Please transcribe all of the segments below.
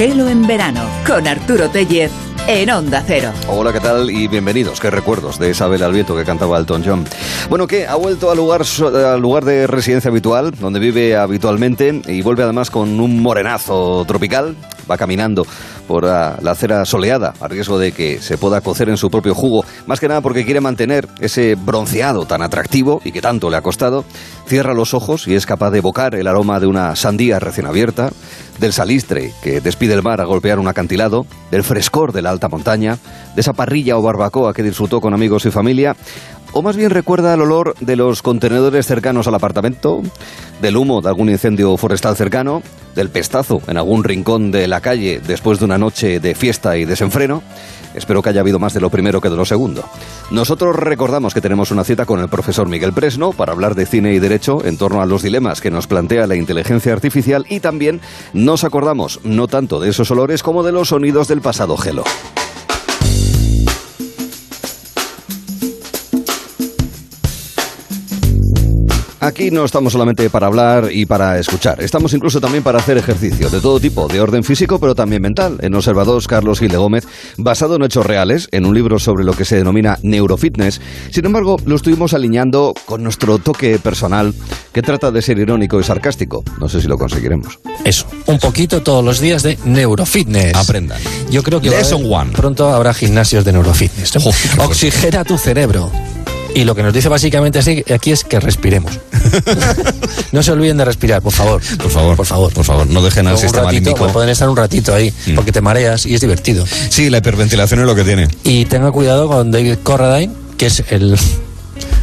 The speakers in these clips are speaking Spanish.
En verano con Arturo Tellez en Onda Cero. Hola, ¿qué tal? Y bienvenidos. Qué recuerdos de Isabel Alvieto que cantaba Elton John. Bueno, ¿qué? Ha vuelto al lugar, al lugar de residencia habitual, donde vive habitualmente, y vuelve además con un morenazo tropical. Va caminando por la, la acera soleada, a riesgo de que se pueda cocer en su propio jugo. Más que nada porque quiere mantener ese bronceado tan atractivo y que tanto le ha costado. Cierra los ojos y es capaz de evocar el aroma de una sandía recién abierta, del salistre que despide el mar a golpear un acantilado, del frescor de la alta montaña, de esa parrilla o barbacoa que disfrutó con amigos y familia, o más bien recuerda el olor de los contenedores cercanos al apartamento, del humo de algún incendio forestal cercano, del pestazo en algún rincón de la calle después de una noche de fiesta y desenfreno. Espero que haya habido más de lo primero que de lo segundo. Nosotros recordamos que tenemos una cita con el profesor Miguel Presno para hablar de cine y derecho en torno a los dilemas que nos plantea la inteligencia artificial y también nos acordamos no tanto de esos olores como de los sonidos del pasado gelo. Aquí no estamos solamente para hablar y para escuchar, estamos incluso también para hacer ejercicio de todo tipo, de orden físico pero también mental. En Observados, Carlos Gil de Gómez, basado en hechos reales, en un libro sobre lo que se denomina neurofitness. Sin embargo, lo estuvimos alineando con nuestro toque personal, que trata de ser irónico y sarcástico. No sé si lo conseguiremos. Eso, un poquito todos los días de neurofitness. Aprendan. Yo creo que va a Lesson haber- one. pronto habrá gimnasios de neurofitness. Bueno. Oxigena tu cerebro. Y lo que nos dice básicamente así, aquí es que respiremos. no se olviden de respirar, por favor. Por favor, por favor. por favor, no dejen al Un sistema ratito, pues pueden estar un ratito ahí, Mm. porque te mareas y es divertido. Sí, la hiperventilación es lo que tiene. Y tenga cuidado con David Corradine, que es el...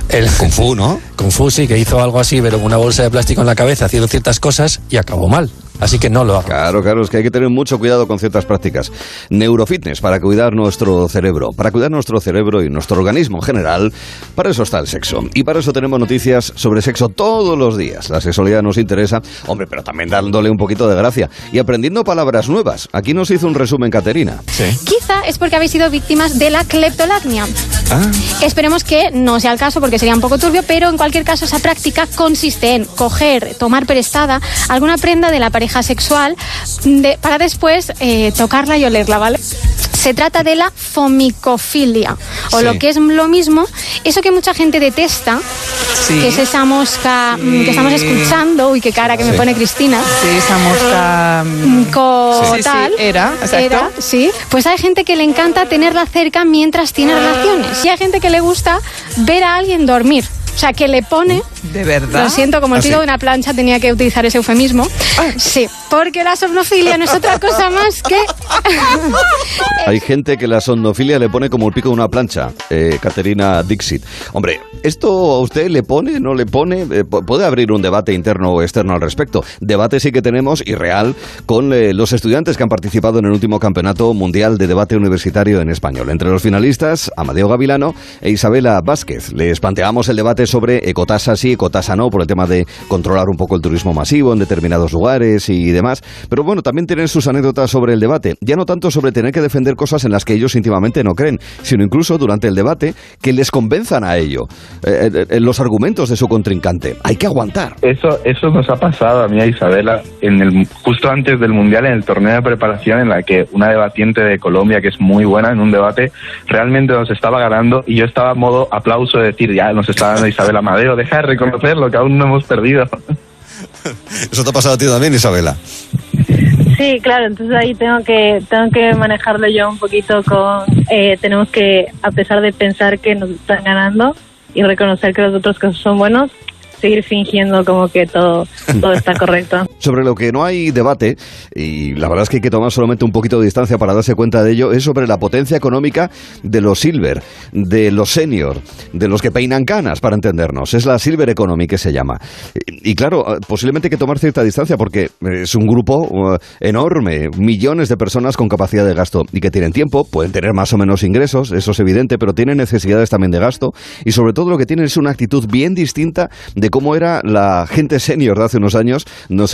El Kung Fu, ¿no? Kung Fu sí, que hizo algo así, pero con una bolsa de plástico en la cabeza, haciendo ciertas cosas y acabó mal. Así que no lo haga. Claro, claro, es que hay que tener mucho cuidado con ciertas prácticas. Neurofitness para cuidar nuestro cerebro, para cuidar nuestro cerebro y nuestro organismo en general. Para eso está el sexo. Y para eso tenemos noticias sobre sexo todos los días. La sexualidad nos interesa, hombre, pero también dándole un poquito de gracia y aprendiendo palabras nuevas. Aquí nos hizo un resumen Caterina. Sí. Quizá es porque habéis sido víctimas de la cleptolacnia. Ah, Esperemos que no sea el caso porque sería un poco turbio, pero en cualquier caso esa práctica consiste en coger, tomar prestada alguna prenda de la pareja sexual de- para después eh, tocarla y olerla, ¿vale? Se trata de la fomicofilia, o Sí. lo que es lo mismo, eso que mucha gente detesta, que es esa mosca mm, que estamos escuchando, uy, qué cara que me pone Cristina. Sí, esa mosca. mm, co- tal. era, exacto. Era, sí. Pues hay gente que le encanta tenerla cerca mientras tiene relaciones. Y hay gente que le gusta ver a alguien dormir. O sea, que le pone... De verdad. Lo siento, como el ¿Ah, pico sí? de una plancha tenía que utilizar ese eufemismo. Sí, porque la somnofilia no es otra cosa más que... Hay gente que la somnofilia le pone como el pico de una plancha. Eh, Caterina Dixit. Hombre, ¿esto a usted le pone, no le pone? Eh, pu- puede abrir un debate interno o externo al respecto. Debate sí que tenemos y real con eh, los estudiantes que han participado en el último campeonato mundial de debate universitario en español. Entre los finalistas, Amadeo Gavilano e Isabela Vázquez. Les planteamos el debate sobre ecotasa sí, ecotasa no, por el tema de controlar un poco el turismo masivo en determinados lugares y demás. Pero bueno, también tienen sus anécdotas sobre el debate. Ya no tanto sobre tener que defender cosas en las que ellos íntimamente no creen, sino incluso durante el debate que les convenzan a ello. Eh, eh, eh, los argumentos de su contrincante. Hay que aguantar. Eso, eso nos ha pasado a mí a Isabela en el, justo antes del Mundial, en el torneo de preparación, en la que una debatiente de Colombia, que es muy buena en un debate, realmente nos estaba ganando y yo estaba en modo aplauso de decir, ya nos está dando Isabela Amadeo, deja de reconocer lo que aún no hemos perdido. Eso te ha pasado a ti también, Isabela. Sí, claro, entonces ahí tengo que tengo que manejarlo yo un poquito con eh, tenemos que a pesar de pensar que nos están ganando y reconocer que los otros cosas son buenos, seguir fingiendo como que todo todo está correcto. Sobre lo que no hay debate, y la verdad es que hay que tomar solamente un poquito de distancia para darse cuenta de ello, es sobre la potencia económica de los silver, de los senior, de los que peinan canas, para entendernos. Es la silver economy que se llama. Y, claro, eh, posiblemente hay que tomar cierta distancia porque es un grupo eh, enorme, millones de personas con capacidad de gasto y que tienen tiempo, pueden tener más o menos ingresos, eso es evidente, pero tienen necesidades también de gasto y sobre todo lo que tienen es una actitud bien distinta de cómo era la gente senior de hace unos años, nos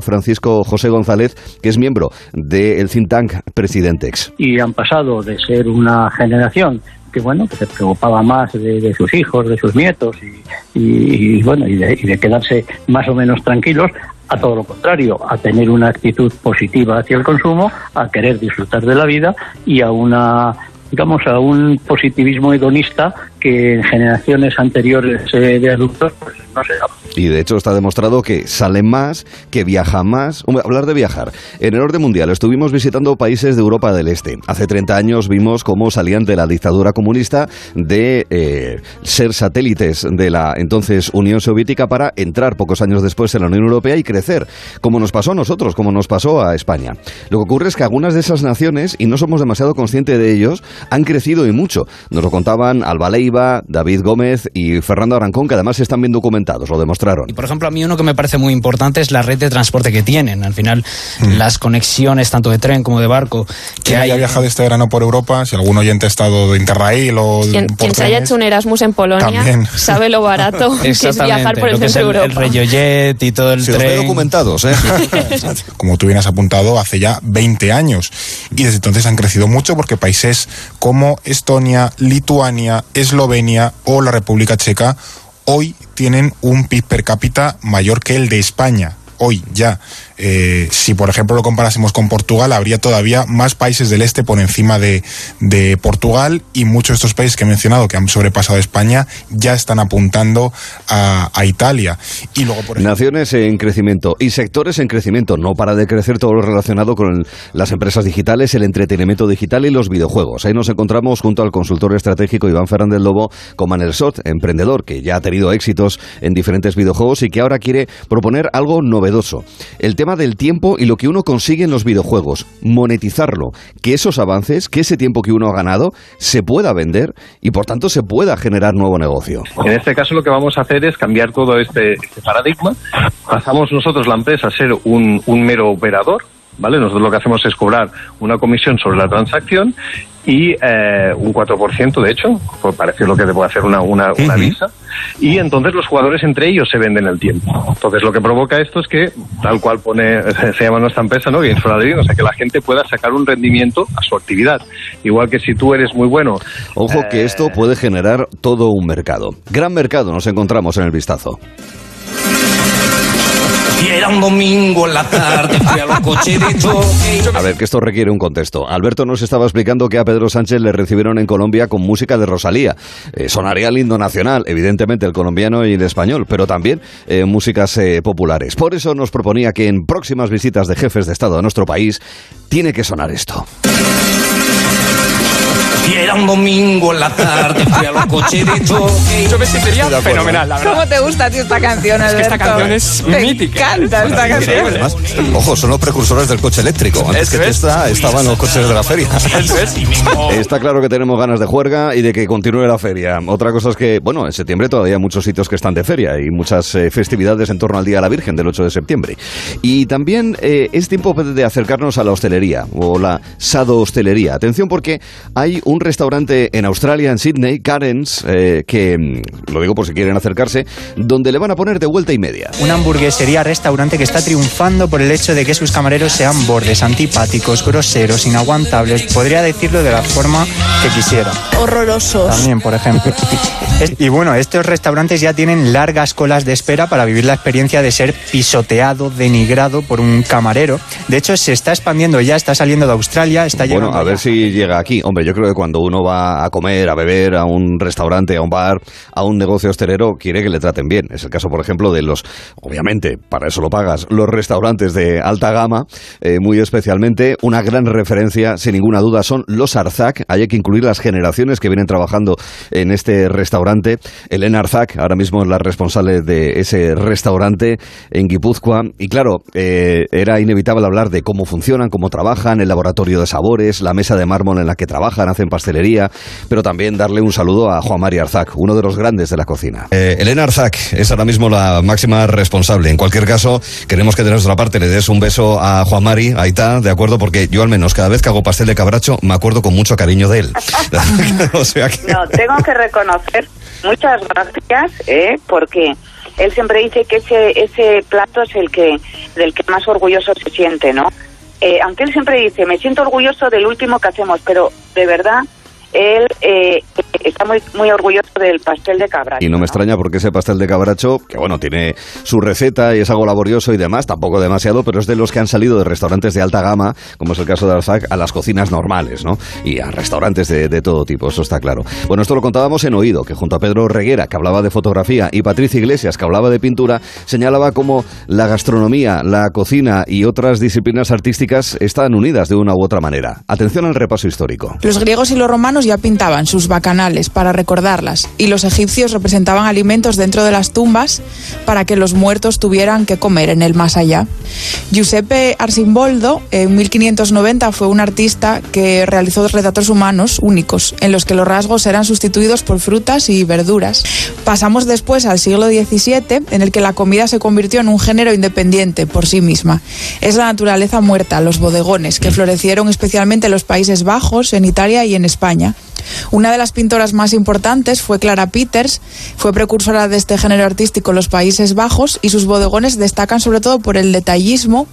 Francisco José González, que es miembro del think tank Presidentex. y han pasado de ser una generación que bueno que se preocupaba más de, de sus hijos, de sus nietos y, bueno y de, y de quedarse más o menos tranquilos a todo lo contrario, a tener una actitud positiva hacia el consumo, a querer disfrutar de la vida y a una digamos, a un positivismo hedonista que en generaciones anteriores eh, de adultos pues, no se daba. Y de hecho está demostrado que salen más, que viajan más. Hombre, hablar de viajar. En el orden mundial estuvimos visitando países de Europa del Este. Hace 30 años vimos cómo salían de la dictadura comunista de eh, ser satélites de la entonces Unión Soviética para entrar pocos años después en la Unión Europea y crecer, como nos pasó a nosotros, como nos pasó a España. Lo que ocurre es que algunas de esas naciones, y no somos demasiado conscientes de ellos, han crecido y mucho. Nos lo contaban Alba Leiva, David Gómez y Fernando Arancón, que además están bien documentados, lo. Y por ejemplo, a mí uno que me parece muy importante es la red de transporte que tienen. Al final, las conexiones tanto de tren como de barco que ¿Quién hay. haya viajado este verano por Europa? Si algún oyente ha estado de Interrail o Quien, por quien se haya hecho un Erasmus en Polonia También. sabe lo barato que es viajar por el centro de el, el Europa. Reyojet y todo el Si tren. documentados, ¿eh? como tú bien has apuntado, hace ya 20 años. Y desde entonces han crecido mucho porque países como Estonia, Lituania, Eslovenia o la República Checa hoy tienen un PIB per cápita mayor que el de España. Hoy ya. Eh, si por ejemplo lo comparásemos con Portugal, habría todavía más países del este por encima de, de Portugal y muchos de estos países que he mencionado que han sobrepasado a España ya están apuntando a, a Italia. Y luego, por Naciones en crecimiento y sectores en crecimiento. No para de crecer todo lo relacionado con las empresas digitales, el entretenimiento digital y los videojuegos. Ahí nos encontramos junto al consultor estratégico Iván Fernández Lobo con Manel Sot, emprendedor que ya ha tenido éxitos en diferentes videojuegos y que ahora quiere proponer algo novedoso. El tema del tiempo y lo que uno consigue en los videojuegos. Monetizarlo. Que esos avances, que ese tiempo que uno ha ganado, se pueda vender y por tanto se pueda generar nuevo negocio. En este caso lo que vamos a hacer es cambiar todo este, este paradigma. Pasamos nosotros la empresa a ser un, un mero operador, ¿vale? Nosotros lo que hacemos es cobrar una comisión sobre la transacción y eh, un 4% de hecho, pues parece lo que te puede hacer una, una, una visa, y entonces los jugadores entre ellos se venden el tiempo. Entonces lo que provoca esto es que, tal cual pone, se llama nuestra empresa, ¿no? Games for a Living, o sea que la gente pueda sacar un rendimiento a su actividad. Igual que si tú eres muy bueno. Ojo que esto puede generar todo un mercado. Gran mercado nos encontramos en el vistazo. Y era un domingo en la tarde, fui a los de choque. A ver, que esto requiere un contexto. Alberto nos estaba explicando que a Pedro Sánchez le recibieron en Colombia con música de Rosalía. Eh, sonaría el nacional, evidentemente el colombiano y el español, pero también eh, músicas eh, populares. Por eso nos proponía que en próximas visitas de jefes de Estado a nuestro país tiene que sonar esto. Y era un domingo en la tarde, fui a los coches de choque. Yo me sentiría fenomenal, la verdad. ¿Cómo te gusta a ti esta canción, Es que esta Alberto? canción es Me mítica. encanta esta canción. Además, ojo, son los precursores del coche eléctrico. Antes que es. esta, estaban los coches de la feria. Está claro que tenemos ganas de juerga y de que continúe la feria. Otra cosa es que, bueno, en septiembre todavía hay muchos sitios que están de feria y muchas eh, festividades en torno al Día de la Virgen del 8 de septiembre. Y también eh, es tiempo de acercarnos a la hostelería o la sado hostelería. Atención porque hay un restaurante en Australia, en Sydney, Karen's, eh, que, mm, lo digo por si quieren acercarse, donde le van a poner de vuelta y media. Una hamburguesería restaurante que está triunfando por el hecho de que sus camareros sean bordes, antipáticos, groseros, inaguantables. Podría decirlo de la forma que quisiera. Horrorosos. También, por ejemplo. Y bueno, estos restaurantes ya tienen largas colas de espera para vivir la experiencia de ser pisoteado, denigrado por un camarero. De hecho, se está expandiendo ya, está saliendo de Australia, está llegando. Bueno, a ver si llega aquí. Hombre, yo creo que cuando uno va a comer, a beber, a un restaurante, a un bar, a un negocio hostelero, quiere que le traten bien. Es el caso, por ejemplo, de los, obviamente, para eso lo pagas, los restaurantes de alta gama, eh, muy especialmente. Una gran referencia, sin ninguna duda, son los Arzac. Hay que incluir las generaciones que vienen trabajando en este restaurante. Elena Arzac, ahora mismo es la responsable de ese restaurante en Guipúzcoa. Y claro, eh, era inevitable hablar de cómo funcionan, cómo trabajan, el laboratorio de sabores, la mesa de mármol en la que trabajan, hacen pastelería, pero también darle un saludo a Juan Mari Arzac, uno de los grandes de la cocina. Eh, Elena Arzac es ahora mismo la máxima responsable. En cualquier caso, queremos que de nuestra parte le des un beso a Juan Mari, ahí está, ¿de acuerdo? Porque yo al menos cada vez que hago pastel de cabracho me acuerdo con mucho cariño de él. o sea que... No, tengo que reconocer muchas gracias, ¿eh? porque él siempre dice que ese ese plato es el que del que más orgulloso se siente, ¿no? Eh, aunque él siempre dice, me siento orgulloso del último que hacemos, pero de verdad él eh, está muy, muy orgulloso del pastel de cabracho. Y no me extraña porque ese pastel de cabracho, que bueno, tiene su receta y es algo laborioso y demás, tampoco demasiado, pero es de los que han salido de restaurantes de alta gama, como es el caso de Alzac, a las cocinas normales, ¿no? Y a restaurantes de, de todo tipo, eso está claro. Bueno, esto lo contábamos en Oído, que junto a Pedro Reguera, que hablaba de fotografía, y Patricia Iglesias, que hablaba de pintura, señalaba cómo la gastronomía, la cocina y otras disciplinas artísticas están unidas de una u otra manera. Atención al repaso histórico. Los griegos y los romanos ya pintaban sus bacanales para recordarlas, y los egipcios representaban alimentos dentro de las tumbas para que los muertos tuvieran que comer en el más allá. Giuseppe Arcimboldo, en 1590, fue un artista que realizó retratos humanos únicos, en los que los rasgos eran sustituidos por frutas y verduras. Pasamos después al siglo XVII, en el que la comida se convirtió en un género independiente por sí misma. Es la naturaleza muerta, los bodegones, que florecieron especialmente en los Países Bajos, en Italia y en España. Una de las pintoras más importantes fue Clara Peters, fue precursora de este género artístico en los Países Bajos y sus bodegones destacan sobre todo por el detallismo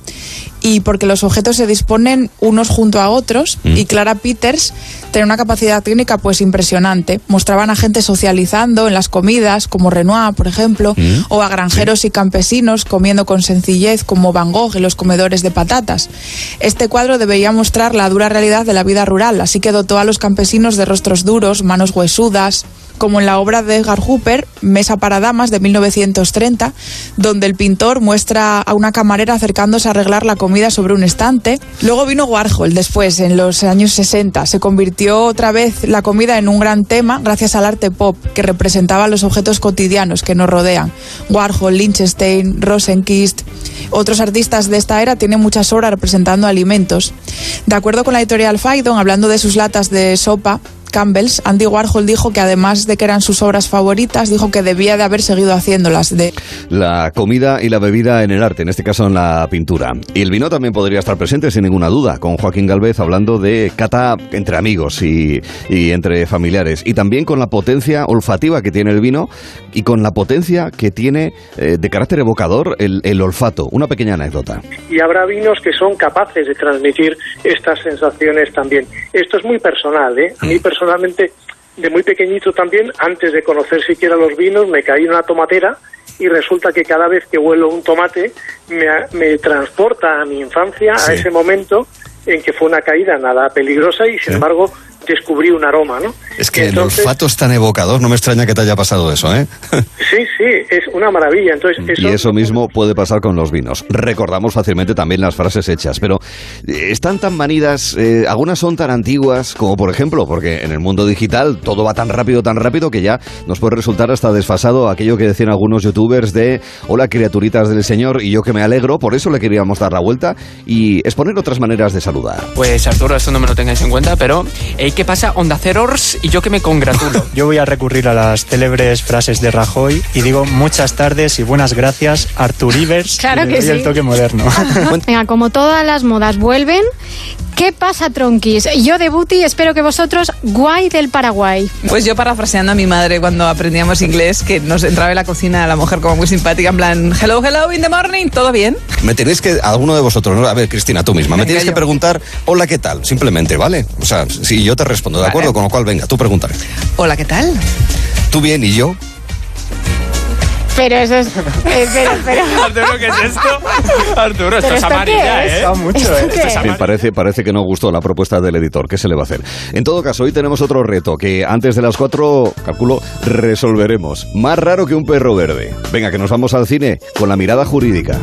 y porque los objetos se disponen unos junto a otros y Clara Peters tenía una capacidad técnica pues impresionante. Mostraban a gente socializando en las comidas, como Renoir, por ejemplo, o a granjeros y campesinos comiendo con sencillez, como Van Gogh en los comedores de patatas. Este cuadro debería mostrar la dura realidad de la vida rural, así que dotó a los campesinos de rostros duros, manos huesudas, como en la obra de Edgar Hooper, Mesa para Damas, de 1930, donde el pintor muestra a una camarera acercándose a arreglar la comida sobre un estante. Luego vino Warhol después, en los años 60. Se convirtió otra vez la comida en un gran tema gracias al arte pop, que representaba los objetos cotidianos que nos rodean. Warhol, Lichtenstein, Rosenquist. Otros artistas de esta era tienen muchas obras representando alimentos. De acuerdo con la editorial Faidon, hablando de sus latas de sopa, Campbell's, Andy Warhol dijo que además de que eran sus obras favoritas, dijo que debía de haber seguido haciéndolas. De... La comida y la bebida en el arte, en este caso en la pintura. Y el vino también podría estar presente, sin ninguna duda, con Joaquín Galvez hablando de cata entre amigos y, y entre familiares. Y también con la potencia olfativa que tiene el vino y con la potencia que tiene eh, de carácter evocador el, el olfato. Una pequeña anécdota. y habrá vinos que son capaces de transmitir estas sensaciones también. Esto es muy personal, ¿eh? A mí personalmente, de muy pequeñito también, antes de conocer siquiera los vinos, me caí en una tomatera y resulta que cada vez que huelo un tomate me, me transporta a mi infancia, a ese momento en que fue una caída nada peligrosa y sin embargo descubrí un aroma, ¿no? Es que Entonces- el olfato es tan evocador, no me extraña que te haya pasado eso, ¿eh? Sí, sí, es una maravilla. Entonces, eso, Y eso mismo puede pasar con los vinos. Recordamos fácilmente también las frases hechas, pero eh, están tan manidas, eh, algunas son tan antiguas como por ejemplo, porque en el mundo digital todo va tan rápido, tan rápido que ya nos puede resultar hasta desfasado aquello que decían algunos youtubers de hola criaturitas del Señor y yo que me alegro, por eso le queríamos dar la vuelta y exponer otras maneras de saludar. Pues Arturo, esto no me lo tengáis en cuenta, pero eh, ¿qué pasa? Onda Cerors y yo que me congratulo. Yo voy a recurrir a las célebres frases de Rajoy y digo muchas tardes y buenas gracias, Artur Ivers. Claro y que doy el sí. toque moderno. Venga, como todas las modas vuelven, ¿qué pasa, tronquis? Yo de Buti espero que vosotros, guay del Paraguay. Pues yo parafraseando a mi madre cuando aprendíamos inglés, que nos entraba en la cocina la mujer como muy simpática, en plan, hello, hello, in the morning, ¿todo bien? Me tenéis que, alguno de vosotros, ¿no? a ver, Cristina, tú misma, me tienes que preguntar, hola, ¿qué tal? Simplemente, ¿vale? O sea, si yo te respondo, ¿de Vale. acuerdo? Con lo cual, venga, tú pregúntame. Hola, ¿qué tal? Tú bien y yo. Pero eso es... Espera, espera. Arturo, ¿qué es esto? Arturo, esto ¿Pero es amarilla, es? ¿eh? Está mucho, ¿Esto ¿eh? es? Parece, parece que no gustó la propuesta del editor. ¿Qué se le va a hacer? En todo caso, hoy tenemos otro reto que antes de las cuatro, calculo, resolveremos. Más raro que un perro verde. Venga, que nos vamos al cine con la mirada jurídica.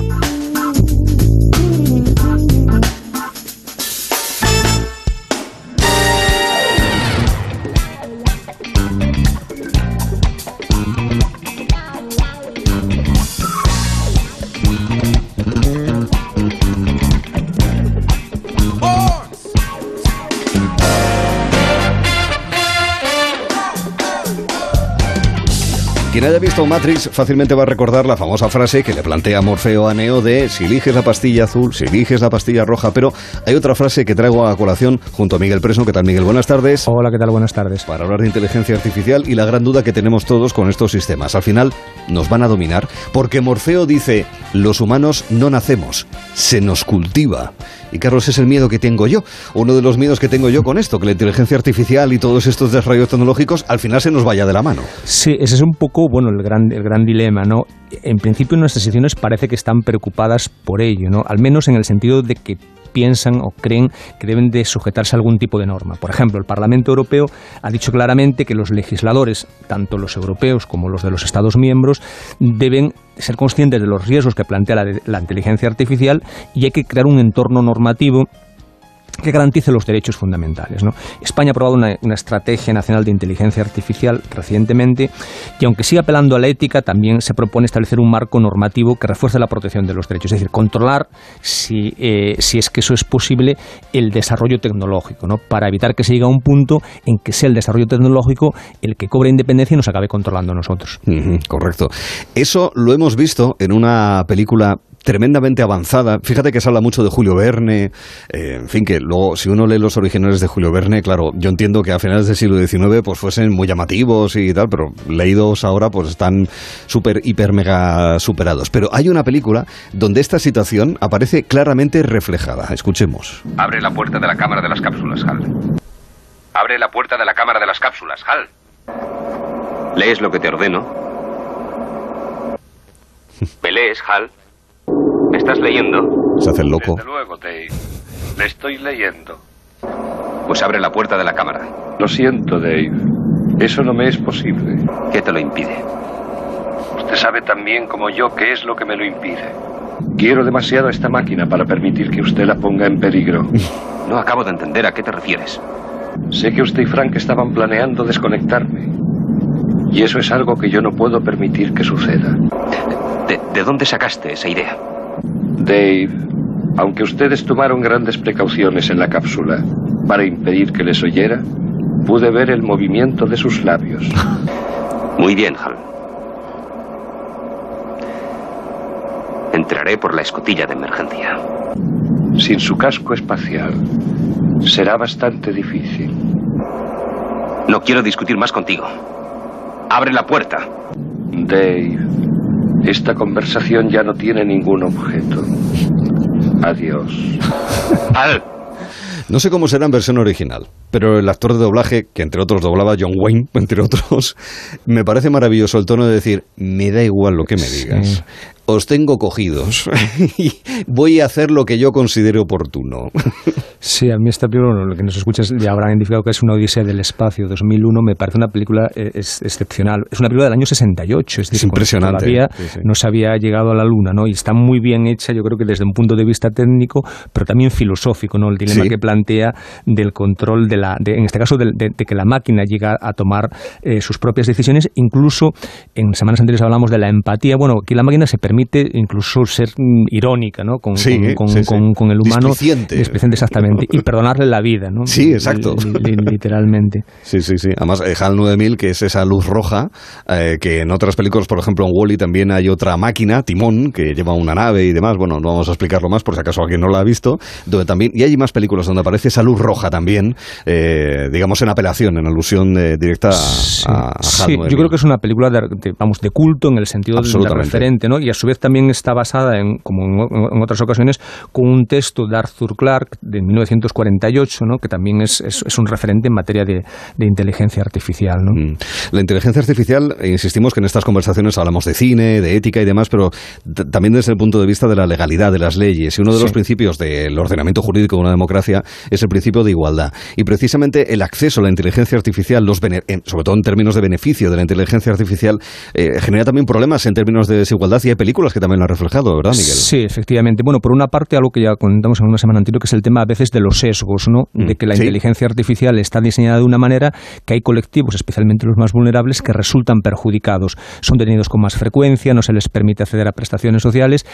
Haya visto Matrix fácilmente va a recordar la famosa frase que le plantea Morfeo a Neo de si eliges la pastilla azul, si eliges la pastilla roja, pero hay otra frase que traigo a colación junto a Miguel Preso. ¿Qué tal, Miguel? Buenas tardes. Hola, ¿qué tal? Buenas tardes. Para hablar de inteligencia artificial y la gran duda que tenemos todos con estos sistemas. Al final, ¿nos van a dominar? Porque Morfeo dice, los humanos no nacemos, se nos cultiva. Y Carlos, es el miedo que tengo yo. Uno de los miedos que tengo yo con esto, que la inteligencia artificial y todos estos desarrollos tecnológicos al final se nos vaya de la mano. Sí, ese es un poco, bueno, el gran, el gran dilema, ¿no? En principio nuestras instituciones parece que están preocupadas por ello, ¿no? Al menos en el sentido de que piensan o creen que deben de sujetarse a algún tipo de norma. Por ejemplo, el Parlamento Europeo ha dicho claramente que los legisladores, tanto los europeos como los de los Estados miembros, deben ser conscientes de los riesgos que plantea la, la inteligencia artificial y hay que crear un entorno normativo que garantice los derechos fundamentales. España ha aprobado una, estrategia nacional de inteligencia artificial recientemente y aunque siga apelando a la ética, también se propone establecer un marco normativo que refuerce la protección de los derechos, es decir, controlar si, eh, si es que eso es posible el desarrollo tecnológico, ¿no? para evitar que se llegue a un punto en que sea el desarrollo tecnológico el que cobre independencia y nos acabe controlando a nosotros. Correcto. Eso lo hemos visto en una película tremendamente avanzada. Fíjate que se habla mucho de Julio Verne, eh, en fin, que luego, si uno lee los originales de Julio Verne, claro, yo entiendo que a finales del siglo XIX pues fuesen muy llamativos y tal, pero leídos ahora pues están súper, hiper, mega superados. Pero hay una película donde esta situación aparece claramente reflejada. Escuchemos. Abre la puerta de la cámara de las cápsulas, Hal. Abre la puerta de la cámara de las cápsulas, Hal. ¿Lees lo que te ordeno? ¿Me lees, Hal? ¿Me estás leyendo? Se hace el loco. Desde luego, Dave. Le estoy leyendo. Pues abre la puerta de la cámara. Lo siento, Dave. Eso no me es posible. ¿Qué te lo impide? Usted sabe tan bien como yo qué es lo que me lo impide. Quiero demasiado a esta máquina para permitir que usted la ponga en peligro. No acabo de entender a qué te refieres. Sé que usted y Frank estaban planeando desconectarme. Y eso es algo que yo no puedo permitir que suceda. ¿De, de dónde sacaste esa idea? Dave, aunque ustedes tomaron grandes precauciones en la cápsula para impedir que les oyera, pude ver el movimiento de sus labios. Muy bien, Hal. Entraré por la escotilla de emergencia. Sin su casco espacial, será bastante difícil. No quiero discutir más contigo. Abre la puerta. Dave, esta conversación ya no tiene ningún objeto. Adiós. Al. No sé cómo será en versión original, pero el actor de doblaje, que entre otros doblaba John Wayne, entre otros, me parece maravilloso el tono de decir, me da igual lo que me digas. Sí. Os tengo cogidos y voy a hacer lo que yo considere oportuno. Sí, a mí esta película, lo que nos escuchas ya habrán identificado que es una Odisea del Espacio 2001, me parece una película eh, es, excepcional. Es una película del año 68, es, decir, es impresionante. Todavía sí, sí. no se había llegado a la Luna, ¿no? Y está muy bien hecha, yo creo que desde un punto de vista técnico, pero también filosófico, ¿no? El dilema sí. que plantea del control de la, de, en este caso, de, de, de, que la máquina llega a tomar eh, sus propias decisiones, incluso en semanas anteriores hablamos de la empatía. Bueno, aquí la máquina se permite incluso ser mm, irónica, ¿no? Con, sí, con, con, con, el humano. Displicente. Displicente, exactamente. Y perdonarle la vida, ¿no? Sí, exacto. literalmente. Sí, sí, sí. Además, eh, HAL 9000, que es esa luz roja, eh, que en otras películas, por ejemplo, en Wally también hay otra máquina, Timón, que lleva una nave y demás. Bueno, no vamos a explicarlo más por si acaso alguien no la ha visto. Donde también, y hay más películas donde aparece esa luz roja también, eh, digamos en apelación, en alusión de, directa a, sí, a, HAL sí, 9000. yo creo que es una película de, de, vamos, de culto en el sentido de referente, ¿no? Y a su vez también está basada, en, como en, en otras ocasiones, con un texto de Arthur Clarke de 1948, ¿no? que también es, es, es, un referente en materia de, de inteligencia artificial. ¿no? Mm. La inteligencia artificial, eh, insistimos que en estas conversaciones hablamos de cine, de ética y demás, pero también desde el punto de vista de la legalidad, de las leyes. Y uno de los principios del ordenamiento jurídico de una democracia es el principio de igualdad. Y precisamente el acceso a la inteligencia artificial, los sobre todo en términos de beneficio de la inteligencia artificial, eh, genera también problemas en términos de desigualdad y hay películas que también lo han reflejado, ¿verdad, Miguel? Sí, efectivamente. Bueno, por una parte, algo que ya comentamos en una semana anterior, que es el tema a veces antes de los sesgos, ¿no? De que la sí. inteligencia artificial está diseñada de una manera que hay colectivos, especialmente los más vulnerables, que resultan perjudicados. Son detenidos con más frecuencia, no se les permite acceder a prestaciones sociales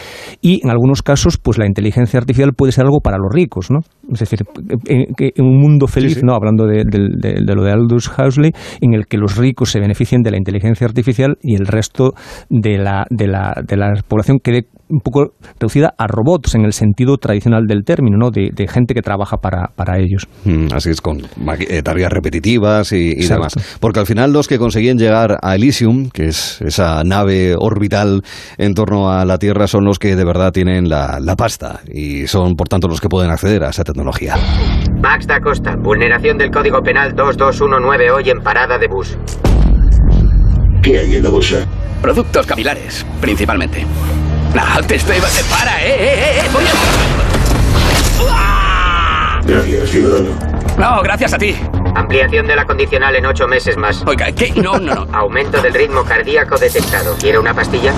y en algunos casos, pues la inteligencia artificial puede ser algo para los ricos, ¿no? Es decir, en, en un mundo feliz, Sí, sí. ¿no? Hablando de, de- de- de lo de Aldous Huxley, en el que los ricos se beneficien de la inteligencia artificial y el resto de la, de la, de la población quede un poco reducida a robots en el sentido tradicional del término, ¿no? De, de gente que trabaja para, para ellos. Mm, Así es, con eh, tareas repetitivas y, demás. Porque al final los que consiguen llegar a Elysium, que es esa nave orbital en torno a la Tierra, son los que de verdad tienen la, la pasta y son, por tanto, los que pueden acceder a esa tecnología. Max da Costa, vulneración del Código Penal 2219 hoy en parada de bus. ¿Qué hay en la bolsa? Productos capilares, principalmente. No, te estoy... ¡Para, eh, eh, eh! eh, ¡Voy a... Gracias, ciudadano. No, gracias a ti. Ampliación de la condicional en ocho meses más. Oiga, ¿qué? No, no, no. Aumento del ritmo cardíaco detectado. ¿Quiere una pastilla?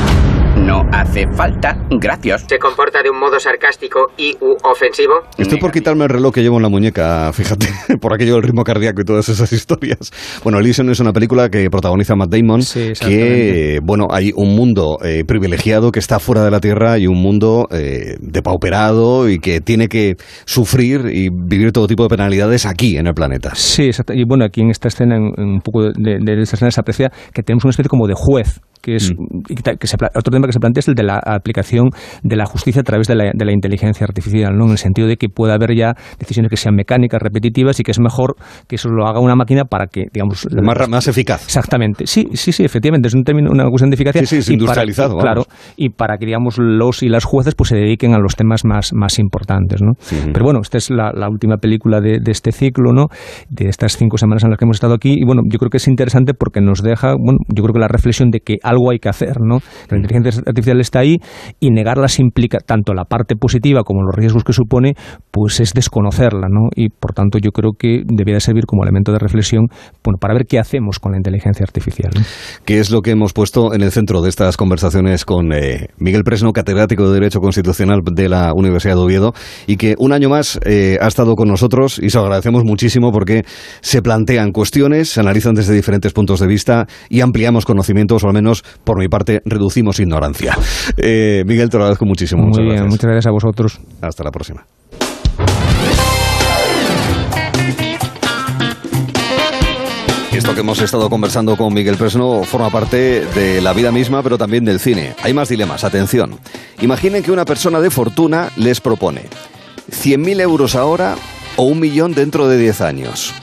No hace falta. Gracias. ¿Se comporta de un modo sarcástico y u ofensivo? Estoy por quitarme el reloj que llevo en la muñeca, fíjate, por aquello del ritmo cardíaco y todas esas historias. Bueno, Elysium es una película que protagoniza Matt Damon, que, exactamente. bueno, hay un mundo eh, privilegiado que está fuera de la Tierra y un mundo eh, depauperado y que tiene que sufrir y vivir todo tipo de penalidades aquí, en el planeta. Sí, exacto. Y bueno, aquí en esta escena, en, en un poco de, de esta escena se aprecia que tenemos una especie como de juez que es que que se pla- otro tema que se plantea es el de la aplicación de la justicia a través de la, de la inteligencia artificial, ¿no? En el sentido de que pueda haber ya decisiones que sean mecánicas, repetitivas y que es mejor que eso lo haga una máquina para que, digamos, Más, más eficaz. Exactamente. Sí, sí, sí, efectivamente. Es un término, una cuestión de eficacia. Sí, sí, es Y industrializado, Para, claro. Y para que, digamos, los y las jueces pues se dediquen a los temas más, más importantes, ¿no? Pero bueno, esta es la, la última película de, de este ciclo, ¿no? De estas cinco semanas en las que hemos estado aquí. Y bueno, yo creo que es interesante porque nos deja, bueno, yo creo que la reflexión de que algo hay que hacer, ¿no? La inteligencia artificial está ahí y negarlas implica tanto la parte positiva como los riesgos que supone, pues es desconocerla, ¿no? Y por tanto yo creo que debería servir como elemento de reflexión, bueno, para ver qué hacemos con la inteligencia artificial. ¿no? que es lo que hemos puesto en el centro de estas conversaciones con eh, Miguel Presno, catedrático de Derecho Constitucional de la Universidad de Oviedo, y que un año más eh, ha estado con nosotros y se lo agradecemos muchísimo porque se plantean cuestiones, se analizan desde diferentes puntos de vista y ampliamos conocimientos, o al menos por mi parte reducimos ignorancia. Eh, Miguel, te lo agradezco muchísimo. Muy muchas bien, gracias. muchas gracias a vosotros. Hasta la próxima. Esto que hemos estado conversando con Miguel Presno forma parte de la vida misma, pero también del cine. Hay más dilemas, atención. Imaginen que una persona de fortuna les propone 100.000 euros ahora o un millón dentro de 10 años.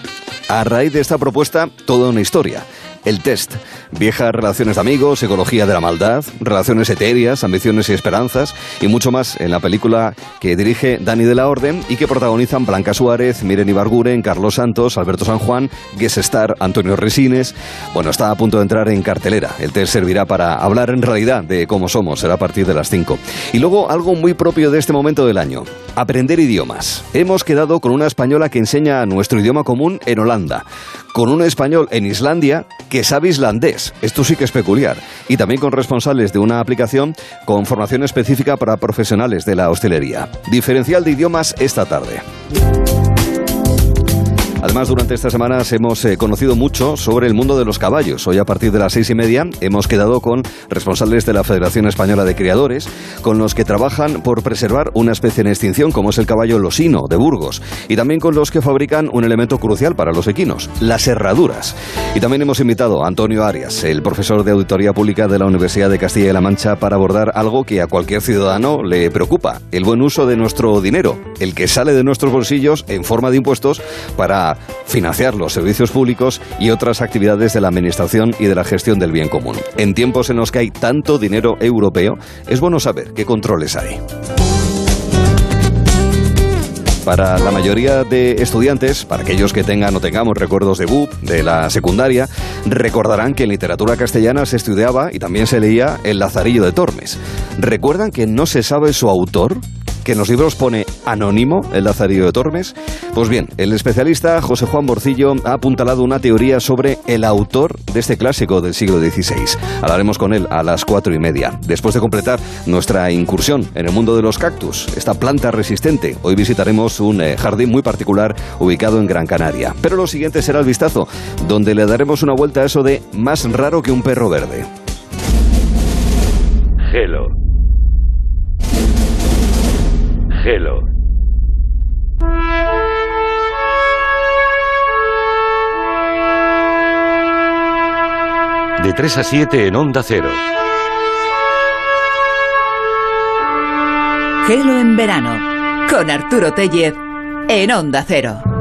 A raíz de esta propuesta, toda una historia. El test. Viejas relaciones de amigos, psicología de la maldad, relaciones etéreas, ambiciones y esperanzas, y mucho más en la película que dirige Dani de la Orden y que protagonizan Blanca Suárez, Miren Ibarguren, Carlos Santos, Alberto San Juan, guest star Antonio Resines. Bueno, está a punto de entrar en cartelera. El test servirá para hablar en realidad de cómo somos. Será a partir de las 5. Y luego algo muy propio de este momento del año. Aprender idiomas. Hemos quedado con una española que enseña nuestro idioma común en Holanda. Con un español en Islandia que sabe islandés. Esto sí que es peculiar. Y también con responsables de una aplicación con formación específica para profesionales de la hostelería. Diferencial de idiomas esta tarde. Además, durante estas semanas hemos eh, conocido mucho sobre el mundo de los caballos. Hoy, a partir de las seis y media, hemos quedado con responsables de la Federación Española de Criadores, con los que trabajan por preservar una especie en extinción, como es el caballo losino de Burgos, y también con los que fabrican un elemento crucial para los equinos, las herraduras. Y también hemos invitado a Antonio Arias, el profesor de Auditoría Pública de la Universidad de Castilla y La Mancha, para abordar algo que a cualquier ciudadano le preocupa, el buen uso de nuestro dinero, el que sale de nuestros bolsillos en forma de impuestos para financiar los servicios públicos y otras actividades de la Administración y de la gestión del bien común. En tiempos en los que hay tanto dinero europeo, es bueno saber qué controles hay. Para la mayoría de estudiantes, para aquellos que tengan o tengamos recuerdos de BUP, de la secundaria, recordarán que en literatura castellana se estudiaba y también se leía El Lazarillo de Tormes. ¿Recuerdan que no se sabe su autor? Que en los libros pone anónimo el Lazarillo de Tormes? Pues bien, el especialista José Juan Borcillo ha apuntalado una teoría sobre el autor de este clásico del siglo XVI. Hablaremos con él a las cuatro y media. Después de completar nuestra incursión en el mundo de los cactus, esta planta resistente, hoy visitaremos un eh, jardín muy particular ubicado en Gran Canaria. Pero lo siguiente será el vistazo, donde le daremos una vuelta a eso de más raro que un perro verde. Gelo. Gelo. De 3 a 7 en Onda Cero. Gelo en verano. Con Arturo Tellez en Onda Cero.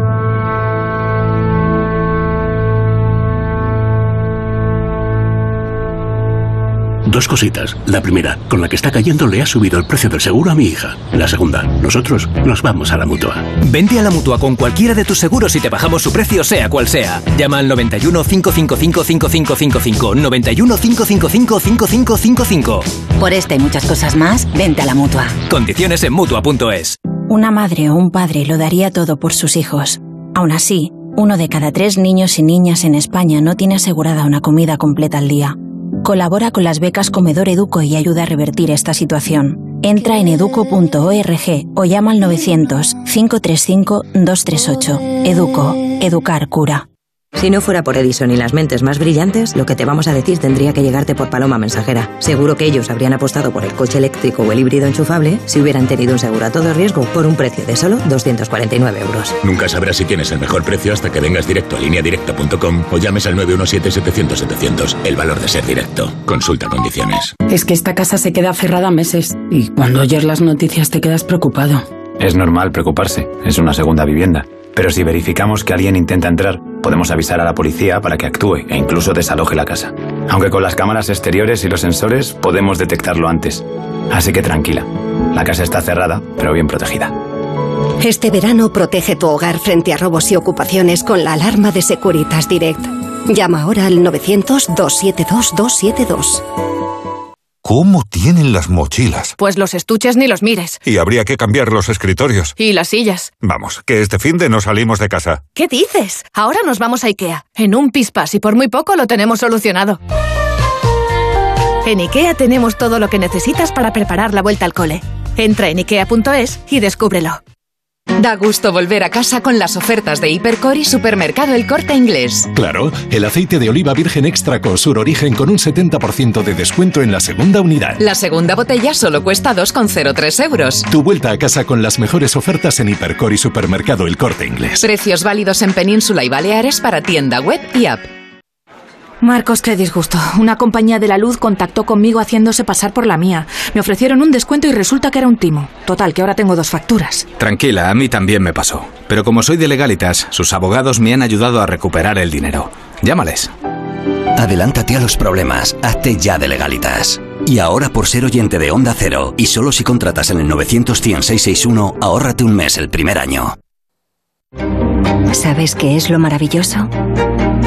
Dos cositas. La primera, con la que está cayendo le ha subido el precio del seguro a mi hija. La segunda, nosotros nos vamos a la mutua. Vente a la mutua con cualquiera de tus seguros y te bajamos su precio, sea cual sea. Llama al 91 555 5555. 91 555 5555. Por esta y muchas cosas más, vente a la mutua. Condiciones en mutua.es. Una madre o un padre lo daría todo por sus hijos. Aún así, uno de cada tres niños y niñas en España no tiene asegurada una comida completa al día. Colabora con las becas Comedor Educo y ayuda a revertir esta situación. Entra en educo.org o llama al 900 535 238. Educo. Educar cura. Si no fuera por Edison y las mentes más brillantes, lo que te vamos a decir tendría que llegarte por paloma mensajera. Seguro que ellos habrían apostado por el coche eléctrico o el híbrido enchufable si hubieran tenido un seguro a todo riesgo por un precio de solo 249 euros. Nunca sabrás si tienes el mejor precio hasta que vengas directo a lineadirecta.com o llames al 917-700-700. El valor de ser directo. Consulta condiciones. Es que esta casa se queda cerrada meses y cuando oyes las noticias te quedas preocupado. Es normal preocuparse. Es una segunda vivienda. Pero si verificamos que alguien intenta entrar, podemos avisar a la policía para que actúe e incluso desaloje la casa. Aunque con las cámaras exteriores y los sensores podemos detectarlo antes. Así que tranquila, la casa está cerrada, pero bien protegida. Este verano protege tu hogar frente a robos y ocupaciones con la alarma de Securitas Direct. Llama ahora al 900-272-272. ¿Cómo tienen las mochilas? Pues los estuches ni los mires. Y habría que cambiar los escritorios. Y las sillas. Vamos, que este fin de no salimos de casa. ¿Qué dices? Ahora nos vamos a IKEA. En un pispas y por muy poco lo tenemos solucionado. En IKEA tenemos todo lo que necesitas para preparar la vuelta al cole. Entra en IKEA.es y descúbrelo. Da gusto volver a casa con las ofertas de Hipercor y Supermercado El Corte Inglés. Claro, el aceite de oliva virgen extra Sur Origen con un 70% de descuento en la segunda unidad. La segunda botella solo cuesta 2,03 euros. Tu vuelta a casa con las mejores ofertas en Hipercor y Supermercado El Corte Inglés. Precios válidos en Península y Baleares para tienda web y app. Marcos, qué disgusto. Una compañía de la luz contactó conmigo haciéndose pasar por la mía. Me ofrecieron un descuento y resulta que era un timo. Total, que ahora tengo dos facturas. Tranquila, a mí también me pasó. Pero como soy de legalitas, sus abogados me han ayudado a recuperar el dinero. Llámales. Adelántate a los problemas. Hazte ya de legalitas. Y ahora por ser oyente de Onda Cero, y solo si contratas en el 900 661 ahórrate un mes el primer año. ¿Sabes qué es lo maravilloso?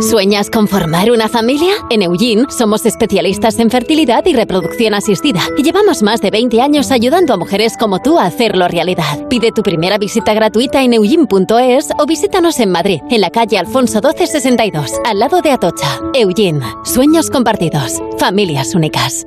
¿Sueñas con formar una familia? En Eugene somos especialistas en fertilidad y reproducción asistida y llevamos más de 20 años ayudando a mujeres como tú a hacerlo realidad. Pide tu primera visita gratuita en eugene.es o visítanos en Madrid, en la calle Alfonso 1262, al lado de Atocha. Eugene, sueños compartidos, familias únicas.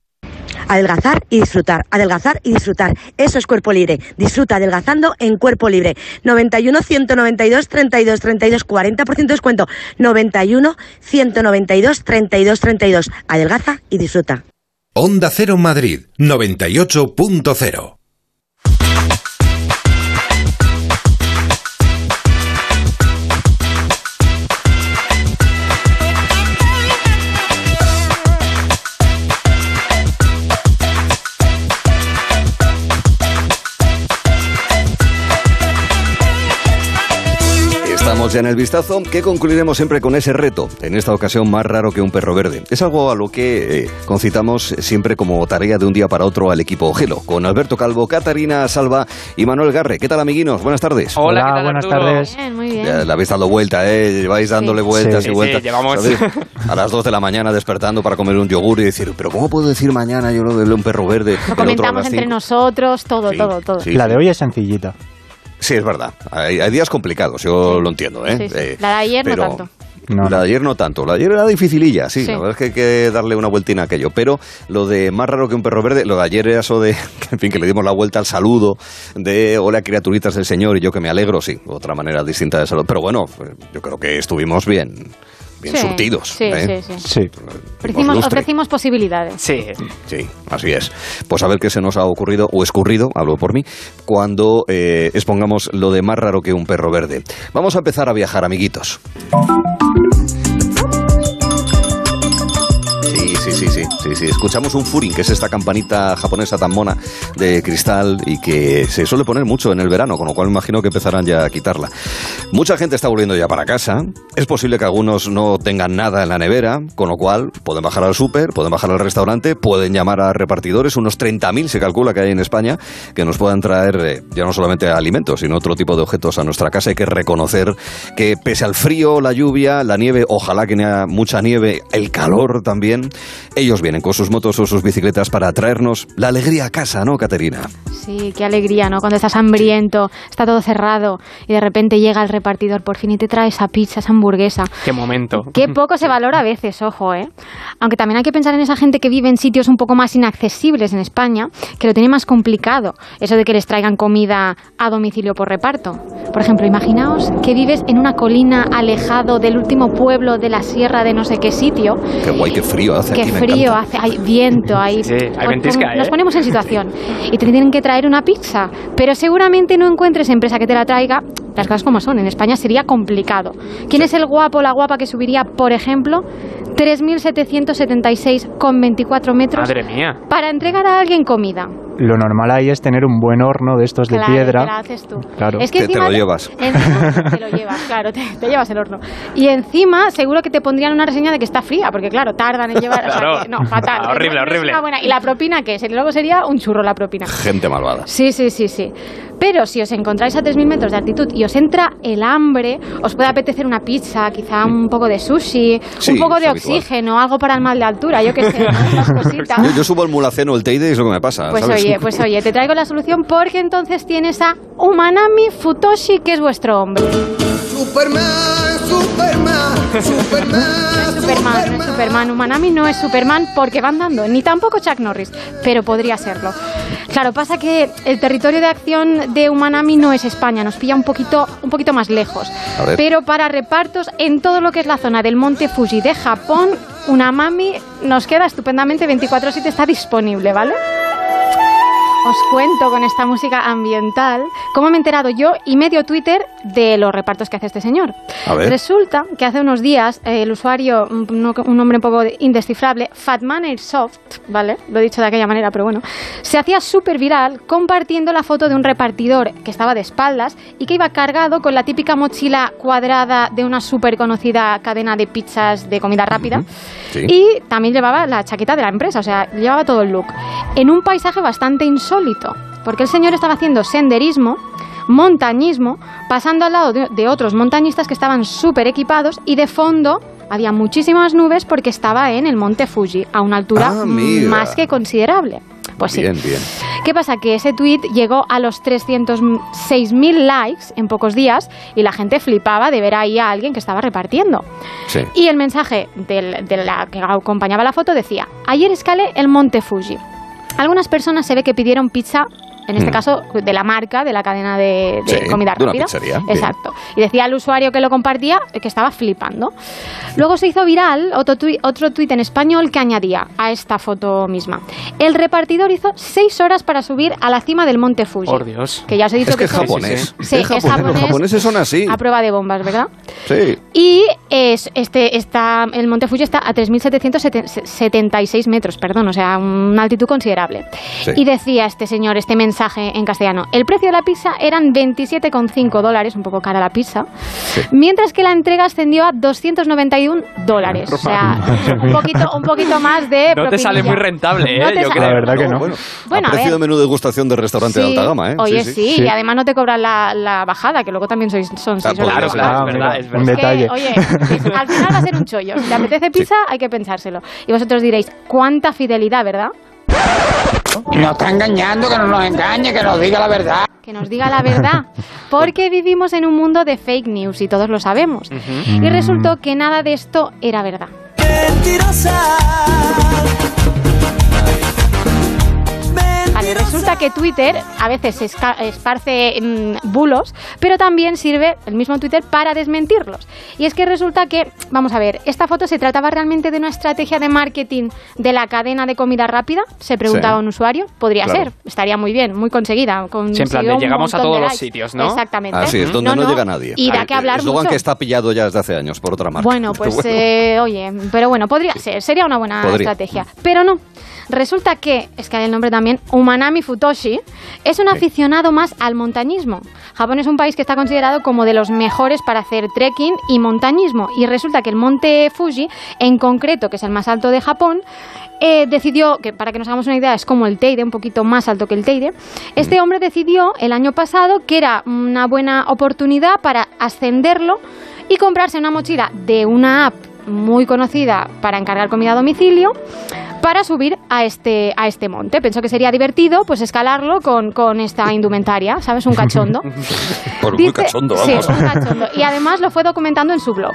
Adelgazar y disfrutar, adelgazar y disfrutar. Eso es cuerpo libre. Disfruta adelgazando en cuerpo libre. 91 192 32 32 40% de descuento. 91 192 32 32. Adelgaza y disfruta. Onda Cero Madrid 98.0 ya en el vistazo que concluiremos siempre con ese reto, en esta ocasión más raro que un perro verde. Es algo a lo que eh, concitamos siempre como tarea de un día para otro al equipo Gelo, con Alberto Calvo, Catarina Salva y Manuel Garre. ¿Qué tal, amiguinos? Buenas tardes. Hola, buenas tardes. muy bien. Ya le habéis dado vuelta, ¿eh? Vais dándole vueltas y vueltas. llevamos... A las 2 de la mañana despertando para comer un yogur y decir, pero ¿cómo puedo decir mañana yo lo de un perro verde? Lo comentamos entre nosotros, todo, todo, todo. La de hoy es sencillita. Sí, es verdad. Hay, días complicados, yo lo entiendo. ¿eh? eh la de ayer no tanto. No, la de ayer no tanto. La de ayer era dificililla, sí, La verdad es que hay que darle una vueltina a aquello. Pero lo de más raro que un perro verde, lo de ayer era eso de, en fin, que le dimos la vuelta al saludo de hola criaturitas del Señor y yo que me alegro, sí. Otra manera distinta de salud. Pero bueno, yo creo que estuvimos bien bien surtidos. Sí, ¿eh? sí, sí. Ofrecimos, posibilidades. Sí. Sí, así es. Pues a ver qué se nos ha ocurrido, o escurrido, hablo por mí, cuando eh, expongamos lo de más raro que un perro verde. Vamos a empezar a viajar, amiguitos. Sí, sí, sí, sí. Escuchamos un furin, que es esta campanita japonesa tan mona de cristal y que se suele poner mucho en el verano, con lo cual imagino que empezarán ya a quitarla. Mucha gente está volviendo ya para casa. Es posible que algunos no tengan nada en la nevera, con lo cual pueden bajar al súper, pueden bajar al restaurante, pueden llamar a repartidores, unos 30.000 se calcula que hay en España, que nos puedan traer eh, ya no solamente alimentos, sino otro tipo de objetos a nuestra casa. Hay que reconocer que pese al frío, la lluvia, la nieve, ojalá que haya mucha nieve, el calor también, ellos vienen con sus motos o sus bicicletas para traernos la alegría a casa, ¿no, Caterina? Sí, qué alegría, ¿no? Cuando estás hambriento, está todo cerrado y de repente llega el repartidor por fin y te trae esa pizza, esa hamburguesa. Qué momento. Qué poco se valora a veces, ojo, ¿eh? Aunque también hay que pensar en esa gente que vive en sitios un poco más inaccesibles en España, que lo tiene más complicado, eso de que les traigan comida a domicilio por reparto. Por ejemplo, imaginaos que vives en una colina alejado del último pueblo de la sierra de no sé qué sitio. Qué guay, qué frío hace Qué frío hace, hay viento, hay... Sí, hay ventisca, Nos ¿eh? ponemos en situación y te tienen que traer una pizza, pero seguramente no encuentres empresa que te la traiga. Las cosas como son, en España sería complicado. ¿Quién es el guapo o la guapa que subiría, por ejemplo, 3.776,24 metros Madre mía. para entregar a alguien comida? lo normal ahí es tener un buen horno de estos de piedra. Te la haces tú. Claro. Es que te, lo llevas. te lo llevas, claro, te, llevas el horno. Y encima, seguro que te pondrían una reseña de que está fría, porque claro, tardan en llevar. Claro. no, fatal. horrible, horrible. ¿Y la propina qué es? Luego sería un churro la propina. Gente malvada. Sí, sí, sí, sí. Pero si os encontráis a 3.000 metros de altitud y os entra el hambre, os puede apetecer una pizza, quizá un poco de sushi, un poco de oxígeno, algo para el mal de altura, yo qué sé, cositas. Yo, subo el mulaceno, el teide y es lo que me pasa. Pues oye, pues oye, te traigo la solución porque entonces tienes a Umanami Futoshi, que es vuestro hombre. Superman, Superman, Superman. Superman, no es Superman. Umanami no es Superman porque va andando, ni tampoco Chuck Norris, pero podría serlo. Claro, pasa que el territorio de acción de Umanami no es España, nos pilla un poquito, un poquito más lejos. Pero para repartos en todo lo que es la zona del monte Fuji de Japón, Unamami nos queda estupendamente 24-7, está disponible, ¿vale? Os cuento con esta música ambiental cómo me he enterado yo y medio Twitter de los repartos que hace este señor. A ver. Resulta que hace unos días eh, el usuario, un, un nombre un poco indescifrable, Fatman Airsoft, ¿vale? Lo he dicho de aquella manera, pero bueno, se hacía súper viral compartiendo la foto de un repartidor que estaba de espaldas y que iba cargado con la típica mochila cuadrada de una súper conocida cadena de pizzas de comida rápida. Sí. Y también llevaba la chaqueta de la empresa, o sea, llevaba todo el look. En un paisaje bastante insólito, porque el señor estaba haciendo senderismo, montañismo, pasando al lado de, de otros montañistas que estaban súper equipados y de fondo había muchísimas nubes porque estaba en el monte Fuji, a una altura Ah, más que considerable. Pues sí. Bien. ¿Qué pasa? Que ese tweet llegó a los 306.000 likes en pocos días y la gente flipaba de ver ahí a alguien que estaba repartiendo. Sí. Y el mensaje del- de la que acompañaba la foto decía, ayer escalé el monte Fuji. Algunas personas se ve que pidieron pizza, en este Mm. caso de la marca, de la cadena de, de Sí, comida de una rápida. pizzería, bien. Exacto. Y decía al usuario que lo compartía que estaba flipando. Luego se hizo viral otro tuit, otro tuit en español que añadía a esta foto misma. El repartidor hizo seis horas para subir a la cima del monte Fuji. Por Dios. Que ya os he dicho Es que es japonés. Sí, Es es japonés. Los japoneses son así. A prueba de bombas, ¿verdad? Sí. Y es, este, está, el Monte Fuji está a 3.776 metros, perdón, o sea, una altitud considerable. Sí. Y decía este señor, este mensaje en castellano, el precio de la pizza eran 27,5 dólares, un poco cara la pizza, mientras que la entrega ascendió a 291 dólares. O sea, un poquito, un poquito más de... No te sale propinilla. muy rentable, No ¿eh? te Yo sale- creo. La verdad que no. Bueno, Bueno, a precio ver. de menú degustación de restaurante de Sí, alta gama, ¿eh? Oye, sí, y además no te cobran la, la bajada, que luego también sois, son seis Ah, horas. claro, claro, Ah, es verdad, es un verdad. detalle. Que, oye, al final va a ser un chollo. Si te apetece pizza, hay que pensárselo. Y vosotros diréis, ¿cuánta fidelidad, verdad? Nos está engañando, que no nos engañe, que nos diga la verdad. Que nos diga la verdad. Porque vivimos en un mundo de fake news y todos lo sabemos. Y resultó que nada de esto era verdad. Vale, resulta que Twitter a veces esparce mm, bulos, pero también sirve el mismo Twitter para desmentirlos. Y es que resulta que, vamos a ver, ¿esta foto se trataba realmente de una estrategia de marketing de la cadena de comida rápida? Se preguntaba Sí. un usuario. Podría Claro. ser, estaría muy bien, muy conseguida. Con Sí, en plan de llegamos a todos los sitios, ¿no? Exactamente. Así es, donde no, llega nadie. Y da Ah, que hablar Eslogan mucho. que está pillado ya desde hace años por otra marca. Bueno, pues Bueno. eh, oye, pero bueno, podría ser, sería una buena Podría. estrategia. Pero no. Resulta que, es que hay el nombre también, Umanami Futoshi, es un aficionado más al montañismo. Japón es un país que está considerado como de los mejores para hacer trekking y montañismo. Y resulta que el monte Fuji, en concreto, que es el más alto de Japón, eh, decidió, que para que nos hagamos una idea, es como el Teide, un poquito más alto que el Teide. Este hombre decidió el año pasado que era una buena oportunidad para ascenderlo y comprarse una mochila de una app muy conocida para encargar comida a domicilio para subir a este, a este monte. Pensó que sería divertido pues escalarlo con, con esta indumentaria, ¿sabes? Un cachondo. Por muy cachondo, sí, vamos. un cachondo. Y además lo fue documentando en su blog.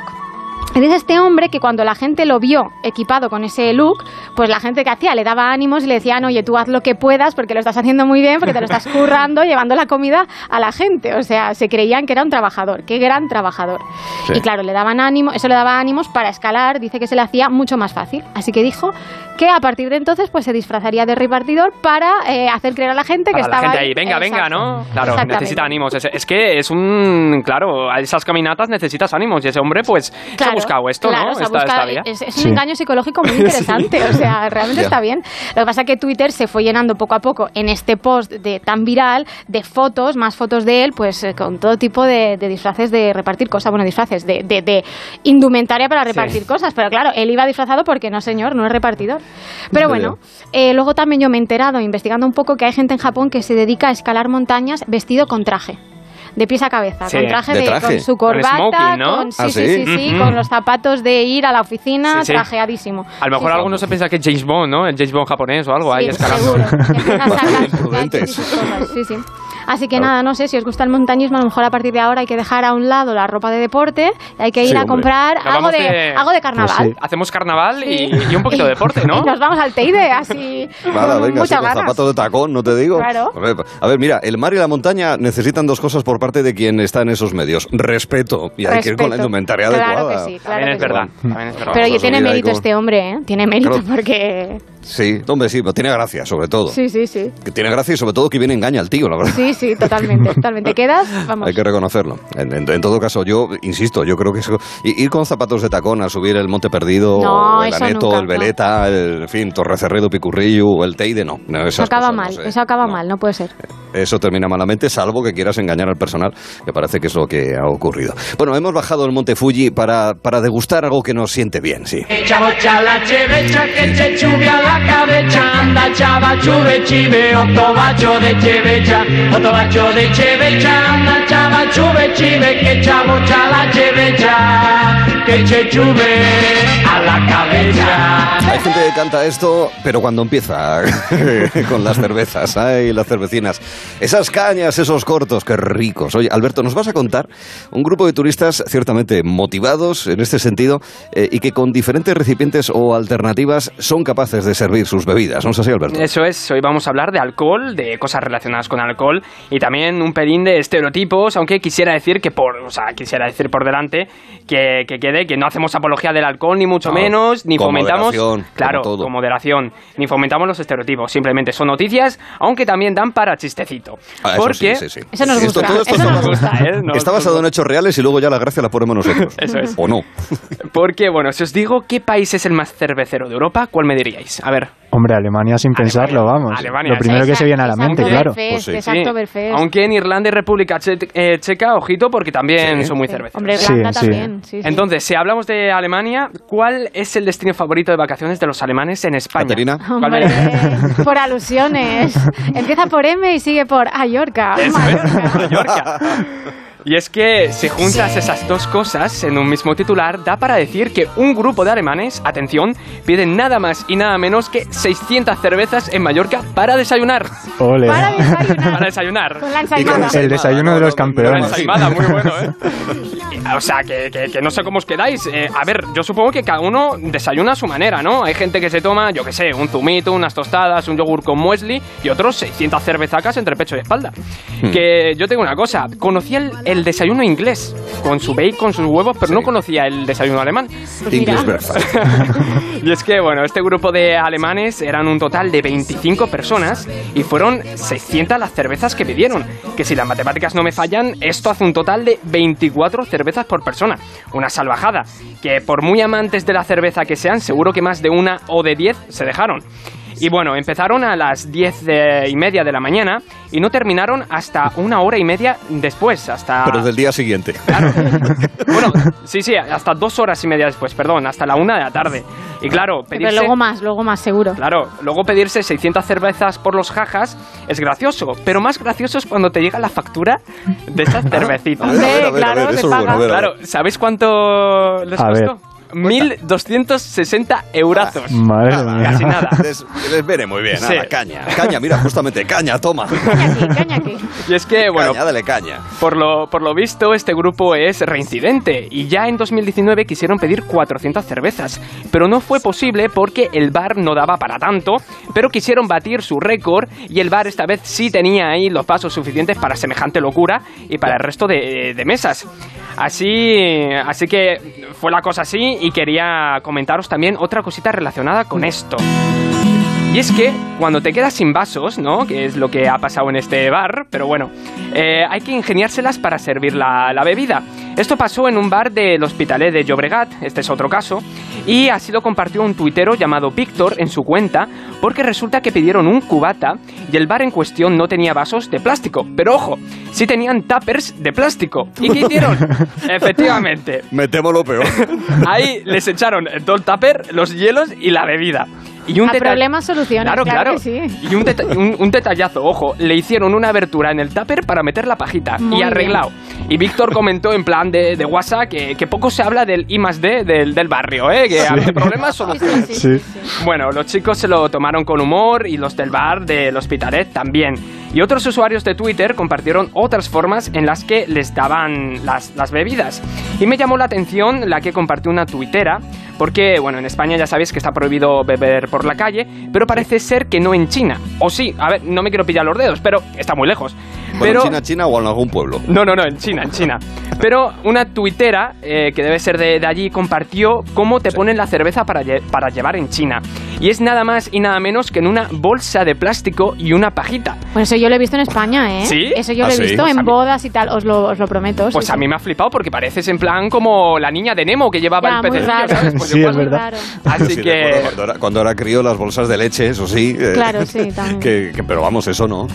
Dice este hombre que cuando la gente lo vio equipado con ese look, pues la gente que hacía le daba ánimos y le decían, oye, tú haz lo que puedas porque lo estás haciendo muy bien, porque te lo estás currando, llevando la comida a la gente. O sea, se creían que era un trabajador, qué gran trabajador. Sí. Y claro, le daban ánimo, eso le daba ánimos para escalar, dice que se le hacía mucho más fácil. Así que dijo que a partir de entonces pues se disfrazaría de repartidor para eh, hacer creer a la gente que Para la estaba gente ahí, venga, venga. ¿no? Claro, necesita ánimos. Es, es que es un. Claro, a esas caminatas necesitas ánimos. Y ese hombre, pues, Claro, buscado esto, claro, ¿no? se ha Esta- buscado- esta vía. es, es un engaño psicológico muy interesante, o sea, realmente está bien. Lo que pasa es que Twitter se fue llenando poco a poco en este post de tan viral de fotos, más fotos de él, pues eh, con todo tipo de, de disfraces de repartir cosas, bueno, disfraces de, de- de indumentaria para repartir Sí. cosas, pero claro, él iba disfrazado porque no, señor, no es repartidor. Pero bueno, eh, luego también yo me he enterado, investigando un poco, que hay gente en Japón que se dedica a escalar montañas vestido con traje. De pies a cabeza, Sí. con traje, ¿De de, traje? con su Con corbata, smoking, ¿no? con, sí, Ah, sí, ¿sí? sí, sí, con los zapatos de ir a la oficina, Sí, sí. trajeadísimo. A lo mejor Sí, sí. algunos se piensa que es James Bond, ¿no? El James Bond japonés o algo ahí Sí, escalando. Sí, sí. Así que nada, no sé, si os gusta el montañismo, a lo mejor a partir de ahora hay que dejar a un lado la ropa de deporte, hay que ir Sí, a comprar algo de, de- algo de carnaval. Hacemos carnaval y, Sí. y un poquito de deporte, ¿no? Y nos vamos al Teide, así. Nada, con venga, sí, muchas con ganas. zapatos de tacón, no te digo. Claro. A ver, a ver, mira, el mar y la montaña necesitan dos cosas por parte parte de quien está en esos medios. Respeto. Y hay que ir con la indumentaria Claro adecuada. que sí, claro También que es sí. verdad. También es verdad. Pero oye, tiene mérito con- este hombre, ¿eh? Tiene mérito Claro. porque... Sí, hombre, sí, pero tiene gracia, sobre todo. Sí, sí, sí. Que tiene gracia y sobre todo que viene engaña al tío, la verdad. Sí, sí, totalmente, totalmente. ¿Quedas? Vamos. Hay que reconocerlo. En, en- en todo caso, yo insisto, yo creo que eso- ir con zapatos de tacón a subir el Monte Perdido, No, o el eso Aneto, nunca, el Veleta, el, en fin, Torrecerredo, Picurrillo, o el Teide, no. no Eso acaba cosas, mal, no sé. eso acaba mal, no puede ser. Eso termina malamente, salvo que quieras engañar al personal, que parece que es lo que ha ocurrido. Bueno, hemos bajado el Monte Fuji para, para degustar algo que nos siente bien, sí. Ciao ciao la cevecha che c'è ciubia la cavecha Hay gente que canta esto, pero cuando empieza con las cervezas, ay, las cervecinas. Esas cañas, esos cortos, qué ricos. Oye, Alberto, nos vas a contar un grupo de turistas ciertamente motivados en este sentido eh, y que con diferentes recipientes o alternativas son capaces de servir sus bebidas. ¿No es así, Alberto? Eso es, hoy vamos a hablar de alcohol, de cosas relacionadas con alcohol y también un pelín de estereotipos, aunque quisiera decir que por, o sea, quisiera decir por delante que, que quede que no hacemos apología del alcohol ni mucho No, menos, ni con fomentamos, moderación, claro, todo. con moderación, ni fomentamos los estereotipos, simplemente son noticias, aunque también dan para chistecito. Ah, eso porque sí, sí, sí. Eso nos Esto- gusta, todo esto eso está, nos gusta. ¿eh? Nos- está basado en hechos reales y luego ya la gracia la ponemos nosotros. Eso es. ¿O no? Porque, bueno, si os digo qué país es el más cervecero de Europa, ¿cuál me diríais? A ver. Hombre, Alemania sin pensarlo, vamos. Alemania, Lo primero que se viene a la mente, claro. Sí. exacto, Belfast. Aunque en Irlanda y República Che- eh, Checa, ojito, porque también son muy cerveceros. Hombre, Sí, Irlanda sí. también. Sí, sí. Entonces, si hablamos de Alemania, ¿cuál es el destino favorito de vacaciones de los alemanes en España? Caterina. ¿Cuál Hombre, por alusiones. Empieza por M y sigue por Mallorca. Mallorca. Y es que si juntas esas dos cosas en un mismo titular, da para decir que un grupo de alemanes, atención, piden nada más y nada menos que 600 cervezas en Mallorca para desayunar. Ole. Para desayunar. Para desayunar. Con la Y con ensaimada. El desayuno de los Con la campeones. ensaimada, muy bueno, ¿eh? O sea, que, que- que no sé cómo os quedáis. Eh, a ver, yo supongo que cada uno desayuna a su manera, ¿no? Hay gente que se toma, yo qué sé, un zumito, unas tostadas, un yogur con muesli y otros 600 cervezacas entre pecho y espalda. Hmm. Que yo tengo una cosa, conocía el, el desayuno inglés, con su bacon, sus huevos, pero no conocía el desayuno alemán. Pues mira. English breakfast. Y es que, bueno, este grupo de alemanes eran un total de 25 personas y fueron 600 las cervezas que pidieron. Que si las matemáticas no me fallan, esto hace un total de 24 cervezas por persona. Una salvajada. Que por muy amantes de la cerveza que sean, seguro que más de una o de 10 se dejaron. Y bueno, empezaron a las 10 de- y media de la mañana y no terminaron hasta una hora y media después, hasta... Pero del día siguiente. Bueno, sí, sí, hasta dos horas y media después, perdón, hasta la una de la tarde. Y claro, Pero pedirse... luego más, luego más, seguro. Claro, luego pedirse 600 cervezas por los jajas es gracioso, pero más gracioso es cuando te llega la factura de esas cervecitas. Claro. Claro, ¿sabéis cuánto les A ver. Costó? 1.260 eurazos. Madre mía. Casi nada. Les, les viene muy bien, Sí. nada, caña. Caña, mira, justamente, caña, toma. Caña aquí, caña aquí. Y es que, bueno, Caña, dale caña. Por lo, por lo visto, este grupo es reincidente y ya en 2019 quisieron pedir 400 cervezas, pero no fue posible porque el bar no daba para tanto, pero quisieron batir su récord y el bar esta vez sí tenía ahí los pasos suficientes para semejante locura y para el resto de, de mesas. Así, así que fue la cosa así y quería comentaros también otra cosita relacionada con esto. Y es que cuando te quedas sin vasos, ¿no? Que es lo que ha pasado en este bar, pero bueno, eh, hay que ingeniárselas para servir la, la bebida. Esto pasó en un bar del Hospitalet de Llobregat, este es otro caso, y así lo compartió un tuitero llamado Víctor en su cuenta, porque resulta que pidieron un cubata y el bar en cuestión no tenía vasos de plástico. Pero ojo, sí tenían tuppers de plástico. ¿Y qué hicieron? Efectivamente, Me temo lo peor. ahí les echaron todo el tupper, los hielos y la bebida. Y un A deta- problemas soluciones, Claro, claro, claro. que sí. Y un, deta- un- un detallazo, ojo, le hicieron una abertura en el tupper para meter la pajita. Muy y bien. arreglado. Y Víctor comentó en plan de, de WhatsApp que, que poco se habla del I más D del, del barrio, ¿eh? Que ante problemas soluciones. Sí. Bueno, los chicos se lo tomaron con humor y los del bar del Hospitalet también. Y otros usuarios de Twitter compartieron otras formas en las que les daban las, las bebidas. Y me llamó la atención la que compartió una tuitera porque, bueno, en España ya sabéis que está prohibido beber por la calle, pero parece ser que no en China. O sí, a ver, no me quiero pillar los dedos, pero está muy lejos. Bueno, pero... en China, China o en algún pueblo. No, no, no, en China, en China. Pero una tuitera, eh, que debe ser de, de allí, compartió cómo te ponen la cerveza para, lle- para llevar en China. Y es nada más y nada menos que en una bolsa de plástico y una pajita. Pues eso yo lo he visto en España, ¿eh? ¿Sí? Eso yo ¿Ah, lo he sí? visto Pues a en mí- bodas y tal, os lo, os lo prometo. Pues sí, a sí. mí me ha flipado porque pareces en plan como la niña de Nemo que llevaba Ya, el muy pececillo, raro. ¿sabes? Pues Sí, es verdad. Así Sí, de que... cuando, era, cuando era crío, las bolsas de leche, eso sí. eh, Claro, sí, también. que- que- pero vamos, eso no.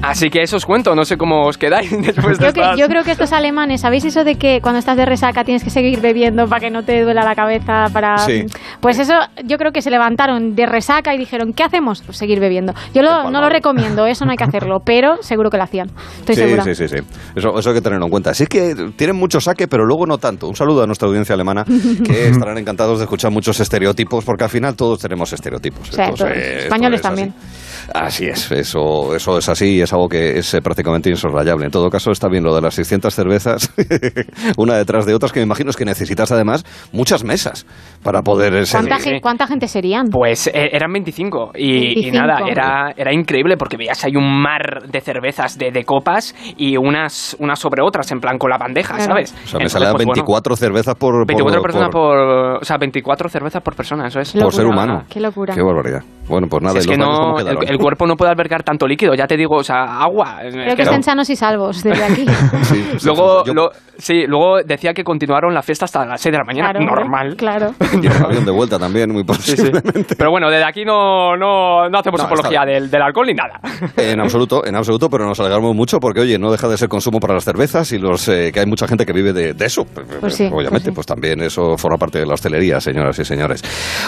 Así que eso os cuento, no sé cómo os quedáis después de Yo, que- estas- yo creo que estos alemanes, ¿sabéis eso de que cuando estás de resaca tienes que seguir bebiendo para que no te duela la cabeza? para Sí. Pues eso, yo creo que se levantaron de resaca y dijeron, ¿qué hacemos? Pues seguir bebiendo. Yo lo- no lo recomiendo, eso no hay que hacerlo, pero seguro que lo hacían. Estoy sí, segura. sí, sí, sí. Eso, eso hay que tenerlo en cuenta. Sí es que tienen mucho saque, pero luego no tanto. Un saludo a nuestra audiencia alemana, que estarán encantados de escuchar muchos estereotipos, porque al final todos tenemos estereotipos. O sea, todos. españoles es así. también. Así es, eso, eso es así y es algo que es eh, prácticamente insoslayable. En todo caso, está bien lo de las 600 cervezas, una detrás de otras, que me imagino es que necesitas además muchas mesas para poder eh, ser... ¿Cuánta, gen- cuánta gente serían? Pues eh, eran 25 y, y 25. nada, era, era increíble porque veías ahí un mar de cervezas de, de copas y unas, unas sobre otras, en plan con la bandeja, Claro. ¿sabes? O sea, me salían pues, bueno, 24 cervezas por, 24 por, personas por- por, O sea, 24 cervezas por persona, eso es. por ser humano. Qué locura. Qué barbaridad. Bueno, pues nada, Si es ¿y los que no, el, quedaron? El cuerpo no puede albergar tanto líquido, ya te digo, o sea, agua. Es Creo que que no. estén sanos y salvos desde aquí. Luego, lo- sí, luego decía que continuaron la fiesta hasta las 6 de la mañana. Claro, Normal. Claro. Y el avión de vuelta también, muy Sí, sí. Pero bueno, desde aquí no, no, no hacemos No, apología del, del alcohol ni nada. En absoluto, en absoluto, pero nos alegramos mucho porque, oye, no deja de ser consumo para las cervezas y los eh, que hay mucha gente que vive de, de eso. Pues sí, Obviamente, pues, también eso forma parte de la hostelería, señoras y señores.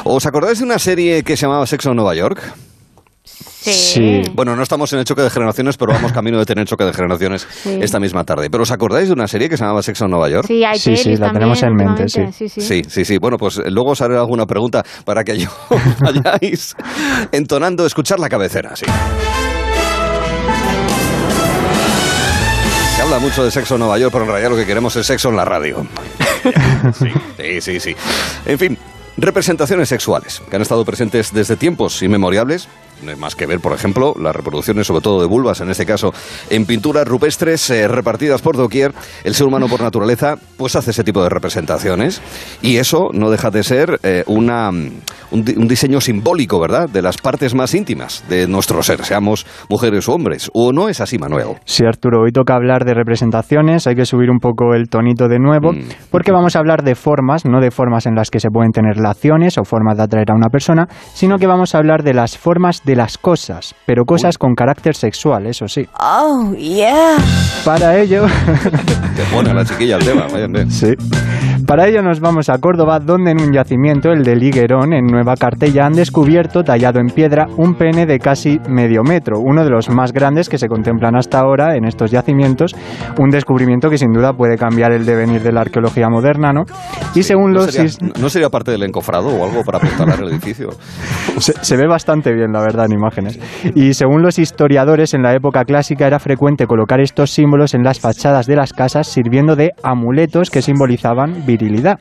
¿Os acordáis de una serie que se llamaba Sexo en Nueva York? Sí. Bueno, no estamos en el choque de generaciones, pero vamos camino de tener choque de generaciones Sí. esta misma tarde. ¿Pero os acordáis de una serie que se llamaba Sexo en Nueva York? Sí, hay Sí, sí, la también tenemos en mente, sí. sí. Sí, sí, sí. Bueno, pues luego os haré alguna pregunta para que yo vayáis entonando, escuchar la cabecera, sí. Se habla mucho de sexo en Nueva York, pero en realidad lo que queremos es sexo en la radio. Sí, sí, sí, sí. En fin, representaciones sexuales que han estado presentes desde tiempos inmemoriales. No hay más que ver, por ejemplo, las reproducciones, sobre todo de vulvas, en este caso, en pinturas rupestres eh, repartidas por doquier. El ser humano, por naturaleza, pues hace ese tipo de representaciones. Y eso no deja de ser eh, una, un, di- un diseño simbólico, ¿verdad?, de las partes más íntimas de nuestro ser, seamos mujeres o hombres. ¿O no es así, Manuel? Sí, Arturo, hoy toca hablar de representaciones, hay que subir un poco el tonito de nuevo, Mm. porque vamos a hablar de formas, no de formas en las que se pueden tener relaciones o formas de atraer a una persona, sino que vamos a hablar de las formas de las cosas, pero cosas con carácter sexual, eso sí. Oh, yeah. Para ello... Te pone la chiquilla el tema, vayan bien. Sí. Para ello nos vamos a Córdoba, donde en un yacimiento, el de Liguerón, en Nueva Cartella, han descubierto, tallado en piedra, un pene de casi medio metro, uno de los más grandes que se contemplan hasta ahora en estos yacimientos, un descubrimiento que sin duda puede cambiar el devenir de la arqueología moderna, ¿no? Y según ¿No los... sería, ¿No sería parte del o algo para apuntalar el edificio? se, se ve bastante bien, la verdad, en imágenes. Y según los historiadores, en la época clásica era frecuente colocar estos símbolos en las fachadas de las casas sirviendo de amuletos que simbolizaban virilidad.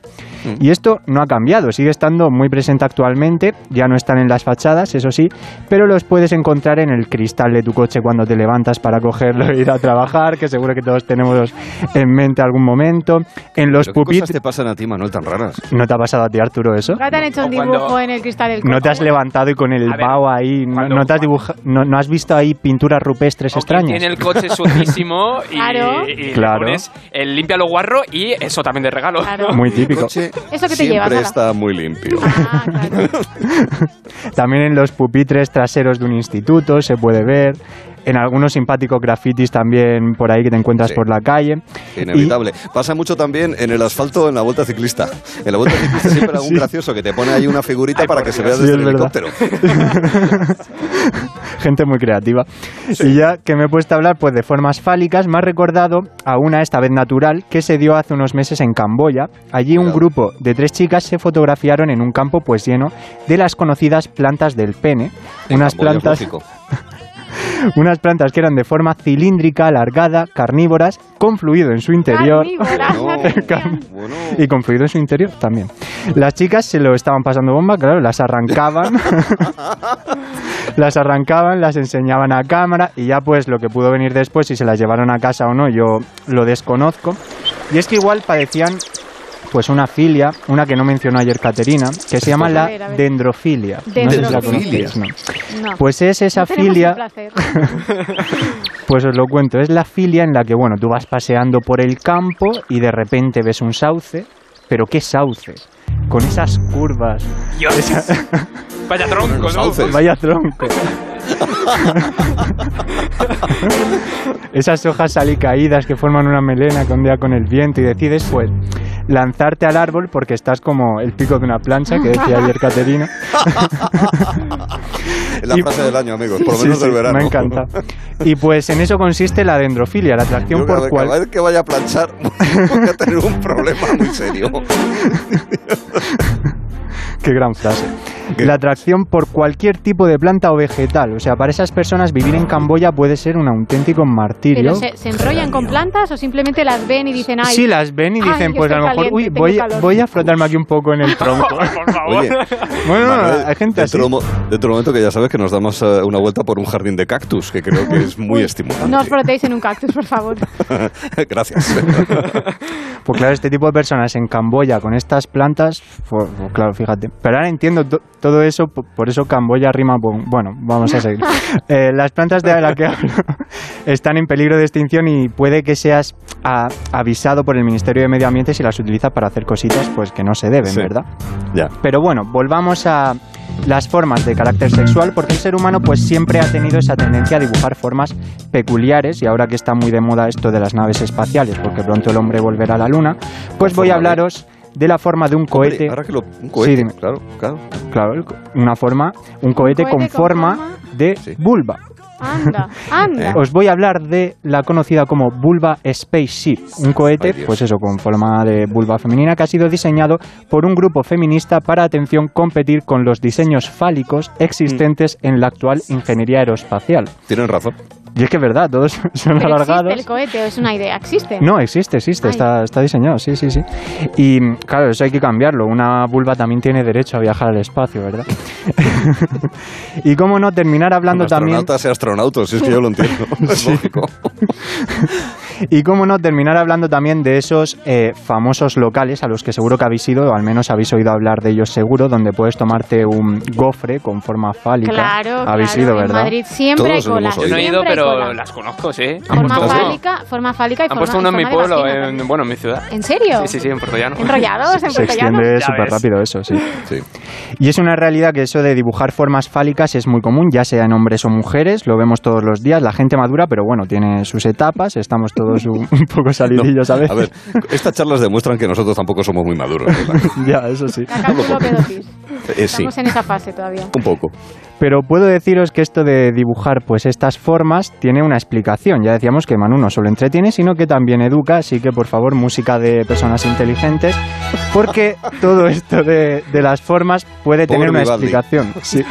Y esto no ha cambiado, sigue estando muy presente actualmente, ya no están en las fachadas, eso sí, pero los puedes encontrar en el cristal de tu coche cuando te levantas para cogerlo e ir a trabajar, que seguro que todos tenemos en mente algún momento. En los ¿Pero ¿Qué cosas pupitres... te pasan a ti, Manuel, tan raras? ¿No te ha pasado a ti, Arturo, eso? Nunca te han hecho un O cuando- dibujo en el cristal del No te has levantado y con el vaho ahí, no, cuando- no te has dibuja- no, no has visto ahí pinturas rupestres O extrañas. tiene el coche sucísimo y, Claro. y le pones el limpia lo guarro y eso también de regalo. Claro. Muy típico. coche Eso que te siempre llevas, está muy limpio. Ah, claro. También en los pupitres traseros de un instituto se puede ver. En algunos simpáticos grafitis también por ahí que te encuentras Sí. por la calle. Inevitable. Pasa mucho también en el asfalto en la vuelta ciclista. En la vuelta ciclista siempre algún Sí. gracioso que te pone ahí una figurita para que se vea Sí, desde es el helicóptero. Gente muy creativa. Y ya que me he puesto a hablar pues de formas fálicas, me ha recordado a una, esta vez natural, que se dio hace unos meses en Camboya. Allí un Cuidado. grupo de tres chicas se fotografiaron en un campo pues lleno de las conocidas plantas del pene. En unas Camboya, plantas. unas plantas que eran de forma cilíndrica, alargada, carnívoras, con fluido en su interior. Bueno. y con fluido en su interior también. Las chicas se lo estaban pasando bomba, claro, las arrancaban, las arrancaban, las enseñaban a cámara y ya pues lo que pudo venir después, si se las llevaron a casa o no, yo lo desconozco. Y es que igual padecían pues una filia, una que no mencionó ayer Caterina, que se llama A la ver, a ver. dendrofilia. No sé si la Dendrofilia. conocéis, ¿no? No. Pues es esa No filia pues os lo cuento, es la filia en la que, bueno, tú vas paseando por el campo y de repente ves un sauce, pero ¿qué sauce? Con esas curvas. Dios. esa- Vaya tronco, ¿no? Vaya tronco. Esas hojas alicaídas que forman una melena que ondea con el viento y decides, pues, lanzarte al árbol porque estás como el pico de una plancha, que decía ayer Caterina. Es la Y- frase del año, amigos, por lo menos sí, del verano. Me encanta. Y pues en eso consiste la dendrofilia, la atracción Yo por cada, cual... cada vez que vaya a planchar voy a tener un problema muy serio. Qué gran frase. La atracción por cualquier tipo de planta o vegetal. O sea, para esas personas vivir en Camboya puede ser un auténtico martirio. ¿Pero se, se enrollan con plantas o simplemente las ven y dicen, ay... Sí, las ven y ay, dicen, que pues a lo mejor, caliente, uy, voy, calor". voy a frotarme aquí un poco en el tronco. Oye, Bueno, no, Manuel, hay gente así. dentro, de un mo- dentro momento que ya sabes que nos damos eh, una vuelta por un jardín de cactus, que creo que es muy estimulante. No os frotéis en un cactus, por favor. Gracias. Pues claro, este tipo de personas en Camboya con estas plantas, pues claro, fíjate. Pero ahora entiendo to- todo eso, po- por eso Camboya rima con... Bueno, vamos a seguir. Eh, las plantas de las que hablo están en peligro de extinción y puede que seas a- avisado por el Ministerio de Medio Ambiente si las utilizas para hacer cositas pues que no se deben, Sí. ¿verdad? ya. Pero bueno, volvamos a las formas de carácter sexual, porque el ser humano pues siempre ha tenido esa tendencia a dibujar formas peculiares y ahora que está muy de moda esto de las naves espaciales, porque pronto el hombre volverá a la luna, pues voy a hablaros de la forma de un Hombre, cohete. ahora que lo- un cohete, Sí, dime. claro, claro. Claro, una forma, un cohete, cohete con, con forma, forma de vulva. Anda, anda. Os voy a hablar de la conocida como Vulva Spaceship, un cohete, Ay, pues eso, con forma de vulva femenina, que ha sido diseñado por un grupo feminista para, atención, competir con los diseños fálicos existentes en la actual ingeniería aeroespacial. Tienen razón. Y es que es verdad, todos son Pero alargados. existe el cohete, es una idea, existe. No, existe, existe, Ay. está, está diseñado, sí, sí, sí. Y claro, eso hay que cambiarlo. Una vulva también tiene derecho a viajar al espacio, ¿verdad? y cómo no terminar hablando también... Astronautas y astronautos, si es que yo lo entiendo. Es lógico. Y cómo no terminar hablando también de esos eh, famosos locales a los que seguro que habéis ido, o al menos habéis oído hablar de ellos seguro, donde puedes tomarte un gofre con forma fálica. Claro, Habéis claro. ido, En ¿verdad? Madrid siempre Todos hay cola. hemos Yo no he ido, siempre hay pero las conozco, sí. Forma fálica, forma fálica y Han forma puesto uno en mi pueblo, en, bueno, en mi ciudad. ¿En serio? Sí, sí, sí, en Puerto Llano. ¿Enrollados en Se extiende súper rápido eso, sí. Sí. Y es una realidad que eso de dibujar formas fálicas es muy común, ya sea en hombres o mujeres, lo vemos todos los días, la gente madura, pero bueno, tiene sus etapas, estamos todos un, un poco salidillos a veces. A ver, estas charlas demuestran que nosotros tampoco somos muy maduros. ¿verdad? ya, eso sí. Eh, sí, Estamos en esa fase todavía. un poco. Pero puedo deciros que esto de dibujar pues estas formas tiene una explicación. Ya decíamos que Manu no solo entretiene, sino que también educa, así que por favor, música de personas inteligentes, porque todo esto de, de las formas puede Pobre tener una Vivaldi. explicación. Sí.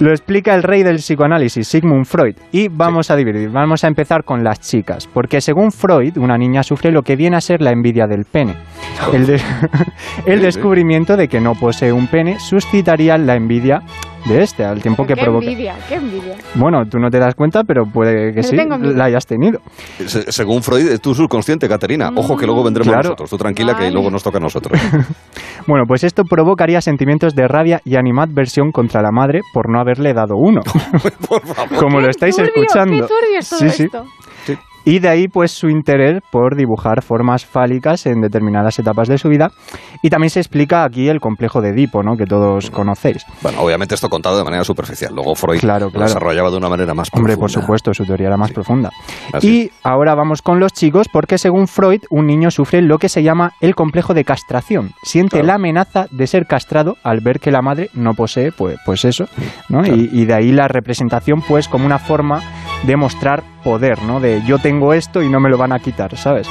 Lo explica el rey del psicoanálisis, Sigmund Freud. Y vamos a dividir, vamos a empezar con las chicas, porque según Freud, una niña sufre lo que viene a ser la envidia del pene. El, de- el descubrimiento de que no posee un pene suscitaría la envidia de este, al tiempo que qué provoca. envidia, qué envidia. Bueno, tú no te das cuenta, pero puede que sí, la hayas tenido. Se- según Freud, es tu subconsciente, Caterina. Ojo que luego vendremos Claro. nosotros. Tú tranquila que luego nos toca a nosotros. Bueno, pues esto provocaría sentimientos de rabia y animadversión contra la madre por no haberle dado uno. Como lo estáis turbio, escuchando. Qué turbio es todo Sí, sí. Y de ahí pues su interés por dibujar formas fálicas en determinadas etapas de su vida. Y también se explica aquí el complejo de Edipo, ¿no? Que todos conocéis. Bueno, obviamente esto contado de manera superficial. Luego Freud Claro, lo claro. desarrollaba de una manera más Hombre, profunda. por supuesto, su teoría era más profunda. Así Y ahora vamos con los chicos, porque según Freud, un niño sufre lo que se llama el complejo de castración. Siente Claro. la amenaza de ser castrado al ver que la madre no posee, pues, pues eso, ¿no? Y, y de ahí la representación, pues, como una forma de mostrar poder, ¿no? De yo tengo esto y no me lo van a quitar, ¿sabes?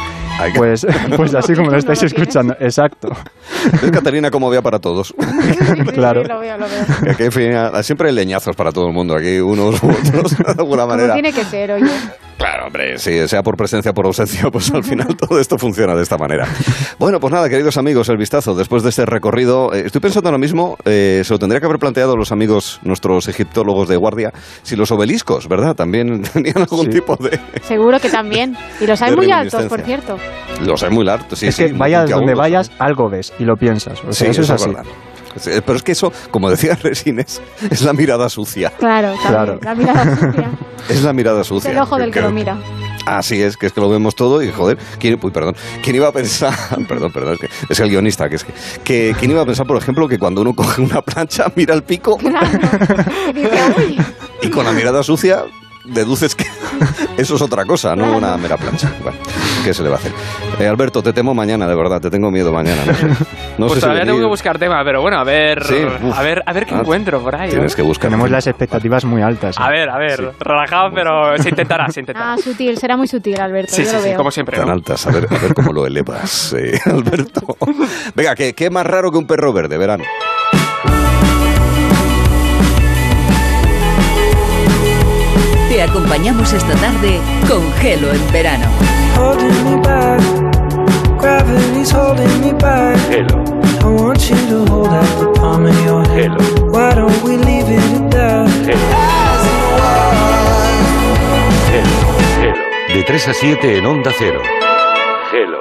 Pues, pues así como lo estáis escuchando, exacto. ¿Ves, Caterina, cómo había para todos? Claro. Sí, lo veo, lo veo. Aquí siempre hay leñazos para todo el mundo. Aquí unos u otros, de alguna Como manera. tiene que ser, oye. Claro, hombre, si sea por presencia o por ausencia, pues al final todo esto funciona de esta manera. Bueno, pues nada, queridos amigos, el vistazo después de este recorrido. eh, estoy pensando ahora mismo, eh, se lo tendría que haber planteado los amigos, nuestros egiptólogos de guardia, si los obeliscos, ¿verdad? También tenían algún tipo de... Seguro que también. Y los hay muy altos, por cierto. Los hay muy largos, sí, es sí. que vayas donde vayas, algo ves y lo piensas. O sea, Sí, eso es así. verdad. Pero es que eso, como decía Resines, es la mirada sucia. Claro, también. Claro. La mirada sucia. Es la mirada Es sucia. el ojo del que lo mira. Así es, que es que lo vemos todo y joder, ¿quién, uy, perdón, ¿quién iba a pensar, perdón, perdón, es, que, es el guionista, que es que, que, ¿quién iba a pensar, por ejemplo, que cuando uno coge una plancha, mira el pico y con la mirada sucia deduces que eso es otra cosa, no una mera plancha. Bueno, ¿qué se le va a hacer? Eh, Alberto, te temo mañana, de verdad, te tengo miedo mañana. No sé, no pues sé si todavía tengo venir. que buscar tema, pero bueno, a ver. Sí, uf. a ver, a ver qué Ah, encuentro por ahí. Tienes ¿eh? que buscar. Tenemos las expectativas muy altas. ¿eh? A ver, a ver, relajado, pero se intentará, se intentará. Ah, sutil, será muy sutil, Alberto. Sí, yo sí, lo sí, veo. como siempre. Tan ¿no? altas, a ver, a ver cómo lo elevas, eh, Alberto. Venga, ¿qué, ¿qué más raro que un perro verde, verano? Te acompañamos esta tarde con Gelo en verano. Hello. I want you to hold out the palm of your hand. Why don't we leave it at that? As it was. De 3 a 7 en Onda Cero. Hello.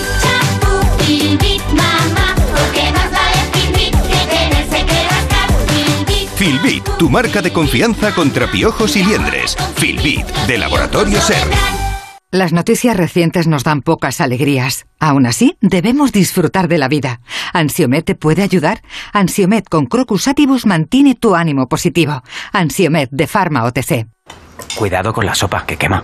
Filbit, tu marca de confianza contra piojos y liendres. Filbit, de Laboratorio Ser. Las noticias recientes nos dan pocas alegrías. Aún así, debemos disfrutar de la vida. ¿Ansiomet te puede ayudar? Ansiomet con Crocus Atibus mantiene tu ánimo positivo. Ansiomet de Pharma OTC. Cuidado con la sopa, que quema.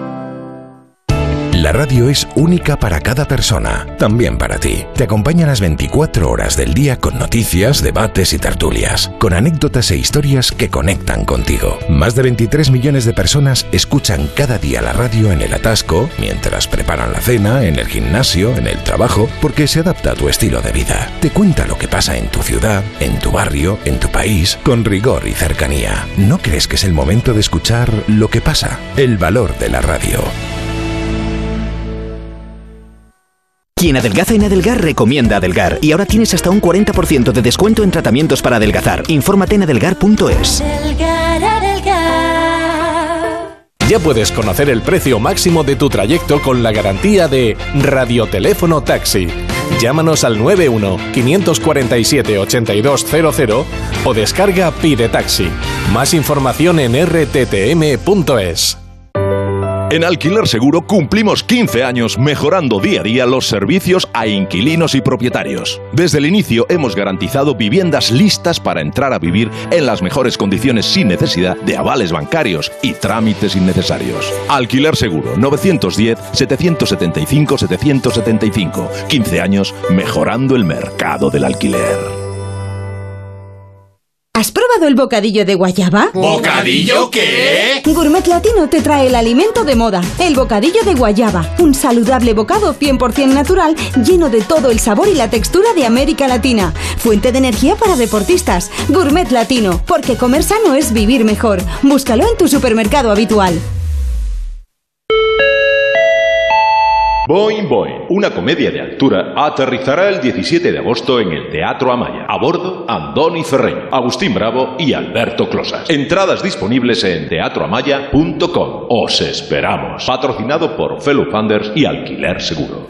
La radio es única para cada persona, también para ti. Te acompaña las 24 horas del día con noticias, debates y tertulias, con anécdotas e historias que conectan contigo. Más de 23 millones de personas escuchan cada día la radio en el atasco, mientras preparan la cena, en el gimnasio, en el trabajo, porque se adapta a tu estilo de vida. Te cuenta lo que pasa en tu ciudad, en tu barrio, en tu país, con rigor y cercanía. ¿No crees que es el momento de escuchar lo que pasa? El valor de la radio. Quien adelgaza en Adelgar recomienda Adelgar y ahora tienes hasta un 40% de descuento en tratamientos para adelgazar. Infórmate en adelgar.es. Ya puedes conocer el precio máximo de tu trayecto con la garantía de Radioteléfono Taxi. Llámanos al 91-547-8200 o descarga Pide Taxi. Más información en rttm.es. En Alquiler Seguro cumplimos 15 años mejorando día a día los servicios a inquilinos y propietarios. Desde el inicio hemos garantizado viviendas listas para entrar a vivir en las mejores condiciones sin necesidad de avales bancarios y trámites innecesarios. Alquiler Seguro 910-775-775. 15 años mejorando el mercado del alquiler. ¿Has probado el bocadillo de guayaba? ¿Bocadillo qué? Gourmet Latino te trae el alimento de moda, el bocadillo de guayaba, un saludable bocado 100% natural lleno de todo el sabor y la textura de América Latina. Fuente de energía para deportistas. Gourmet Latino, porque comer sano es vivir mejor. Búscalo en tu supermercado habitual. Boing Boing, una comedia de altura, aterrizará el 17 de agosto en el Teatro Amaya. A bordo, Andoni Ferreño, Agustín Bravo y Alberto Closas. Entradas disponibles en teatroamaya.com. Os esperamos. Patrocinado por Fellow Funders y Alquiler Seguro.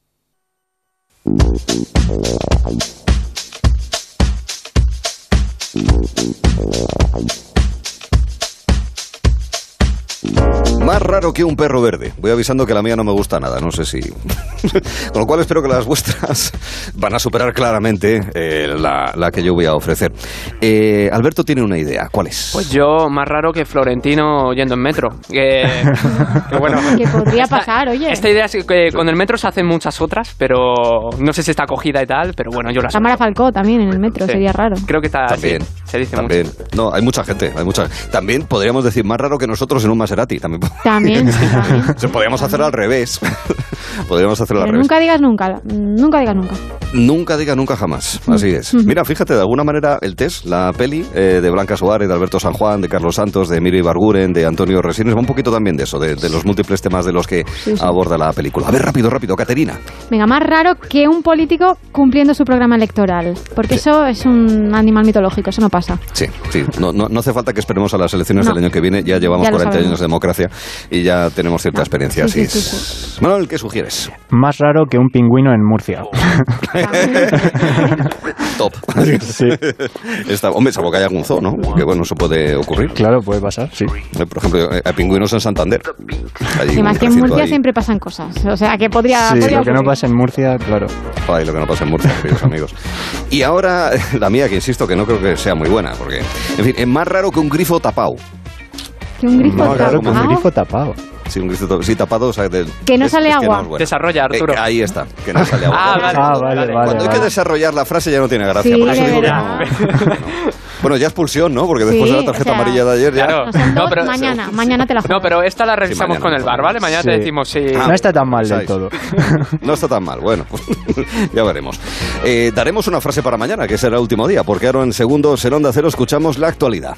Thank Más raro que un perro verde. Voy avisando que la mía no me gusta nada, no sé si. Con lo cual espero que las vuestras van a superar claramente eh, la, la que yo voy a ofrecer. Eh, Alberto tiene una idea. ¿Cuál es? Pues yo, más raro que Florentino yendo en metro. Que, que bueno. Que podría pasar, oye. Esta idea es que con el metro se hacen muchas otras, pero no sé si está acogida y tal, pero bueno, yo las. Tamara Falcó también en el metro, Sí. sería raro. Creo que está. También. sí, se dice También. No, hay mucha gente, hay mucha. También podríamos decir más raro que nosotros en un Maserati. También. También, sí, también. Podríamos hacer al revés. podríamos hacerlo al Pero revés. nunca digas nunca, nunca digas nunca. Nunca diga nunca jamás. Así es. Mira, fíjate, de alguna manera el test, la peli eh, de Blanca Suárez, de Alberto San Juan, de Carlos Santos, de Emilio Ibarguren, de Antonio Resines, va un poquito también de eso, de, de los múltiples temas de los que Sí, sí. aborda la película. A ver, rápido, rápido, Caterina. Venga, más raro que un político cumpliendo su programa electoral. Porque eso es un animal mitológico, eso no pasa. Sí, sí. No, no, no hace falta que esperemos a las elecciones No. del año que viene. Ya llevamos Ya lo 40 sabemos. años de democracia y ya tenemos cierta experiencia. Sí, así sí, es. Manuel, ¿qué sugieres? Más raro que un pingüino en Murcia. Top. Sí. Está, hombre, salvo que haya algún zoo, ¿no? Que bueno, eso puede ocurrir. Claro, puede pasar, sí. Eh, Por ejemplo, eh, hay pingüinos en Santander. Hay Y un más que en Murcia ahí. siempre pasan cosas. O sea, que podría... Sí, podría lo que no pasa en Murcia, claro. Ay, lo que no pasa en Murcia, queridos amigos. Y ahora, la mía, que insisto que no creo que sea muy buena, porque, en fin, es más raro que un grifo tapado. Que un grifo un tapado. grifo tapado. Sí, un grifo tapado, sí, tapado, o sea, del- Que no sale es agua. Desarrolla, Arturo. Eh, ahí está, que no sale agua. Ah, vale. Ah, vale, vale, Cuando hay que desarrollar la frase ya no tiene gracia. Sí, por eso de digo que no. Bueno, ya expulsión, ¿no? Porque después Sí, de la tarjeta o sea, amarilla de ayer ya... Claro. No, son No, dos, pero- mañana, mañana te la juego. No, pero esta la revisamos mañana. con el bar, ¿vale? Mañana te decimos si. No está tan mal del todo. No está tan mal, bueno, pues ya veremos. Eh, daremos una frase para mañana, que será el último día, porque ahora en segundos en Onda Cero escuchamos la actualidad.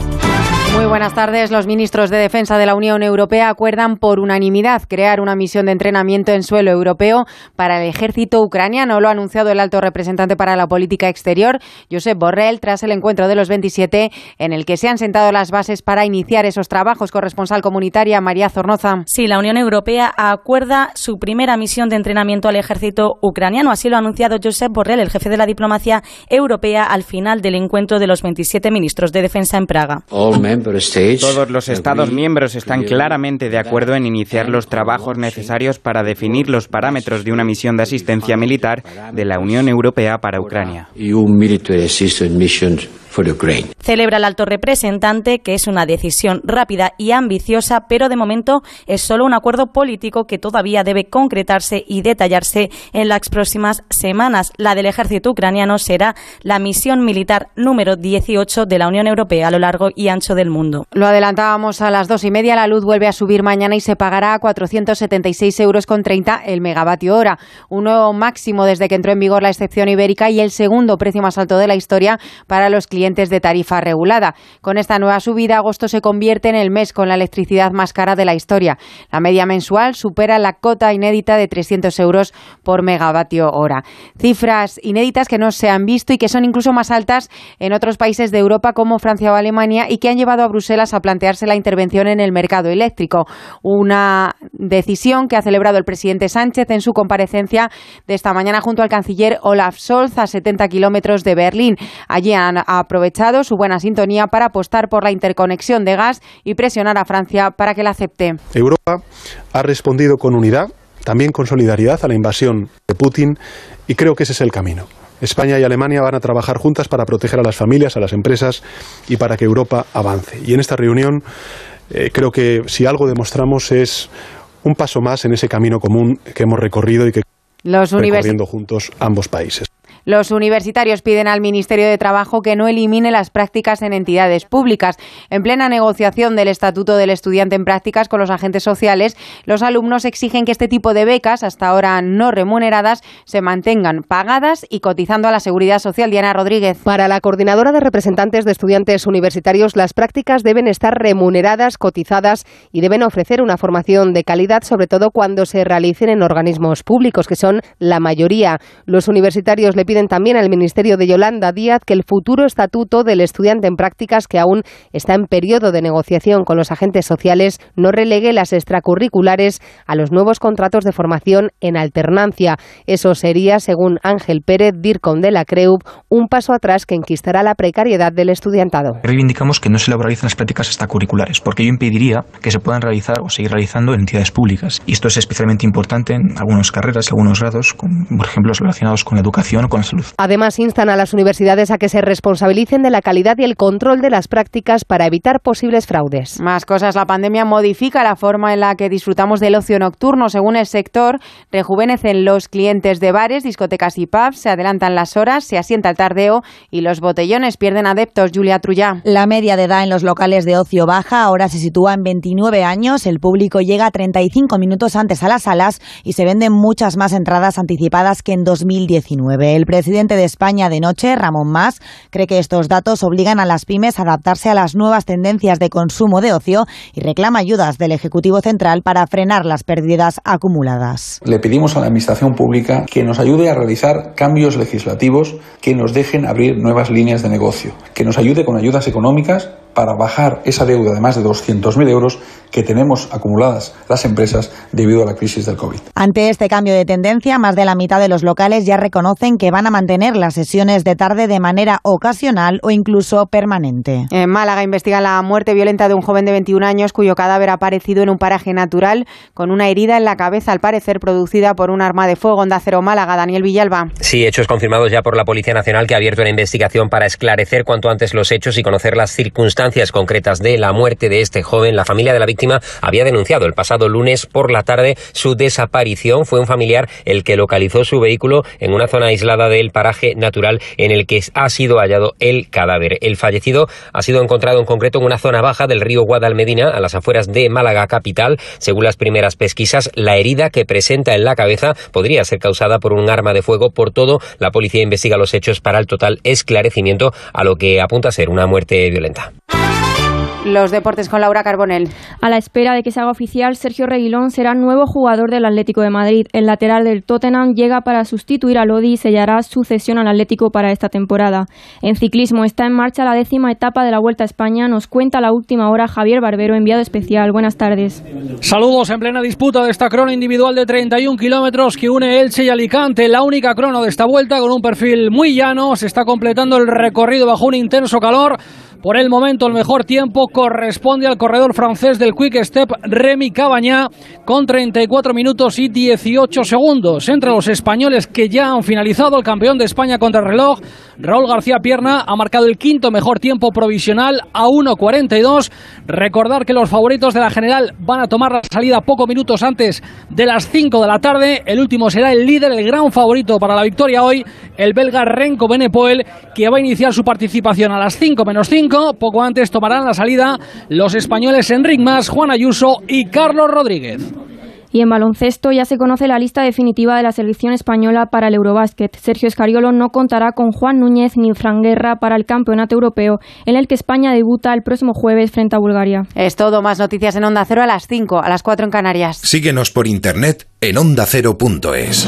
Muy buenas tardes. Los ministros de Defensa de la Unión Europea acuerdan por unanimidad crear una misión de entrenamiento en suelo europeo para el ejército ucraniano. Lo ha anunciado el alto representante para la política exterior, Josep Borrell, tras el encuentro de los 27 en el que se han sentado las bases para iniciar esos trabajos. Corresponsal comunitaria María Zornoza. Sí, la Unión Europea acuerda su primera misión de entrenamiento al ejército ucraniano. Así lo ha anunciado Josep Borrell, el jefe de la diplomacia europea, al final del encuentro de los 27 ministros de defensa en Praga. Todos los Estados miembros están claramente de acuerdo en iniciar los trabajos necesarios para definir los parámetros de una misión de asistencia militar de la Unión Europea para Ucrania. Celebra el alto representante que es una decisión rápida y ambiciosa, pero de momento es solo un acuerdo político que todavía debe concretarse y detallarse en las próximas semanas. La del ejército ucraniano será la misión militar número 18 de la Unión Europea a lo largo y ancho del mundo. Lo adelantábamos a las dos y media. La luz vuelve a subir mañana y se pagará a 476 euros con 30 el megavatio hora. Un nuevo máximo desde que entró en vigor la excepción ibérica y el segundo precio más alto de la historia para los clientes de tarifa regulada. Con esta nueva subida, agosto se convierte en el mes con la electricidad más cara de la historia. La media mensual supera la cota inédita de 300 euros por megavatio hora. Cifras inéditas que no se han visto y que son incluso más altas en otros países de Europa como Francia o Alemania y que han llevado a Bruselas a plantearse la intervención en el mercado eléctrico. Una decisión que ha celebrado el presidente Sánchez en su comparecencia de esta mañana junto al canciller Olaf Scholz a 70 kilómetros de Berlín. Allí han aprovechado su buena sintonía para apostar por la interconexión de gas y presionar a Francia para que la acepte. Europa ha respondido con unidad, también con solidaridad a la invasión de Putin y creo que ese es el camino. España y Alemania van a trabajar juntas para proteger a las familias, a las empresas y para que Europa avance. Y en esta reunión eh, creo que si algo demostramos es un paso más en ese camino común que hemos recorrido y que Los recorriendo juntos ambos países. Los universitarios piden al Ministerio de Trabajo que no elimine las prácticas en entidades públicas. En plena negociación del Estatuto del Estudiante en Prácticas con los agentes sociales, los alumnos exigen que este tipo de becas, hasta ahora no remuneradas, se mantengan pagadas y cotizando a la Seguridad Social. Diana Rodríguez. Para la coordinadora de representantes de estudiantes universitarios, las prácticas deben estar remuneradas, cotizadas y deben ofrecer una formación de calidad, sobre todo cuando se realicen en organismos públicos, que son la mayoría. Los universitarios le piden también al Ministerio de Yolanda Díaz que el futuro estatuto del estudiante en prácticas, que aún está en periodo de negociación con los agentes sociales, no relegue las extracurriculares a los nuevos contratos de formación en alternancia. Eso sería, según Ángel Pérez, DIRCON de la CREUB, un paso atrás que enquistará la precariedad del estudiantado. Reivindicamos que no se laboralicen las prácticas extracurriculares, porque ello impediría que se puedan realizar o seguir realizando en entidades públicas. Y esto es especialmente importante en algunas carreras, algunos grados, por ejemplo, los relacionados con la educación o con Además, instan a las universidades a que se responsabilicen de la calidad y el control de las prácticas para evitar posibles fraudes. Más cosas. La pandemia modifica la forma en la que disfrutamos del ocio nocturno. Según el sector, rejuvenecen los clientes de bares, discotecas y pubs, se adelantan las horas, se asienta el tardeo y los botellones pierden adeptos. Julia Trullá. La media de edad en los locales de ocio baja, ahora se sitúa en 29 años. El público llega 35 minutos antes a las salas y se venden muchas más entradas anticipadas que en 2019. El presidente de España de noche, Ramón Mas, cree que estos datos obligan a las pymes a adaptarse a las nuevas tendencias de consumo de ocio y reclama ayudas del Ejecutivo Central para frenar las pérdidas acumuladas. Le pedimos a la Administración Pública que nos ayude a realizar cambios legislativos que nos dejen abrir nuevas líneas de negocio, que nos ayude con ayudas económicas para bajar esa deuda de más de 200.000 euros que tenemos acumuladas las empresas debido a la crisis del COVID. Ante este cambio de tendencia, más de la mitad de los locales ya reconocen que van a mantener las sesiones de tarde de manera ocasional o incluso permanente. En Málaga investigan la muerte violenta de un joven de 21 años cuyo cadáver ha aparecido en un paraje natural con una herida en la cabeza, al parecer producida por un arma de fuego. Onda Cero Málaga, Daniel Villalba. Sí, hechos confirmados ya por la Policía Nacional que ha abierto una investigación para esclarecer cuanto antes los hechos y conocer las circunstancias concretas de la muerte de este joven. La familia de la víctima había denunciado el pasado lunes por la tarde su desaparición. Fue un familiar el que localizó su vehículo en una zona aislada del paraje natural en el que ha sido hallado el cadáver. El fallecido ha sido encontrado en concreto en una zona baja del río Guadalmedina, a las afueras de Málaga capital. Según las primeras pesquisas, la herida que presenta en la cabeza podría ser causada por un arma de fuego. Por todo, la policía investiga los hechos para el total esclarecimiento a lo que apunta a ser una muerte violenta. Los deportes con Laura Carbonell. A la espera de que se haga oficial, Sergio Reguilón será nuevo jugador del Atlético de Madrid. El lateral del Tottenham llega para sustituir a Lodi y sellará su cesión al Atlético para esta temporada. En ciclismo está en marcha la décima etapa de la Vuelta a España. Nos cuenta la última hora Javier Barbero, enviado especial. Buenas tardes. Saludos en plena disputa de esta crono individual de 31 kilómetros que une Elche y Alicante. La única crono de esta vuelta con un perfil muy llano. Se está completando el recorrido bajo un intenso calor. Por el momento, el mejor tiempo corresponde al corredor francés del Quick Step, Remy Cabañá, con 34 minutos y 18 segundos. Entre los españoles que ya han finalizado, el campeón de España contra el reloj, Raúl García Pierna, ha marcado el quinto mejor tiempo provisional a 1.42. Recordar que los favoritos de la general van a tomar la salida pocos minutos antes de las 5 de la tarde. El último será el líder, el gran favorito para la victoria hoy, el belga Renko Benepoel, que va a iniciar su participación a las 5 menos 5 poco antes tomarán la salida los españoles Enric Mas, Juan Ayuso y Carlos Rodríguez. Y en baloncesto ya se conoce la lista definitiva de la selección española para el Eurobásquet. Sergio Escariolo no contará con Juan Núñez ni Fran Guerra para el Campeonato Europeo, en el que España debuta el próximo jueves frente a Bulgaria. Es todo, más noticias en Onda Cero a las 5, a las 4 en Canarias. Síguenos por internet en ondacero.es.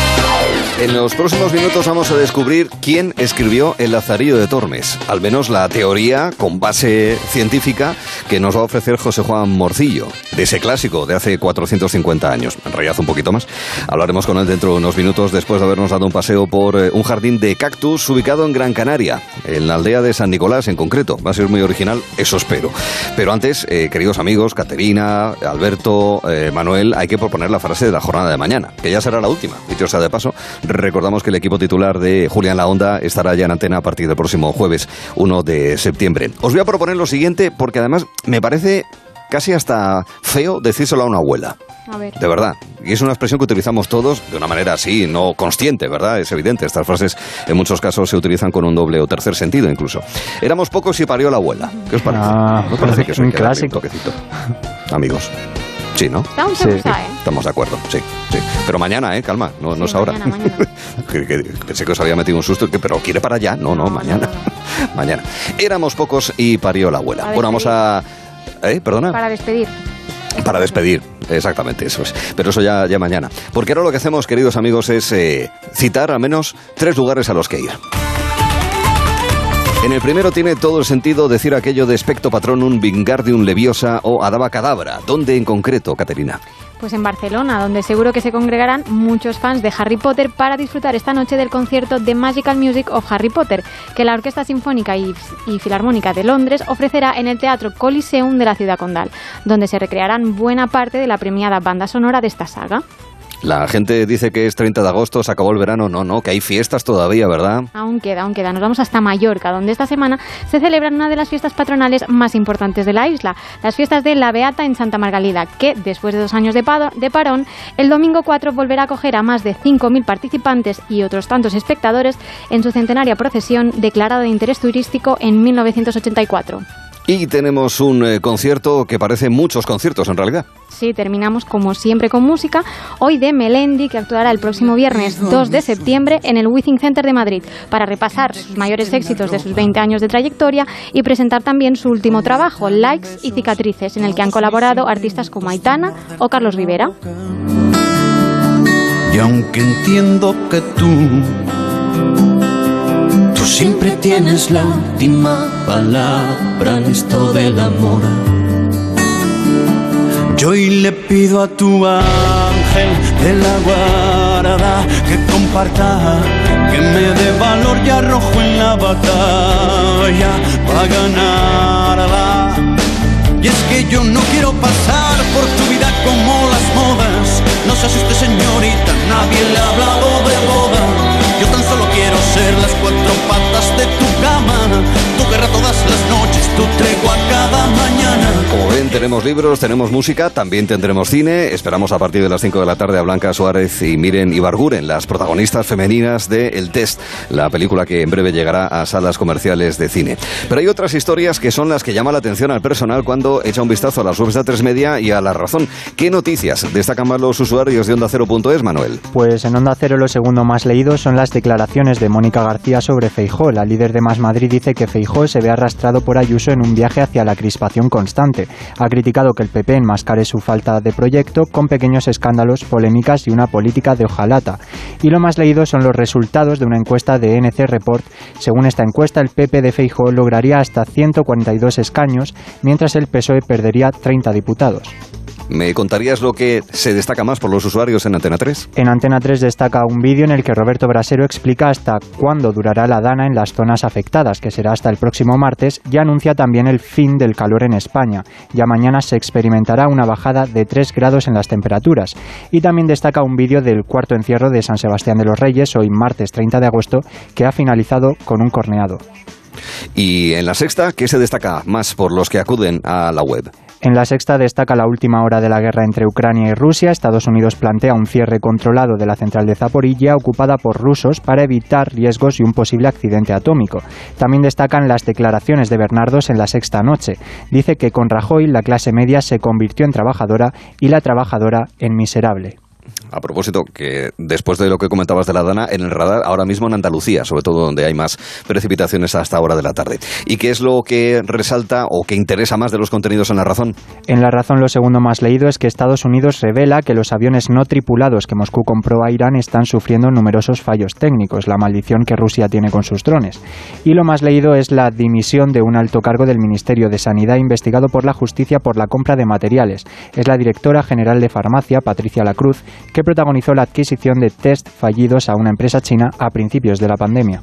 En los próximos minutos vamos a descubrir quién escribió El Lazarillo de Tormes, al menos la teoría con base científica que nos va a ofrecer José Juan Morcillo, de ese clásico de hace 450 años, en realidad un poquito más. Hablaremos con él dentro de unos minutos después de habernos dado un paseo por eh, un jardín de cactus ubicado en Gran Canaria, en la aldea de San Nicolás en concreto. Va a ser muy original, eso espero. Pero antes, eh, queridos amigos, Caterina, Alberto, eh, Manuel, hay que proponer la frase de la jornada de mañana, que ya será la última, dicho sea de paso Recordamos que el equipo titular de Julián La Onda estará ya en antena a partir del próximo jueves 1 de septiembre. Os voy a proponer lo siguiente porque además me parece casi hasta feo decírselo a una abuela. A ver. De verdad. Y es una expresión que utilizamos todos de una manera así, no consciente, ¿verdad? Es evidente. Estas frases en muchos casos se utilizan con un doble o tercer sentido incluso. Éramos pocos y parió la abuela. ¿Qué os parece? Ah, ¿No parece que hay un clásico. toquecito? Amigos. Sí, ¿no? Estamos Sí. gusta, ¿eh? Estamos de acuerdo, sí, sí. Pero mañana, ¿eh? Calma, no, no es ahora. mañana, mañana. Que- que- pensé que os había metido un susto, que, pero ¿quiere para allá? No, no, mañana. mañana. Éramos pocos y parió la abuela. Para bueno, vamos a... ¿Eh? ¿Perdona? Para despedir. Para despedir, exactamente, eso es. Pero eso ya, ya mañana. Porque ahora lo que hacemos, queridos amigos, es eh, citar al menos tres lugares a los que ir. En el primero tiene todo el sentido decir aquello de Specto Patronum, Vingardium Leviosa o Adaba Cadabra. ¿Dónde en concreto, Caterina? Pues en Barcelona, donde seguro que se congregarán muchos fans de Harry Potter para disfrutar esta noche del concierto de Magical Music of Harry Potter, que la Orquesta Sinfónica y, y Filarmónica de Londres ofrecerá en el Teatro Coliseum de la ciudad condal, donde se recrearán buena parte de la premiada banda sonora de esta saga. La gente dice que es 30 de agosto, se acabó el verano. No, no, que hay fiestas todavía, ¿verdad? Aún queda, aún queda. Nos vamos hasta Mallorca, donde esta semana se celebran una de las fiestas patronales más importantes de la isla, las fiestas de la Beata en Santa Margalida, que después de dos años de, parón, el domingo 4 volverá a acoger a más de 5.000 participantes y otros tantos espectadores en su centenaria procesión declarada de interés turístico en 1984. Y tenemos un eh, concierto que parece muchos conciertos en realidad. Sí, terminamos como siempre con música. Hoy de Melendi, que actuará el próximo viernes 2 de septiembre en el Withing Center de Madrid para repasar sus mayores éxitos de sus 20 años de trayectoria y presentar también su último trabajo, Likes y Cicatrices, en el que han colaborado artistas como Aitana o Carlos Rivera. Y aunque entiendo que tú, tú siempre tienes la última palabra en esto del amor. Yo hoy le pido a tu ángel de la guarda que comparta, que me dé valor y arrojo en la batalla para ganarla. Y es que yo no quiero pasar por tu vida como las modas. No se asuste señorita, nadie le ha hablado de boda. Ser las cuatro patas de tu cama. Todas las noches, tu tregua cada mañana. Como ven, tenemos libros, tenemos música, también tendremos cine. Esperamos a partir de las 5 de la tarde a Blanca Suárez y Miren Ibarguren, las protagonistas femeninas de El Test, la película que en breve llegará a salas comerciales de cine. Pero hay otras historias que son las que llaman la atención al personal cuando echa un vistazo a las webs de A3 Media y a La Razón. ¿Qué noticias destacan más los usuarios de Onda Cero.es, Manuel? Pues en Onda Cero lo segundo más leído son las declaraciones de Mónica García sobre Feijó. La líder de Más Madrid dice que Feijó se ve arrastrado por Ayuso en un viaje hacia la crispación constante. Ha criticado que el PP enmascare su falta de proyecto con pequeños escándalos, polémicas y una política de hojalata. Y lo más leído son los resultados de una encuesta de NC Report. Según esta encuesta, el PP de Feijó lograría hasta 142 escaños, mientras el PSOE perdería 30 diputados. ¿Me contarías lo que se destaca más por los usuarios en Antena 3? En Antena 3 destaca un vídeo en el que Roberto Brasero explica hasta cuándo durará la dana en las zonas afectadas, que será hasta el próximo martes, y anuncia también el fin del calor en España. Ya mañana se experimentará una bajada de 3 grados en las temperaturas. Y también destaca un vídeo del cuarto encierro de San Sebastián de los Reyes, hoy martes 30 de agosto, que ha finalizado con un corneado. Y en la sexta, ¿qué se destaca más por los que acuden a la web? En la sexta destaca la última hora de la guerra entre Ucrania y Rusia. Estados Unidos plantea un cierre controlado de la central de Zaporilla ocupada por rusos para evitar riesgos y un posible accidente atómico. También destacan las declaraciones de Bernardos en la sexta noche. Dice que con Rajoy la clase media se convirtió en trabajadora y la trabajadora en miserable. A propósito, que después de lo que comentabas de la Dana, en el radar ahora mismo en Andalucía, sobre todo donde hay más precipitaciones hasta hora de la tarde. ¿Y qué es lo que resalta o que interesa más de los contenidos en la razón? En La Razón lo segundo más leído es que Estados Unidos revela que los aviones no tripulados que Moscú compró a Irán están sufriendo numerosos fallos técnicos, la maldición que Rusia tiene con sus drones. Y lo más leído es la dimisión de un alto cargo del Ministerio de Sanidad investigado por la justicia por la compra de materiales. Es la directora general de farmacia, Patricia Lacruz, que protagonizó la adquisición de test fallidos a una empresa china a principios de la pandemia.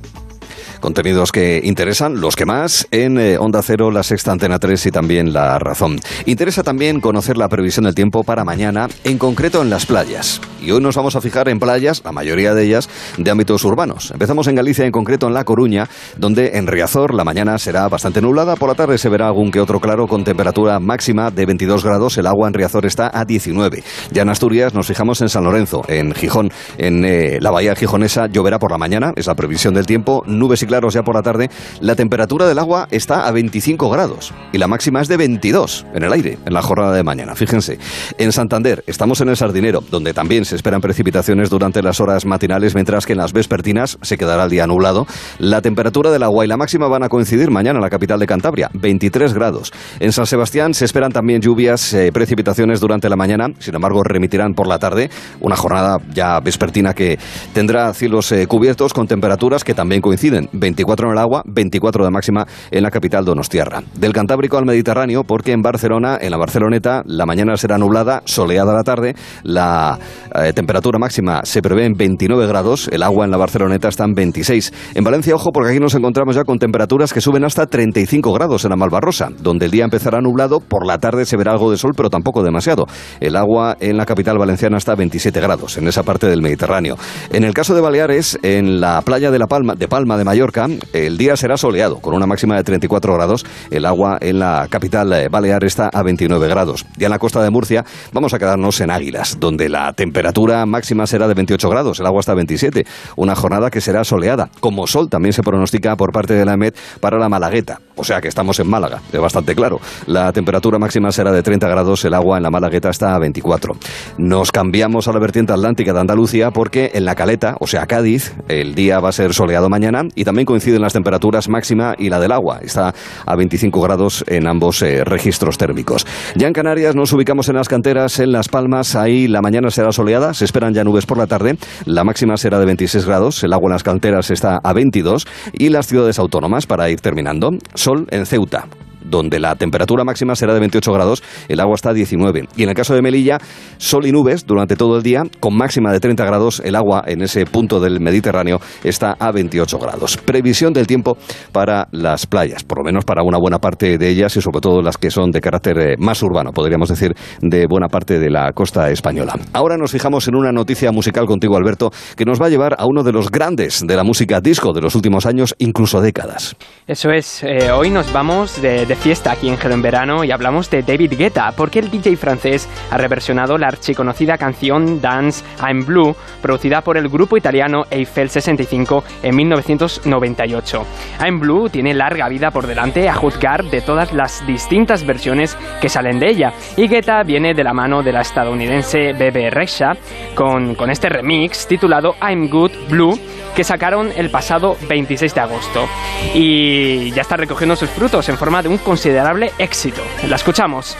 Contenidos que interesan, los que más, en eh, Onda Cero, La Sexta Antena 3 y también La Razón. Interesa también conocer la previsión del tiempo para mañana, en concreto en las playas. Y hoy nos vamos a fijar en playas, la mayoría de ellas, de ámbitos urbanos. Empezamos en Galicia, en concreto en La Coruña, donde en Riazor la mañana será bastante nublada, por la tarde se verá algún que otro claro con temperatura máxima de 22 grados, el agua en Riazor está a 19. Ya en Asturias nos fijamos en San Lorenzo, en Gijón, en eh, la bahía gijonesa lloverá por la mañana, es la previsión del tiempo, y claros ya por la tarde. La temperatura del agua está a 25 grados y la máxima es de 22 en el aire en la jornada de mañana. Fíjense, en Santander estamos en el Sardinero, donde también se esperan precipitaciones durante las horas matinales, mientras que en las vespertinas se quedará el día nublado. La temperatura del agua y la máxima van a coincidir mañana en la capital de Cantabria, 23 grados. En San Sebastián se esperan también lluvias, eh, precipitaciones durante la mañana, sin embargo remitirán por la tarde, una jornada ya vespertina que tendrá cielos eh, cubiertos con temperaturas que también coinciden, 24 en el agua, 24 de máxima en la capital Donostiarra. Del Cantábrico al Mediterráneo, porque en Barcelona, en la Barceloneta, la mañana será nublada, soleada la tarde, la eh, temperatura máxima se prevé en 29 grados, el agua en la Barceloneta está en 26. En Valencia, ojo, porque aquí nos encontramos ya con temperaturas que suben hasta 35 grados en la Malvarrosa, donde el día empezará nublado, por la tarde se verá algo de sol, pero tampoco demasiado. El agua en la capital valenciana está a 27 grados, en esa parte del Mediterráneo. En el caso de Baleares, en la playa de La Palma, de Palma de Mallorca, el día será soleado, con una máxima de 34 grados. El agua en la capital eh, balear está a 29 grados. Ya en la costa de Murcia vamos a quedarnos en Águilas, donde la temperatura máxima será de 28 grados, el agua está a 27. Una jornada que será soleada. Como sol también se pronostica por parte de la EMET para la Malagueta. O sea que estamos en Málaga, es bastante claro. La temperatura máxima será de 30 grados, el agua en la Malagueta está a 24. Nos cambiamos a la vertiente atlántica de Andalucía porque en la Caleta, o sea Cádiz, el día va a ser soleado mañana y también coinciden las temperaturas máxima y la del agua. Está a 25 grados en ambos eh, registros térmicos. Ya en Canarias nos ubicamos en las canteras, en Las Palmas, ahí la mañana será soleada, se esperan ya nubes por la tarde, la máxima será de 26 grados, el agua en las canteras está a 22 y las ciudades autónomas, para ir terminando, sol en Ceuta, donde la temperatura máxima será de 28 grados, el agua está a 19. Y en el caso de Melilla, sol y nubes durante todo el día, con máxima de 30 grados, el agua en ese punto del Mediterráneo está a 28 grados. Previsión del tiempo para las playas, por lo menos para una buena parte de ellas y sobre todo las que son de carácter eh, más urbano, podríamos decir, de buena parte de la costa española. Ahora nos fijamos en una noticia musical contigo, Alberto, que nos va a llevar a uno de los grandes de la música disco de los últimos años, incluso décadas. Eso es, eh, hoy nos vamos de, de fiesta aquí en Gelo en Verano y hablamos de David Guetta, porque el DJ francés ha reversionado la archiconocida canción Dance I'm Blue, producida por el grupo italiano Eiffel 65 en 1998. I'm Blue tiene larga vida por delante a juzgar de todas las distintas versiones que salen de ella, y Guetta viene de la mano de la estadounidense Bebe Rexha con, con este remix titulado I'm Good Blue que sacaron el pasado 26 de agosto. Y ya está recogiendo sus frutos en forma de un considerable éxito. La escuchamos.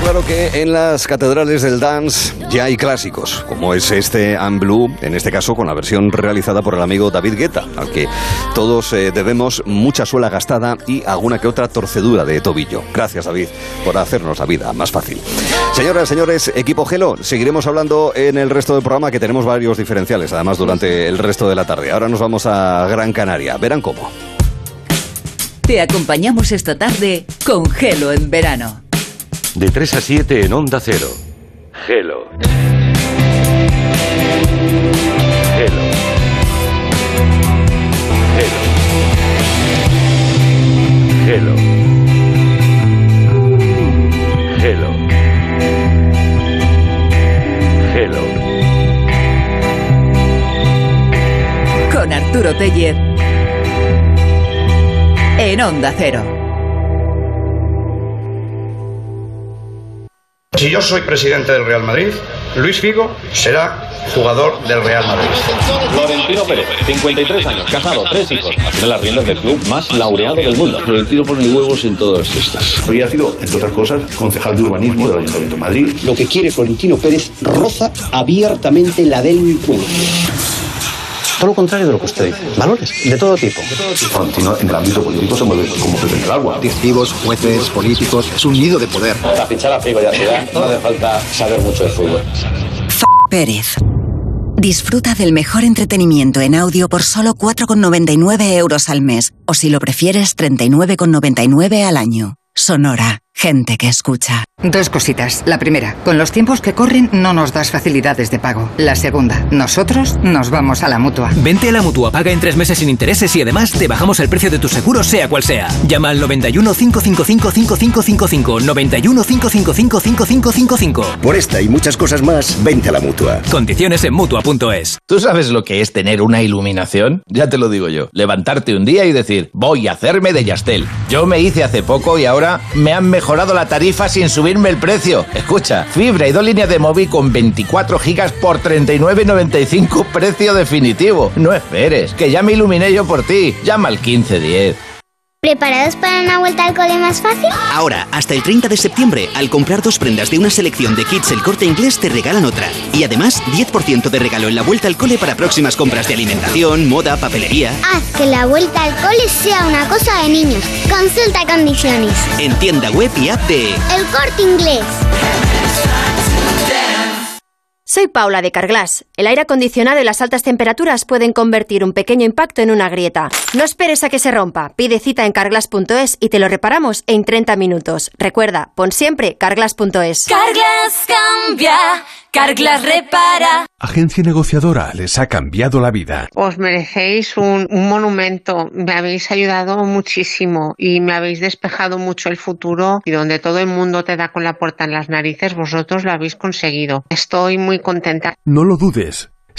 Claro que en las catedrales del dance ya hay clásicos, como es este I'm Blue, en este caso con la versión realizada por el amigo David Guetta, al que todos eh, debemos mucha suela gastada y alguna que otra torcedura de tobillo. Gracias David por hacernos la vida más fácil. Señoras, señores, equipo Gelo, seguiremos hablando en el resto del programa que tenemos varios diferenciales, además durante el resto de la tarde. Ahora nos vamos a Gran Canaria, verán cómo. Te acompañamos esta tarde con Gelo en verano. De 3 a 7 en Onda Cero. Gelo. Gelo. Gelo. Gelo. Gelo. Con Arturo Tellez. En Onda Cero. Si yo soy presidente del Real Madrid, Luis Figo será jugador del Real Madrid. Florentino Pérez, 53 años, casado, tres hijos. Tiene las riendas del club más laureado del mundo. Florentino pone huevos en todas estas. Hoy ha sido, entre otras cosas, concejal de urbanismo del Ayuntamiento de Madrid. Lo que quiere Florentino Pérez roza abiertamente la delincuencia. Todo lo contrario de lo que usted dice. Valores de todo tipo. Florentino en el ámbito político se mueve como pez en el agua. Directivos, jueces, políticos. Es un nido de poder. Para fichar a Figo y a Zidane no hace falta saber mucho de fútbol. Pérez. Disfruta del mejor entretenimiento en audio por solo 4,99 euros al mes. O si lo prefieres, 39,99 al año. Sonora. Gente que escucha. Dos cositas. La primera, con los tiempos que corren no nos das facilidades de pago. La segunda, nosotros nos vamos a la mutua. Vente a la mutua, paga en tres meses sin intereses y además te bajamos el precio de tu seguro, sea cual sea. Llama al 91 555 5555. 91 555 5555. Por esta y muchas cosas más, vente a la mutua. Condiciones en mutua.es. ¿Tú sabes lo que es tener una iluminación? Ya te lo digo yo. Levantarte un día y decir, voy a hacerme de Yastel. Yo me hice hace poco y ahora me han mejorado la tarifa sin subirme el precio. Escucha, fibra y dos líneas de móvil con 24 gigas por 39.95 precio definitivo. No esperes, que ya me iluminé yo por ti. Llama al 1510. ¿Preparados para una vuelta al cole más fácil? Ahora, hasta el 30 de septiembre, al comprar dos prendas de una selección de kits El Corte Inglés, te regalan otra. Y además, 10% de regalo en la vuelta al cole para próximas compras de alimentación, moda, papelería. Haz que la vuelta al cole sea una cosa de niños. Consulta condiciones. En tienda web y app de El Corte Inglés. Soy Paula de Carglass. El aire acondicionado y las altas temperaturas pueden convertir un pequeño impacto en una grieta. No esperes a que se rompa. Pide cita en carglass.es y te lo reparamos en 30 minutos. Recuerda, pon siempre carglass.es. Carglass cambia, Carglass repara. Agencia negociadora les ha cambiado la vida. Os merecéis un, un monumento. Me habéis ayudado muchísimo y me habéis despejado mucho el futuro y donde todo el mundo te da con la puerta en las narices, vosotros lo habéis conseguido. Estoy muy contenta. No lo dudes.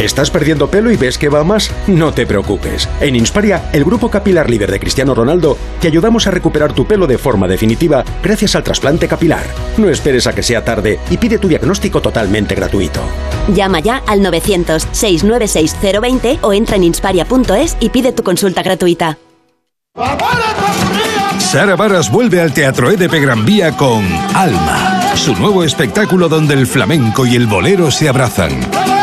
¿Estás perdiendo pelo y ves que va más? No te preocupes. En Insparia, el grupo capilar líder de Cristiano Ronaldo, te ayudamos a recuperar tu pelo de forma definitiva gracias al trasplante capilar. No esperes a que sea tarde y pide tu diagnóstico totalmente gratuito. Llama ya al 900-696-020 o entra en insparia.es y pide tu consulta gratuita. Sara Varas vuelve al Teatro EDP Gran Vía con Alma, su nuevo espectáculo donde el flamenco y el bolero se abrazan.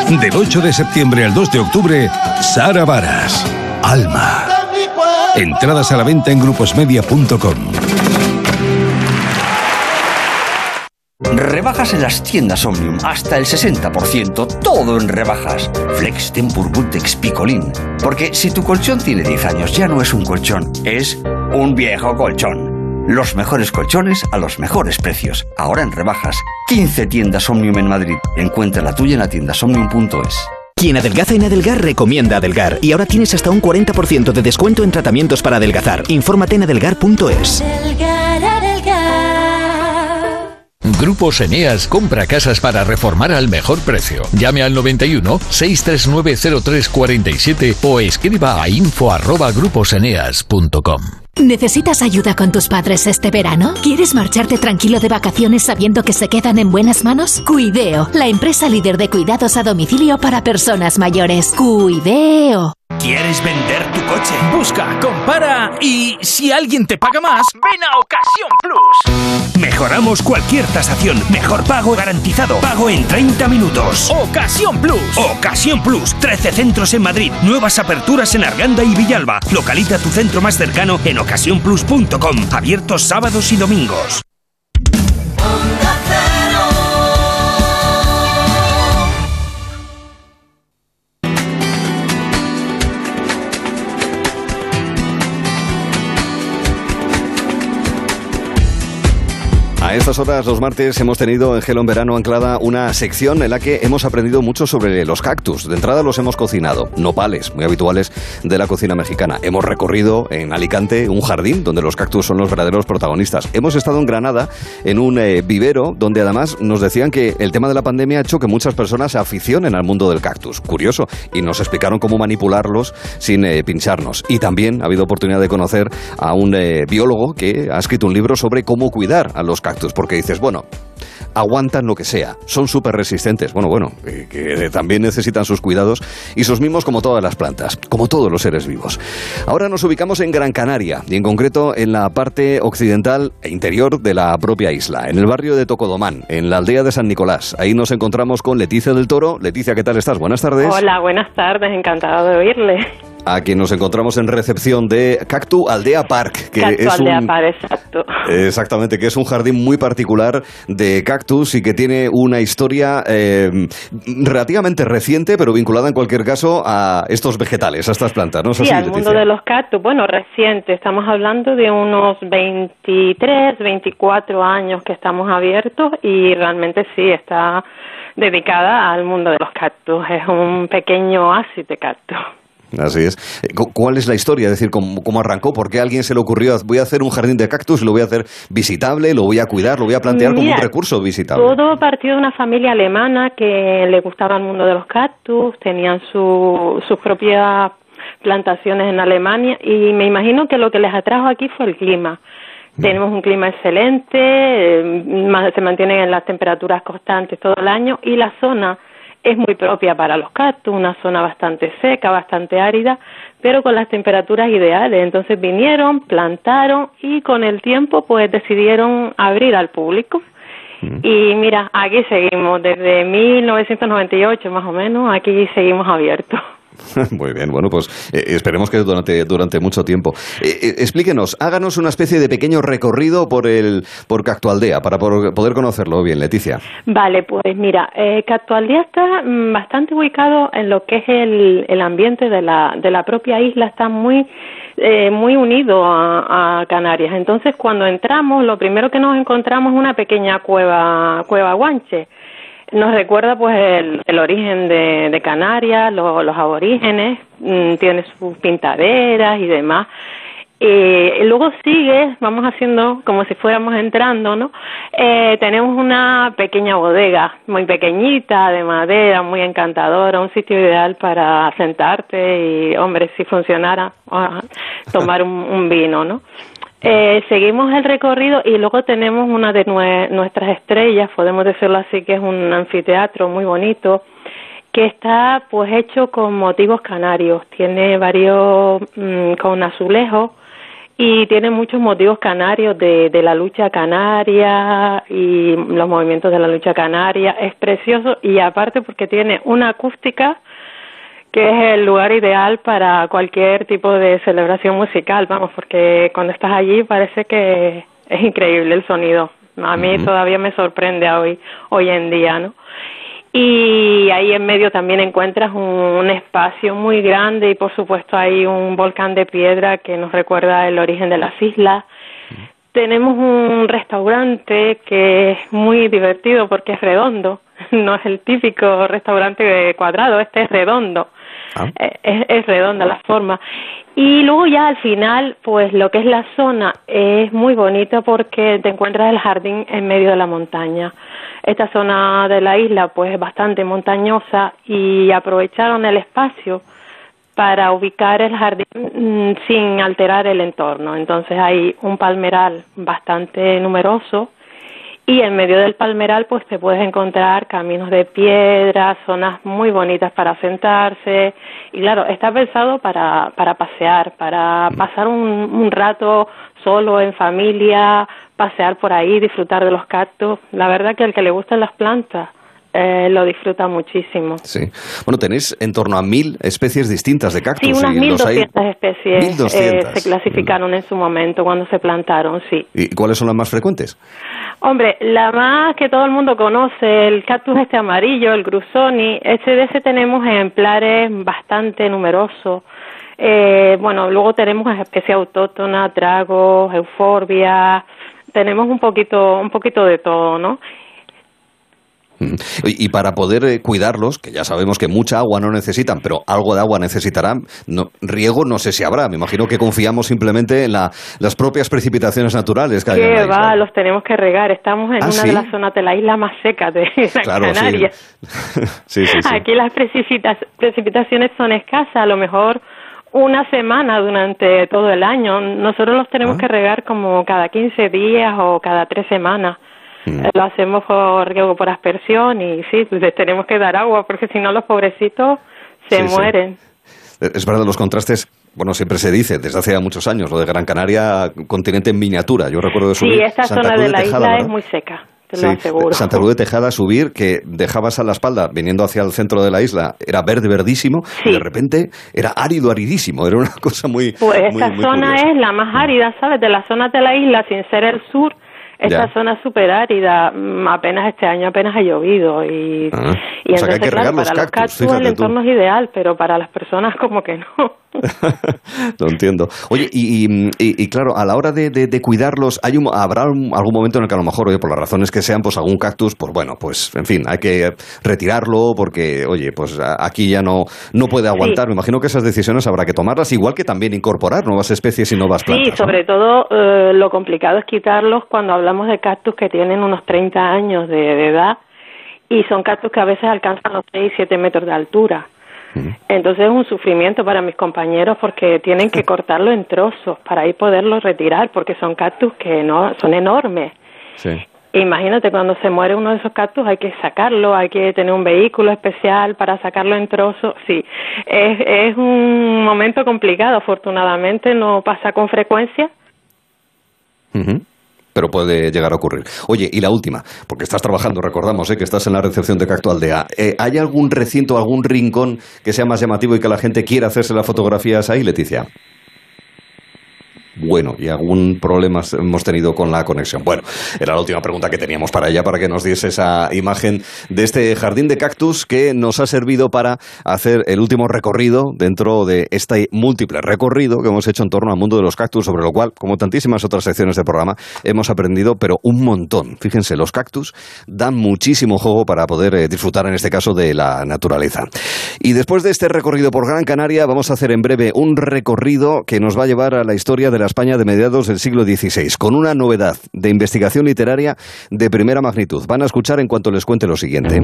Del 8 de septiembre al 2 de octubre, Sara Varas, Alma. Entradas a la venta en gruposmedia.com. Rebajas en las tiendas Omnium, hasta el 60%, todo en rebajas. Flex Tempur Bultex Picolín. Porque si tu colchón tiene 10 años, ya no es un colchón, es un viejo colchón. Los mejores colchones a los mejores precios. Ahora en rebajas. 15 tiendas Omnium en Madrid. Encuentra la tuya en la tienda somnium.es. Quien adelgaza en Adelgar recomienda Adelgar. Y ahora tienes hasta un 40% de descuento en tratamientos para adelgazar. Infórmate en adelgar.es. Grupos Eneas compra casas para reformar al mejor precio. Llame al 91 639 0347 o escriba a info@gruposeneas.com. ¿Necesitas ayuda con tus padres este verano? ¿Quieres marcharte tranquilo de vacaciones sabiendo que se quedan en buenas manos? Cuideo, la empresa líder de cuidados a domicilio para personas mayores. Cuideo. ¿Quieres vender tu coche? Busca, compara y si alguien te paga más, ven a Ocasión Plus. Mejoramos cualquier tasación. Mejor pago garantizado. Pago en 30 minutos. Ocasión Plus. Ocasión Plus. 13 centros en Madrid. Nuevas aperturas en Arganda y Villalba. Localiza tu centro más cercano en ocasiónplus.com. Abiertos sábados y domingos. A estas horas, los martes, hemos tenido en Gelo en Verano anclada una sección en la que hemos aprendido mucho sobre los cactus. De entrada los hemos cocinado, nopales, muy habituales de la cocina mexicana. Hemos recorrido en Alicante un jardín donde los cactus son los verdaderos protagonistas. Hemos estado en Granada en un eh, vivero donde además nos decían que el tema de la pandemia ha hecho que muchas personas se aficionen al mundo del cactus. Curioso. Y nos explicaron cómo manipularlos sin eh, pincharnos. Y también ha habido oportunidad de conocer a un eh, biólogo que ha escrito un libro sobre cómo cuidar a los cactus, porque dices, bueno, aguantan lo que sea, son súper resistentes, bueno, bueno, eh, que también necesitan sus cuidados y sus mimos como todas las plantas, como todos los seres vivos. Ahora nos ubicamos en Gran Canaria y en concreto en la parte occidental e interior de la propia isla, en el barrio de Tocodomán, en la aldea de San Nicolás. Ahí nos encontramos con Leticia del Toro. Leticia, ¿qué tal estás? Buenas tardes. Hola, buenas tardes, encantado de oírle a quien nos encontramos en recepción de Cactu Aldea Park, que Cactu es Aldea Park, exacto. Exactamente, que es un jardín muy particular de cactus y que tiene una historia eh, relativamente reciente, pero vinculada en cualquier caso a estos vegetales, a estas plantas, ¿no? Sí, al mundo de los cactus. Bueno, reciente, estamos hablando de unos 23, 24 años que estamos abiertos y realmente sí, está dedicada al mundo de los cactus. Es un pequeño oasis de cactus. Así es. Eh, ¿Cuál es la historia? Es decir, ¿cómo, arrancó? ¿Por qué a alguien se le ocurrió, voy a hacer un jardín de cactus, lo voy a hacer visitable, lo voy a cuidar, lo voy a plantear como un recurso visitable? Todo partió de una familia alemana que le gustaba el mundo de los cactus, tenían sus propias plantaciones en Alemania y me imagino que lo que les atrajo aquí fue el clima. Mm. Tenemos un clima excelente, eh, se mantienen en las temperaturas constantes todo el año y la zona es muy propia para los cactus, una zona bastante seca, bastante árida, pero con las temperaturas ideales. Entonces vinieron, plantaron y con el tiempo pues decidieron abrir al público. Mm. Y mira, aquí seguimos, desde 1998 más o menos, aquí seguimos abiertos. Muy bien, bueno, pues eh, esperemos que durante, durante mucho tiempo. Eh, eh, explíquenos, háganos una especie de pequeño recorrido por el por Cactualdea para poder conocerlo bien, Leticia. Vale, pues mira, eh, Cactualdea está mm, bastante ubicado en lo que es el, el ambiente de la, de la propia isla, está muy muy unido a, a, Canarias. Entonces, cuando entramos, lo primero que nos encontramos es una pequeña cueva, cueva guanche nos recuerda pues el, origen de, Canarias, los aborígenes, mm, tiene sus pintaderas y demás. y luego sigue, vamos haciendo como si fuéramos entrando, ¿no? Eh, tenemos una pequeña bodega, muy pequeñita, de madera, muy encantadora, un sitio ideal para sentarte y, hombre, si funcionara, tomar un, un vino, ¿no? Eh, seguimos el recorrido y luego tenemos una de nuestras estrellas, podemos decirlo así, que es un anfiteatro muy bonito, que está pues hecho con motivos canarios. Tiene varios mm, con azulejos y tiene muchos motivos canarios de, de la lucha canaria y los movimientos de la lucha canaria. Es precioso y aparte porque tiene una acústica que es el lugar ideal para cualquier tipo de celebración musical, vamos, porque cuando estás allí parece que es increíble el sonido. A mí todavía me sorprende hoy, hoy en día, ¿no? Y ahí en medio también encuentras un, espacio muy grande y por supuesto hay un volcán de piedra que nos recuerda el origen de las islas. Tenemos un restaurante que es muy divertido porque es redondo, no es el típico restaurante cuadrado, este es redondo. Eh, es, redonda la forma. Y luego ya al final, pues lo que es la zona es muy bonita porque te encuentras el jardín en medio de la montaña. Esta zona de la isla pues es bastante montañosa y aprovecharon el espacio para ubicar el jardín mm, sin alterar el entorno. Entonces hay un palmeral bastante numeroso y en medio del palmeral pues te puedes encontrar caminos de piedra, zonas muy bonitas para sentarse y claro, está pensado para, para pasear, para pasar un, rato solo en familia, pasear por ahí, disfrutar de los cactus. La verdad que al que le gustan las plantas eh, lo disfruta muchísimo. Sí. Bueno, tenéis en torno a mil especies distintas de cactus. Sí, unas mil doscientas especies eh, se clasificaron en su momento cuando se plantaron, sí. ¿Y cuáles son las más frecuentes? Hombre, la más que todo el mundo conoce, el cactus este amarillo, el grusoni, ese de ese tenemos ejemplares bastante numerosos. Eh, bueno, luego tenemos especies autóctonas, tragos, euforbia, tenemos un poquito, un poquito de todo, ¿no? Y para poder eh, cuidarlos, que ya sabemos que mucha agua no necesitan, pero algo de agua necesitarán, no, riego no sé si habrá. Me imagino que confiamos simplemente en las propias precipitaciones naturales que hay. Que va, los tenemos que regar. Estamos en ¿Ah, una sí? de las zonas de la isla más secas de Gran Claro, sí. Canaria. sí, sí, sí. Aquí las precipita- precipitaciones son escasas, a lo mejor una semana durante todo el año. Nosotros los tenemos Ah. que regar como cada 15 días o cada tres semanas. Mm. Eh, Lo hacemos por por aspersión y sí, les tenemos que dar agua porque si no los pobrecitos se Sí, mueren. Eh, Es verdad, los contrastes, bueno, siempre se dice, desde hace muchos años, lo de Gran Canaria, continente en miniatura. Yo recuerdo de subir Sí, esta Santa zona Cruz de la Tejada, isla ¿verdad? es muy seca, te Sí, lo aseguro. Santa Cruz de Tejada subir, que dejabas a la espalda, viniendo hacia el centro de la isla, era verde, verdísimo, y de repente era árido, aridísimo. Era una cosa muy. Pues muy- esta muy zona curiosa. es la más árida, ¿sabes? De las zonas de la isla, sin ser el sur, esta Ya. zona es súper árida. Mm, Apenas este año apenas ha llovido y, Ah, y que entonces, que claro, los para los cactus, el tú. entorno es ideal, pero para las personas como que no. Lo entiendo. Oye, y, y- claro, a la hora de, de- de cuidarlos, hay un- ¿habrá un- algún momento en el que a lo mejor, oye, por las razones que sean, pues algún cactus, pues bueno, pues en fin, hay que retirarlo porque, oye, pues aquí ya no, no puede aguantar. Me imagino que esas decisiones habrá que tomarlas, igual que también incorporar nuevas especies y nuevas plantas. Sí, ¿no? sobre todo eh, lo complicado es quitarlos cuando hablamos de cactus que tienen unos 30 años de, de edad y son cactus que a veces alcanzan los 6, 7 metros de altura. Entonces es un sufrimiento para mis compañeros porque tienen que cortarlo en trozos para ahí poderlos retirar porque son cactus que no son enormes. Sí. Imagínate cuando se muere uno de esos cactus hay que sacarlo, hay que tener un vehículo especial para sacarlo en trozos. Sí, es, es un momento complicado. Afortunadamente no pasa con frecuencia. Ujú. Pero puede llegar a ocurrir. Oye, y la última, porque estás trabajando, recordamos, ¿eh? que estás en la recepción de Cacto Aldea. Eh, ¿Hay algún recinto, algún rincón que sea más llamativo y que la gente quiera hacerse las fotografías ahí, Leticia? Bueno, y algún problema hemos tenido con la conexión. Bueno, era la última pregunta que teníamos para ella, para que nos diese esa imagen de este jardín de cactus que nos ha servido para hacer el último recorrido dentro de este múltiple recorrido que hemos hecho en torno al mundo de los cactus, sobre lo cual, como tantísimas otras secciones del programa, hemos aprendido, pero un montón. Fíjense, los cactus dan muchísimo juego para poder eh, disfrutar, en este caso, de la naturaleza. Y después de este recorrido por Gran Canaria, vamos a hacer en breve un recorrido que nos va a llevar a la historia de la España de mediados del siglo XVI, con una novedad de investigación literaria de primera magnitud. Van a escuchar en cuanto les cuente lo siguiente.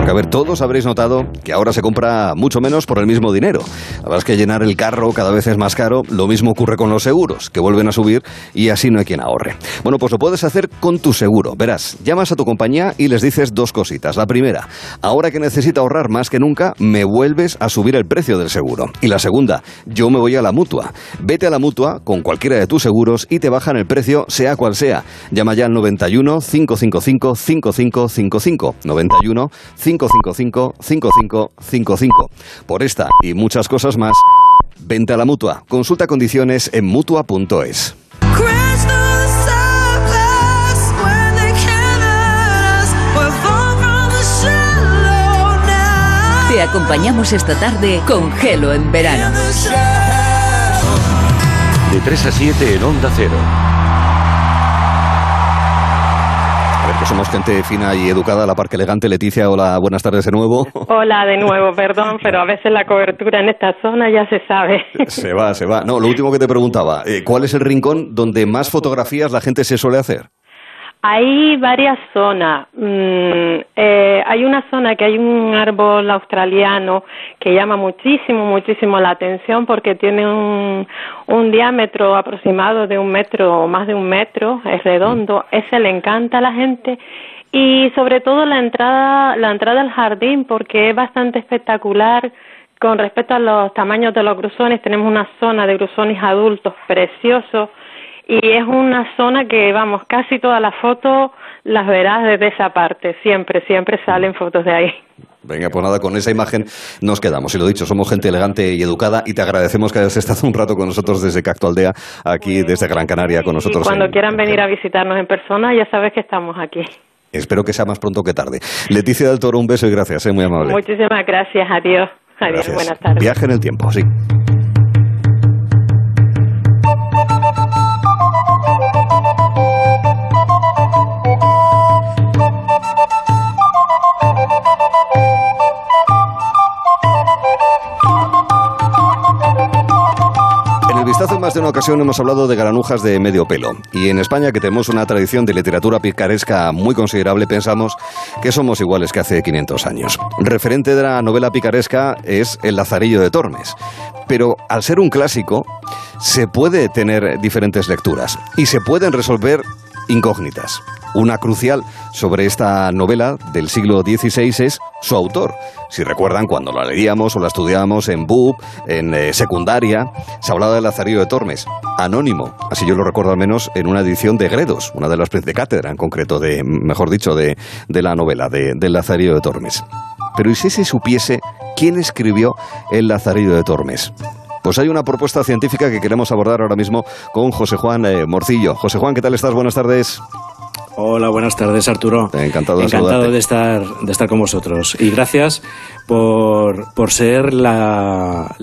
Porque, a ver, todos habréis notado que ahora se compra mucho menos por el mismo dinero. La verdad es que llenar el carro cada vez es más caro. Lo mismo ocurre con los seguros, que vuelven a subir y así no hay quien ahorre. Bueno, pues lo puedes hacer con tu seguro. Verás, llamas a tu compañía y les dices dos cositas. La primera, ahora que necesito ahorrar más que nunca, me vuelves a subir el precio del seguro. Y la segunda, yo me voy a la mutua. Vete a la mutua con cualquiera de tus seguros y te bajan el precio, sea cual sea. Llama ya al 91 555 5555. 91 555 5555. Por esta y muchas cosas más, vente a la mutua. Consulta condiciones en mutua.es. Te acompañamos esta tarde con Gelo en verano. De 3 a 7 en Onda Cero. Que somos gente fina y educada, la Parque Elegante. Leticia, hola, buenas tardes de nuevo. Hola de nuevo, perdón, pero a veces la cobertura en esta zona ya se sabe. Se va, se va. No, lo último que te preguntaba, eh, ¿cuál es el rincón donde más fotografías la gente se suele hacer? Hay varias zonas. Mm, eh, hay una zona que hay un árbol australiano que llama muchísimo, muchísimo la atención porque tiene un, un diámetro aproximado de un metro o más de un metro, es redondo. Ese le encanta a la gente y sobre todo la entrada, la entrada al jardín porque es bastante espectacular. Con respecto a los tamaños de los grusones, tenemos una zona de grusones adultos preciosos y es una zona que, vamos, casi todas las fotos las verás desde esa parte, siempre, siempre salen fotos de ahí. Venga, pues nada, con esa imagen nos quedamos. Y lo dicho, somos gente elegante y educada y te agradecemos que hayas estado un rato con nosotros desde Cacto Aldea, aquí desde Gran Canaria, con Y nosotros. cuando en- quieran venir a visitarnos en persona, ya sabes que estamos aquí. Espero que sea más pronto que tarde. Leticia del Toro, un beso y gracias, eh, muy amable. Muchísimas gracias, adiós. Adiós, Gracias. buenas tardes. Viaje en el tiempo, sí. Vistazo en más de una ocasión hemos hablado de granujas de medio pelo. Y en España, que tenemos una tradición de literatura picaresca muy considerable, pensamos que somos iguales que hace 500 años. Referente de la novela picaresca es El Lazarillo de Tormes. Pero al ser un clásico, se puede tener diferentes lecturas y se pueden resolver incógnitas. Una crucial sobre esta novela del siglo XVI es su autor. Si recuerdan, cuando la leíamos o la estudiábamos en BUP, en eh, secundaria, se hablaba de Lazarillo de Tormes, anónimo, así yo lo recuerdo al menos en una edición de Gredos, una de las de cátedra en concreto, de, mejor dicho, de, la novela, de, del Lazarillo de Tormes. Pero ¿y si se supiese quién escribió el Lazarillo de Tormes? Pues hay una propuesta científica que queremos abordar ahora mismo con José Juan eh, Morcillo. José Juan, ¿qué tal estás? Buenas tardes. Hola, buenas tardes, Arturo. Encantado de Encantado de estar, de estar con vosotros. Y gracias por, por ser la,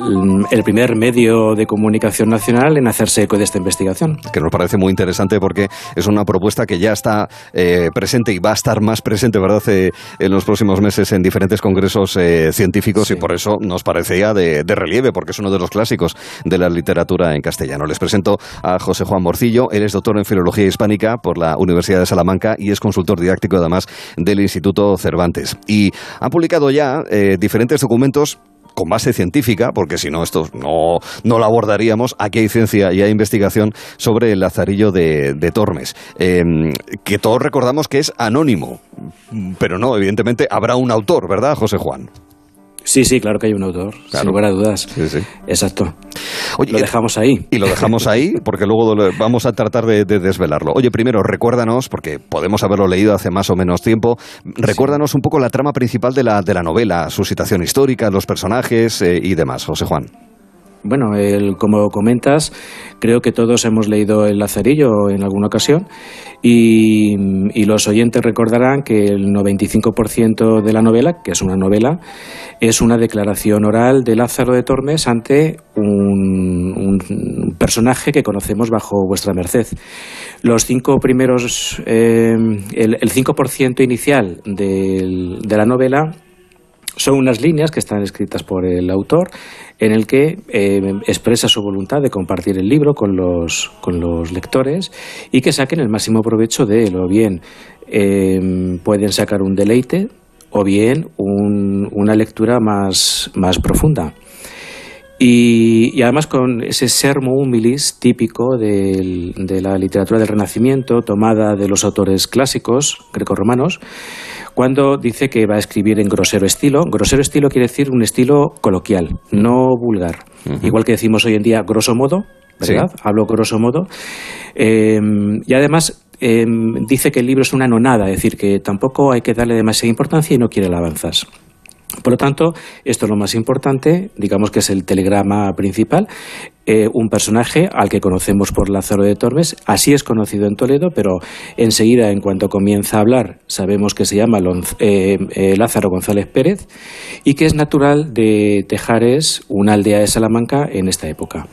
el primer medio de comunicación nacional en hacerse eco de esta investigación. Que nos parece muy interesante porque es una propuesta que ya está eh, presente y va a estar más presente, ¿verdad?, eh, en los próximos meses en diferentes congresos eh, científicos y por eso nos parecía de, de relieve, porque es uno de los clásicos de la literatura en castellano. Les presento a José Juan Morcillo. Él es doctor en Filología Hispánica por la Universidad de Salamanca y es consultor didáctico además del Instituto Cervantes. Y ha publicado ya eh, diferentes documentos con base científica, porque si no, esto no, no lo abordaríamos. Aquí hay ciencia y hay investigación sobre el lazarillo de, Tormes, em, que todos recordamos que es anónimo, pero no, evidentemente habrá un autor, ¿verdad, José Juan? Sí, sí, claro que hay un autor, sin lugar a dudas. Sí, sí. Exacto. lo dejamos ahí. Y lo dejamos ahí porque luego vamos a tratar de, desvelarlo. Oye, primero, recuérdanos, porque podemos haberlo leído hace más o menos tiempo, recuérdanos un poco la trama principal de la, de la novela, su situación histórica, los personajes eh, y demás, José Juan. Bueno, el, como comentas, creo que todos hemos leído El Lazarillo en alguna ocasión y, los oyentes recordarán que el 95% de la novela, que es una novela, es una declaración oral de Lázaro de Tormes ante un, personaje que conocemos bajo vuestra merced. Los cinco primeros, eh, el, el 5% inicial de la novela son unas líneas que están escritas por el autor en el que eh, expresa su voluntad de compartir el libro con los, con los lectores y que saquen el máximo provecho de él. O bien eh, pueden sacar un deleite o bien una lectura más, más profunda. Y, además con ese sermo humilis típico de la literatura del Renacimiento, tomada de los autores clásicos grecorromanos, cuando dice que va a escribir en grosero estilo. Grosero estilo quiere decir un estilo coloquial, no vulgar. Igual que decimos hoy en día grosso modo, ¿verdad? Hablo grosso modo. Eh, y además eh, dice que el libro es una nonada, es decir, que tampoco hay que darle demasiada importancia y no quiere alabanzas. Por lo tanto, esto es lo más importante, digamos que es el telegrama principal, eh, un personaje al que conocemos por Lázaro de Tormes, así es conocido en Toledo, pero enseguida, en cuanto comienza a hablar, sabemos que se llama eh, eh, Lázaro González Pérez y que es natural de Tejares, una aldea de Salamanca, en esta época.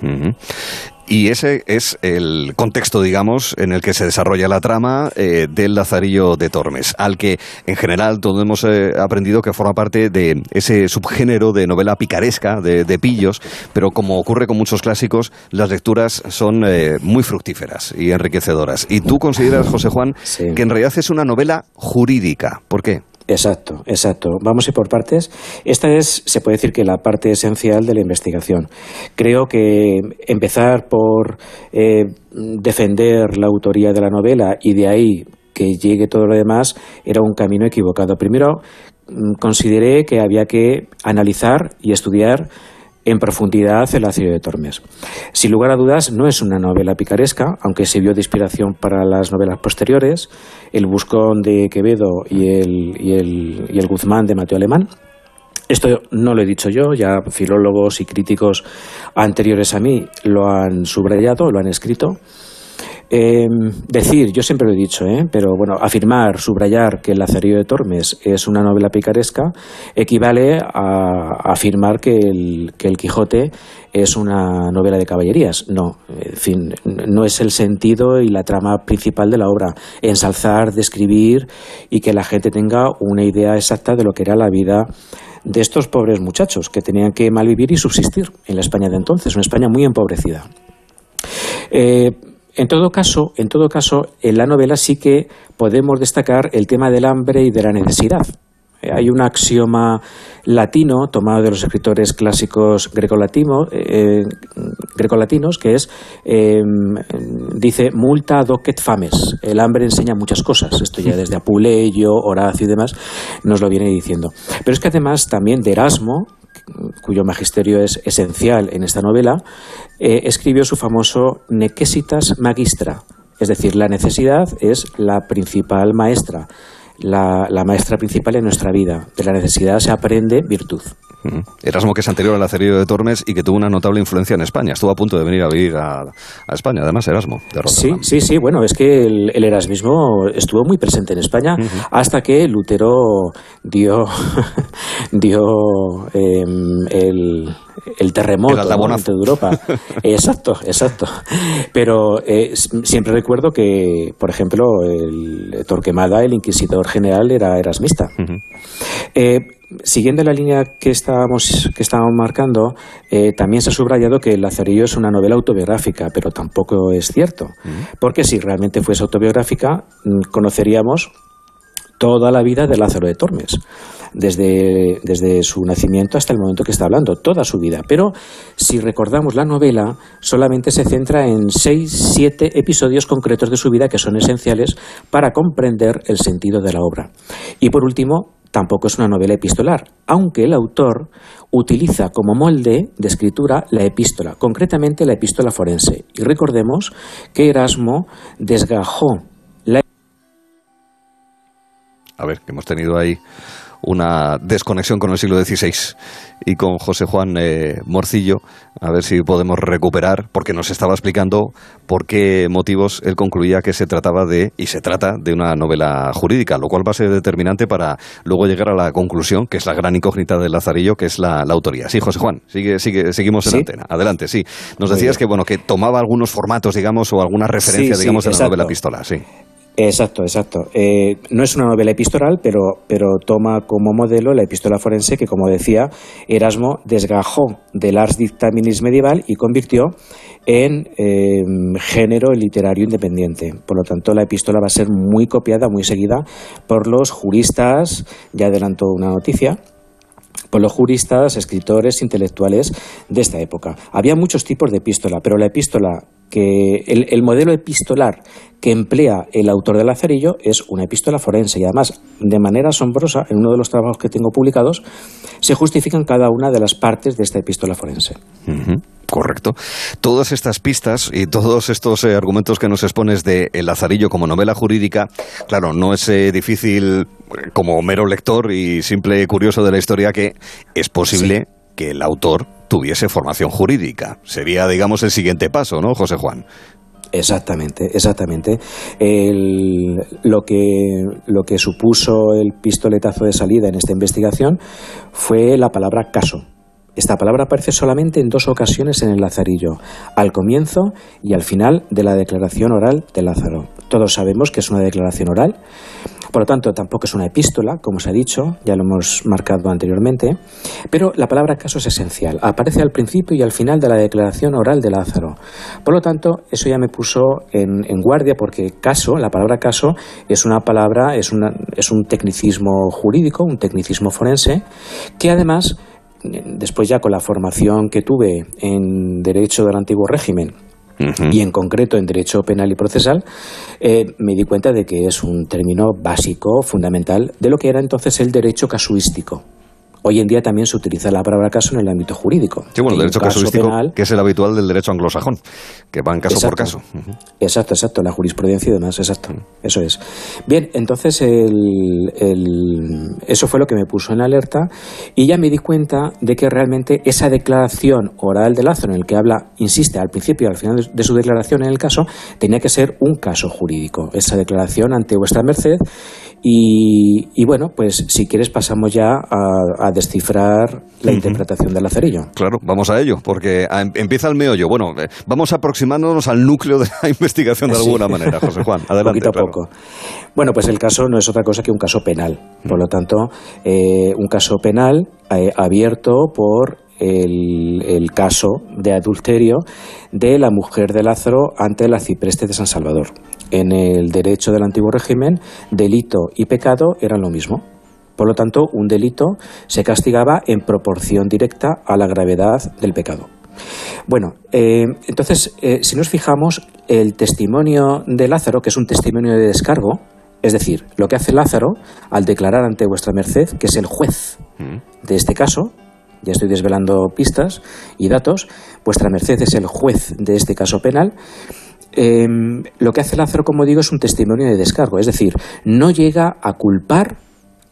Y ese es el contexto, digamos, en el que se desarrolla la trama eh, del Lazarillo de Tormes, al que en general todos hemos eh, aprendido que forma parte de ese subgénero de novela picaresca, de, pillos, pero como ocurre con muchos clásicos, las lecturas son eh, muy fructíferas y enriquecedoras. Y tú consideras, José Juan, que en realidad es una novela jurídica. ¿Por qué? Exacto, exacto. Vamos a ir por partes. Esta es, se puede decir que la parte esencial de la investigación. Creo que empezar por eh, defender la autoría de la novela y de ahí que llegue todo lo demás era un camino equivocado. Primero, mm, consideré que había que analizar y estudiar en profundidad el ácido de Tormes. Sin lugar a dudas, no es una novela picaresca, aunque sirvió de inspiración para las novelas posteriores, El Buscón de Quevedo y el, y el, y el Guzmán de Mateo Alemán. Esto no lo he dicho yo, ya filólogos y críticos anteriores a mí lo han subrayado, lo han escrito. Eh, decir, yo siempre lo he dicho, ¿eh? pero bueno, afirmar, subrayar que El Lazarillo de Tormes es una novela picaresca equivale a, afirmar que el, que el Quijote es una novela de caballerías. No, en fin, no es el sentido y la trama principal de la obra. Ensalzar, describir y que la gente tenga una idea exacta de lo que era la vida de estos pobres muchachos que tenían que malvivir y subsistir en la España de entonces, una España muy empobrecida. Eh, en todo caso, en todo caso, en la novela sí que podemos destacar el tema del hambre y de la necesidad. Eh, hay un axioma latino tomado de los escritores clásicos grecolatinos, eh, grecolatinos que es, em, dice, multa docet fames. El hambre enseña muchas cosas. Esto ya desde Apuleyo, Horacio y demás nos lo viene diciendo. Pero es que además también de Erasmo, cuyo magisterio es esencial en esta novela, eh, escribió su famoso Necesitas Magistra, es decir, la necesidad es la principal maestra la, la, maestra principal en nuestra vida. De la necesidad se aprende virtud. Erasmo, que es anterior al acerío de Tormes y que tuvo una notable influencia en España. Estuvo a punto de venir a vivir a, a España, además Erasmo. De sí, sí, sí. Bueno, es que el, el erasmismo estuvo muy presente en España hasta que Lutero dio, dio eh, el, el terremoto ¿no? de Europa. exacto, exacto. Pero eh, siempre recuerdo que, por ejemplo, el Torquemada, el inquisidor general, era erasmista. Uh -huh. eh, siguiendo la línea que estábamos, que estábamos marcando, eh, también se ha subrayado que El Lazarillo es una novela autobiográfica, pero tampoco es cierto. Mm. Porque si realmente fuese autobiográfica, conoceríamos toda la vida de Lázaro de Tormes, desde, desde, su nacimiento hasta el momento que está hablando, toda su vida. Pero si recordamos la novela, solamente se centra en seis, siete episodios concretos de su vida que son esenciales para comprender el sentido de la obra. Y por último, tampoco es una novela epistolar, aunque el autor utiliza como molde de escritura la epístola, concretamente la epístola forense. Y recordemos que Erasmo desgajó la a ver, que hemos tenido ahí una desconexión con el siglo XVI y con José Juan eh, Morcillo, a ver si podemos recuperar, porque nos estaba explicando por qué motivos él concluía que se trataba de, y se trata de una novela jurídica, lo cual va a ser determinante para luego llegar a la conclusión, que es la gran incógnita del Lazarillo, que es la, la autoría. Sí, José Juan, sigue, sigue, seguimos en ¿Sí? antena. Adelante, sí. Nos decías que, bueno, que tomaba algunos formatos, digamos, o alguna referencia, Sí, sí, digamos, de la novela pistola, sí. Exacto, exacto. Eh, no es una novela epistolar, pero, pero toma como modelo la epístola forense que, como decía, Erasmo desgajó del ars dictaminis medieval y convirtió en eh, género literario independiente. Por lo tanto, la epístola va a ser muy copiada, muy seguida por los juristas, ya adelanto una noticia, por los juristas, escritores, intelectuales de esta época. Había muchos tipos de epístola, pero la epístola que el, el, modelo epistolar que emplea el autor de Lazarillo es una epístola forense y además de manera asombrosa en uno de los trabajos que tengo publicados se justifican cada una de las partes de esta epístola forense. Uh -huh. Correcto. Todas estas pistas y todos estos eh, argumentos que nos expones de El Lazarillo como novela jurídica, claro, no es eh, difícil eh, como mero lector y simple curioso de la historia que es posible sí. que el autor tuviese formación jurídica. Sería, digamos, el siguiente paso, ¿no, José Juan? Exactamente, exactamente. El, lo, que, lo que supuso el pistoletazo de salida en esta investigación fue la palabra caso. Esta palabra aparece solamente en dos ocasiones en el Lazarillo, al comienzo y al final de la declaración oral de Lázaro. Todos sabemos que es una declaración oral, por lo tanto tampoco es una epístola, como se ha dicho, ya lo hemos marcado anteriormente, pero la palabra caso es esencial, aparece al principio y al final de la declaración oral de Lázaro. Por lo tanto, eso ya me puso en, en guardia porque caso, la palabra caso, es una palabra, es, una, es un tecnicismo jurídico, un tecnicismo forense, que además después ya con la formación que tuve en Derecho del Antiguo Régimen, Y en concreto en derecho penal y procesal, eh, me di cuenta de que es un término básico, fundamental, de lo que era entonces el derecho casuístico. Hoy en día también se utiliza la palabra caso en el ámbito jurídico. Sí, bueno, el derecho caso casuístico, penal, que es el habitual del derecho anglosajón, que van caso exacto, por caso. Uh -huh. Exacto, exacto, la jurisprudencia y demás, exacto, eso es. Bien, entonces el, el, eso fue lo que me puso en alerta y ya me di cuenta de que realmente esa declaración oral de Lázaro, en el que habla, insiste al principio y al final de su declaración en el caso, tenía que ser un caso jurídico, esa declaración ante vuestra merced y, y bueno, pues si quieres pasamos ya a, a descifrar la uh -huh. interpretación del lazarillo. Claro, vamos a ello, porque empieza el meollo. Bueno, eh, vamos aproximándonos al núcleo de la investigación de alguna manera, José Juan. Adelante. Poquito a claro. poco. Bueno, pues el caso no es otra cosa que un caso penal. Por lo tanto, eh, un caso penal eh, abierto por el, caso de adulterio de la mujer de Lázaro ante el arcipreste de San Salvador. En el derecho del antiguo régimen, delito y pecado eran lo mismo. Por lo tanto, un delito se castigaba en proporción directa a la gravedad del pecado. Bueno, eh, entonces, eh, si nos fijamos, el testimonio de Lázaro, que es un testimonio de descargo, es decir, lo que hace Lázaro al declarar ante vuestra merced, que es el juez mm. de este caso, ya estoy desvelando pistas y datos, vuestra merced es el juez de este caso penal, em, lo que hace Lázaro, como digo, es un testimonio de descargo, es decir, no llega a culpar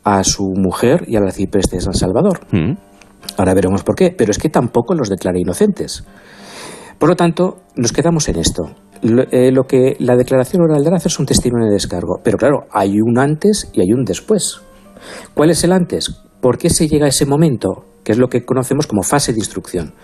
a su mujer y al arcipreste de San Salvador. Mm. Ahora veremos por qué, pero es que tampoco los declara inocentes. Por lo tanto, nos quedamos en esto. Eh, lo, que la declaración oral de Lázaro es un testimonio de descargo, pero claro, hay un antes y hay un después. ¿Cuál es el antes? ¿Por qué se llega a ese momento? Que es lo que conocemos como fase de instrucción.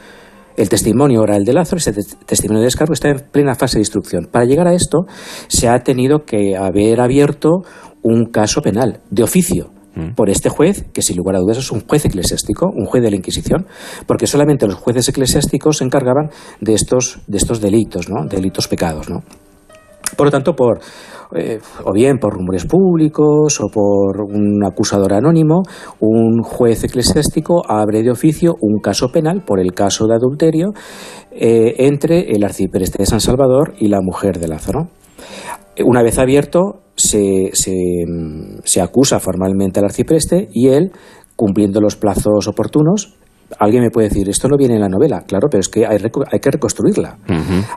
El testimonio oral de Lázaro, ese testimonio de descargo, está en plena fase de instrucción. Para llegar a esto, se ha tenido que haber abierto un caso penal de oficio. Por este juez, que sin lugar a dudas es un juez eclesiástico, un juez de la Inquisición, porque solamente los jueces eclesiásticos se encargaban de estos, de estos delitos, ¿no? delitos pecados. ¿no? Por lo tanto, por, eh, o bien por rumores públicos o por un acusador anónimo, un juez eclesiástico abre de oficio un caso penal por el caso de adulterio eh, entre el arcipreste de San Salvador y la mujer de Lázaro. Una vez abierto, se, se, acusa formalmente al arcipreste y él, cumpliendo los plazos oportunos, alguien me puede decir, esto no viene en la novela, claro, pero es que hay, hay que reconstruirla.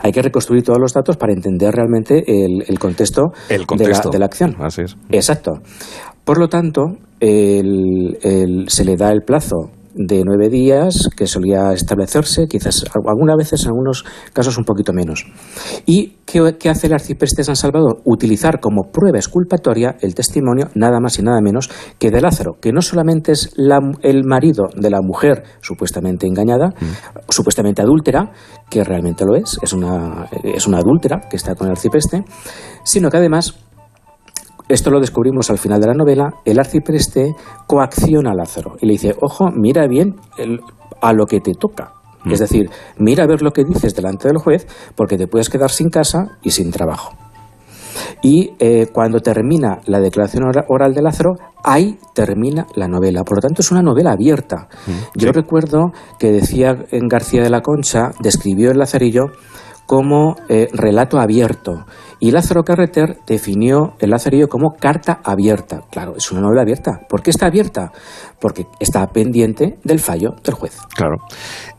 Hay que reconstruir todos los datos para entender realmente el, contexto, De, la, acción. Así es. Exacto. Por lo tanto, se le da el plazo de nueve días que solía establecerse, quizás algunas veces en algunos casos un poquito menos. ¿Y qué, hace el arcipreste de San Salvador? Utilizar como prueba exculpatoria el testimonio nada más y nada menos que de Lázaro, que no solamente es el marido de la mujer supuestamente engañada, mm. supuestamente adúltera, que realmente lo es, es una, es una adúltera que está con el arcipreste, sino que además esto lo descubrimos al final de la novela. El arcipreste coacciona a Lázaro y le dice, ojo, mira bien a lo que te toca. Es mm. decir, mira a ver lo que dices delante del juez porque te puedes quedar sin casa y sin trabajo. Y eh, cuando termina la declaración oral de Lázaro, ahí termina la novela. Por lo tanto, es una novela abierta. Mm. Yo recuerdo que decía en García de la Concha, describió el Lazarillo como eh, relato abierto. Y Lázaro Carreter definió el Lazarillo como carta abierta. Claro, es una novela abierta. ¿Por qué está abierta? Porque está pendiente del fallo del juez. Claro.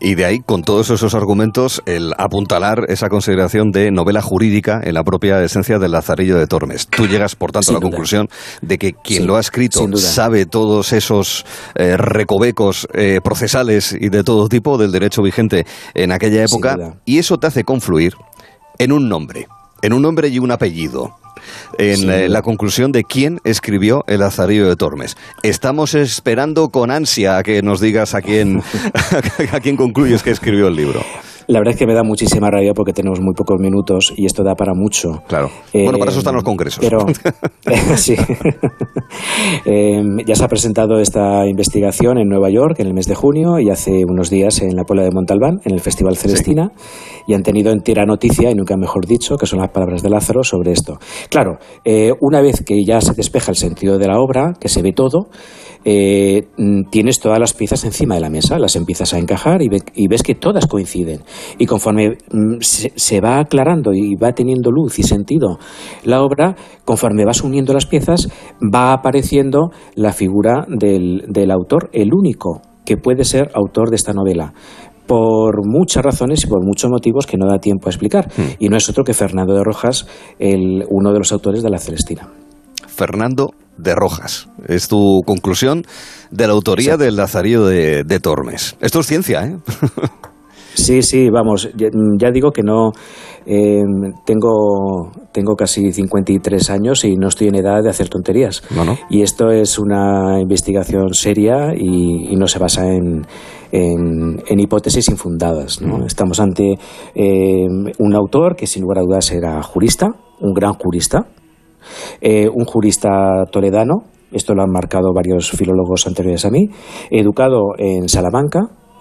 Y de ahí, con todos esos argumentos, el apuntalar esa consideración de novela jurídica en la propia esencia del Lazarillo de Tormes. Tú llegas, por tanto, a la conclusión de que quien lo ha escrito sabe todos esos eh, recovecos eh, procesales y de todo tipo del derecho vigente en aquella época, y eso te hace confluir en un nombre en un nombre y un apellido en eh, la conclusión de quién escribió El Lazarillo de Tormes. Estamos esperando con ansia a que nos digas a quién, a quién concluyes que escribió el libro. La verdad es que me da muchísima rabia porque tenemos muy pocos minutos y esto da para mucho. Claro. bueno, para eso están los congresos. Pero, sí. Em, ya se ha presentado esta investigación en Nueva York en el mes de junio y hace unos días en la Puebla de Montalbán, en el Festival Celestina, y han tenido entera noticia, y nunca mejor dicho, que son las palabras de Lázaro sobre esto. Claro, eh, una vez que ya se despeja el sentido de la obra, que se ve todo, eh, mm, tienes todas las piezas encima de la mesa, las empiezas a encajar y, ves que todas coinciden. Y conforme mm, se, va aclarando y va teniendo luz y sentido la obra, conforme vas uniendo las piezas, va apareciendo la figura del, autor, el único que puede ser autor de esta novela por muchas razones y por muchos motivos que no da tiempo a explicar. Hmm. Y no es otro que Fernando de Rojas, el, uno de los autores de La Celestina. Fernando de Rojas. Es tu conclusión de la autoría del Lazarillo de, Tormes. Esto es ciencia, ¿eh? Sí, sí, vamos, ya, digo que no eh, tengo, tengo casi 53 años y no estoy en edad de hacer tonterías. Y esto es una investigación seria y, no se basa en, en, hipótesis infundadas. ¿no? Estamos ante eh, un autor que sin lugar a dudas era jurista, un gran jurista, eh, un jurista toledano, esto lo han marcado varios filólogos anteriores a mí, educado en Salamanca,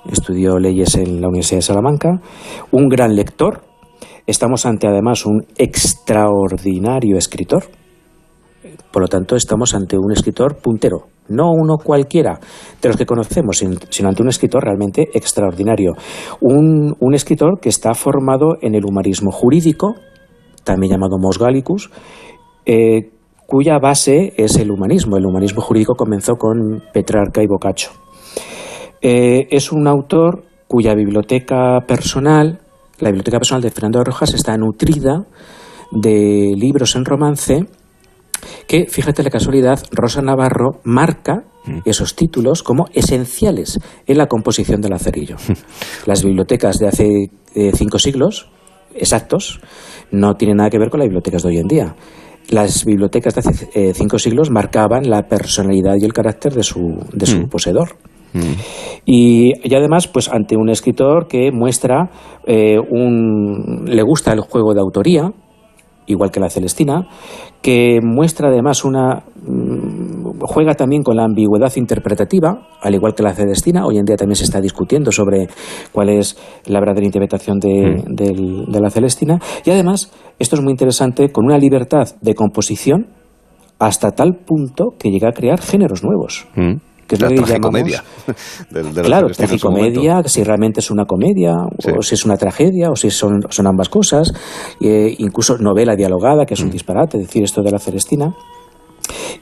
estudió leyes en la Universidad de Salamanca, un gran lector. Estamos ante además un extraordinario escritor. Por lo tanto, estamos ante un escritor puntero, no uno cualquiera de los que conocemos, sino ante un escritor realmente extraordinario. Un, escritor que está formado en el humanismo jurídico, también llamado Mos Gallicus, eh, cuya base es el humanismo. El humanismo jurídico comenzó con Petrarca y Boccaccio. Eh, es un autor cuya biblioteca personal, la biblioteca personal de Fernando de Rojas, está nutrida de libros en romance que, fíjate la casualidad, Rosa Navarro marca mm. esos títulos como esenciales en la composición del Lazarillo. Las bibliotecas de hace eh, cinco siglos, exactos, no tienen nada que ver con las bibliotecas de hoy en día. Las bibliotecas de hace eh, cinco siglos marcaban la personalidad y el carácter de su, de su mm. poseedor. Mm. Y, además, pues ante un escritor que muestra eh, un. le gusta el juego de autoría, igual que la Celestina, que muestra además una mm, juega también con la ambigüedad interpretativa, al igual que la Celestina. Hoy en día también se está discutiendo sobre cuál es la verdadera interpretación de, mm. la Celestina. Y además, esto es muy interesante, con una libertad de composición hasta tal punto que llega a crear géneros nuevos. Mm la tragicomedia. claro, tragicomedia, si realmente es una comedia, o si es una tragedia, o si son, son ambas cosas. Eh, incluso novela dialogada, que es un mm. disparate, decir esto de la Celestina.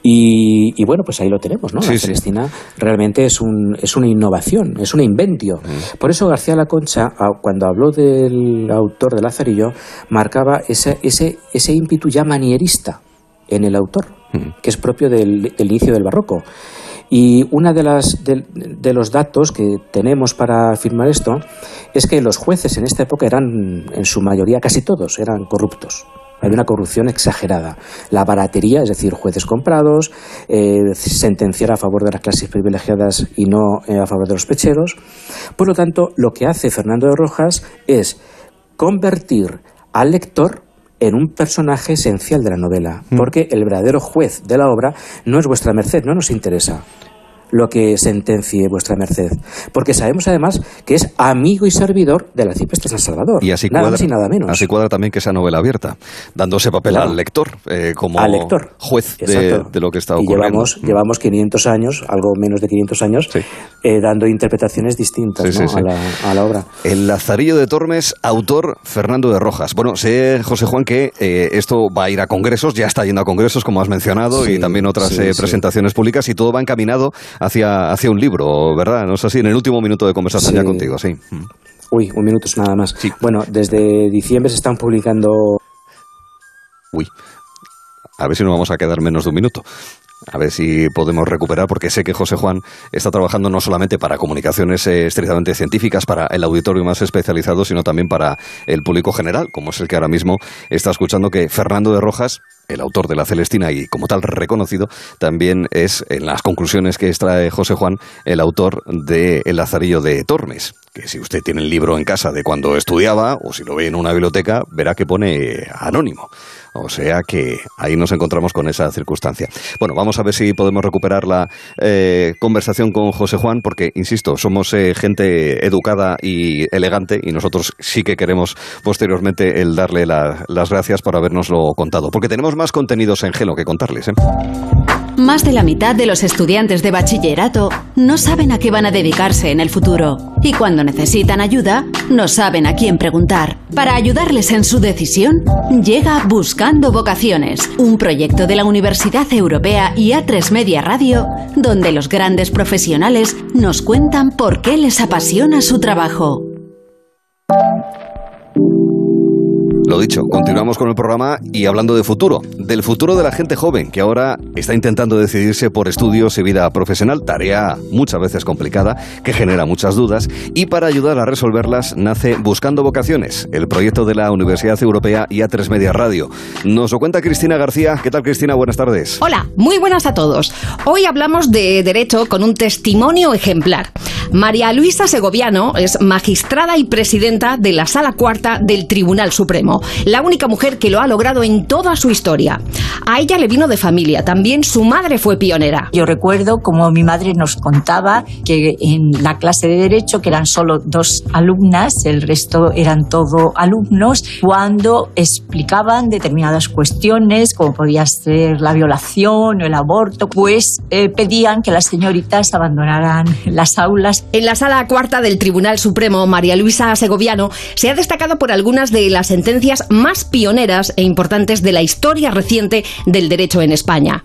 Y, bueno, pues ahí lo tenemos, ¿no? la Celestina realmente es, un, es una innovación, es un inventio. Mm. Por eso García La Concha, cuando habló del autor de Lazarillo, marcaba ese, ese, ese ímpetu ya manierista en el autor, mm. que es propio del, del inicio del barroco. Y uno de, las, de, los datos que tenemos para afirmar esto es que los jueces en esta época eran, en su mayoría, casi todos, eran corruptos. Había una corrupción exagerada. La baratería, es decir, jueces comprados, eh, sentenciar a favor de las clases privilegiadas y no eh, a favor de los pecheros. Por lo tanto, lo que hace Fernando de Rojas es convertir al lector en un personaje esencial de la novela, mm. porque el verdadero juez de la obra no es vuestra merced, no nos interesa lo que sentencie vuestra merced. Porque sabemos además que es amigo y servidor de la de San Salvador. Y así nada cuadra, más y nada menos. Así cuadra también que sea novela abierta, dándose papel al lector, eh, como juez de, lo que está ocurriendo. Y llevamos, mm. llevamos 500 años, algo menos de 500 años, eh, dando interpretaciones distintas a, la, obra. El Lazarillo de Tormes, autor Fernando de Rojas. Bueno, sé, José Juan, que eh, esto va a ir a congresos, ya está yendo a congresos, como has mencionado, y también otras presentaciones públicas, y todo va encaminado hacia, hacia un libro, ¿verdad? No sé si en el último minuto de conversación ya contigo, sí. Uy, un minuto es nada más. Bueno, desde diciembre se están publicando... Uy, a ver si nos vamos a quedar menos de un minuto. A ver si podemos recuperar, porque sé que José Juan está trabajando no solamente para comunicaciones eh, estrictamente científicas, para el auditorio más especializado, sino también para el público general, como es el que ahora mismo está escuchando que Fernando de Rojas el autor de la Celestina y como tal reconocido, también es en las conclusiones que extrae José Juan el autor de El Lazarillo de Tormes, que si usted tiene el libro en casa de cuando estudiaba o si lo ve en una biblioteca, verá que pone anónimo. O sea que ahí nos encontramos con esa circunstancia. Bueno, vamos a ver si podemos recuperar la eh, conversación con José Juan, porque, insisto, somos eh, gente educada y elegante y nosotros sí que queremos posteriormente el darle las gracias por habernoslo contado, porque tenemos más contenidos en Gelo que contarles. ¿eh? Más de la mitad de los estudiantes de bachillerato no saben a qué van a dedicarse en el futuro y cuando necesitan ayuda no saben a quién preguntar. Para ayudarles en su decisión, llega Buscando Vocaciones, un proyecto de la Universidad Europea y A3 Media Radio, donde los grandes profesionales nos cuentan por qué les apasiona su trabajo. Lo dicho, continuamos con el programa y hablando de futuro, del futuro de la gente joven que ahora está intentando decidirse por estudios y vida profesional, tarea muchas veces complicada, que genera muchas dudas, y para ayudar a resolverlas nace Buscando Vocaciones, el proyecto de la Universidad Europea y A3 Media Radio. Nos lo cuenta Cristina García. ¿Qué tal Cristina? Buenas tardes. Hola, muy buenas a todos. Hoy hablamos de derecho con un testimonio ejemplar. María Luisa Segoviano es magistrada y presidenta de la Sala Cuarta del Tribunal Supremo la única mujer que lo ha logrado en toda su historia. A ella le vino de familia, también su madre fue pionera. Yo recuerdo como mi madre nos contaba que en la clase de Derecho, que eran solo dos alumnas, el resto eran todo alumnos, cuando explicaban determinadas cuestiones, como podía ser la violación o el aborto, pues eh, pedían que las señoritas abandonaran las aulas. En la sala cuarta del Tribunal Supremo, María Luisa Segoviano se ha destacado por algunas de las sentencias más pioneras e importantes de la historia reciente del derecho en España.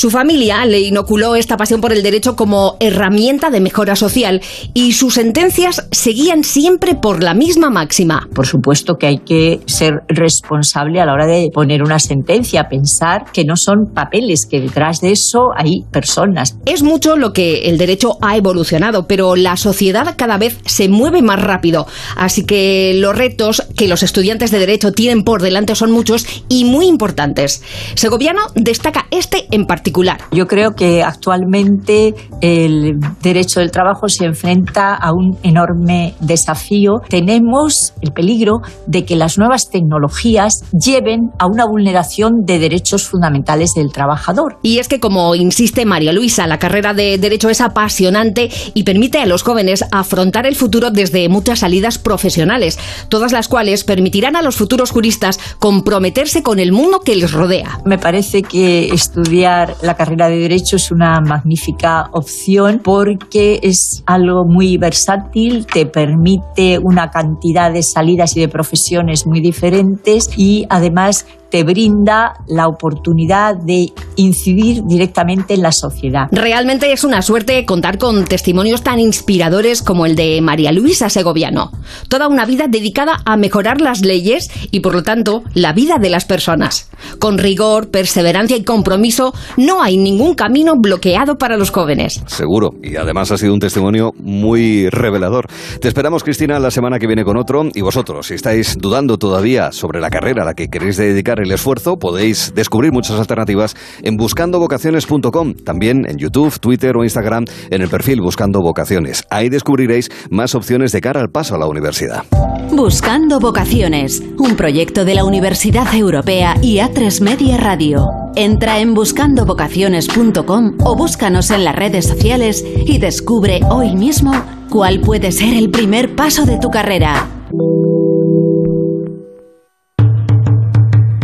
Su familia le inoculó esta pasión por el derecho como herramienta de mejora social y sus sentencias seguían siempre por la misma máxima. Por supuesto que hay que ser responsable a la hora de poner una sentencia, pensar que no son papeles, que detrás de eso hay personas. Es mucho lo que el derecho ha evolucionado, pero la sociedad cada vez se mueve más rápido, así que los retos que los estudiantes de derecho tienen por delante son muchos y muy importantes. Segoviano destaca este en particular. Yo creo que actualmente el derecho del trabajo se enfrenta a un enorme desafío. Tenemos el peligro de que las nuevas tecnologías lleven a una vulneración de derechos fundamentales del trabajador. Y es que, como insiste María Luisa, la carrera de derecho es apasionante y permite a los jóvenes afrontar el futuro desde muchas salidas profesionales, todas las cuales permitirán a los futuros juristas comprometerse con el mundo que les rodea. Me parece que estudiar la carrera de Derecho es una magnífica opción porque es algo muy versátil, te permite una cantidad de salidas y de profesiones muy diferentes y además te brinda la oportunidad de incidir directamente en la sociedad. Realmente es una suerte contar con testimonios tan inspiradores como el de María Luisa Segoviano. Toda una vida dedicada a mejorar las leyes y, por lo tanto, la vida de las personas. Con rigor, perseverancia y compromiso, no hay ningún camino bloqueado para los jóvenes. Seguro, y además ha sido un testimonio muy revelador. Te esperamos, Cristina, la semana que viene con otro. Y vosotros, si estáis dudando todavía sobre la carrera a la que queréis dedicar el esfuerzo, podéis descubrir muchas alternativas en buscandovocaciones.com, también en YouTube, Twitter o Instagram en el perfil Buscando Vocaciones. Ahí descubriréis más opciones de cara al paso a la universidad. Buscando Vocaciones, un proyecto de la Universidad Europea y A3 Media Radio. Entra en buscandovocaciones.com o búscanos en las redes sociales y descubre hoy mismo cuál puede ser el primer paso de tu carrera.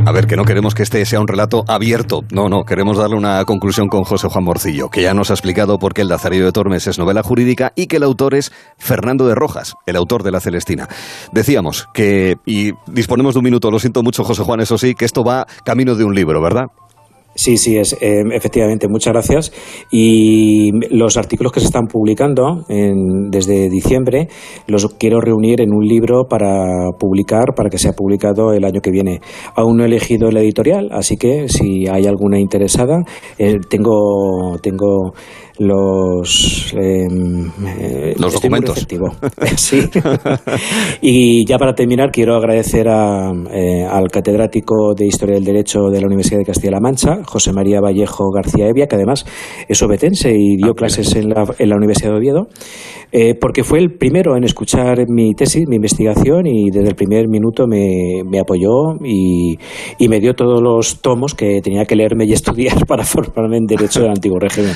A ver, que no queremos que este sea un relato abierto. No, no, queremos darle una conclusión con José Juan Morcillo, que ya nos ha explicado por qué El Lazarillo de Tormes es novela jurídica y que el autor es Fernando de Rojas, el autor de La Celestina. Decíamos que, y disponemos de un minuto, lo siento mucho José Juan, eso sí, que esto va camino de un libro, ¿verdad? Sí, sí, es, eh, efectivamente, muchas gracias. Y los artículos que se están publicando en, desde diciembre los quiero reunir en un libro para publicar, para que sea publicado el año que viene. Aún no he elegido la editorial, así que si hay alguna interesada, eh, tengo, tengo los, em, eh, los documentos. sí. y ya para terminar, quiero agradecer a, eh, al catedrático de Historia del Derecho de la Universidad de Castilla-La Mancha, José María Vallejo García Evia, que además es obetense y dio ah, clases en la, en la Universidad de Oviedo, eh, porque fue el primero en escuchar mi tesis, mi investigación, y desde el primer minuto me, me apoyó y, y me dio todos los tomos que tenía que leerme y estudiar para formarme en Derecho del Antiguo Régimen.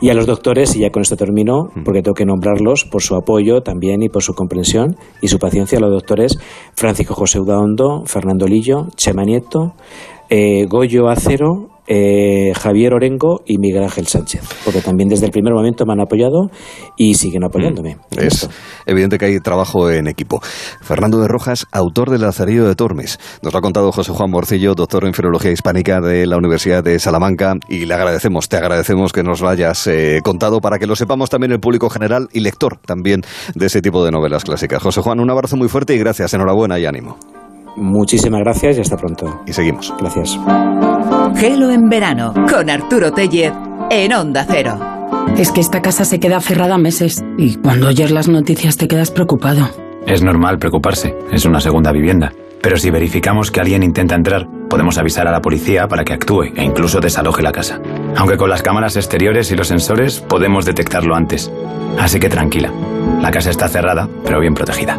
Y a los doctores, y ya con esto termino, porque tengo que nombrarlos por su apoyo también y por su comprensión y su paciencia, los doctores Francisco José Udaondo, Fernando Lillo, Chema Nieto, eh, Goyo Acero, eh, Javier Orengo y Miguel Ángel Sánchez, porque también desde el primer momento me han apoyado y siguen apoyándome. Mm, es evidente que hay trabajo en equipo. Fernando de Rojas, autor del Lazarillo de Tormes. Nos lo ha contado José Juan Morcillo, doctor en Filología Hispánica de la Universidad de Salamanca, y le agradecemos, te agradecemos que nos lo hayas eh, contado para que lo sepamos también el público general y lector también de ese tipo de novelas clásicas. José Juan, un abrazo muy fuerte y gracias, enhorabuena y ánimo. Muchísimas gracias y hasta pronto. Y seguimos. Gracias. Gelo en verano con Arturo Tellez en Onda Cero. Es que esta casa se queda cerrada meses y cuando oyes las noticias te quedas preocupado. Es normal preocuparse, es una segunda vivienda. Pero si verificamos que alguien intenta entrar, podemos avisar a la policía para que actúe e incluso desaloje la casa. Aunque con las cámaras exteriores y los sensores podemos detectarlo antes. Así que tranquila, la casa está cerrada, pero bien protegida.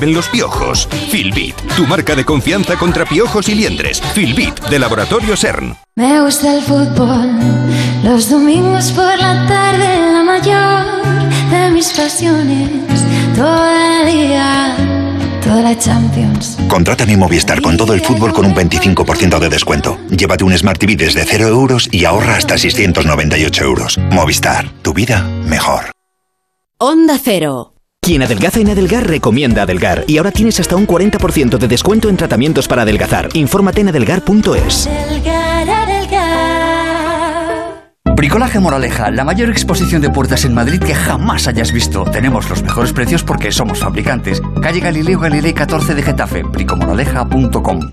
Vuelven los piojos. Filbit, tu marca de confianza contra piojos y liendres. Filbit, de Laboratorio CERN. Me gusta el fútbol, los domingos por la tarde, la mayor de mis pasiones, todo el día, toda la Champions. Contrata mi Movistar con todo el fútbol con un 25% de descuento. Llévate un Smart TV desde 0 euros y ahorra hasta 698 euros. Movistar, tu vida mejor. Onda Cero. Quien adelgaza en Adelgar recomienda Adelgar y ahora tienes hasta un 40% de descuento en tratamientos para adelgazar. Infórmate en adelgar.es. Bricolaje Moraleja, la mayor exposición de puertas en Madrid que jamás hayas visto. Tenemos los mejores precios porque somos fabricantes. Calle Galileo Galilei 14 de Getafe, bricomoraleja.com.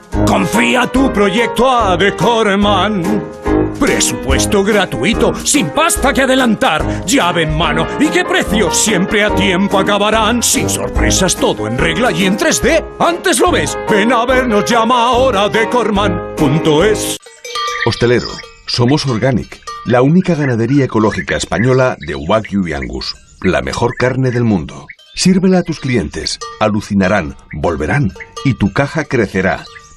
Confía tu proyecto a Decorman. Presupuesto gratuito, sin pasta que adelantar, llave en mano y qué precios siempre a tiempo acabarán. Sin sorpresas, todo en regla y en 3D. Antes lo ves, ven a vernos, llama ahora decorman.es. Hostelero, somos Organic, la única ganadería ecológica española de Wagyu y Angus, la mejor carne del mundo. Sírvela a tus clientes, alucinarán, volverán y tu caja crecerá.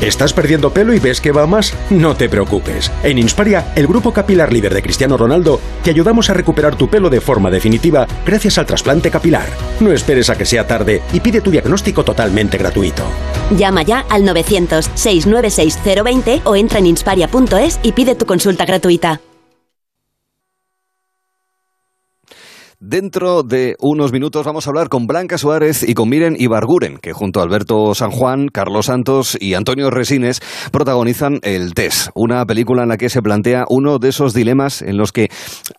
¿Estás perdiendo pelo y ves que va más? No te preocupes. En Insparia, el grupo capilar líder de Cristiano Ronaldo, te ayudamos a recuperar tu pelo de forma definitiva gracias al trasplante capilar. No esperes a que sea tarde y pide tu diagnóstico totalmente gratuito. Llama ya al 900-696-020 o entra en insparia.es y pide tu consulta gratuita. Dentro de unos minutos vamos a hablar con Blanca Suárez y con Miren Ibarguren, que junto a Alberto San Juan, Carlos Santos y Antonio Resines protagonizan El Test, una película en la que se plantea uno de esos dilemas en los que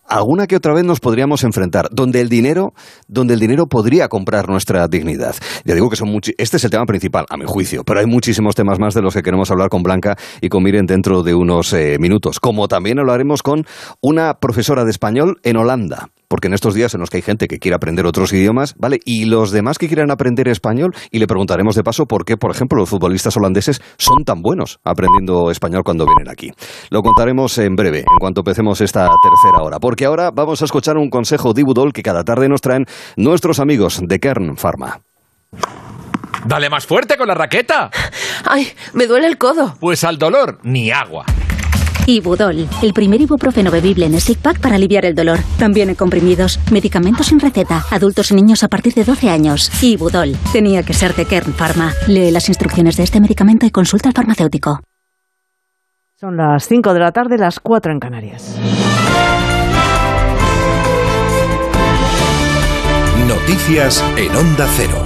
alguna que otra vez nos podríamos enfrentar, donde el dinero, donde el dinero podría comprar nuestra dignidad. Ya digo que son este es el tema principal, a mi juicio, pero hay muchísimos temas más de los que queremos hablar con Blanca y con Miren dentro de unos eh, minutos. Como también hablaremos con una profesora de español en Holanda porque en estos días en los que hay gente que quiere aprender otros idiomas, ¿vale? Y los demás que quieran aprender español, y le preguntaremos de paso por qué, por ejemplo, los futbolistas holandeses son tan buenos aprendiendo español cuando vienen aquí. Lo contaremos en breve, en cuanto empecemos esta tercera hora, porque ahora vamos a escuchar un consejo de Ibudol que cada tarde nos traen nuestros amigos de Kern Pharma. Dale más fuerte con la raqueta. Ay, me duele el codo. Pues al dolor, ni agua. Ibudol, el primer ibuprofeno bebible en stick pack para aliviar el dolor. También en comprimidos, medicamentos sin receta, adultos y niños a partir de 12 años. Ibudol, tenía que ser de Kern Pharma. Lee las instrucciones de este medicamento y consulta al farmacéutico. Son las 5 de la tarde, las 4 en Canarias. Noticias en Onda Cero.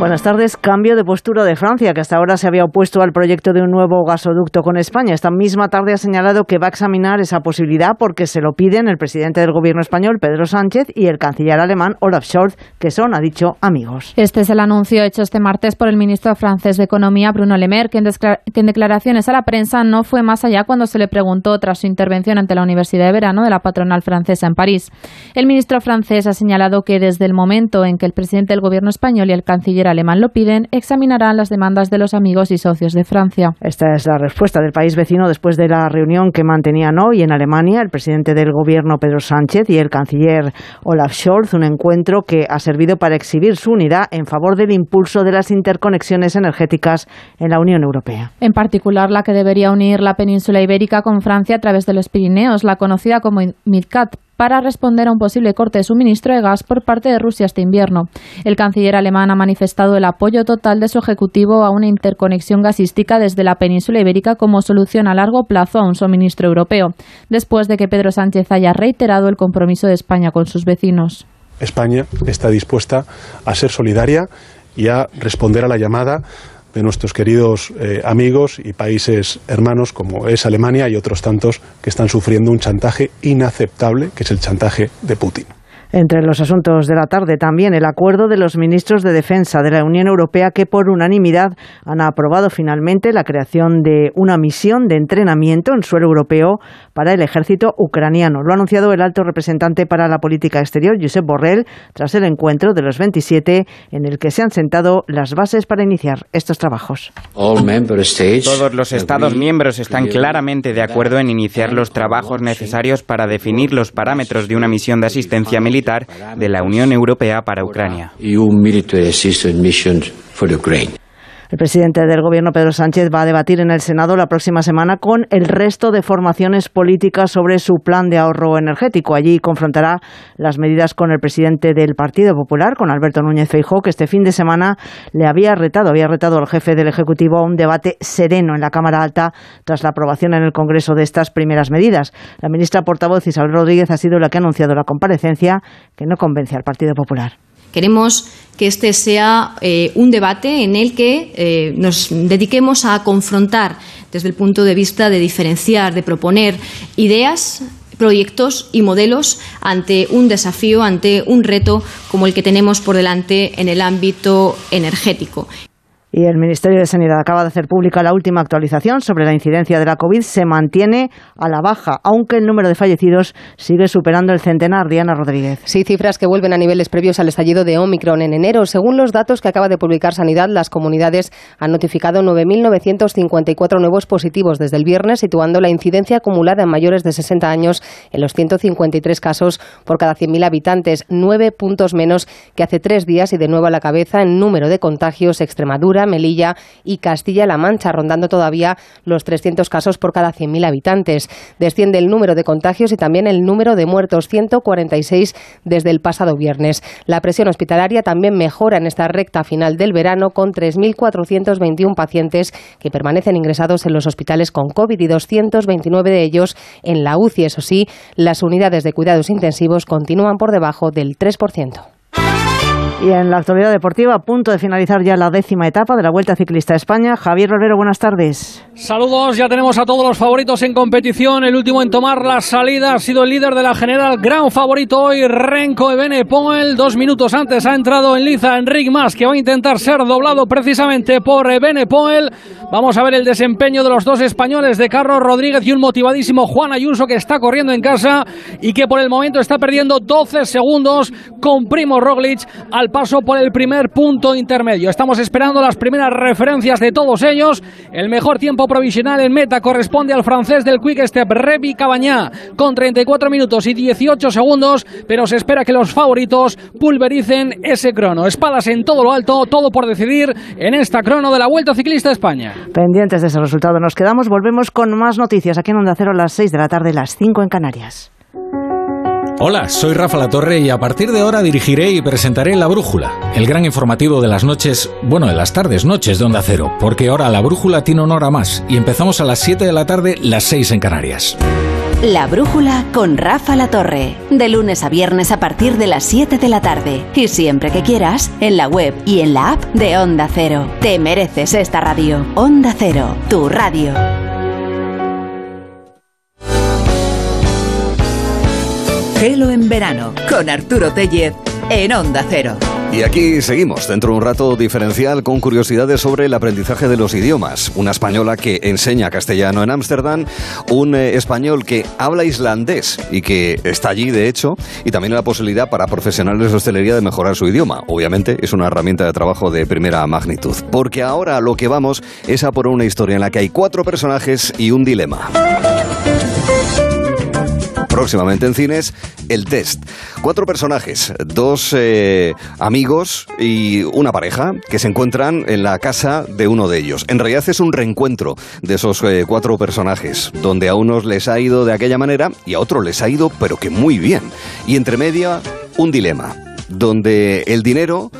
Buenas tardes. Cambio de postura de Francia, que hasta ahora se había opuesto al proyecto de un nuevo gasoducto con España. Esta misma tarde ha señalado que va a examinar esa posibilidad porque se lo piden el presidente del gobierno español, Pedro Sánchez, y el canciller alemán, Olaf Scholz, que son, ha dicho, amigos. Este es el anuncio hecho este martes por el ministro francés de Economía, Bruno Le Maire, que en, que en declaraciones a la prensa no fue más allá cuando se le preguntó tras su intervención ante la Universidad de Verano de la patronal francesa en París. El ministro francés ha señalado que desde el momento en que el presidente del gobierno español y el canciller alemán lo piden, examinarán las demandas de los amigos y socios de Francia. Esta es la respuesta del país vecino después de la reunión que mantenían hoy en Alemania el presidente del gobierno Pedro Sánchez y el canciller Olaf Scholz, un encuentro que ha servido para exhibir su unidad en favor del impulso de las interconexiones energéticas en la Unión Europea. En particular la que debería unir la península ibérica con Francia a través de los Pirineos, la conocida como MidCat para responder a un posible corte de suministro de gas por parte de Rusia este invierno. El canciller alemán ha manifestado el apoyo total de su ejecutivo a una interconexión gasística desde la península ibérica como solución a largo plazo a un suministro europeo, después de que Pedro Sánchez haya reiterado el compromiso de España con sus vecinos. España está dispuesta a ser solidaria y a responder a la llamada de nuestros queridos eh, amigos y países hermanos como es Alemania y otros tantos que están sufriendo un chantaje inaceptable, que es el chantaje de Putin. Entre los asuntos de la tarde también el acuerdo de los ministros de Defensa de la Unión Europea que por unanimidad han aprobado finalmente la creación de una misión de entrenamiento en suelo europeo para el ejército ucraniano. Lo ha anunciado el alto representante para la política exterior, Josep Borrell, tras el encuentro de los 27 en el que se han sentado las bases para iniciar estos trabajos. Todos los Estados miembros están claramente de acuerdo en iniciar los trabajos necesarios para definir los parámetros de una misión de asistencia militar de la Unión Europea para Ucrania. El presidente del Gobierno, Pedro Sánchez, va a debatir en el Senado la próxima semana con el resto de formaciones políticas sobre su plan de ahorro energético. Allí confrontará las medidas con el presidente del Partido Popular, con Alberto Núñez Feijóo, que este fin de semana le había retado, había retado al jefe del Ejecutivo a un debate sereno en la Cámara Alta tras la aprobación en el Congreso de estas primeras medidas. La ministra portavoz Isabel Rodríguez ha sido la que ha anunciado la comparecencia que no convence al Partido Popular. Queremos que este sea eh, un debate en el que eh, nos dediquemos a confrontar desde el punto de vista de diferenciar, de proponer ideas proyectos y modelos ante un desafío, ante un reto como el que tenemos por delante en el ámbito energético. Y el Ministerio de Sanidad acaba de hacer pública la última actualización sobre la incidencia de la COVID. Se mantiene a la baja, aunque el número de fallecidos sigue superando el centenar. Diana Rodríguez. Sí, cifras que vuelven a niveles previos al estallido de Omicron en enero. Según los datos que acaba de publicar Sanidad, las comunidades han notificado 9.954 nuevos positivos desde el viernes, situando la incidencia acumulada en mayores de 60 años en los 153 casos por cada 100.000 habitantes, nueve puntos menos que hace tres días y de nuevo a la cabeza en número de contagios Extremadura Melilla y Castilla-La Mancha, rondando todavía los 300 casos por cada 100.000 habitantes. Desciende el número de contagios y también el número de muertos, 146 desde el pasado viernes. La presión hospitalaria también mejora en esta recta final del verano con 3.421 pacientes que permanecen ingresados en los hospitales con COVID y 229 de ellos en la UCI. Eso sí, las unidades de cuidados intensivos continúan por debajo del 3%. Y en la actualidad deportiva, a punto de finalizar ya la décima etapa de la Vuelta Ciclista a España. Javier Rivero, buenas tardes. Saludos, ya tenemos a todos los favoritos en competición. El último en tomar la salida ha sido el líder de la general, gran favorito hoy, Renko Ebenepoel. Dos minutos antes ha entrado en liza Enric Mas, que va a intentar ser doblado precisamente por Ebenepoel. Vamos a ver el desempeño de los dos españoles, de Carlos Rodríguez y un motivadísimo Juan Ayuso, que está corriendo en casa y que por el momento está perdiendo 12 segundos con Primo Roglic al paso por el primer punto intermedio. Estamos esperando las primeras referencias de todos ellos. El mejor tiempo provisional en meta corresponde al francés del Quick Step, Revi Cabañá, con 34 minutos y 18 segundos, pero se espera que los favoritos pulvericen ese crono. Espadas en todo lo alto, todo por decidir en esta crono de la Vuelta Ciclista a España. Pendientes de ese resultado nos quedamos, volvemos con más noticias aquí en Onda Cero a las 6 de la tarde, las 5 en Canarias. Hola, soy Rafa La Torre y a partir de ahora dirigiré y presentaré La Brújula, el gran informativo de las noches, bueno, de las tardes, noches de Onda Cero, porque ahora La Brújula tiene una hora más y empezamos a las 7 de la tarde, las 6 en Canarias. La Brújula con Rafa La Torre, de lunes a viernes a partir de las 7 de la tarde y siempre que quieras en la web y en la app de Onda Cero. Te mereces esta radio. Onda Cero, tu radio. Gelo en verano con Arturo Tellez en Onda Cero. Y aquí seguimos, dentro de un rato diferencial con curiosidades sobre el aprendizaje de los idiomas. Una española que enseña castellano en Ámsterdam, un eh, español que habla islandés y que está allí, de hecho, y también la posibilidad para profesionales de hostelería de mejorar su idioma. Obviamente es una herramienta de trabajo de primera magnitud. Porque ahora lo que vamos es a por una historia en la que hay cuatro personajes y un dilema. Próximamente en cines, El Test. Cuatro personajes, dos eh, amigos y una pareja que se encuentran en la casa de uno de ellos. En realidad es un reencuentro de esos eh, cuatro personajes, donde a unos les ha ido de aquella manera y a otros les ha ido pero que muy bien. Y entre media, un dilema, donde el dinero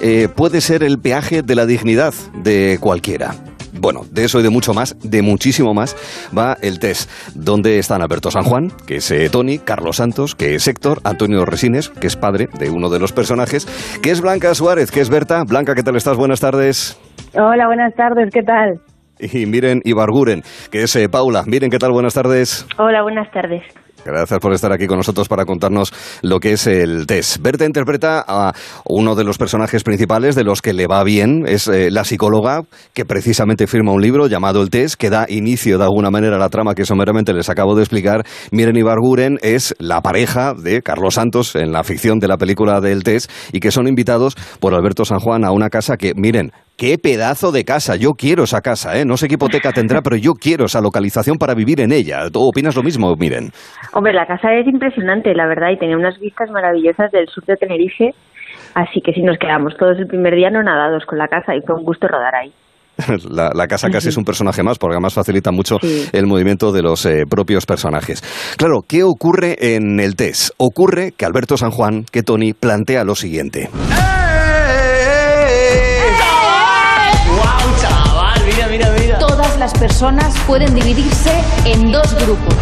eh, puede ser el peaje de la dignidad de cualquiera. Bueno, de eso y de mucho más, de muchísimo más, va el test. Donde están Alberto San Juan, que es eh, Tony, Carlos Santos, que es Héctor, Antonio Resines, que es padre de uno de los personajes, que es Blanca Suárez, que es Berta. Blanca, ¿qué tal estás? Buenas tardes. Hola, buenas tardes, ¿qué tal? Y miren Ibarguren, que es eh, Paula. Miren, ¿qué tal? Buenas tardes. Hola, buenas tardes. Gracias por estar aquí con nosotros para contarnos lo que es el test. Berta interpreta a uno de los personajes principales de los que le va bien, es eh, la psicóloga que precisamente firma un libro llamado El test que da inicio de alguna manera a la trama que someramente les acabo de explicar. Miren Ibarguren es la pareja de Carlos Santos en la ficción de la película del test y que son invitados por Alberto San Juan a una casa que, miren, Qué pedazo de casa. Yo quiero esa casa, ¿eh? No sé qué hipoteca tendrá, pero yo quiero esa localización para vivir en ella. ¿Tú opinas lo mismo? Miren. Hombre, la casa es impresionante, la verdad, y tenía unas vistas maravillosas del sur de Tenerife. Así que si nos quedamos todos el primer día no nadados con la casa y fue un gusto rodar ahí. La, casa casi es un personaje más, porque además facilita mucho el movimiento de los eh, propios personajes. Claro, ¿qué ocurre en el test? Ocurre que Alberto San Juan, que Tony, plantea lo siguiente. Todas personas pueden dividirse en dos grupos,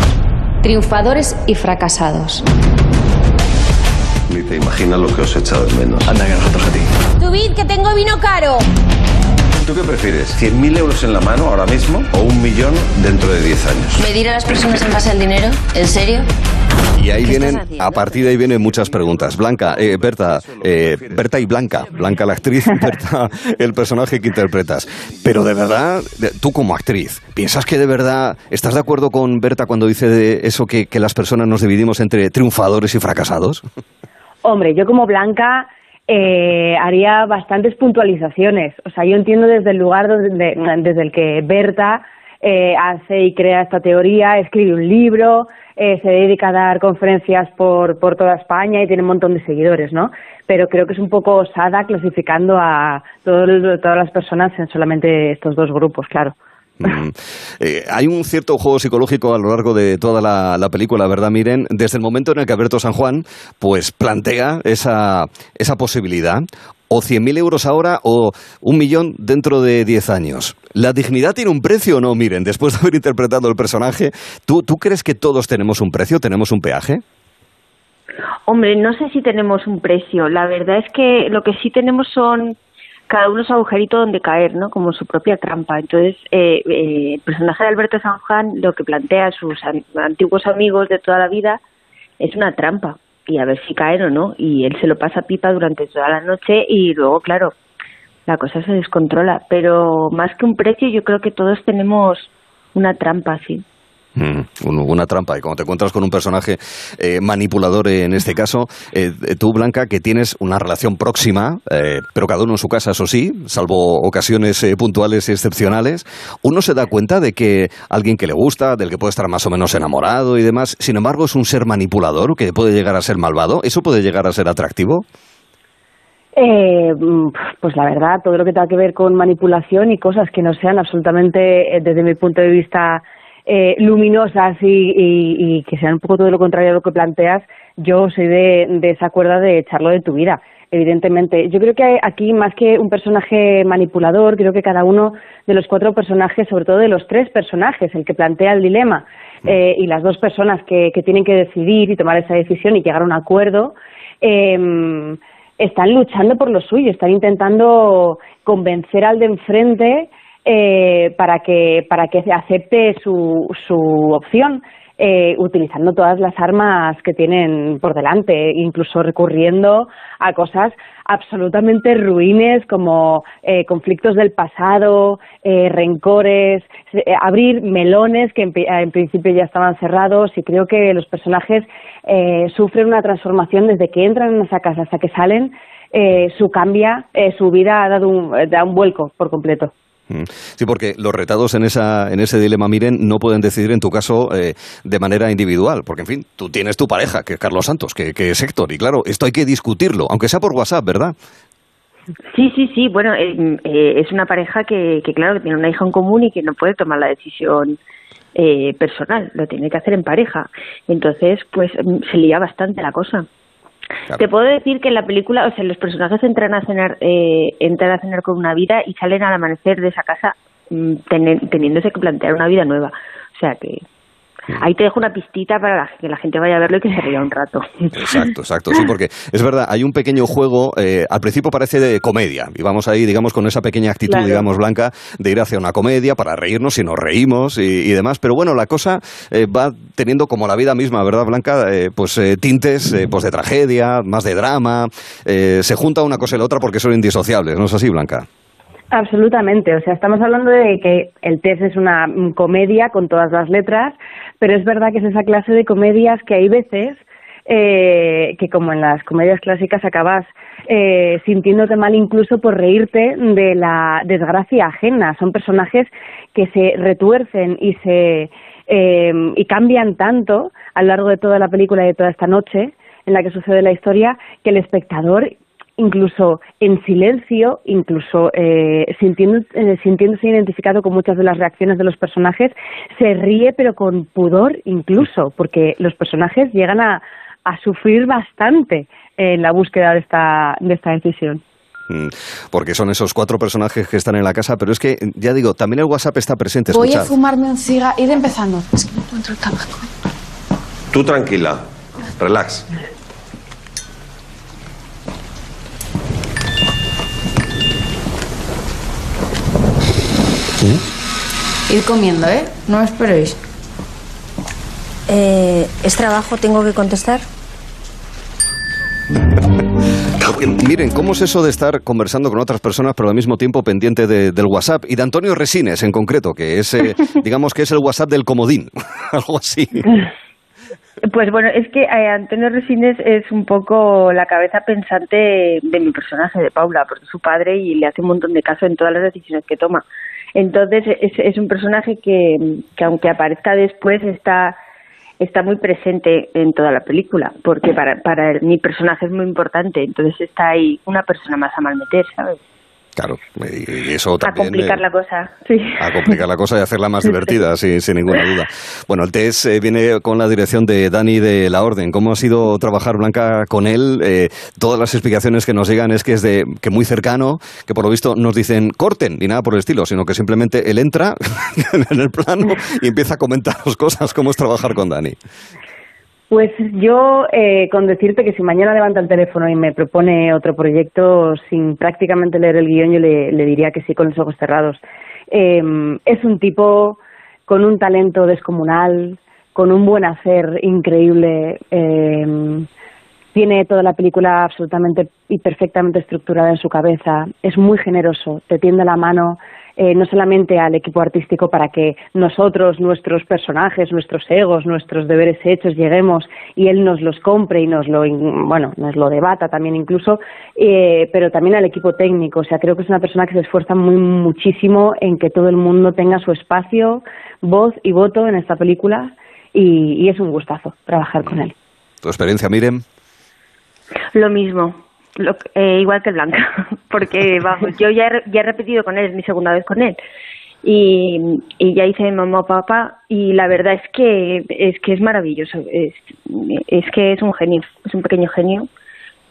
triunfadores y fracasados. Ni te imaginas lo que os he echado de menos. Anda, que nosotros a ti. Subid, que tengo vino caro. ¿Tú qué prefieres? ¿100.000 euros en la mano ahora mismo o un millón dentro de 10 años? ¿Medir a las personas en base al dinero? ¿En serio? Y ahí vienen, a partir de ahí vienen muchas preguntas. Blanca, eh, Berta, eh, Berta y Blanca. Blanca la actriz, Berta el personaje que interpretas. Pero de verdad, tú como actriz, ¿piensas que de verdad estás de acuerdo con Berta cuando dice de eso que, que las personas nos dividimos entre triunfadores y fracasados? Hombre, yo como Blanca eh, haría bastantes puntualizaciones. O sea, yo entiendo desde el lugar desde, desde el que Berta eh, hace y crea esta teoría, escribe un libro, eh, se dedica a dar conferencias por, por toda España y tiene un montón de seguidores, ¿no? Pero creo que es un poco osada clasificando a todo, todas las personas en solamente estos dos grupos, claro. Mm. Eh, hay un cierto juego psicológico a lo largo de toda la, la, película, ¿verdad? Miren, desde el momento en el que Alberto San Juan pues plantea esa, esa posibilidad, o 100.000 euros ahora o un millón dentro de 10 años. ¿La dignidad tiene un precio o no? Miren, después de haber interpretado el personaje, ¿tú, ¿tú crees que todos tenemos un precio, tenemos un peaje? Hombre, no sé si tenemos un precio. La verdad es que lo que sí tenemos son cada uno su agujerito donde caer, ¿no? Como su propia trampa. Entonces, eh, eh, el personaje de Alberto San Juan lo que plantea a sus antiguos amigos de toda la vida es una trampa y a ver si caen o no. Y él se lo pasa pipa durante toda la noche y luego, claro, la cosa se descontrola. Pero más que un precio, yo creo que todos tenemos una trampa, sí. Mm, una trampa. Y cuando te encuentras con un personaje eh, manipulador, en este caso, eh, tú, Blanca, que tienes una relación próxima, eh, pero cada uno en su casa, eso sí, salvo ocasiones puntuales y excepcionales, uno se da cuenta de que alguien que le gusta, del que puede estar más o menos enamorado y demás, sin embargo, es un ser manipulador que puede llegar a ser malvado. ¿Eso puede llegar a ser atractivo? Eh, pues la verdad, todo lo que tenga que ver con manipulación y cosas que no sean absolutamente, desde mi punto de vista, eh, luminosas y, que sean un poco todo lo contrario a lo que planteas, yo soy de, de esa cuerda de echarlo de tu vida, evidentemente. Yo creo que aquí, más que un personaje manipulador, creo que cada uno de los cuatro personajes, sobre todo de los tres personajes, el que plantea el dilema eh, y las dos personas que, que, tienen que decidir y tomar esa decisión y llegar a un acuerdo, eh, están luchando por lo suyo, están intentando convencer al de enfrente eh, para que para que acepte su, su opción eh, utilizando todas las armas que tienen por delante, incluso recurriendo a cosas absolutamente ruines como eh, conflictos del pasado, eh, rencores, eh, abrir melones que en, en, principio ya estaban cerrados y creo que los personajes eh, sufren una transformación desde que entran en esa casa hasta que salen, su cambia, su vida ha dado un, da un vuelco por completo. Mm. Sí, porque los retados en, esa, en ese dilema, miren, no pueden decidir en tu caso eh, de manera individual, porque en fin, tú tienes tu pareja, que es Carlos Santos, que, que es Héctor, y claro, esto hay que discutirlo, aunque sea por WhatsApp, ¿verdad? Sí, sí, sí. Bueno, eh, eh, es una pareja que, claro, que tiene una hija en común y que no puede tomar la decisión eh, personal, lo tiene que hacer en pareja. Entonces, pues mm, se lía bastante la cosa. Te puedo decir que en la película, o sea, los personajes entran a cenar, eh, entran a cenar con una vida y salen al amanecer de esa casa mm, teniéndose que plantear una vida nueva. O sea que Ahí te dejo una pistita para que la gente vaya a verlo y que se ría un rato. Exacto, exacto. Sí, porque es verdad, hay un pequeño juego, eh, al principio parece de comedia, y vamos ahí, digamos, con esa pequeña actitud, digamos, blanca, de ir hacia una comedia para reírnos y nos reímos y, demás. Pero bueno, la cosa eh, va teniendo como la vida misma, ¿verdad, Blanca? Eh, pues tintes pues de tragedia, más de drama. se junta una cosa y la otra porque son indisociables, ¿no es así, Blanca? Absolutamente, o sea, estamos hablando de que el test es una comedia con todas las letras, pero es verdad que es esa clase de comedias que hay veces eh, que como en las comedias clásicas acabas eh, sintiéndote mal incluso por reírte de la desgracia ajena. Son personajes que se retuercen y se eh, y cambian tanto a lo largo de toda la película y de toda esta noche en la que sucede la historia que el espectador incluso en silencio, incluso eh, sintiendo, eh, sintiéndose identificado con muchas de las reacciones de los personajes, se ríe pero con pudor incluso, porque los personajes llegan a, a sufrir bastante en la búsqueda de esta, de esta decisión mm, porque son esos cuatro personajes que están en la casa, pero es que, ya digo, también el WhatsApp está presente. Voy a fumarme un cigarro, ir empezando. Es que no encuentro el tabaco. Tú tranquila, relax. Ir comiendo, ¿eh? No esperéis. Eh, ¿Es trabajo? ¿Tengo que contestar? Miren, ¿cómo es eso de estar conversando con otras personas, pero al mismo tiempo pendiente del WhatsApp? Y de Antonio Resines, en concreto, que es, eh, digamos que es el WhatsApp del comodín, algo así. Pues bueno, es que eh, Antonio Resines es un poco la cabeza pensante de mi personaje, de Paula, porque es su padre y le hace un montón de caso en todas las decisiones que toma. Entonces es, un personaje que, que aunque aparezca después está está muy presente en toda la película, porque para, para mi personaje es muy importante, entonces está ahí una persona más a malmeter, ¿sabes? Claro, y eso también... A complicar la cosa, sí. A complicar la cosa y hacerla más divertida, sin, sin ninguna duda. Bueno, el test eh, viene con la dirección de Dani de la Orden. ¿Cómo ha sido trabajar, Blanca, con él? Eh, todas las explicaciones que nos llegan es que es de que muy cercano, que por lo visto nos dicen corten, ni nada por el estilo, sino que simplemente él entra en el plano y empieza a comentar cosas. ¿Cómo es trabajar con Dani? Pues yo, eh, con decirte que si mañana levanta el teléfono y me propone otro proyecto sin prácticamente leer el guion, yo le, diría que sí con los ojos cerrados. Em, es un tipo con un talento descomunal, con un buen hacer increíble. Eh, tiene toda la película absolutamente y perfectamente estructurada en su cabeza. Es muy generoso, te tiende la mano eh, no solamente al equipo artístico para que nosotros, nuestros personajes, nuestros egos, nuestros deberes hechos lleguemos y él nos los compre y nos lo, bueno, nos lo debata también incluso, eh, pero también al equipo técnico. O sea, creo que es una persona que se esfuerza muy muchísimo en que todo el mundo tenga su espacio, voz y voto en esta película y, es un gustazo trabajar con él. ¿Tu experiencia, Miren? Lo mismo. Eh, igual que Blanca, porque vamos, yo ya he, ya he repetido con él, es mi segunda vez con él. Y, y ya hice mamá o papá y la verdad es que es que es maravilloso es, es que es un genio es un pequeño genio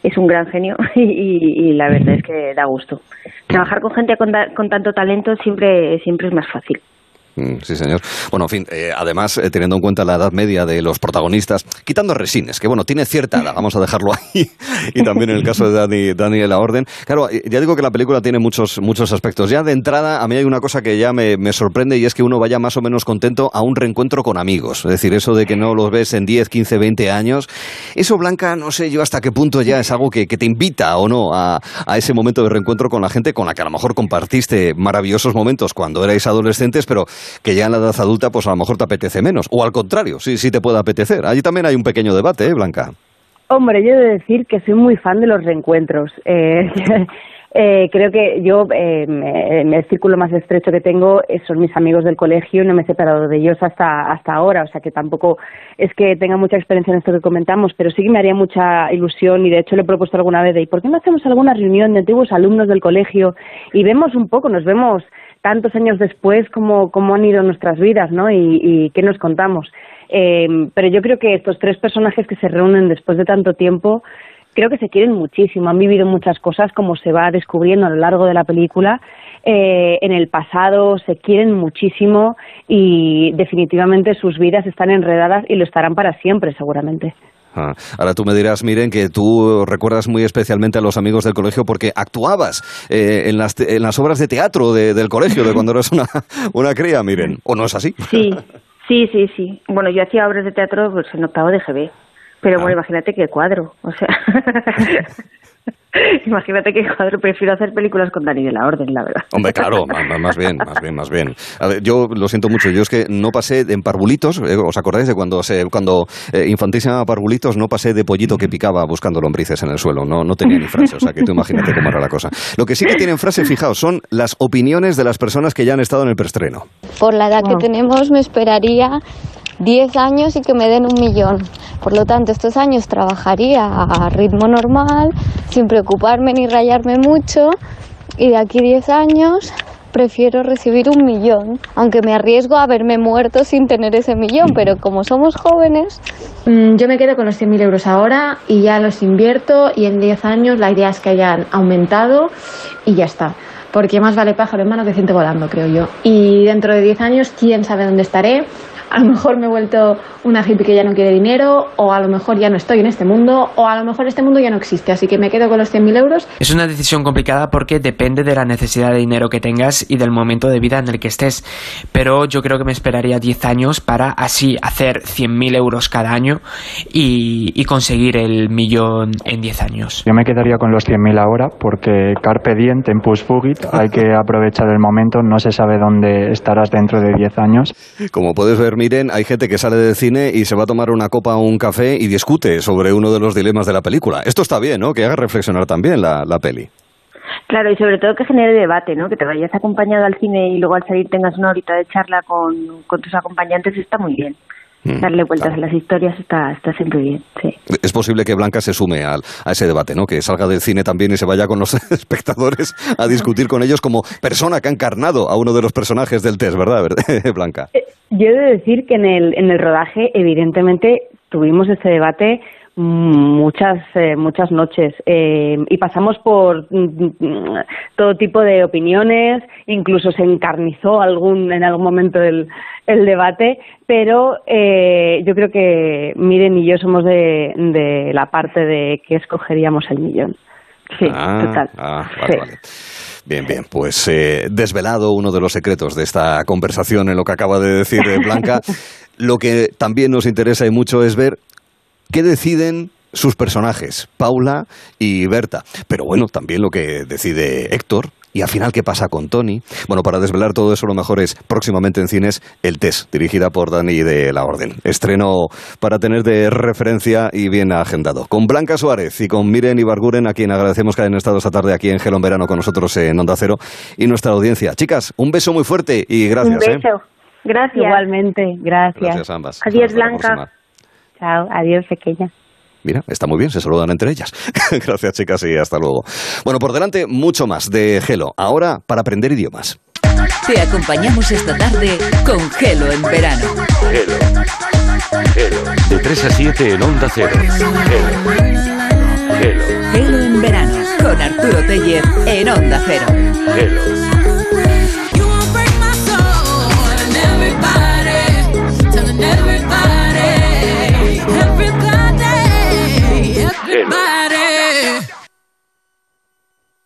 es un gran genio y, y la verdad es que da gusto trabajar con gente con, con tanto talento siempre siempre es más fácil sí, señor. Bueno, en fin, eh, además, eh, teniendo en cuenta la edad media de los protagonistas, quitando Resines, que bueno, tiene cierta edad, vamos a dejarlo ahí, y también en el caso de Dani, Dani de la Orden. Claro, eh, ya digo que la película tiene muchos, muchos aspectos. Ya de entrada, a mí hay una cosa que ya me, sorprende y es que uno vaya más o menos contento a un reencuentro con amigos. Es decir, eso de que no los ves en 10, 15, 20 años. Eso, Blanca, no sé yo hasta qué punto ya es algo que, que te invita o no a, a ese momento de reencuentro con la gente con la que a lo mejor compartiste maravillosos momentos cuando erais adolescentes, pero que ya en la edad adulta pues a lo mejor te apetece menos. O al contrario, sí, sí te puede apetecer. Allí también hay un pequeño debate, ¿eh, Blanca? Hombre, yo he de decir que soy muy fan de los reencuentros. Eh, Eh, creo que yo, eh, el círculo más estrecho que tengo son mis amigos del colegio y no me he separado de ellos hasta, hasta ahora, o sea que tampoco es que tenga mucha experiencia en esto que comentamos, pero sí que me haría mucha ilusión y de hecho le he propuesto alguna vez de ¿y por qué no hacemos alguna reunión de antiguos alumnos del colegio y vemos un poco, nos vemos tantos años después cómo, cómo han ido nuestras vidas, ¿no? Y, y qué nos contamos. Eh, pero yo creo que estos tres personajes que se reúnen después de tanto tiempo creo que se quieren muchísimo, han vivido muchas cosas como se va descubriendo a lo largo de la película. Eh, en el pasado se quieren muchísimo y definitivamente sus vidas están enredadas y lo estarán para siempre seguramente. Ah, ahora tú me dirás, miren, que tú recuerdas muy especialmente a los amigos del colegio porque actuabas eh, en, las, en las obras de teatro del colegio de cuando eras una, una cría, miren, ¿o no es así? Sí, sí, sí, sí. Bueno, yo hacía obras de teatro pues, en octavo de GB. Pero bueno, ah. imagínate qué cuadro, o sea... Imagínate qué cuadro, prefiero hacer películas con Dani de la Orden, la verdad. Hombre, claro, más, bien, más bien, más bien. A ver, yo lo siento mucho, yo es que no pasé en parvulitos, eh, ¿os acordáis de cuando, se, cuando eh, infantísima parvulitos no pasé de pollito que picaba buscando lombrices en el suelo, no, no tenía ni frase, o sea que tú imagínate cómo era la cosa. Lo que sí que tienen frase, fijaos, son las opiniones de las personas que ya han estado en el preestreno. Por la edad que tenemos me esperaría 10 años y que me den un millón. Por lo tanto, estos años trabajaría a ritmo normal, sin preocuparme ni rayarme mucho, y de aquí 10 años prefiero recibir un millón, aunque me arriesgo a verme muerto sin tener ese millón, pero como somos jóvenes... Mm, yo me quedo con los 100.000 euros ahora y ya los invierto y en 10 años la idea es que hayan aumentado y ya está. Porque más vale pájaro en mano que ciento volando, creo yo. Y dentro de 10 años, quién sabe dónde estaré, a lo mejor me he vuelto una hippie que ya no quiere dinero, o a lo mejor ya no estoy en este mundo, o a lo mejor este mundo ya no existe, así que me quedo con los 100.000 euros. Es una decisión complicada porque depende de la necesidad de dinero que tengas y del momento de vida en el que estés, pero yo creo que me esperaría 10 años para así hacer 100.000 euros cada año y, conseguir el millón en 10 años. Yo me quedaría con los 100.000 ahora porque carpe diem, tempus fugit, hay que aprovechar el momento, no se sabe dónde estarás dentro de 10 años. Como puedes ver, miren, hay gente que sale del cine y se va a tomar una copa o un café y discute sobre uno de los dilemas de la película. Esto está bien, ¿no? Que haga reflexionar también la, la peli. Claro, y sobre todo que genere debate, ¿no? Que te vayas acompañado al cine y luego al salir tengas una horita de charla con, con tus acompañantes está muy bien. Mm, Darle vueltas a las historias está, está siempre bien, sí. Es posible que Blanca se sume al, a ese debate, ¿no? Que salga del cine también y se vaya con los espectadores a discutir con ellos como persona que ha encarnado a uno de los personajes del test, ¿verdad, Blanca? Yo he de decir que en el, en el rodaje, evidentemente, tuvimos ese debate muchas eh, muchas noches eh, y pasamos por mm, todo tipo de opiniones incluso se encarnizó algún en algún momento el, el debate pero eh, yo creo que Miren y yo somos de, de la parte de que escogeríamos el millón. Sí ah, total. ah, Bien, bien, pues desvelado uno de los secretos de esta conversación en lo que acaba de decir Blanca. lo que también nos interesa y mucho es ver ¿Qué deciden sus personajes, Paula y Berta? Pero bueno, también lo que decide Héctor, y al final, ¿qué pasa con Tony? Bueno, para desvelar todo eso, lo mejor es próximamente en cines El Test, dirigida por Dani de la Orden. Estreno para tener de referencia y bien agendado. Con Blanca Suárez y con Miren Ibarguren, a quien agradecemos que hayan estado esta tarde aquí en Gelón Verano con nosotros en Onda Cero y nuestra audiencia. Chicas, un beso muy fuerte y gracias. Un ¿eh? beso. Gracias. Igualmente, gracias. Gracias ambas. Adiós, Blanca. Chao, adiós, pequeña. Mira, está muy bien, se saludan entre ellas. Gracias, chicas, y hasta luego. Bueno, por delante, mucho más de Gelo. Ahora, para aprender idiomas. Te acompañamos esta tarde con Gelo en verano. Gelo. Gelo. De 3 a 7 en Onda Cero. Gelo. Gelo. Gelo en verano. Con Arturo Teller en Onda Cero. Gelo.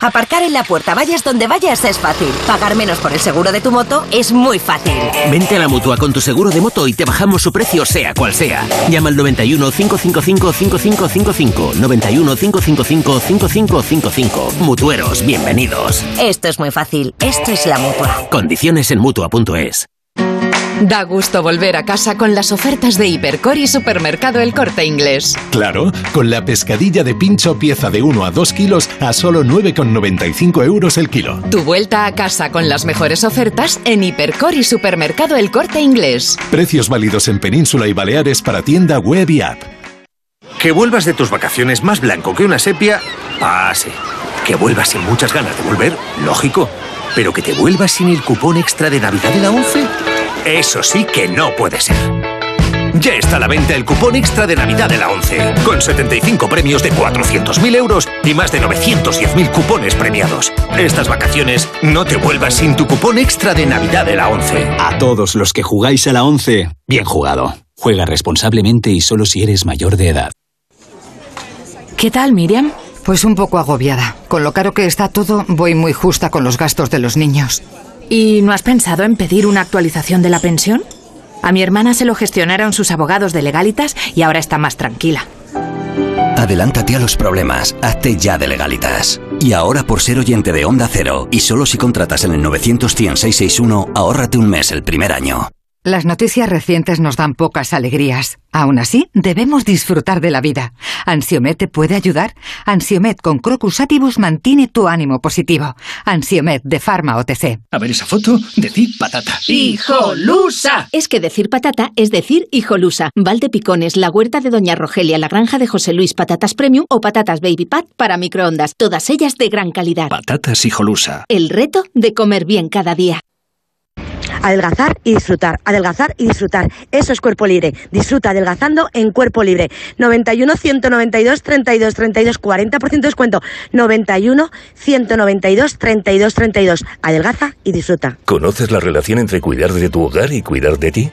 Aparcar en la puerta, vayas donde vayas, es fácil. Pagar menos por el seguro de tu moto es muy fácil. Vente a la mutua con tu seguro de moto y te bajamos su precio, sea cual sea. Llama al 91 555 5555. 91 555 5555. Mutueros, bienvenidos. Esto es muy fácil. Esto es la mutua. Condiciones en mutua.es. Da gusto volver a casa con las ofertas de Hipercor y Supermercado El Corte Inglés. Claro, con la pescadilla de pincho pieza de 1 a 2 kilos a solo 9,95 euros el kilo. Tu vuelta a casa con las mejores ofertas en Hipercor y Supermercado El Corte Inglés. Precios válidos en Península y Baleares para tienda web y app. Que vuelvas de tus vacaciones más blanco que una sepia, pase. Que vuelvas sin muchas ganas de volver, lógico. Pero que te vuelvas sin el cupón extra de Navidad de la 11, eso sí que no puede ser. Ya está a la venta el cupón extra de Navidad de la 11, con 75 premios de 400.000 euros y más de 910.000 cupones premiados. Estas vacaciones no te vuelvas sin tu cupón extra de Navidad de la 11. A todos los que jugáis a la 11, bien jugado. Juega responsablemente y solo si eres mayor de edad. ¿Qué tal, Miriam? Pues un poco agobiada. Con lo caro que está todo, voy muy justa con los gastos de los niños. ¿Y no has pensado en pedir una actualización de la pensión? A mi hermana se lo gestionaron sus abogados de legalitas y ahora está más tranquila. Adelántate a los problemas, hazte ya de legalitas. Y ahora por ser oyente de Onda Cero y solo si contratas en el 91661, ahórrate un mes el primer año. Las noticias recientes nos dan pocas alegrías. Aún así, debemos disfrutar de la vida. ¿Ansiomet te puede ayudar? Ansiomet con Crocus Atibus mantiene tu ánimo positivo. Ansiomet de Pharma OTC. A ver esa foto, decir patata. ¡Hijolusa! Es que decir patata es decir hijolusa. Valde Picones, la huerta de Doña Rogelia, la granja de José Luis, patatas premium o patatas baby pat para microondas. Todas ellas de gran calidad. Patatas hijolusa. El reto de comer bien cada día. Adelgazar y disfrutar, adelgazar y disfrutar. Eso es cuerpo libre. Disfruta adelgazando en cuerpo libre. 91 192 32 32 40% de descuento. 91 192 32 32. Adelgaza y disfruta. ¿Conoces la relación entre cuidar de tu hogar y cuidar de ti?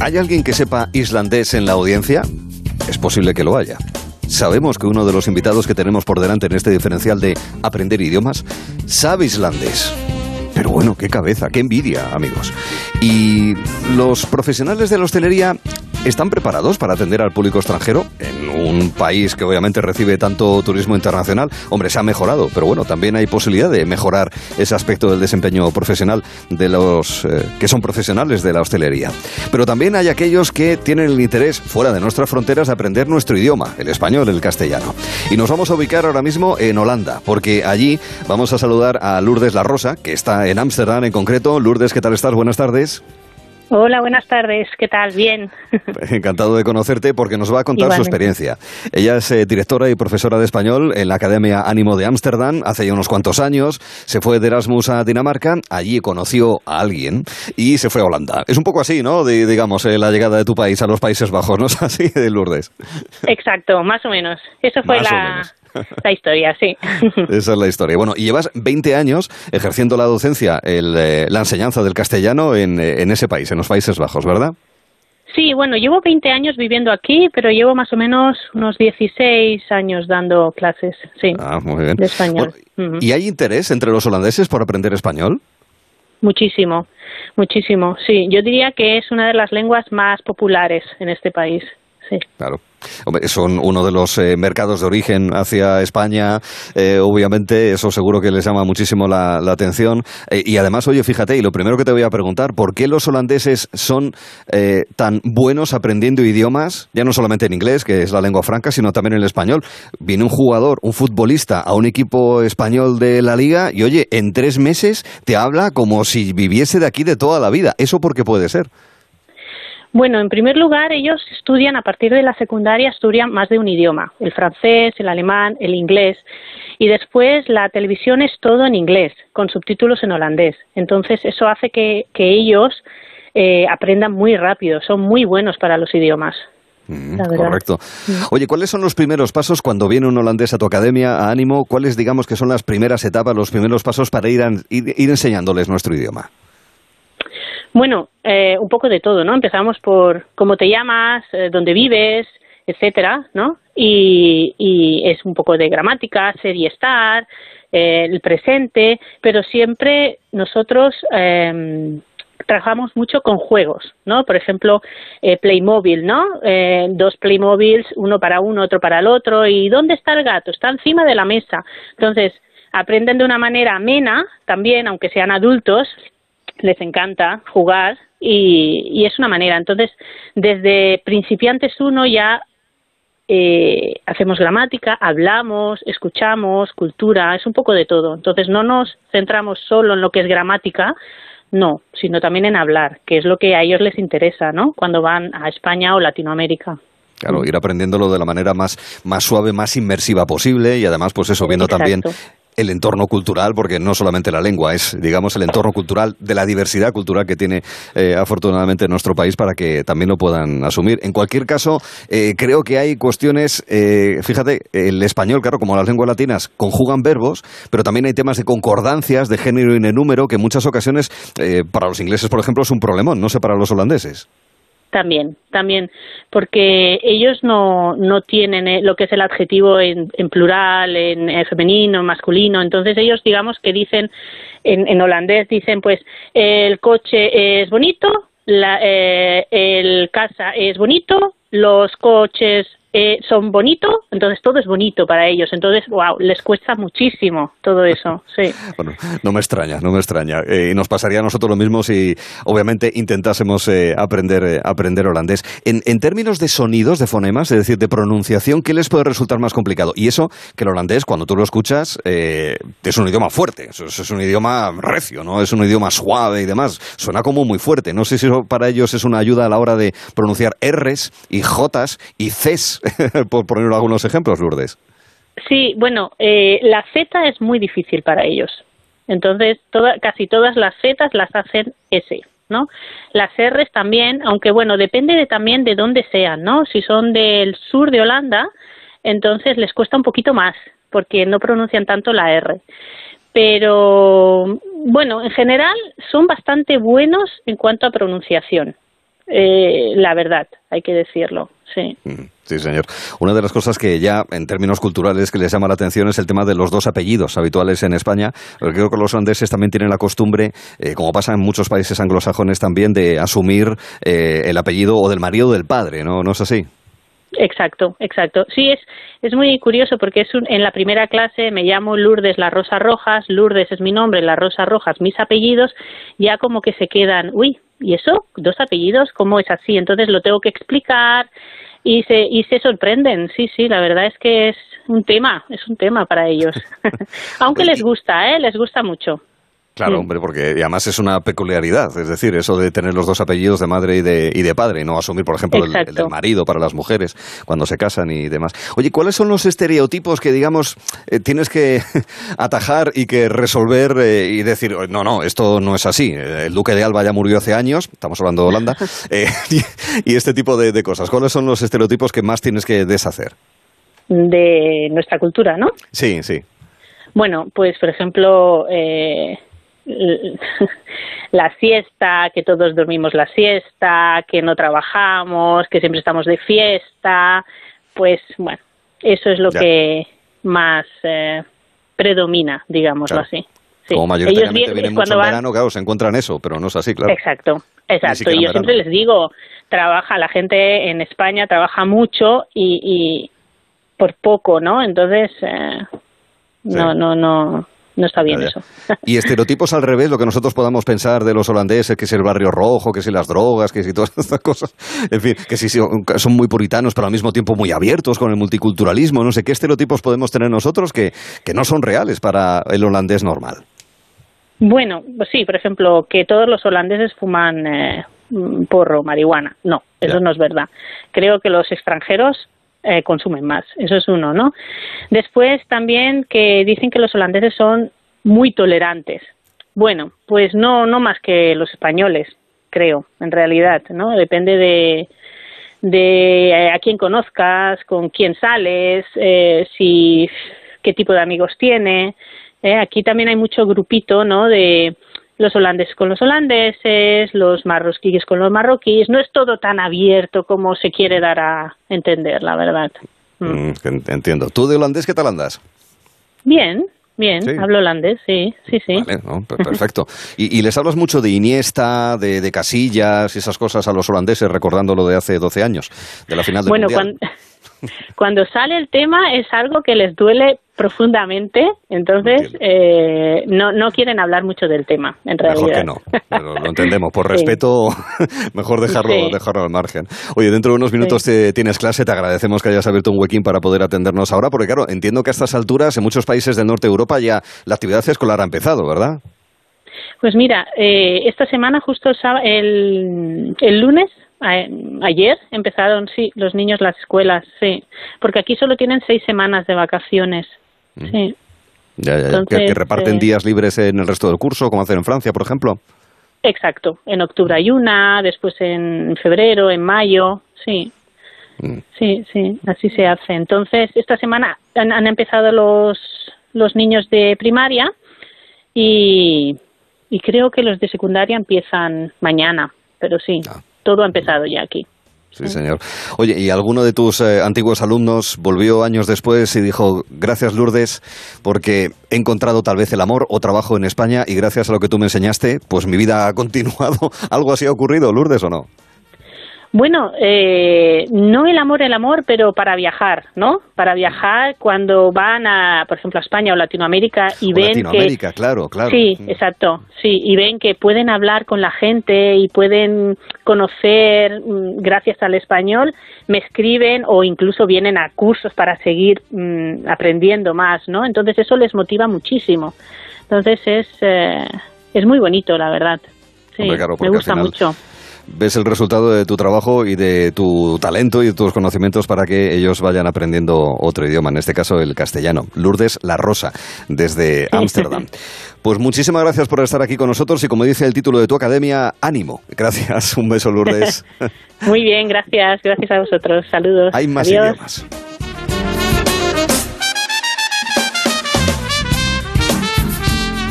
¿Hay alguien que sepa islandés en la audiencia? Es posible que lo haya. Sabemos que uno de los invitados que tenemos por delante en este diferencial de aprender idiomas sabe islandés. Pero bueno, qué cabeza, qué envidia, amigos. Y los profesionales de la hostelería están preparados para atender al público extranjero en un país que obviamente recibe tanto turismo internacional. Hombre, se ha mejorado, pero bueno, también hay posibilidad de mejorar ese aspecto del desempeño profesional de los eh, que son profesionales de la hostelería. Pero también hay aquellos que tienen el interés fuera de nuestras fronteras de aprender nuestro idioma, el español, el castellano. Y nos vamos a ubicar ahora mismo en Holanda, porque allí vamos a saludar a Lourdes La Rosa, que está en Ámsterdam en concreto. Lourdes, ¿qué tal estás? Buenas tardes. Hola, buenas tardes. ¿Qué tal? Bien. Encantado de conocerte porque nos va a contar su experiencia. Ella es eh, directora y profesora de español en la Academia Ánimo de Ámsterdam hace ya unos cuantos años. Se fue de Erasmus a Dinamarca, allí conoció a alguien y se fue a Holanda. Es un poco así, ¿no? digamos, eh, la llegada de tu país a los Países Bajos, ¿no es así, de Lourdes? Exacto, más o menos. Eso fue la, la historia, sí. Esa es la historia. Bueno, y llevas 20 años ejerciendo la docencia, eh, la enseñanza del castellano en, eh, en ese país, en los Países Bajos, ¿verdad? Sí, bueno, llevo 20 años viviendo aquí, pero llevo más o menos unos 16 años dando clases, sí, ah, muy bien. de español. ¿Y hay interés entre los holandeses por aprender español? Muchísimo, muchísimo, sí. Yo diría que es una de las lenguas más populares en este país, sí. Claro son uno de los eh, mercados de origen hacia España, eh, obviamente, eso seguro que les llama muchísimo la, atención. Eh, y además, oye, fíjate, y lo primero que te voy a preguntar, ¿por qué los holandeses son tan buenos aprendiendo idiomas, ya no solamente en inglés, que es la lengua franca, sino también en el español? Viene un jugador, un futbolista, a un equipo español de la liga y, oye, en tres meses te habla como si viviese de aquí de toda la vida. ¿Eso por qué puede ser? Bueno, en primer lugar, ellos estudian a partir de la secundaria, estudian más de un idioma, el francés, el alemán, el inglés, y después la televisión es todo en inglés, con subtítulos en holandés. Entonces, eso hace que, ellos eh, aprendan muy rápido, son muy buenos para los idiomas. Mm, correcto. Mm. Oye, ¿cuáles son los primeros pasos cuando viene un holandés a tu academia, a Ánimo? ¿Cuáles, digamos, que son las primeras etapas, los primeros pasos para ir enseñándoles nuestro idioma? Bueno, eh, un poco de todo, ¿no? Empezamos por cómo te llamas, eh, dónde vives, etcétera, ¿no? Y, y, es un poco de gramática, ser y estar, eh, el presente, pero siempre nosotros eh, trabajamos mucho con juegos, ¿no? Por ejemplo, eh, Playmobil, ¿no? Eh, dos Playmobiles, uno para uno, otro para el otro. ¿Y dónde está el gato? Está encima de la mesa. Entonces, aprenden de una manera amena también, aunque sean adultos, les encanta jugar y, es una manera. Entonces, desde principiantes uno ya eh, hacemos gramática, hablamos, escuchamos, cultura, es un poco de todo. Entonces, no nos centramos solo en lo que es gramática, no, sino también en hablar, que es lo que a ellos les interesa, ¿no? Cuando van a España o Latinoamérica. Claro, ir aprendiéndolo de la manera más, más suave, más inmersiva posible y además, pues eso, viendo también el entorno cultural, porque no solamente la lengua, es, digamos, el entorno cultural de la diversidad cultural que tiene eh, afortunadamente nuestro país para que también lo puedan asumir. En cualquier caso, eh, creo que hay cuestiones, eh, fíjate, el español, claro, como las lenguas latinas, conjugan verbos, pero también hay temas de concordancias, de género y de número, que en muchas ocasiones, para los ingleses, por ejemplo, es un problemón, no sé para los holandeses. También, también, porque ellos no, no tienen eh, lo que es el adjetivo en, en plural, en, en, femenino, en masculino, entonces ellos digamos que dicen, en, en holandés dicen pues el coche es bonito, la, eh, el casa es bonito, los coches eh, son bonitos, entonces todo es bonito para ellos. Entonces, wow, les cuesta muchísimo todo eso, sí. Bueno, no me extraña, no me extraña. Eh, y nos pasaría a nosotros lo mismo si, obviamente, intentásemos eh, aprender, aprender holandés. En, en, términos de sonidos, de fonemas, es decir, de pronunciación, ¿qué les puede resultar más complicado? Y eso, que el holandés, cuando tú lo escuchas, es un idioma fuerte, es, es, un idioma recio, ¿no? Es un idioma suave y demás. Suena como muy fuerte. No sé si eso para ellos es una ayuda a la hora de pronunciar R's y J's y C's por poner algunos ejemplos, Lourdes. Sí, bueno, eh, la Z es muy difícil para ellos. Entonces, casi todas las Z las hacen S, ¿no? Las R's también, aunque bueno, depende de, también de dónde sean, ¿no? Si son del sur de Holanda, entonces les cuesta un poquito más, porque no pronuncian tanto la R. Pero, bueno, en general son bastante buenos en cuanto a pronunciación. Eh, la verdad, hay que decirlo. Sí. Mm, sí, señor. Una de las cosas que ya en términos culturales que les llama la atención es el tema de los dos apellidos habituales en España. creo que los holandeses también tienen la costumbre, eh, como pasa en muchos países anglosajones también, de asumir eh, el apellido o del marido o del padre, ¿no? ¿No es así? Exacto, exacto. Sí, es, es muy curioso porque es en la primera clase me llamo Lourdes La Rosa Rojas, Lourdes es mi nombre, La Rosa Rojas mis apellidos, ya como que se quedan, uy, ¿y eso? ¿Dos apellidos? ¿Cómo es así? Entonces lo tengo que explicar y se, y se sorprenden, sí, sí, la verdad es que es un tema, es un tema para ellos. Aunque les gusta, ¿eh? Les gusta mucho. Claro, hombre, porque además es una peculiaridad, es decir, eso de tener los dos apellidos de madre y de, y de padre, y no asumir, por ejemplo, el, del marido para las mujeres cuando se casan y demás. Oye, ¿cuáles son los estereotipos que, digamos, eh, tienes que atajar y que resolver eh, y decir, no, no, esto no es así? Eh, El duque de Alba ya murió hace años, estamos hablando de Holanda, eh, y, y este tipo de, de cosas. ¿Cuáles son los estereotipos que más tienes que deshacer? De nuestra cultura, ¿no? Sí, sí. Bueno, pues por ejemplo, eh, la siesta, que todos dormimos la siesta, que no trabajamos, que siempre estamos de fiesta, pues bueno, eso es lo Ya. que más eh, predomina, digámoslo Claro. así. Sí. Como Ellos vienen- vienen mucho cuando en van- verano, claro, se encuentran eso, pero no es así, claro. Exacto, exacto. Y yo siempre les digo, trabaja, la gente en España trabaja mucho y, y por poco, ¿no? Entonces, eh, no, Sí. no, no, no está bien eso. Y estereotipos al revés, lo que nosotros podamos pensar de los holandeses, que si el barrio rojo, que si las drogas, que si todas estas cosas, en fin, que si son son muy puritanos, pero al mismo tiempo muy abiertos con el multiculturalismo, no sé qué estereotipos podemos tener nosotros que, que no son reales para el holandés normal. Bueno, pues sí, por ejemplo, que todos los holandeses fuman eh, mm, porro, marihuana. No, eso no es verdad. Creo que los extranjeros eh, consumen más. Eso es uno, ¿no? Después también que dicen que los holandeses son muy tolerantes. Bueno, pues no, no más que los españoles, creo, en realidad, ¿no? Depende de, de eh, a quién conozcas, con quién sales, eh, si qué tipo de amigos tiene. Eh, aquí también hay mucho grupito, ¿no? De los holandeses con los holandeses, los marroquíes con los marroquíes. No es todo tan abierto como se quiere dar a entender, la verdad. Mm, en- entiendo. ¿Tú de holandés qué tal andas? Bien, bien, Sí. hablo holandés, sí, sí, sí. Vale, ¿no? Per- Perfecto. ¿Y, y les hablas mucho de Iniesta, de, de Casillas y esas cosas a los holandeses, recordando lo de hace 12 años, de la final del Bueno, Mundial? cuando, cuando sale el tema es algo que les duele profundamente, entonces eh, no, no quieren hablar mucho del tema, en Mejor realidad. que no, pero lo entendemos. Por Sí. respeto, mejor dejarlo, Sí. dejarlo al margen. Oye, dentro de unos minutos te- tienes clase, te agradecemos que hayas abierto un huequín para poder atendernos ahora, porque claro, entiendo que a estas alturas en muchos países del norte de Europa ya la actividad escolar ha empezado, ¿verdad? Pues mira, eh, esta semana, justo el, el, el lunes, ayer, empezaron, sí, los niños las escuelas, sí, porque aquí solo tienen seis semanas de vacaciones, sí. Ya. Entonces, que, que reparten eh, días libres en el resto del curso, como hacen en Francia, por ejemplo. Exacto, en octubre hay una, después en febrero, en mayo, sí. Sí, sí, así se hace. Entonces, esta semana han, han empezado los, los niños de primaria y, y creo que los de secundaria empiezan mañana, pero sí, todo ha empezado ya aquí. Sí, señor. Oye, ¿y alguno de tus eh, antiguos alumnos volvió años después y dijo, gracias Lourdes, porque he encontrado tal vez el amor o trabajo en España y gracias a lo que tú me enseñaste, pues mi vida ha continuado? ¿Algo así ha ocurrido, Lourdes, o no? Bueno, eh, no el amor, el amor, pero para viajar, ¿no? Para viajar cuando van a, por ejemplo, a España o Latinoamérica y O ven Latinoamérica, que claro, claro. Sí, exacto, sí, y ven que pueden hablar con la gente y pueden conocer mm, gracias al español, me escriben o incluso vienen a cursos para seguir mm, aprendiendo más, ¿no? Entonces eso les motiva muchísimo. Entonces es eh, es muy bonito, la verdad. Sí, Hombre, claro, me al gusta final- mucho. Ves el resultado de tu trabajo y de tu talento y de tus conocimientos para que ellos vayan aprendiendo otro idioma, en este caso el castellano. Lourdes La Rosa, desde Ámsterdam. Pues muchísimas gracias por estar aquí con nosotros y como dice el título de tu academia, ánimo. Gracias, un beso Lourdes. Muy bien, gracias, gracias a vosotros. Saludos. Hay más Adiós. idiomas.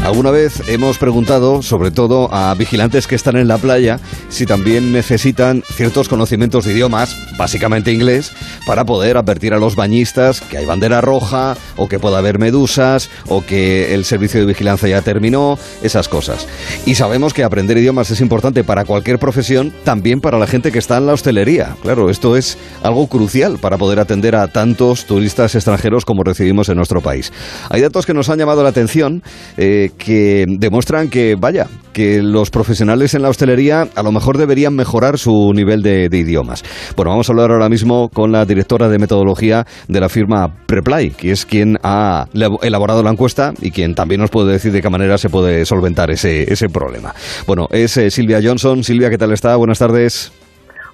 Alguna vez hemos preguntado, sobre todo a vigilantes que están en la playa, si también necesitan ciertos conocimientos de idiomas, básicamente inglés, para poder advertir a los bañistas que hay bandera roja, o que puede haber medusas, o que el servicio de vigilancia ya terminó, esas cosas. Y sabemos que aprender idiomas es importante para cualquier profesión, también para la gente que está en la hostelería. Claro, esto es algo crucial para poder atender a tantos turistas extranjeros como recibimos en nuestro país. Hay datos que nos han llamado la atención. eh, que demuestran que, vaya, que los profesionales en la hostelería a lo mejor deberían mejorar su nivel de, idiomas. Bueno, vamos a hablar ahora mismo con la directora de metodología de la firma Preply, que es quien ha elaborado la encuesta y quien también nos puede decir de qué manera se puede solventar ese, ese problema. Bueno, es eh, Silvia Johnson. Silvia, ¿qué tal está? Buenas tardes.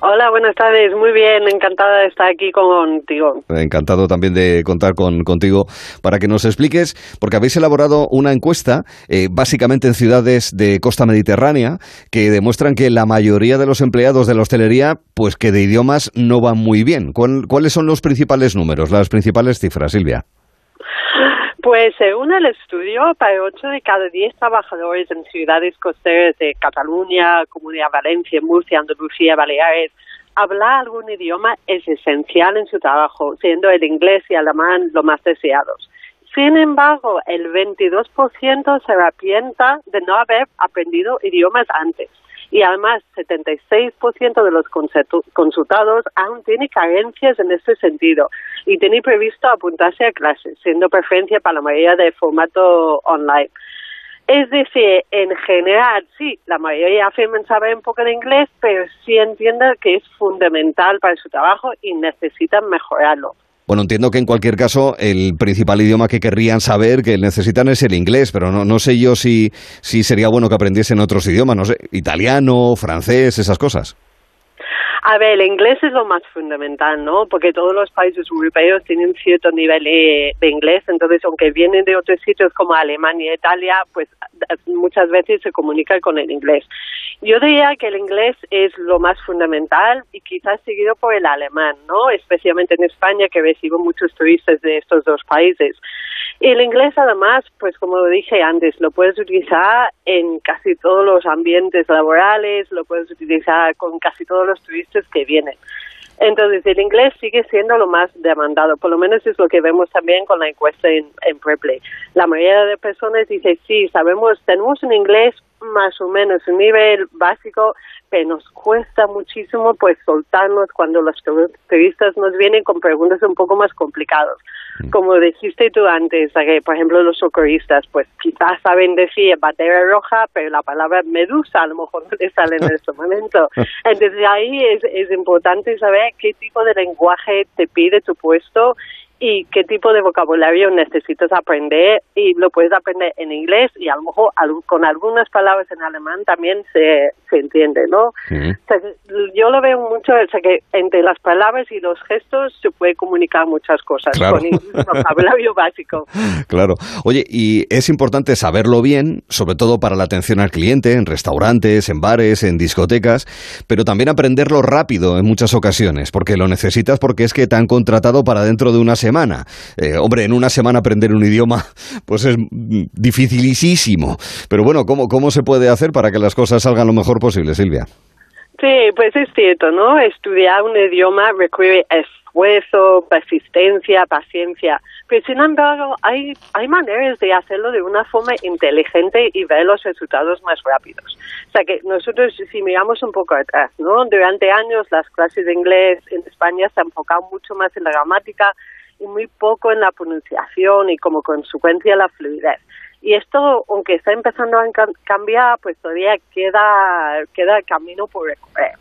Hola, buenas tardes. Muy bien, encantada de estar aquí contigo. Encantado también de contar con, contigo para que nos expliques, porque habéis elaborado una encuesta, eh, básicamente en ciudades de costa mediterránea, que demuestran que la mayoría de los empleados de la hostelería, pues que de idiomas no van muy bien. ¿Cuáles son los principales números, las principales cifras, Silvia? Pues según el estudio, para 8 de cada 10 trabajadores en ciudades costeras de Cataluña, Comunidad Valencia, Murcia, Andalucía, Baleares, hablar algún idioma es esencial en su trabajo, siendo el inglés y el alemán lo más deseados. Sin embargo, el 22% se arrepienta de no haber aprendido idiomas antes y además 76% de los consultados aún tiene carencias en este sentido y tiene previsto apuntarse a clases, siendo preferencia para la mayoría de formato online. Es decir, en general, sí, la mayoría afirman saber un poco de inglés, pero sí entienden que es fundamental para su trabajo y necesitan mejorarlo. Bueno, entiendo que en cualquier caso el principal idioma que querrían saber, que necesitan es el inglés, pero no, no sé yo si, si sería bueno que aprendiesen otros idiomas, no sé, italiano, francés, esas cosas. A ver, el inglés es lo más fundamental, ¿no? Porque todos los países europeos tienen cierto nivel de, inglés, entonces aunque vienen de otros sitios como Alemania Italia, pues muchas veces se comunican con el inglés. Yo diría que el inglés es lo más fundamental y quizás seguido por el alemán, ¿no? Especialmente en España que recibo muchos turistas de estos dos países. El inglés, además, pues como lo dije antes, lo puedes utilizar en casi todos los ambientes laborales, lo puedes utilizar con casi todos los turistas que vienen. Entonces, el inglés sigue siendo lo más demandado, por lo menos es lo que vemos también con la encuesta en, en Preplay. La mayoría de personas dice, sí, sabemos, tenemos un inglés más o menos un nivel básico, pero nos cuesta muchísimo pues soltarnos cuando los turistas nos vienen con preguntas un poco más complicadas. Mm. Como dijiste tú antes, que por ejemplo los socorristas, pues quizás saben decir bandera roja, pero la palabra medusa a lo mejor no les sale en este momento. Entonces ahí es, es importante saber qué tipo de lenguaje te pide tu puesto y qué tipo de vocabulario necesitas aprender y lo puedes aprender en inglés y a lo mejor con algunas palabras en alemán también se, se entiende, ¿no? yo lo veo mucho, o sea, que entre las palabras y los gestos se puede comunicar muchas cosas con con vocabulario básico. Claro. Oye, y es importante saberlo bien, sobre todo para la atención al cliente, en restaurantes, en bares, en discotecas, pero también aprenderlo rápido en muchas ocasiones, porque lo necesitas porque es que te han contratado para dentro de una semana. Eh, hombre, en una semana aprender un idioma, pues es dificilísimo. Pero bueno, ¿cómo, ¿cómo se puede hacer para que las cosas salgan lo mejor posible, Silvia? Sí, pues es cierto, ¿no? Estudiar un idioma requiere esfuerzo, persistencia, paciencia. Pero sin embargo, hay, hay maneras de hacerlo de una forma inteligente y ver los resultados más rápidos. O sea que nosotros, si miramos un poco atrás, ¿no? Durante años las clases de inglés en España se han enfocado mucho más en la gramática y muy poco en la pronunciación y como consecuencia la fluidez. Y esto, aunque está empezando a cambiar, pues todavía queda, queda camino por recorrer.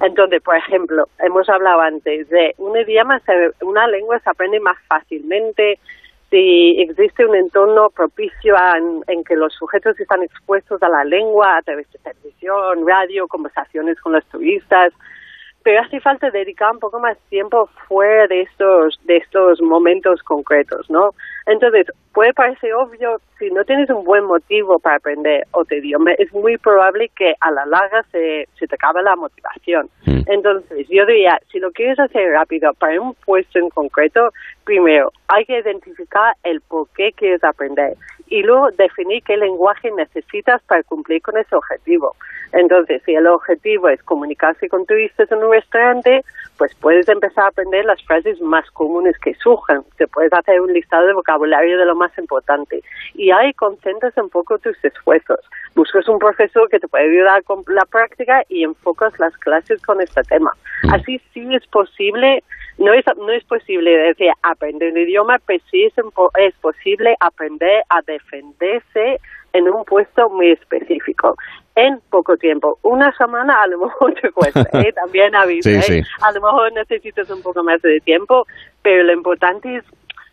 Entonces, por ejemplo, hemos hablado antes de un idioma, una lengua se aprende más fácilmente si existe un entorno propicio en, en, que los sujetos están expuestos a la lengua a través de televisión, radio, conversaciones con los turistas, pero hace falta dedicar un poco más tiempo fuera de estos de estos momentos concretos, ¿no? Entonces, puede parecer obvio, si no tienes un buen motivo para aprender otro idioma, es muy probable que a la larga se, se te acabe la motivación. Mm. Entonces, yo diría, si lo quieres hacer rápido para un puesto en concreto, primero, hay que identificar el por qué quieres aprender y luego definir qué lenguaje necesitas para cumplir con ese objetivo. Entonces, si el objetivo es comunicarse con turistas en un restaurante, pues puedes empezar a aprender las frases más comunes que surjan. Te puedes hacer un listado de vocabulario de lo más importante. Y ahí concentras un poco tus esfuerzos. Buscas un profesor que te puede ayudar con la práctica y enfocas las clases con este tema. Mm. Así sí es posible no es, no es posible decir aprender un idioma, pero sí es, es posible aprender a defenderse en un puesto muy específico en poco tiempo. Una semana a lo mejor te cuesta, ¿eh? también aviso. ¿eh? A lo mejor necesitas un poco más de tiempo, pero lo importante es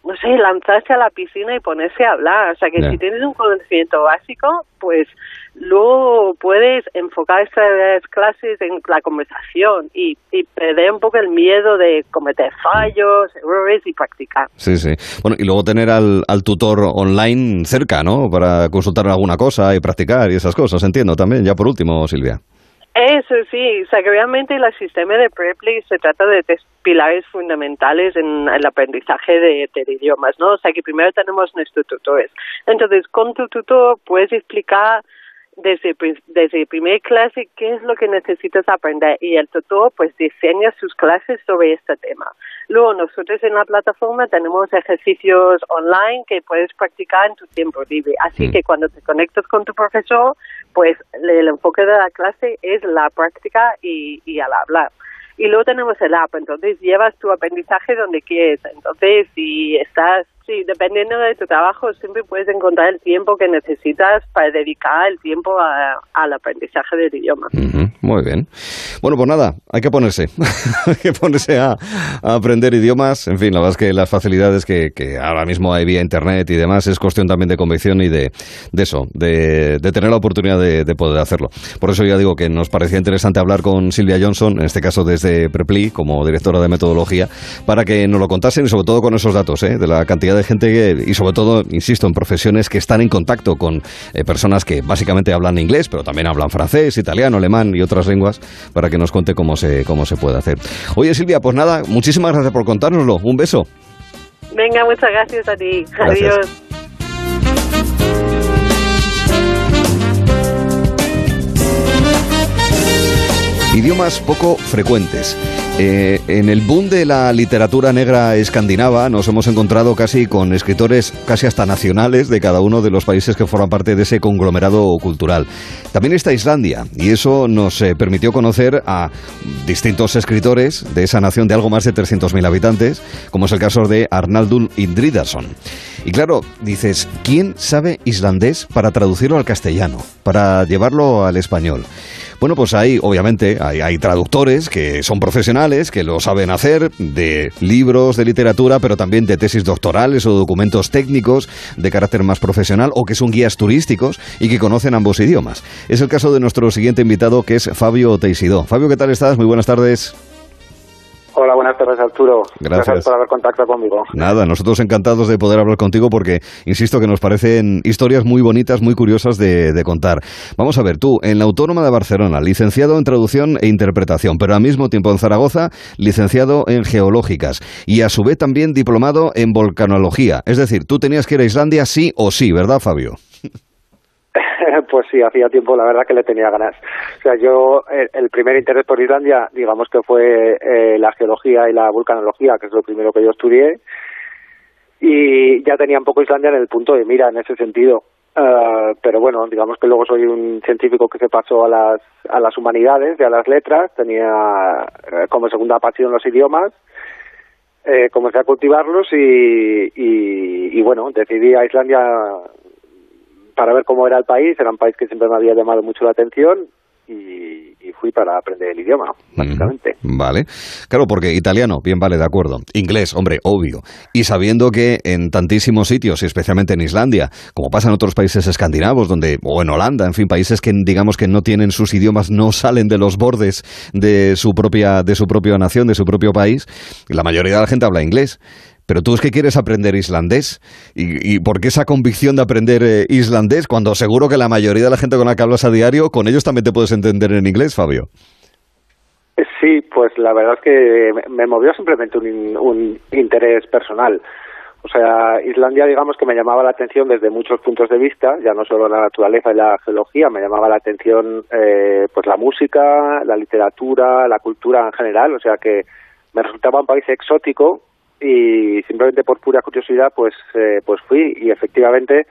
no sé, lanzarse a la piscina y ponerse a hablar. O sea, que si tienes un conocimiento básico, pues luego puedes enfocar esas clases en la conversación y, y perder un poco el miedo de cometer fallos, errores y practicar. Sí, sí. Bueno, y luego tener al, al tutor online cerca, ¿no? Para consultar alguna cosa y practicar y esas cosas, entiendo también. Ya por último, Silvia. Eso sí, o sea realmente el sistema de Preply se trata de tres pilares fundamentales en el aprendizaje de, de, idiomas, ¿no? O sea que primero tenemos nuestros tutores. Entonces, con tu tutor puedes explicar desde, desde primer clase qué es lo que necesitas aprender y el tutor pues diseña sus clases sobre este tema. Luego nosotros en la plataforma tenemos ejercicios online que puedes practicar en tu tiempo libre. Así que cuando te conectas con tu profesor, pues el enfoque de la clase es la práctica y, y al hablar. Y luego tenemos el app, entonces llevas tu aprendizaje donde quieres. Entonces, si estás Sí, dependiendo de tu trabajo, siempre puedes encontrar el tiempo que necesitas para dedicar el tiempo al aprendizaje del idioma. muy bien. Bueno, pues nada, hay que ponerse. hay que ponerse a, aprender idiomas. En fin, la verdad es que las facilidades que, ahora mismo hay vía Internet y demás es cuestión también de convicción y de, eso, de, tener la oportunidad de, poder hacerlo. Por eso ya digo que nos parecía interesante hablar con Silvia Johnson, en este caso desde Prepli, como directora de metodología, para que nos lo contasen y sobre todo con esos datos, ¿eh? de la cantidad de gente que, y sobre todo, insisto, en profesiones que están en contacto con eh, personas que básicamente hablan inglés, pero también hablan francés, italiano, alemán y otras lenguas, para que nos cuente cómo se, cómo se puede hacer. Oye, Silvia, pues nada, muchísimas gracias por contárnoslo. Un beso. Venga, muchas gracias a ti. Adiós. Idiomas poco frecuentes. Eh, en el boom de la literatura negra escandinava nos hemos encontrado casi con escritores casi hasta nacionales de cada uno de los países que forman parte de ese conglomerado cultural. También está Islandia y eso nos eh, permitió conocer a distintos escritores de esa nación de algo más de 300.000 habitantes, como es el caso de Arnaldur Indridason. Y claro, dices, ¿quién sabe islandés para traducirlo al castellano, para llevarlo al español? Bueno, pues hay, obviamente, hay, traductores que son profesionales, que lo saben hacer, de libros de literatura, pero también de tesis doctorales o documentos técnicos de carácter más profesional, o que son guías turísticos y que conocen ambos idiomas. Es el caso de nuestro siguiente invitado, que es Fabio Teisidó. Fabio, ¿qué tal estás? Muy buenas tardes. Hola, buenas tardes Arturo. Gracias. por haber contactado conmigo. Nada, nosotros encantados de poder hablar contigo porque, insisto, que nos parecen historias muy bonitas, muy curiosas de, contar. Vamos a ver, tú, en la Autónoma de Barcelona, licenciado en traducción e interpretación, pero al mismo tiempo en Zaragoza, licenciado en geológicas y a su vez también diplomado en volcanología. Es decir, tú tenías que ir a Islandia sí o sí, ¿verdad, Fabio? pues sí, hacía tiempo la verdad que le tenía ganas. O sea, yo el, primer interés por Islandia, digamos que fue eh, la geología y la vulcanología, que es lo primero que yo estudié, y ya tenía un poco Islandia en el punto de mira en ese sentido. Uh, pero bueno, digamos que luego soy un científico que se pasó a las, humanidades y a las letras, tenía eh, como segunda pasión los idiomas, eh, comencé a cultivarlos y, y, y, bueno, decidí a Islandia para ver cómo era el país, era un país que siempre me había llamado mucho la atención y, fui para aprender el idioma, básicamente. vale. Claro, porque italiano, bien vale, de acuerdo. Inglés, hombre, obvio. Y sabiendo que en tantísimos sitios, y especialmente en Islandia, como pasa en otros países escandinavos, donde, o en Holanda, en fin, países que digamos que no tienen sus idiomas, no salen de los bordes de su propia, de su propia nación, de su propio país, la mayoría de la gente habla inglés. Pero tú es que quieres aprender islandés. ¿Y, por qué esa convicción de aprender eh, islandés cuando seguro que la mayoría de la gente con la que hablas a diario, con ellos también te puedes entender en inglés, Fabio? Sí, pues la verdad es que me movió simplemente un, interés personal. O sea, Islandia, digamos que me llamaba la atención desde muchos puntos de vista, ya no solo la naturaleza y la geología, me llamaba la atención eh, pues la música, la literatura, la cultura en general, o sea que me resultaba un país exótico y simplemente por pura curiosidad pues eh, pues fui y efectivamente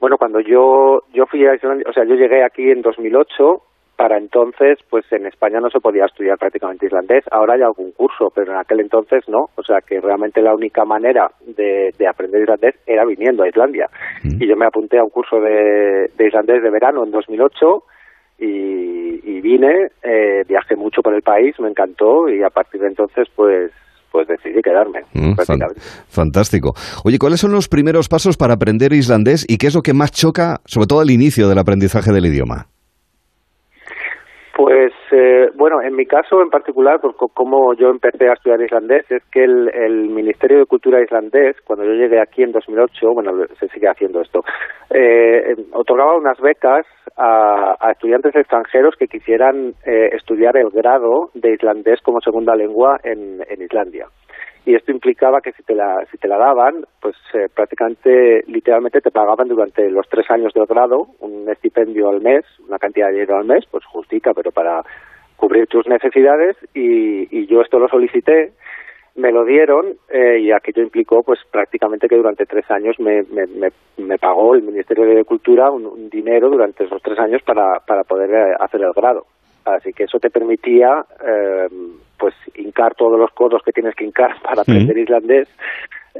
bueno cuando yo yo fui a Islandia, o sea yo llegué aquí en 2008 para entonces, pues en España no se podía estudiar prácticamente islandés. Ahora hay algún curso, pero en aquel entonces no. O sea que realmente la única manera de, aprender islandés era viniendo a Islandia. Y yo me apunté a un curso de, islandés de verano en 2008 y, y vine, eh, viajé mucho por el país, me encantó y a partir de entonces, pues pues decidí quedarme. Mm, fantástico. Oye, ¿cuáles son los primeros pasos para aprender islandés y qué es lo que más choca, sobre todo al inicio del aprendizaje del idioma? Pues eh, bueno, en mi caso en particular, pues como yo empecé a estudiar islandés, es que el, Ministerio de Cultura islandés, cuando yo llegué aquí en 2008, bueno, se sigue haciendo esto, eh, otorgaba unas becas a, estudiantes extranjeros que quisieran eh, estudiar el grado de islandés como segunda lengua en Islandia y esto implicaba que si te la, si te la daban, pues eh, prácticamente, literalmente te pagaban durante los tres años del grado un estipendio al mes, una cantidad de dinero al mes, pues justita, pero para cubrir tus necesidades y, y yo esto lo solicité, me lo dieron eh, y aquello implicó pues prácticamente que durante tres años me, me, me, pagó el Ministerio de Cultura un, dinero durante esos tres años para, para poder eh, hacer el grado. Así que eso te permitía eh, pues hincar todos los codos que tienes que hincar para aprender islandés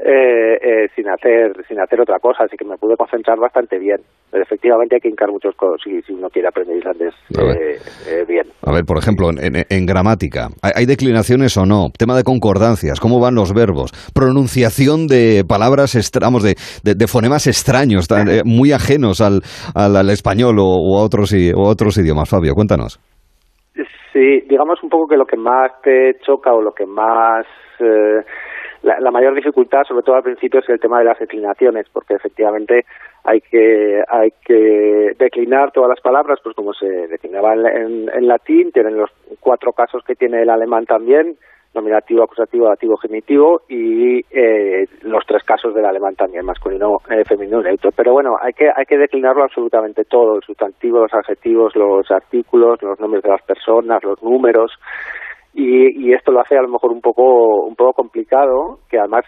eh, eh, sin hacer sin hacer otra cosa, así que me pude concentrar bastante bien. Pero efectivamente hay que hincar muchos codos si, si uno quiere aprender islandés eh, bien. A ver, por ejemplo, en, gramática, ¿hay, declinaciones o no? Tema de concordancias, ¿cómo van los verbos? Pronunciación de palabras, extramos de, de, fonemas extraños, muy ajenos al, al, español o, a otros, o a otros idiomas. Fabio, cuéntanos. Sí, digamos un poco que lo que más te choca o lo que más... Eh, la, mayor dificultad, sobre todo al principio, es el tema de las declinaciones, porque efectivamente hay que hay que declinar todas las palabras, pues como se declinaba en latín, tienen los cuatro casos que tiene el alemán también, nominativo, acusativo, dativo, genitivo y eh, los tres casos del alemán también, masculino, eh, femenino neutro. Pero bueno, hay que, hay que declinarlo absolutamente todo, el sustantivo, los adjetivos, los artículos, los nombres de las personas, los números. Y, y esto lo hace a lo mejor un poco, un poco complicado, que además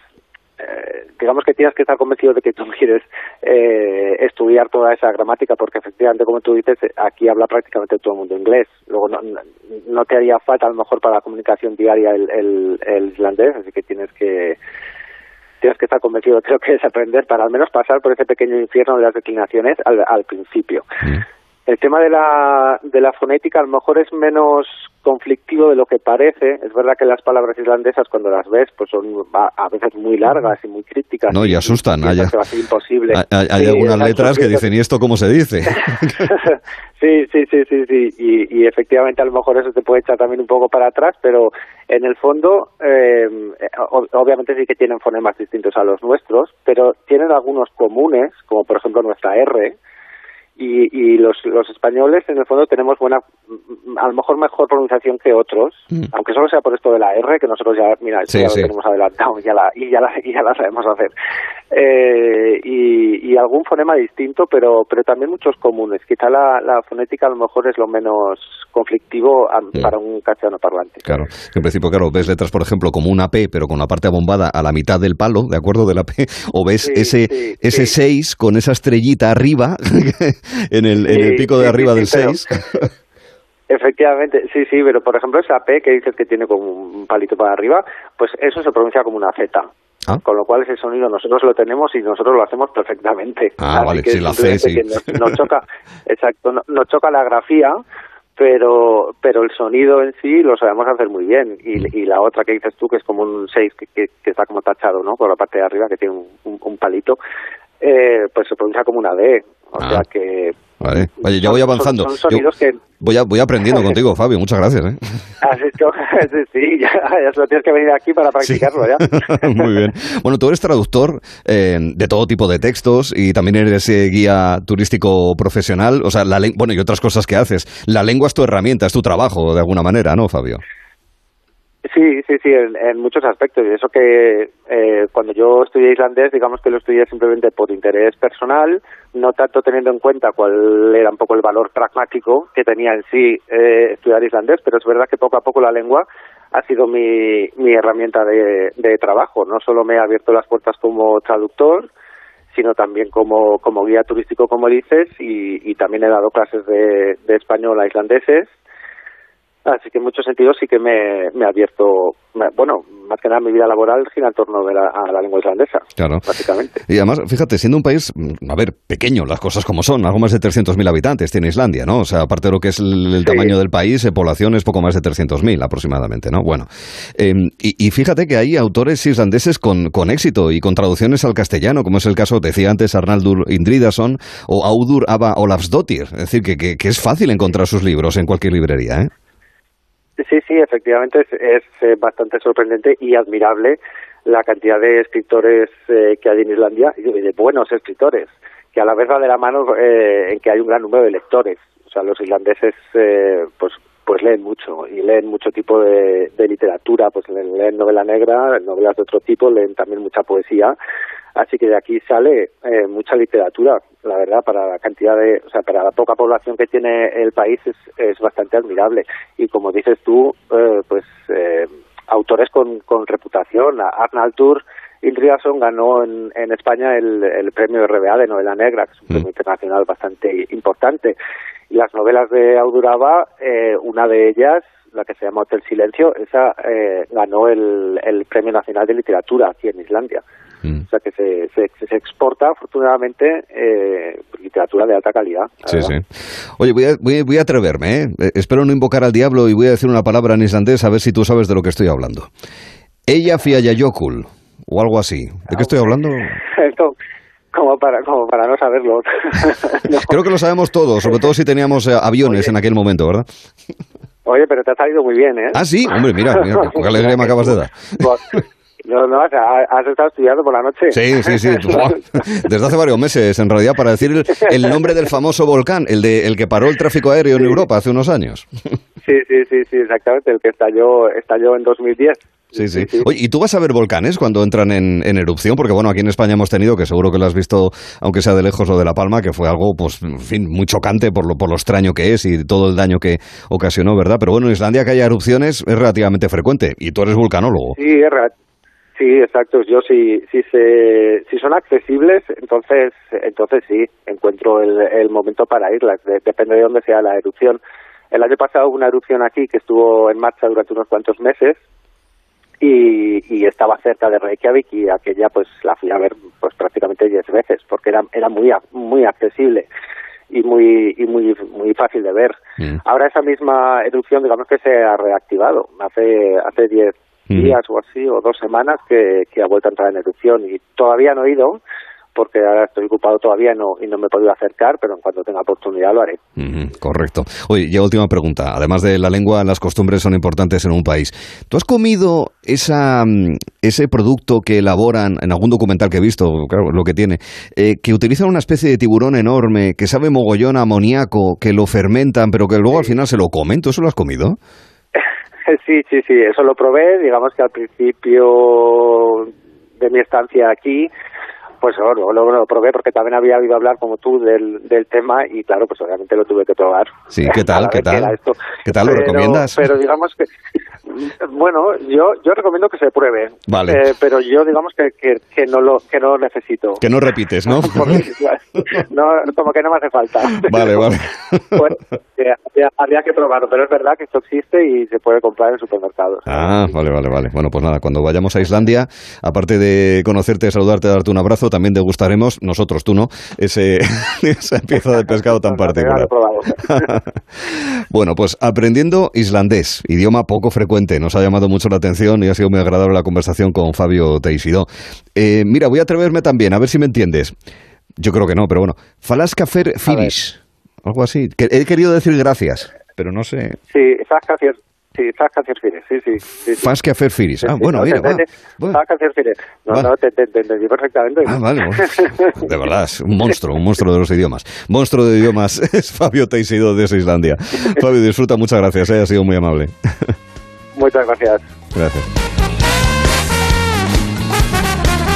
eh, digamos que tienes que estar convencido de que tú quieres eh, estudiar toda esa gramática porque efectivamente como tú dices aquí habla prácticamente todo el mundo inglés luego no, no te haría falta a lo mejor para la comunicación diaria el, el, islandés así que tienes que tienes que estar convencido creo que es aprender para al menos pasar por ese pequeño infierno de las declinaciones al, al principio mm. El tema de la, de la fonética a lo mejor es menos conflictivo de lo que parece. Es verdad que las palabras islandesas cuando las ves pues son a, veces muy largas y muy críticas. No, y asustan. hay, imposible. Hay, algunas letras que dicen, ¿y esto cómo se dice? sí, sí, sí, sí, sí. Y, efectivamente a lo mejor eso te puede echar también un poco para atrás, pero en el fondo eh, obviamente sí que tienen fonemas distintos a los nuestros, pero tienen algunos comunes, como por ejemplo nuestra R, y, y los, los españoles en el fondo tenemos buena a lo mejor mejor pronunciación que otros mm. aunque solo sea por esto de la R que nosotros ya mira ya lo tenemos adelantado ya la, y ya la y ya la sabemos hacer. Eh, y, y, algún fonema distinto pero pero también muchos comunes. Quizá la, la fonética a lo mejor es lo menos conflictivo para un castellano parlante. Claro. En principio claro ves letras por ejemplo como una P pero con la parte abombada a la mitad del palo de acuerdo de la P o ves ese ese 6 con esa estrellita arriba en el, en el pico de arriba del 6. Efectivamente, sí, sí, pero por ejemplo esa P que dices que tiene como un palito para arriba, pues eso se pronuncia como una Z. Ah. Con lo cual ese sonido nosotros lo tenemos y nosotros lo hacemos perfectamente. Ah, vale, sí, la C, sí. Nos, choca, exacto, nos choca la grafía, pero pero el sonido en sí lo sabemos hacer muy bien. Y, mm. y la otra que dices tú, que es como un 6 que, que, está como tachado, ¿no? Por la parte de arriba, que tiene un, un palito, eh, pues se pronuncia como una D. O ah. sea que... Vale, ya voy avanzando. voy, voy aprendiendo contigo, Fabio. Muchas gracias. ¿eh? sí, ya, ya solo tienes que venir aquí para practicarlo ya. Muy bien. Bueno, tú eres traductor eh, de todo tipo de textos y también eres eh, guía turístico profesional. O sea, la bueno, y otras cosas que haces. La lengua es tu herramienta, es tu trabajo, de alguna manera, ¿no, Fabio? Sí, sí, sí, en, muchos aspectos. Y eso que eh, cuando yo estudié islandés, digamos que lo estudié simplemente por interés personal, no tanto teniendo en cuenta cuál era un poco el valor pragmático que tenía en sí eh, estudiar islandés, pero es verdad que poco a poco la lengua ha sido mi, mi herramienta de, de trabajo. No solo me ha abierto las puertas como traductor, sino también como, como guía turístico, como dices, y, también he dado clases de, de español a islandeses Así que en muchos sentidos sí que me, me ha abierto, bueno, más que nada mi vida laboral gira en torno de la, a la lengua islandesa, claro. básicamente. Y además, fíjate, siendo un país, a ver, pequeño, las cosas como son, algo más de 300.000 habitantes tiene Islandia, ¿no? O sea, aparte de lo que es el, tamaño del país, eh, población es poco más de 300.000 aproximadamente, ¿no? Bueno, em, y, fíjate que hay autores islandeses con, con éxito y con traducciones al castellano, como es el caso, decía antes, Arnaldur Indridason o Audur Ava Olafsdottir, es decir, que, que, que es fácil encontrar sus libros en cualquier librería, ¿eh? Sí, sí, efectivamente es, eh, bastante sorprendente y admirable la cantidad de escritores eh, que hay en Islandia y de buenos escritores, que a la vez va de la mano eh, en que hay un gran número de lectores. O sea, los islandeses pues pues leen mucho y leen mucho tipo de, de literatura, pues leen novela negra, novelas de otro tipo, leen también mucha poesía Así que de aquí sale eh, mucha literatura, la verdad, para la cantidad de, o sea, para la poca población que tiene el país es, es bastante admirable. Y como dices tú, eh, pues eh, autores con, con reputación, Arnaldur Indridason ganó en, en España el, el premio RBA de novela negra, que es un premio mm. internacional bastante importante. Y las novelas de Auduraba, eh, una de ellas, la que se llama Hotel Silencio, esa eh, ganó el, el Premio Nacional de Literatura aquí en Islandia. Mm. O sea que se, se, exporta afortunadamente eh, literatura de alta calidad. Sí, sí. Oye, voy a, voy, a atreverme, ¿eh? ¿eh? Espero no invocar al diablo y voy a decir una palabra en islandés a ver si tú sabes de lo que estoy hablando. Ella fiayayokul, o algo así. ¿De qué estoy hablando? como para, como para no saberlo. Creo que lo sabemos todos, sobre todo si teníamos eh, aviones en aquel momento, ¿verdad? Oye, pero te ha salido muy bien, ¿eh? Ah, sí, hombre, mira, mira qué alegría me acabas de dar. No, no, has estado estudiando por la noche. Sí, sí, sí. Desde hace varios meses, en realidad, para decir el, nombre del famoso volcán, el, de, el que paró el tráfico aéreo en Europa hace unos años. Sí, sí, sí, sí, exactamente, el que estalló, estalló en 2010. Sí, sí. Oye, ¿y tú vas a ver volcanes cuando entran en, en, erupción? Porque, bueno, aquí en España hemos tenido, que seguro que lo has visto, aunque sea de lejos o de La Palma, que fue algo, pues, en fin, muy chocante por lo, por lo extraño que es y todo el daño que ocasionó, ¿verdad? Pero bueno, en Islandia que haya erupciones es relativamente frecuente y tú eres vulcanólogo. Sí, es Sí, exacto. Yo si si se si son accesibles, entonces entonces sí encuentro el, el momento para irlas. depende de dónde sea la erupción. El año pasado hubo una erupción aquí que estuvo en marcha durante unos cuantos meses y, y estaba cerca de Reykjavik y aquella pues la fui a ver pues prácticamente diez veces porque era era muy muy accesible y muy y muy muy fácil de ver. Mm. Ahora esa misma erupción digamos que se ha reactivado. Hace hace diez días o así, o dos semanas, que, que ha vuelto a entrar en erupción y todavía no he ido, porque ahora estoy ocupado todavía no, y no me he podido acercar, pero en cuanto tenga oportunidad lo haré. correcto. Oye, ya última pregunta. Además de la lengua, las costumbres son importantes en un país. ¿Tú has comido esa, mm, ese producto que elaboran, en algún documental que he visto, claro, lo que tiene, eh, que utilizan una especie de tiburón enorme, que sabe mogollón amoníaco, que lo fermentan, pero que luego al final se lo comen? ¿Tú eso lo has comido? Sí, sí, sí, eso lo probé, digamos que al principio de mi estancia aquí, pues luego lo, probé porque también había oído hablar como tú del, del tema y claro, pues obviamente lo tuve que probar. Sí, ¿qué tal? ¿Qué tal? ¿Qué tal? ¿Lo recomiendas? Pero digamos que bueno, yo yo recomiendo que se pruebe. Vale. Eh, pero yo digamos que, que, no lo que no necesito. Que no repites, ¿no? no, como que no me hace falta. Vale, vale. Pues, habría, que probarlo, pero es verdad que esto existe y se puede comprar en supermercados. Ah, vale, vale, vale. Bueno, pues nada, cuando vayamos a Islandia, aparte de conocerte, saludarte, darte un abrazo, también degustaremos, nosotros, tú no, ese, esa pieza de pescado tan particular. bueno, pues aprendiendo islandés, idioma poco frecuente nos ha llamado mucho la atención y ha sido muy agradable la conversación con Fabio Teixido. Eh, mira, voy a atreverme también, a ver si me entiendes. Yo creo que no, pero bueno. Falaskafer Finish. Algo así. He querido decir gracias, pero no sé. Sí, Falaskafer Sí, Firis, sí, sí. sí, sí. Firis. Ah, bueno, mira. Va. Firis. No, no, te, te, entendí perfectamente. Ah, vale. de verdad, es un monstruo, un monstruo de los idiomas. Monstruo de idiomas es Fabio Teixido de Islandia. Fabio, disfruta, muchas gracias, eh, ha sido muy amable. Muchas gracias. Gracias.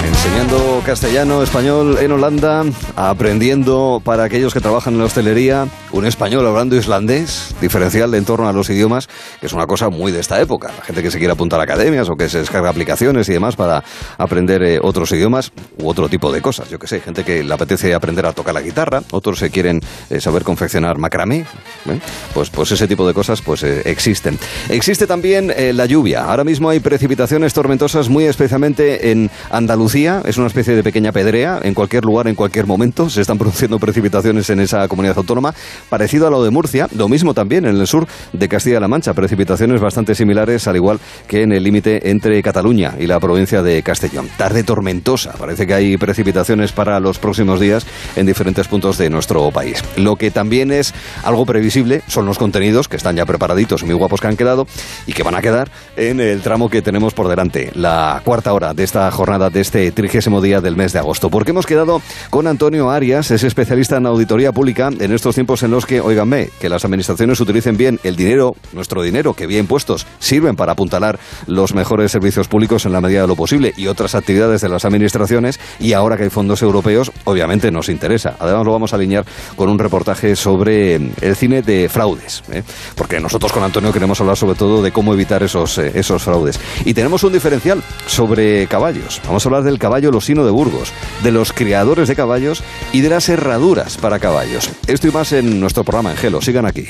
Enseñando castellano, español en Holanda, aprendiendo para aquellos que trabajan en la hostelería un español hablando islandés, diferencial en torno a los idiomas, que es una cosa muy de esta época. La gente que se quiere apuntar a academias o que se descarga aplicaciones y demás para aprender eh, otros idiomas u otro tipo de cosas. Yo que sé, gente que le apetece aprender a tocar la guitarra, otros se quieren eh, saber confeccionar macramé, ¿eh? pues, pues ese tipo de cosas pues existen. Existe también la lluvia. Ahora mismo hay precipitaciones tormentosas muy especialmente en Andalucía. Es una especie de pequeña pedrea en cualquier lugar, en cualquier momento. Se están produciendo precipitaciones en esa comunidad autónoma, parecido a lo de Murcia. Lo mismo también en el sur de Castilla-La Mancha. Precipitaciones bastante similares, al igual que en el límite entre Cataluña y la provincia de Castellón. Tarde tormentosa. Parece que hay precipitaciones para los próximos días en diferentes puntos de nuestro país. Lo que también es algo previsible son los contenidos que están ya preparaditos, muy guapos que han quedado y que van a quedar en el tramo que tenemos por delante, la cuarta hora de esta jornada de este trigésimo día del mes de agosto. Porque hemos quedado con Antonio Arias, es especialista en auditoría pública en estos tiempos en los que, oiganme, que las administraciones utilicen bien el dinero, nuestro dinero, que vía impuestos sirven para apuntalar los mejores servicios públicos en la medida de lo posible y otras actividades de las administraciones. Y ahora que hay fondos europeos, obviamente nos interesa. Además, lo vamos a alinear con un reportaje sobre el cine de fraudes, ¿eh? porque nosotros con Antonio queremos hablar sobre todo de cómo evitar esos, eh, esos fraudes. Y tenemos un diferencial sobre caballos. Vamos a hablar del caballo losino de Burgos, de los criadores de caballos y de las herraduras para caballos. Esto y más en nuestro programa en Gelo. Sigan aquí.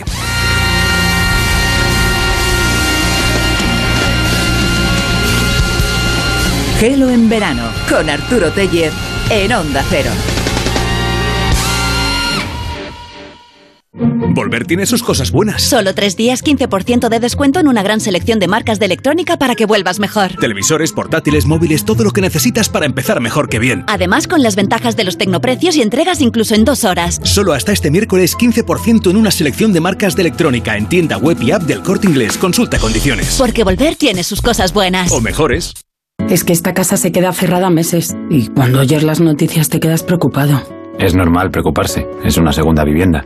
Gelo en verano con Arturo Tellez en Onda Cero. Volver tiene sus cosas buenas. Solo tres días, 15% de descuento en una gran selección de marcas de electrónica para que vuelvas mejor. Televisores, portátiles, móviles, todo lo que necesitas para empezar mejor que bien. Además, con las ventajas de los tecnoprecios y entregas incluso en dos horas. Solo hasta este miércoles, 15% en una selección de marcas de electrónica en tienda web y app del corte inglés. Consulta condiciones. Porque volver tiene sus cosas buenas. O mejores. Es que esta casa se queda cerrada meses y cuando oyes las noticias te quedas preocupado. Es normal preocuparse, es una segunda vivienda.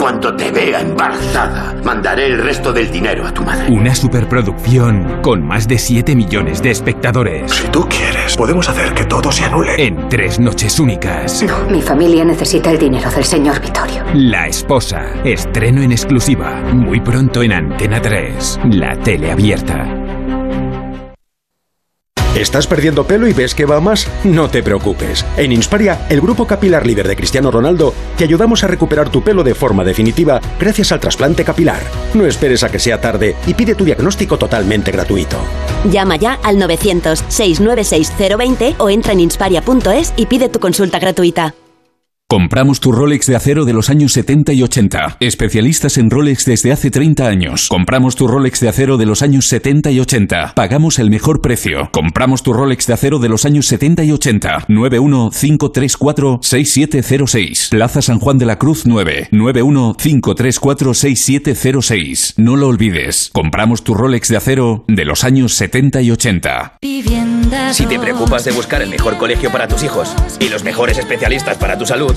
Cuando te vea embarazada, mandaré el resto del dinero a tu madre. Una superproducción con más de 7 millones de espectadores. Si tú quieres, podemos hacer que todo se anule. En tres noches únicas. No, mi familia necesita el dinero del señor Vittorio. La esposa. Estreno en exclusiva. Muy pronto en Antena 3. La tele abierta. ¿Estás perdiendo pelo y ves que va más? No te preocupes. En Insparia, el grupo capilar líder de Cristiano Ronaldo, te ayudamos a recuperar tu pelo de forma definitiva gracias al trasplante capilar. No esperes a que sea tarde y pide tu diagnóstico totalmente gratuito. Llama ya al 900-696-020 o entra en insparia.es y pide tu consulta gratuita. Compramos tu Rolex de acero de los años 70 y 80. Especialistas en Rolex desde hace 30 años. Compramos tu Rolex de acero de los años 70 y 80. Pagamos el mejor precio. Compramos tu Rolex de acero de los años 70 y 80. 915346706. Plaza San Juan de la Cruz 9. 915346706. No lo olvides. Compramos tu Rolex de acero de los años 70 y 80. Si te preocupas de buscar el mejor colegio para tus hijos y los mejores especialistas para tu salud,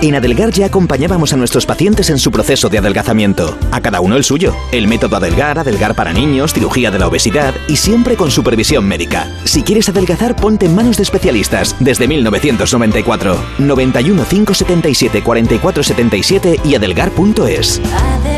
En Adelgar ya acompañábamos a nuestros pacientes en su proceso de adelgazamiento. A cada uno el suyo. El método Adelgar, Adelgar para niños, cirugía de la obesidad y siempre con supervisión médica. Si quieres adelgazar, ponte en manos de especialistas desde 1994. 91 577 44 77 y adelgar.es. Adelgar,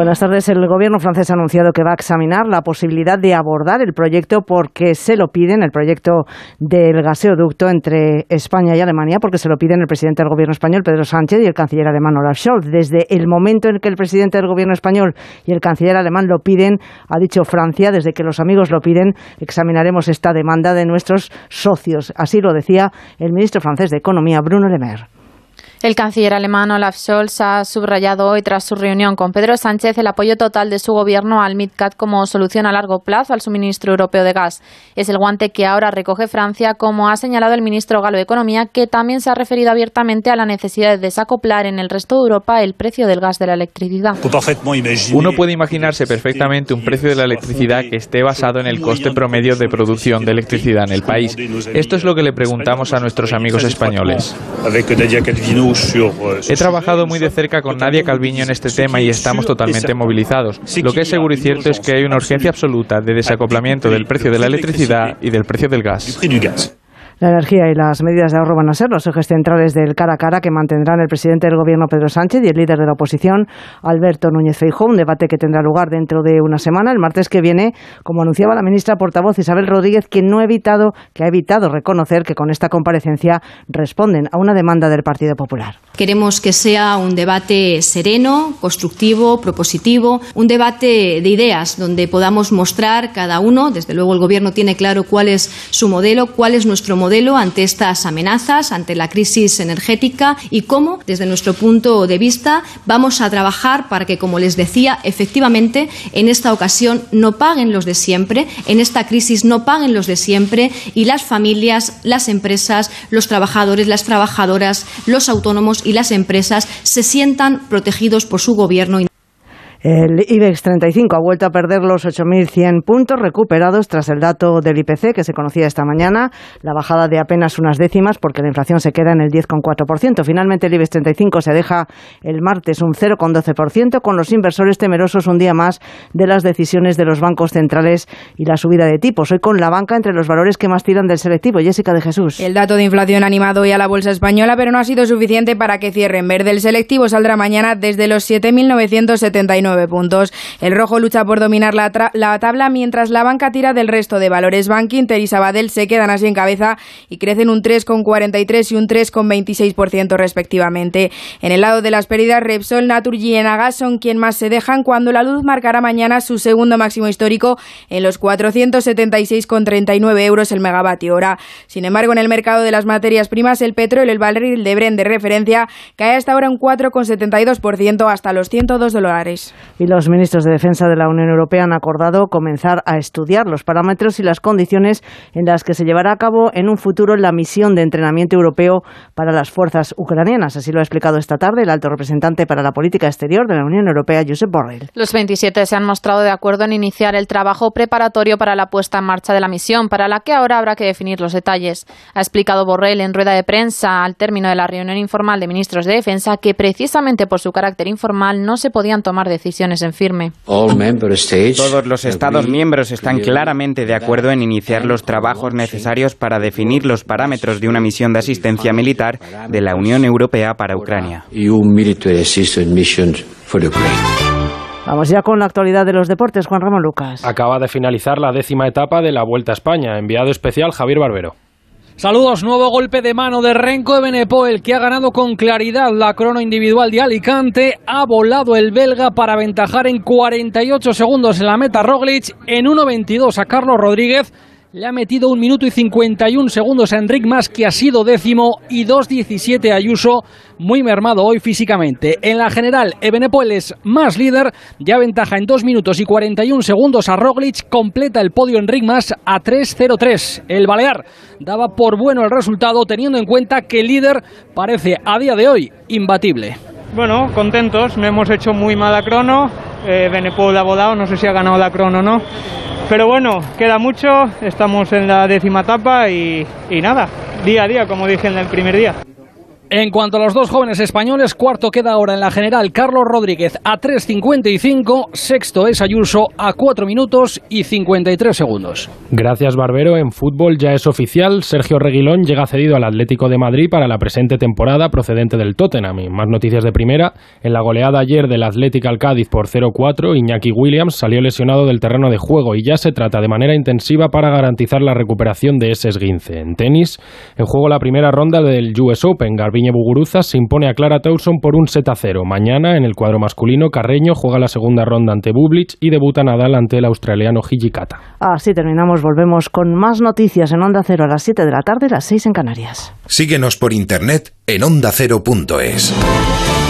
Buenas tardes. El gobierno francés ha anunciado que va a examinar la posibilidad de abordar el proyecto porque se lo piden, el proyecto del gaseoducto entre España y Alemania, porque se lo piden el presidente del gobierno español, Pedro Sánchez, y el canciller alemán, Olaf Scholz. Desde el momento en que el presidente del gobierno español y el canciller alemán lo piden, ha dicho Francia, desde que los amigos lo piden, examinaremos esta demanda de nuestros socios. Así lo decía el ministro francés de Economía, Bruno Le Maire. El canciller alemán Olaf Scholz ha subrayado hoy, tras su reunión con Pedro Sánchez, el apoyo total de su gobierno al MidCat como solución a largo plazo al suministro europeo de gas. Es el guante que ahora recoge Francia, como ha señalado el ministro galo de Economía, que también se ha referido abiertamente a la necesidad de desacoplar en el resto de Europa el precio del gas de la electricidad. Uno puede imaginarse perfectamente un precio de la electricidad que esté basado en el coste promedio de producción de electricidad en el país. Esto es lo que le preguntamos a nuestros amigos españoles. He trabajado muy de cerca con Nadia Calviño en este tema y estamos totalmente movilizados. Lo que es seguro y cierto es que hay una urgencia absoluta de desacoplamiento del precio de la electricidad y del precio del gas. La energía y las medidas de ahorro van a ser los ejes centrales del cara a cara que mantendrán el presidente del gobierno Pedro Sánchez y el líder de la oposición Alberto Núñez Feijóo, un debate que tendrá lugar dentro de una semana, el martes que viene, como anunciaba la ministra portavoz Isabel Rodríguez, que no ha evitado que ha evitado reconocer que con esta comparecencia responden a una demanda del Partido Popular. Queremos que sea un debate sereno, constructivo, propositivo, un debate de ideas donde podamos mostrar cada uno, desde luego el gobierno tiene claro cuál es su modelo, cuál es nuestro modelo modelo ante estas amenazas, ante la crisis energética y cómo, desde nuestro punto de vista, vamos a trabajar para que, como les decía, efectivamente, en esta ocasión no paguen los de siempre, en esta crisis no paguen los de siempre y las familias, las empresas, los trabajadores, las trabajadoras, los autónomos y las empresas se sientan protegidos por su gobierno. El IBEX 35 ha vuelto a perder los 8.100 puntos recuperados tras el dato del IPC que se conocía esta mañana, la bajada de apenas unas décimas porque la inflación se queda en el 10,4%. Finalmente el IBEX 35 se deja el martes un 0,12% con los inversores temerosos un día más de las decisiones de los bancos centrales y la subida de tipos. Hoy con la banca entre los valores que más tiran del selectivo. Jessica de Jesús. El dato de inflación ha animado hoy a la bolsa española, pero no ha sido suficiente para que cierre en verde. El selectivo saldrá mañana desde los 7.979 puntos. El rojo lucha por dominar la, la, tabla mientras la banca tira del resto de valores. Bank Inter y Sabadell se quedan así en cabeza y crecen un 3,43 y un 3,26% respectivamente. En el lado de las pérdidas, Repsol, Naturgy y Enagas son quien más se dejan cuando la luz marcará mañana su segundo máximo histórico en los 476,39 euros el megavatio hora. Sin embargo, en el mercado de las materias primas, el petróleo, el barril de Bren de referencia, cae hasta ahora un 4,72% hasta los 102 dólares y los ministros de Defensa de la Unión Europea han acordado comenzar a estudiar los parámetros y las condiciones en las que se llevará a cabo en un futuro la misión de entrenamiento europeo para las fuerzas ucranianas. Así lo ha explicado esta tarde el alto representante para la política exterior de la Unión Europea, Josep Borrell. Los 27 se han mostrado de acuerdo en iniciar el trabajo preparatorio para la puesta en marcha de la misión, para la que ahora habrá que definir los detalles. Ha explicado Borrell en rueda de prensa al término de la reunión informal de ministros de Defensa que precisamente por su carácter informal no se podían tomar decisiones en firme. Todos los Estados miembros están claramente de acuerdo en iniciar los trabajos necesarios para definir los parámetros de una misión de asistencia militar de la Unión Europea para Ucrania. Vamos ya con la actualidad de los deportes. Juan Ramón Lucas. Acaba de finalizar la décima etapa de la Vuelta a España. Enviado especial Javier Barbero. Saludos, nuevo golpe de mano de Renko de Benepoel que ha ganado con claridad la crono individual de Alicante. Ha volado el belga para aventajar en 48 segundos en la meta Roglic en 1.22 a Carlos Rodríguez le ha metido un minuto y 51 segundos a Enric Mas, que ha sido décimo, y 2.17 a Ayuso, muy mermado hoy físicamente. En la general, Ebenepoel es más líder, ya ventaja en 2 minutos y 41 segundos a Roglic, completa el podio Enric Mas a 3.03. El Balear daba por bueno el resultado, teniendo en cuenta que el líder parece a día de hoy imbatible. Bueno, contentos, no hemos hecho muy mala crono, eh, Benepoel ha volado, no sé si ha ganado la crono o no. Pero bueno, queda mucho, estamos en la décima etapa y nada, día a día, como dije en el primer día. En cuanto a los dos jóvenes españoles, cuarto queda ahora en la general Carlos Rodríguez a 3.55, sexto es Ayuso a 4 minutos y 53 segundos. Gracias Barbero, en fútbol ya es oficial, Sergio Reguilón llega cedido al Atlético de Madrid para la presente temporada procedente del Tottenham. Más noticias de primera, en la goleada ayer del Atlético al Cádiz por 0-4, Iñaki Williams salió lesionado del terreno de juego y ya se trata de manera intensiva para garantizar la recuperación de ese esguince. En tenis, en juego la primera ronda del US Open, Garbiñe Buguruza se impone a Clara Towson por un set a 0. Mañana, en el cuadro masculino, Carreño juega la segunda ronda ante Bublich y debuta Nadal ante el australiano Hijikata. Así terminamos, volvemos con más noticias en Onda Cero a las 7 de la tarde, las 6 en Canarias. Síguenos por internet en ondacero.es.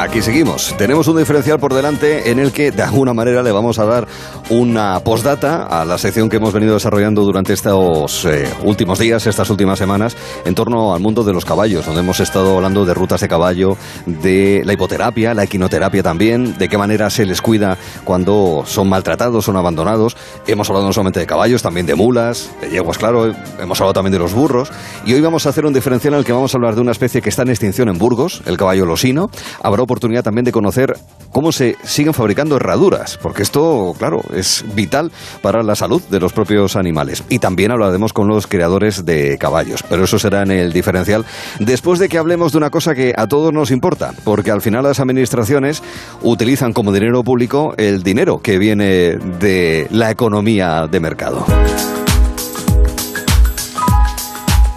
Aquí seguimos. Tenemos un diferencial por delante en el que de alguna manera le vamos a dar una postdata a la sección que hemos venido desarrollando durante estos eh, últimos días, estas últimas semanas, en torno al mundo de los caballos, donde hemos estado hablando de rutas de caballo, de la hipoterapia, la equinoterapia también, de qué manera se les cuida cuando son maltratados, son abandonados. Hemos hablado no solamente de caballos, también de mulas, de yeguas, claro, hemos hablado también de los burros. Y hoy vamos a hacer un diferencial en el que vamos a hablar de una especie que está en extinción en Burgos, el caballo losino. Habrá oportunidad también de conocer cómo se siguen fabricando herraduras, porque esto, claro, es vital para la salud de los propios animales. Y también hablaremos con los creadores de caballos, pero eso será en el diferencial después de que hablemos de una cosa que a todos nos importa, porque al final las administraciones utilizan como dinero público el dinero que viene de la economía de mercado.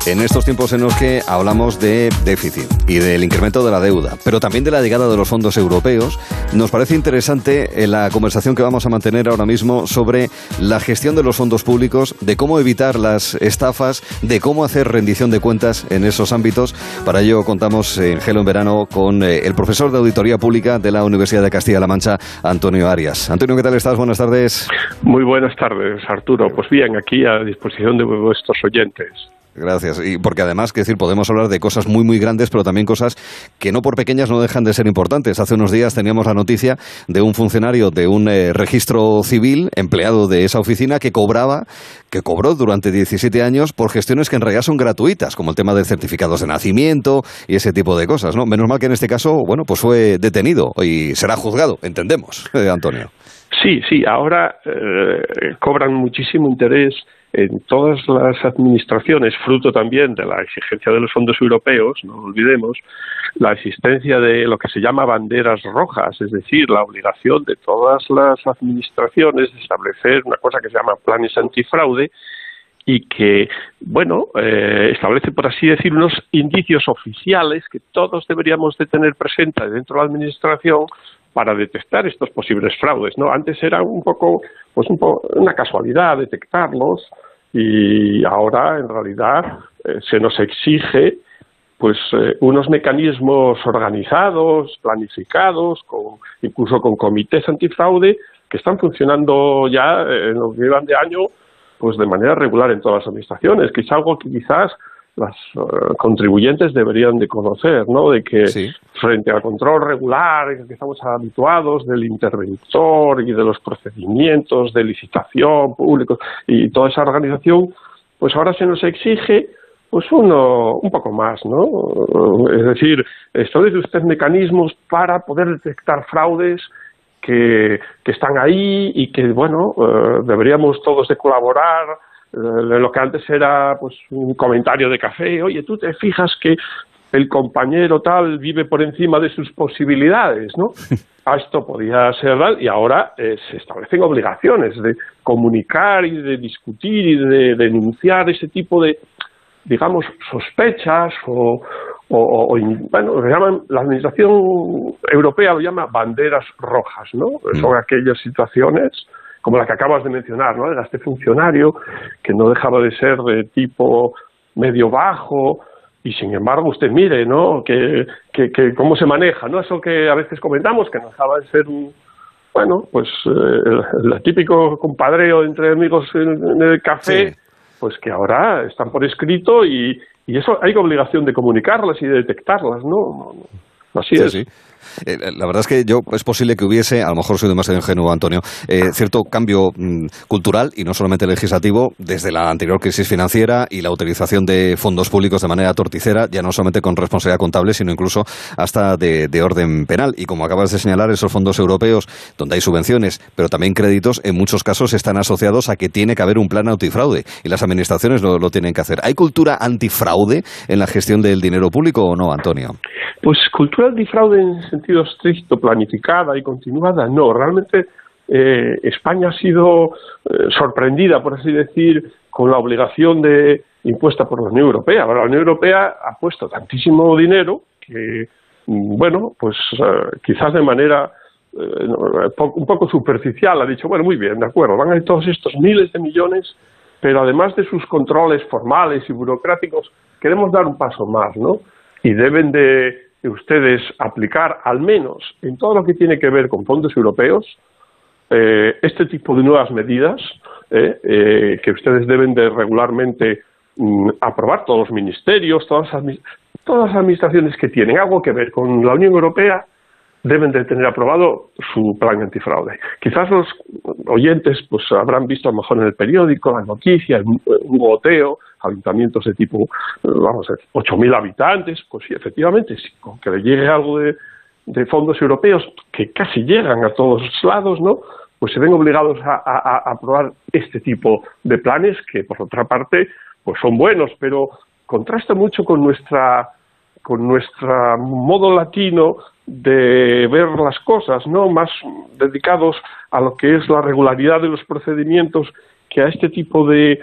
En estos tiempos en los que hablamos de déficit y del incremento de la deuda, pero también de la llegada de los fondos europeos, nos parece interesante en la conversación que vamos a mantener ahora mismo sobre la gestión de los fondos públicos, de cómo evitar las estafas, de cómo hacer rendición de cuentas en esos ámbitos. Para ello contamos en Gelo en Verano con eh, el profesor de Auditoría Pública de la Universidad de Castilla-La Mancha, Antonio Arias. Antonio, ¿qué tal estás? Buenas tardes. Muy buenas tardes, Arturo. Pues bien, aquí a disposición de vuestros oyentes. Gracias. Y porque además, que decir, podemos hablar de cosas muy, muy grandes, pero también cosas que no por pequeñas no dejan de ser importantes. Hace unos días teníamos la noticia de un funcionario de un eh, registro civil, empleado de esa oficina, que cobraba, que cobró durante 17 años por gestiones que en realidad son gratuitas, como el tema de certificados de nacimiento y ese tipo de cosas, ¿no? Menos mal que en este caso, bueno, pues fue detenido y será juzgado, entendemos, eh, Antonio. Sí, sí, ahora eh, cobran muchísimo interés en todas las administraciones, fruto también de la exigencia de los fondos europeos, no olvidemos, la existencia de lo que se llama banderas rojas, es decir, la obligación de todas las administraciones de establecer una cosa que se llama planes antifraude y que, bueno, eh, establece, por así decir, unos indicios oficiales que todos deberíamos de tener presentes dentro de la administración para detectar estos posibles fraudes, ¿no? Antes era un poco, pues un poco una casualidad detectarlos y ahora en realidad eh, se nos exige pues eh, unos mecanismos organizados, planificados, con, incluso con comités antifraude que están funcionando ya eh, en los que llevan de año pues de manera regular en todas las administraciones, que es algo que quizás las eh, contribuyentes deberían de conocer, ¿no? De que frente al control regular en el que estamos habituados del interventor y de los procedimientos de licitación públicos y toda esa organización, pues ahora se nos exige pues uno un poco más, ¿no? Es decir, establece usted mecanismos para poder detectar fraudes que, que están ahí y que, bueno, eh, deberíamos todos de colaborar lo que antes era pues un comentario de café, oye, tú te fijas que el compañero tal vive por encima de sus posibilidades, ¿no? A esto podía ser tal y ahora eh, se establecen obligaciones de comunicar y de discutir y de denunciar ese tipo de, digamos, sospechas o, o, bueno, llaman, la administración europea lo llama banderas rojas, ¿no? Mm. Son aquellas situaciones como la que acabas de mencionar, ¿no? Era este funcionario que no dejaba de ser de tipo medio bajo y sin embargo usted mire, ¿no? Que, que, cómo se maneja, ¿no? Eso que a veces comentamos que no dejaba de ser un bueno, pues eh, el, típico compadreo entre amigos en, el café. pues que ahora están por escrito y, y eso hay obligación de comunicarlas y de detectarlas, ¿no? Así es. Sí. Eh, la verdad es que yo es posible que hubiese, a lo mejor soy demasiado ingenuo, Antonio, eh, cierto cambio mm, cultural y no solamente legislativo desde la anterior crisis financiera y la utilización de fondos públicos de manera torticera, ya no solamente con responsabilidad contable, sino incluso hasta de, orden penal. Y como acabas de señalar, esos fondos europeos, donde hay subvenciones, pero también créditos, en muchos casos están asociados a que tiene que haber un plan antifraude y las administraciones lo, lo tienen que hacer. ¿Hay cultura antifraude en la gestión del dinero público o no, Antonio? Pues cultura antifraude sentido estricto, planificada y continuada, no. Realmente eh, España ha sido eh, sorprendida, por así decir, con la obligación de impuesta por la Unión Europea. la Unión Europea ha puesto tantísimo dinero que, mm, bueno, pues eh, quizás de manera un poco superficial ha dicho, bueno, muy bien, de acuerdo, van a ir todos estos miles de millones, pero además de sus controles formales y burocráticos, queremos dar un paso más, ¿no? Y deben de ustedes aplicar al menos en todo lo que tiene que ver con fondos europeos eh, este tipo de nuevas medidas eh, eh, que ustedes deben de regularmente mm, aprobar todos los ministerios, todas las administraciones que tienen algo que ver con la Unión Europea deben de tener aprobado su plan antifraude. Quizás los oyentes pues habrán visto a lo mejor en el periódico, la noticia, un, goteo, ayuntamientos de tipo, vamos a ver, 8.000 habitantes, pues sí, efectivamente, sí, con que le llegue algo de, de, fondos europeos que casi llegan a todos lados, ¿no? Pues se ven obligados a, a aprobar este tipo de planes que, por otra parte, pues son buenos, pero contrasta mucho con nuestra con nuestro modo latino de ver las cosas, ¿no? Más dedicados a lo que es la regularidad de los procedimientos que a este tipo de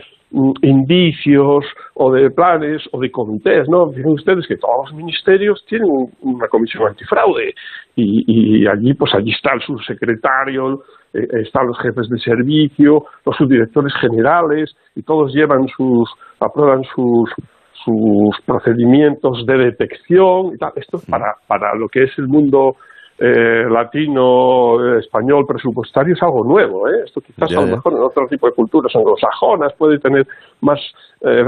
indicios o de planes o de comités, ¿no? Fíjense ustedes que todos los ministerios tienen una comisión antifraude y, allí, pues allí está el subsecretario, eh, están los jefes de servicio, los subdirectores generales y todos llevan sus, aprueban sus sus procedimientos de detección y tal. Esto es para, para lo que es el mundo eh, latino, eh, español, presupuestario es algo nuevo. ¿eh? Esto quizás a lo mejor en otro tipo de culturas anglosajonas puede tener más, eh,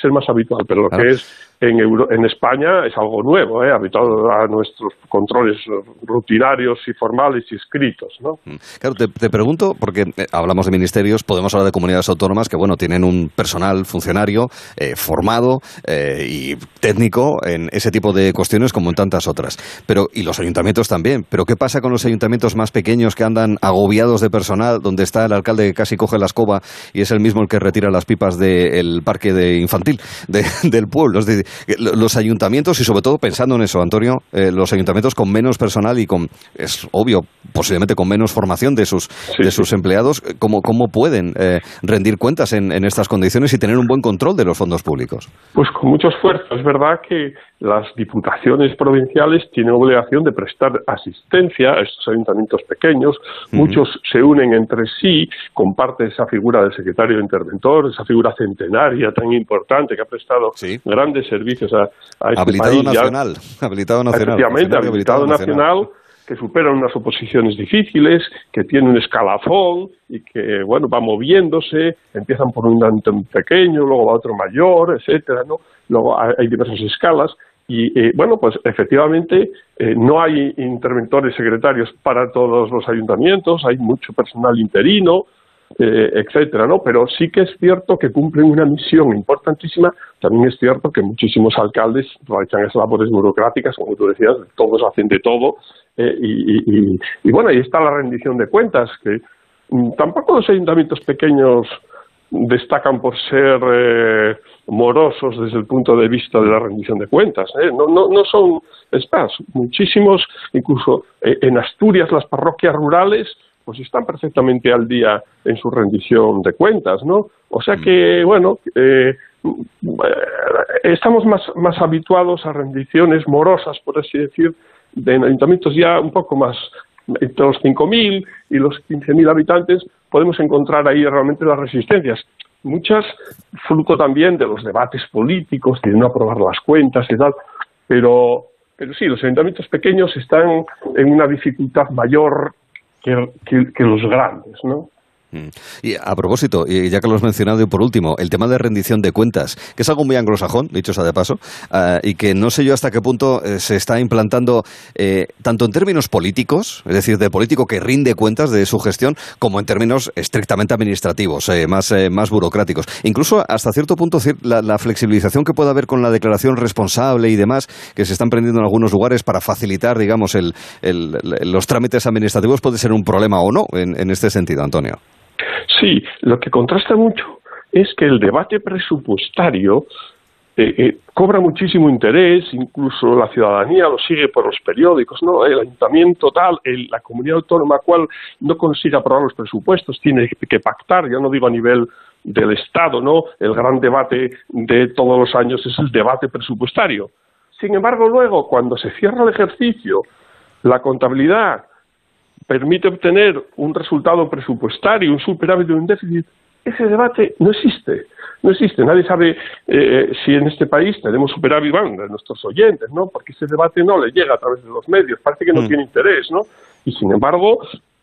ser más habitual, pero lo que es en, en España es algo nuevo, ¿eh? habituado a nuestros controles rutinarios y formales y escritos. ¿no? Mm. Claro, te, pregunto, porque eh, hablamos de ministerios, podemos hablar de comunidades autónomas que bueno tienen un personal funcionario eh, formado eh, y técnico en ese tipo de cuestiones como en tantas otras. Pero, y los ayuntamientos también. Pero ¿qué pasa con los ayuntamientos más pequeños que andan agobiados de personal, donde está el alcalde que casi coge la escoba y es el mismo el que retira las pipas del parque de infantil del pueblo? Es decir, los ayuntamientos, y sobre todo pensando en eso, Antonio, eh, los ayuntamientos con menos personal y con, es obvio, posiblemente con menos formación de sus, de sus empleados, eh, ¿cómo, cómo pueden eh, rendir cuentas en, en estas condiciones y tener un buen control de los fondos públicos? Pues con mucho esfuerzo. Es verdad que las diputaciones provinciales tienen obligación de prestar asistencia a estos ayuntamientos pequeños. Muchos se unen entre sí, comparte esa figura del secretario interventor, esa figura centenaria tan importante que ha prestado grandes servicios a, este habilitado país. Nacional, habilitado nacional. Efectivamente, habilitado, nacional que superan unas oposiciones difíciles, que tiene un escalafón y que, bueno, va moviéndose, empiezan por un tanto pequeño, luego va otro mayor, etcétera, ¿no? Luego hay diversas escalas y, eh, bueno, pues efectivamente eh, no hay interventores secretarios para todos los ayuntamientos, hay mucho personal interino, eh, etcétera, ¿no? Pero sí que es cierto que cumplen una misión importantísima. También es cierto que muchísimos alcaldes realizan esas labores burocráticas, como tú decías, todos hacen de todo eh, y, bueno, ahí está la rendición de cuentas, que mm, tampoco los ayuntamientos pequeños destacan por ser eh, morosos desde el punto de vista de la rendición de cuentas. ¿eh? No, no, no son, es muchísimos, incluso en Asturias las parroquias rurales pues están perfectamente al día en su rendición de cuentas, ¿no? O sea que, bueno, estamos más, más habituados a rendiciones morosas, por así decir, de ayuntamientos ya un poco más entre los 5.000 y los 15.000 habitantes, podemos encontrar ahí realmente las resistencias. Muchas fruto también de los debates políticos, de no aprobar las cuentas y tal, pero, pero sí, los ayuntamientos pequeños están en una dificultad mayor que, que, los grandes, ¿no? Mm. Y a propósito, y ya que lo has mencionado y por último, el tema de rendición de cuentas, que es algo muy anglosajón, dicho sea de paso, ah, y que no sé yo hasta qué punto eh, se está implantando eh, tanto en términos políticos, es decir, de político que rinde cuentas de su gestión, como en términos estrictamente administrativos, eh, más, más burocráticos. Incluso hasta cierto punto la, la, flexibilización que pueda haber con la declaración responsable y demás, que se están prendiendo en algunos lugares para facilitar, digamos, el, los trámites administrativos puede ser un problema o no en este sentido, Antonio. Sí, lo que contrasta mucho es que el debate presupuestario eh, eh, cobra muchísimo interés, incluso la ciudadanía lo sigue por los periódicos, ¿no? El ayuntamiento tal, la comunidad autónoma cual no consigue aprobar los presupuestos, tiene que pactar, ya no digo a nivel del Estado, ¿no? El gran debate de todos los años es el debate presupuestario. Sin embargo, luego, cuando se cierra el ejercicio, la contabilidad permite obtener un resultado presupuestario, un superávit o un déficit, ese debate no existe. No existe. Nadie sabe eh, si en este país tenemos superávit, bueno, de nuestros oyentes, ¿no? Porque ese debate no le llega a través de los medios. Parece que no mm. tiene interés, ¿no? Y sin embargo,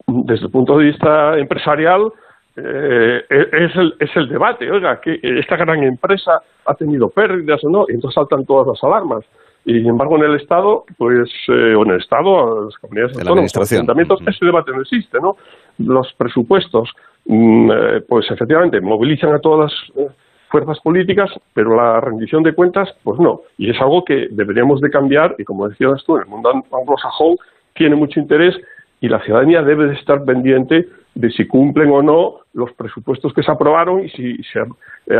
desde el punto de vista empresarial, eh, es, el, es el debate. Oiga, que esta gran empresa ha tenido pérdidas o no, y entonces saltan todas las alarmas. Y sin embargo, en el Estado, pues, eh, o en el Estado, las comunidades autónomas, los ayuntamientos, ese debate no existe, ¿no? Los presupuestos, mm, eh, pues efectivamente, movilizan a todas las eh, fuerzas políticas, pero la rendición de cuentas, pues no. Y es algo que deberíamos de cambiar, y como decías tú, en el mundo anglosajón tiene mucho interés y la ciudadanía debe de estar pendiente de si cumplen o no los presupuestos que se aprobaron y si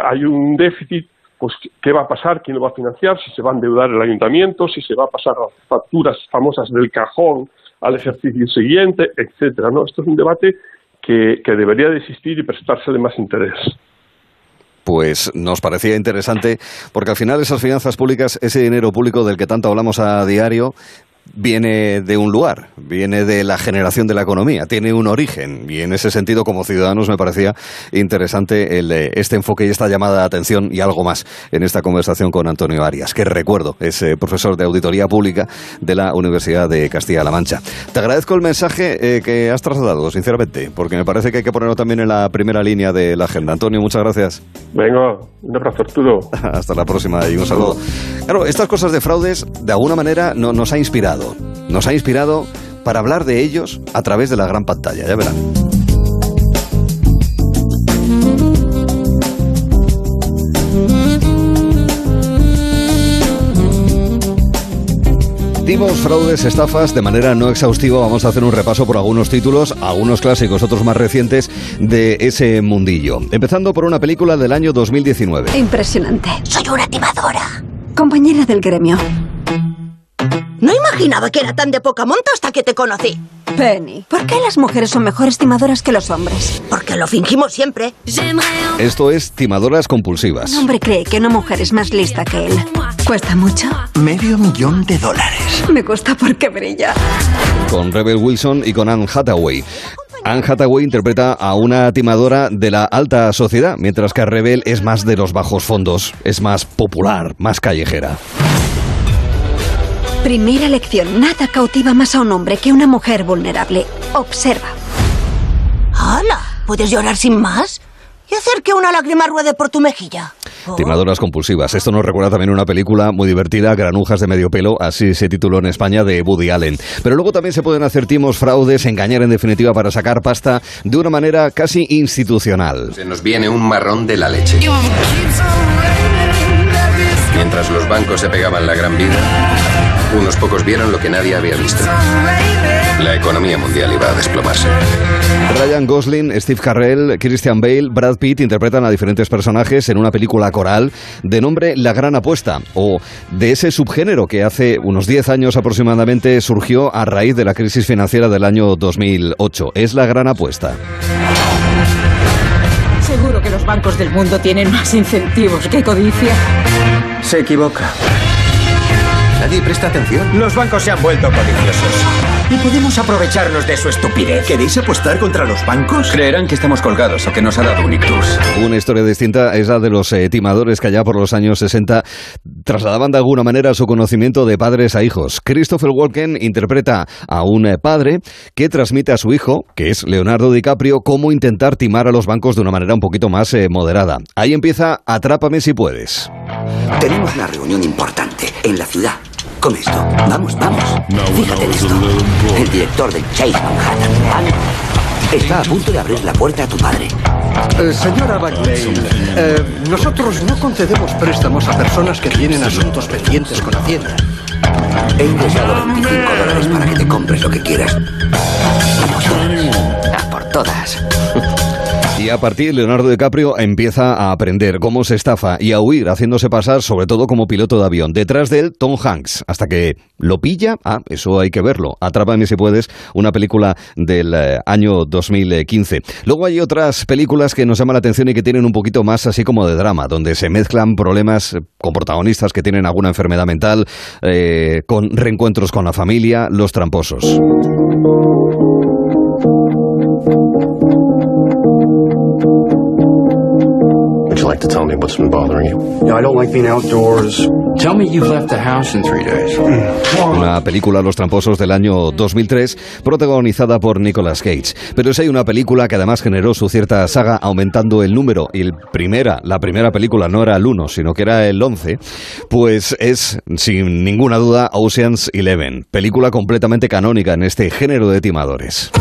hay un déficit pues qué va a pasar, quién lo va a financiar, si se va a endeudar el ayuntamiento, si se va a pasar las facturas famosas del cajón al ejercicio siguiente, etcétera. ¿no? Esto es un debate que, que debería de existir y prestársele más interés pues nos parecía interesante, porque al final esas finanzas públicas, ese dinero público del que tanto hablamos a diario, viene de un lugar, viene de la generación de la economía, tiene un origen y en ese sentido como ciudadanos me parecía interesante el, este enfoque y esta llamada de atención y algo más en esta conversación con Antonio Arias, que recuerdo es eh, profesor de Auditoría Pública de la Universidad de Castilla-La Mancha. Te agradezco el mensaje eh, que has trasladado, sinceramente, porque me parece que hay que ponerlo también en la primera línea de la agenda. Antonio, muchas gracias. Venga, un abrazo Arturo. Hasta la próxima y un saludo. Claro, estas cosas de fraudes de alguna manera no, nos ha inspirado nos ha inspirado para hablar de ellos a través de la gran pantalla, ya verán. Dimos fraudes, estafas, de manera no exhaustiva vamos a hacer un repaso por algunos títulos, algunos clásicos, otros más recientes de ese mundillo. Empezando por una película del año 2019. Impresionante. Soy una timadora. Compañera del gremio. No imaginaba que era tan de poca monta hasta que te conocí. Penny, ¿por qué las mujeres son mejores timadoras que los hombres? Porque lo fingimos siempre. Esto es Timadoras Compulsivas. Un hombre cree que una mujer es más lista que él. ¿Cuesta mucho? Medio millón de dólares. Me gusta porque brilla. Con Rebel Wilson y con Anne Hathaway. Anne Hathaway interpreta a una timadora de la alta sociedad, mientras que Rebel es más de los bajos fondos, es más popular, más callejera. Primera lección. Nada cautiva más a un hombre que una mujer vulnerable. Observa. ¡Hala! ¿Puedes llorar sin más? Y hacer que una lágrima ruede por tu mejilla. Timadoras compulsivas. Esto nos recuerda también una película muy divertida, Granujas de medio pelo, así se tituló en España, de Woody Allen. Pero luego también se pueden hacer timos, fraudes, engañar en definitiva para sacar pasta de una manera casi institucional. Se nos viene un marrón de la leche. Mientras los bancos se pegaban la gran vida, unos pocos vieron lo que nadie había visto. La economía mundial iba a desplomarse. Ryan Gosling, Steve Carell, Christian Bale, Brad Pitt interpretan a diferentes personajes en una película coral de nombre La Gran Apuesta, o de ese subgénero que hace unos 10 años aproximadamente surgió a raíz de la crisis financiera del año 2008. Es La Gran Apuesta. Seguro que los bancos del mundo tienen más incentivos que codicia. Se equivoca. Nadie presta atención. Los bancos se han vuelto codiciosos. y podemos aprovecharnos de su estupidez. ¿Queréis apostar contra los bancos? Creerán que estamos colgados o que nos ha dado un ictus. Una historia distinta es la de los eh, timadores que allá por los años 60 trasladaban de alguna manera su conocimiento de padres a hijos. Christopher Walken interpreta a un eh, padre que transmite a su hijo, que es Leonardo DiCaprio, cómo intentar timar a los bancos de una manera un poquito más eh, moderada. Ahí empieza Atrápame si puedes. Tenemos una reunión importante en la ciudad. Come esto. Vamos, vamos. Fíjate en esto. El director del Chase Manhattan Bank está a punto de abrir la puerta a tu padre. Eh, señora Bagley, eh, nosotros no concedemos préstamos a personas que tienen asuntos pendientes con Hacienda. He ingresado 25 dólares para que te compres lo que quieras. Vamos, a por todas. Y a partir Leonardo DiCaprio empieza a aprender cómo se estafa y a huir haciéndose pasar sobre todo como piloto de avión. Detrás de él Tom Hanks, hasta que lo pilla, ah, eso hay que verlo. Atrápame si puedes, una película del eh, año 2015. Luego hay otras películas que nos llaman la atención y que tienen un poquito más así como de drama, donde se mezclan problemas con protagonistas que tienen alguna enfermedad mental, eh, con reencuentros con la familia, los tramposos. Like to tell me what's been bothering you? I don't like being outdoors. Tell me you've left the house in three days. Una película Los Tramposos del año 2003, protagonizada por Nicolas Cage. Pero si hay una película que además generó su cierta saga aumentando el número, y el primera, la primera película no era el 1, sino que era el 11, pues es, sin ninguna duda, Ocean's Eleven, película completamente canónica en este género de timadores.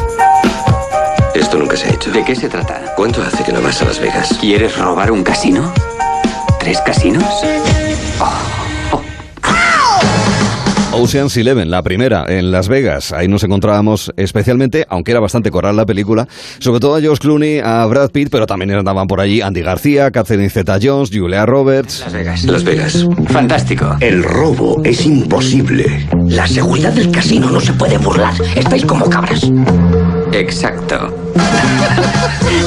Esto nunca se ha hecho. ¿De qué se trata? ¿Cuánto hace que no vas a Las Vegas? ¿Quieres robar un casino? ¿Tres casinos? Ocean's Eleven, la primera en Las Vegas. Ahí nos encontrábamos especialmente, aunque era bastante coral la película, sobre todo a Josh Clooney, a Brad Pitt, pero también andaban por allí Andy García, Catherine Zeta-Jones, Julia Roberts. Las Vegas. Las Vegas. Fantástico. El robo es imposible. La seguridad del casino no se puede burlar. Estáis como cabras. Exacto.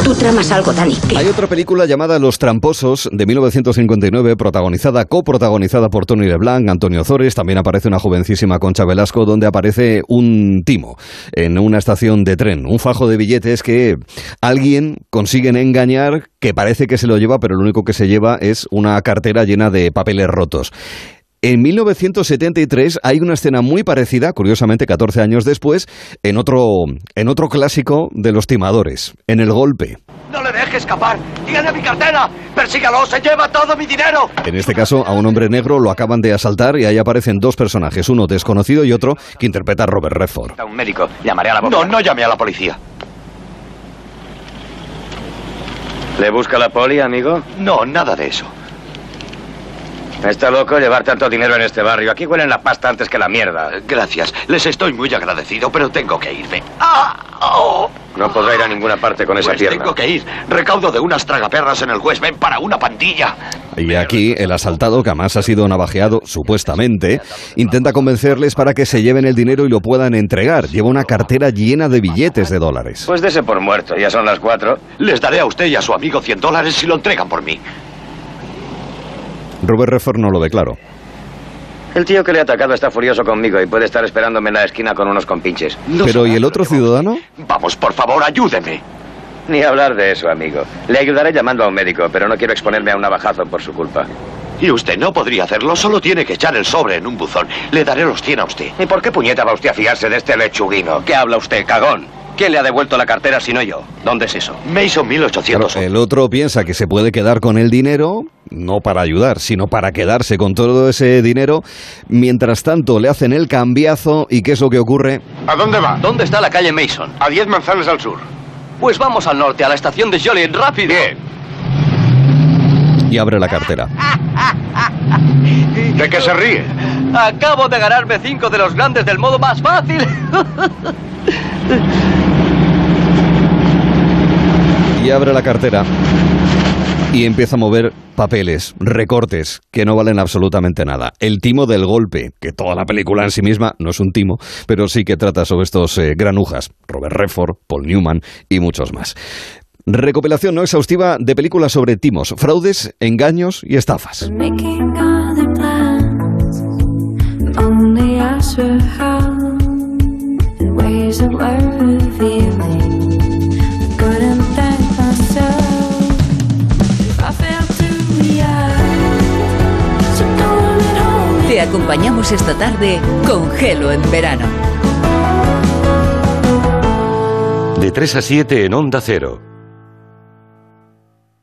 Tú tramas algo, Dani. ¿Qué? Hay otra película llamada Los Tramposos de 1959, protagonizada, coprotagonizada por Tony LeBlanc, Antonio Zores, también aparece una jovencísima Concha Velasco, donde aparece un timo en una estación de tren, un fajo de billetes que alguien consigue engañar, que parece que se lo lleva, pero lo único que se lleva es una cartera llena de papeles rotos. En 1973 hay una escena muy parecida, curiosamente 14 años después, en otro, en otro clásico de los timadores, en El Golpe. ¡No le deje escapar! ¡Tiene mi cartera! ¡Persígalo! ¡Se lleva todo mi dinero! En este caso, a un hombre negro lo acaban de asaltar y ahí aparecen dos personajes, uno desconocido y otro que interpreta a Robert Redford. Un médico. Llamaré a la policía. No, no llame a la policía. ¿Le busca la poli, amigo? No, nada de eso. Está loco llevar tanto dinero en este barrio. Aquí huelen la pasta antes que la mierda. Gracias. Les estoy muy agradecido, pero tengo que irme. ¡Ah! ¡Oh! No podrá ir a ninguna parte con esa Pues pierna. tengo que ir. Recaudo de unas tragaperras en el West Ven para una pandilla. Y aquí el asaltado, que además ha sido navajeado, supuestamente, intenta convencerles para que se lleven el dinero y lo puedan entregar. Lleva una cartera llena de billetes de dólares. Pues dese por muerto. Ya son las cuatro. Les daré a usted y a su amigo 100 dólares si lo entregan por mí. Robert Redford no lo ve claro. El tío que le ha atacado está furioso conmigo y puede estar esperándome en la esquina con unos compinches. Pero ¿y el otro ciudadano? Vamos, por favor, ayúdeme. Ni hablar de eso, amigo. Le ayudaré llamando a un médico, pero no quiero exponerme a un navajazo por su culpa. Y usted no podría hacerlo, solo tiene que echar el sobre en un buzón. Le daré los 100 a usted. ¿Y por qué puñeta va usted a fiarse de este lechuguino? ¿Qué habla usted, cagón? ¿Quién le ha devuelto la cartera si no yo? ¿Dónde es eso? Mason 1800. Claro, el otro piensa que se puede quedar con el dinero, no para ayudar, sino para quedarse con todo ese dinero. Mientras tanto, le hacen el cambiazo y ¿qué es lo que ocurre? ¿A dónde va? ¿Dónde está la calle Mason? A 10 manzanas al sur. Pues vamos al norte, a la estación de Joliet, rápido. Bien. Y abre la cartera. ¿De qué se ríe? Acabo de ganarme cinco de los grandes del modo más fácil. Y abre la cartera. Y empieza a mover papeles, recortes, que no valen absolutamente nada. El timo del golpe, que toda la película en sí misma no es un timo, pero sí que trata sobre estos eh, granujas. Robert Redford, Paul Newman y muchos más. Recopilación no exhaustiva de películas sobre timos, fraudes, engaños y estafas. Te acompañamos esta tarde con Gelo en verano. De 3 a 7 en Onda Cero.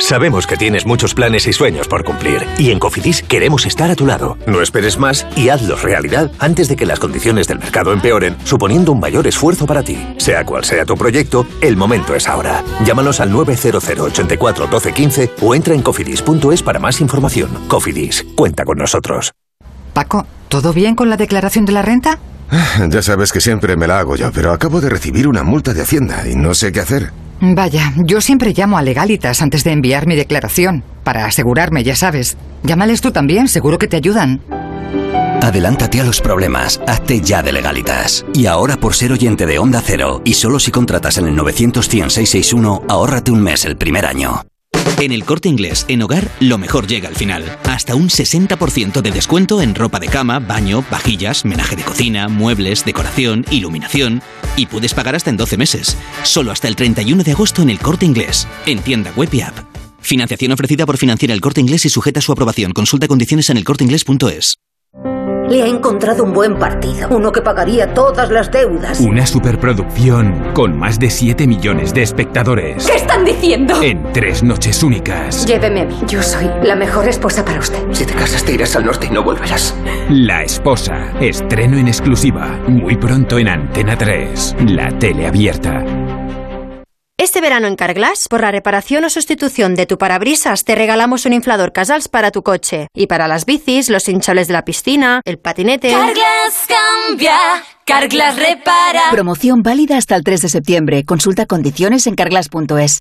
Sabemos que tienes muchos planes y sueños por cumplir y en Cofidis queremos estar a tu lado. No esperes más y hazlos realidad antes de que las condiciones del mercado empeoren, suponiendo un mayor esfuerzo para ti. Sea cual sea tu proyecto, el momento es ahora. Llámanos al 900 84 12 15 o entra en cofidis.es para más información. Cofidis, cuenta con nosotros. Paco, ¿todo bien con la declaración de la renta? Ya sabes que siempre me la hago yo, pero acabo de recibir una multa de Hacienda y no sé qué hacer. Vaya, yo siempre llamo a Legalitas antes de enviar mi declaración, para asegurarme, ya sabes. Llámales tú también, seguro que te ayudan. Adelántate a los problemas, hazte ya de legalitas. Y ahora por ser oyente de Onda Cero, y solo si contratas en el 900-100-661, ahórrate un mes el primer año. En el corte inglés, en hogar, lo mejor llega al final. Hasta un 60% de descuento en ropa de cama, baño, vajillas, menaje de cocina, muebles, decoración, iluminación. Y puedes pagar hasta en 12 meses. Solo hasta el 31 de agosto en el corte inglés. En tienda web y app. Financiación ofrecida por Financiera el corte inglés y sujeta a su aprobación. Consulta condiciones en elcorteinglés.es. Le ha encontrado un buen partido, uno que pagaría todas las deudas. Una superproducción con más de 7 millones de espectadores. ¿Qué están diciendo? En tres noches únicas. Lléveme a mí, yo soy la mejor esposa para usted. Si te casas te irás al norte y no volverás. La esposa. Estreno en exclusiva. Muy pronto en Antena 3. La tele abierta. Este verano en Carglass, por la reparación o sustitución de tu parabrisas, te regalamos un inflador Casals para tu coche. Y para las bicis, los hinchables de la piscina, el patinete. Carglass cambia, Carglass repara. Promoción válida hasta el 3 de septiembre. Consulta condiciones en carglass.es.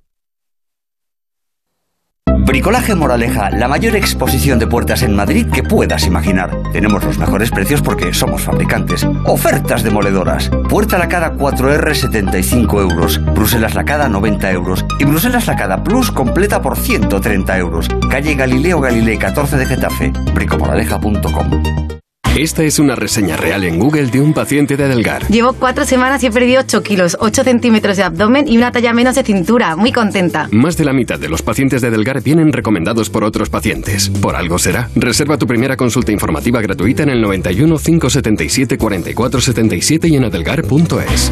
Bricolaje Moraleja, la mayor exposición de puertas en Madrid que puedas imaginar. Tenemos los mejores precios porque somos fabricantes. Ofertas demoledoras. Puerta lacada 4R 75 euros. Bruselas lacada 90 euros. Y Bruselas lacada Plus completa por 130 euros. Calle Galileo Galilei 14 de Getafe. bricomoraleja.com Esta es una reseña real en Google de un paciente de Adelgar. Llevo cuatro semanas y he perdido 8 kilos, 8 centímetros de abdomen y una talla menos de cintura. Muy contenta. Más de la mitad de los pacientes de Adelgar vienen recomendados por otros pacientes. Por algo será. Reserva tu primera consulta informativa gratuita en el 91 577 44 77 y en adelgar.es.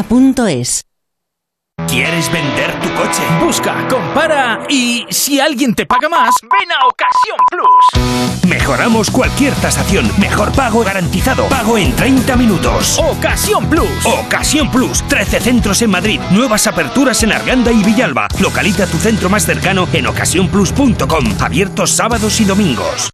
duchamanía.es. ¿Quieres vender tu coche? Busca, compara y si alguien te paga más, ven a Ocasión Plus. Mejoramos cualquier tasación. Mejor pago garantizado. Pago en 30 minutos. Ocasión Plus. Ocasión Plus. 13 centros en Madrid. Nuevas aperturas en Arganda y Villalba. Localiza tu centro más cercano en ocasiónplus.com. Abiertos sábados y domingos.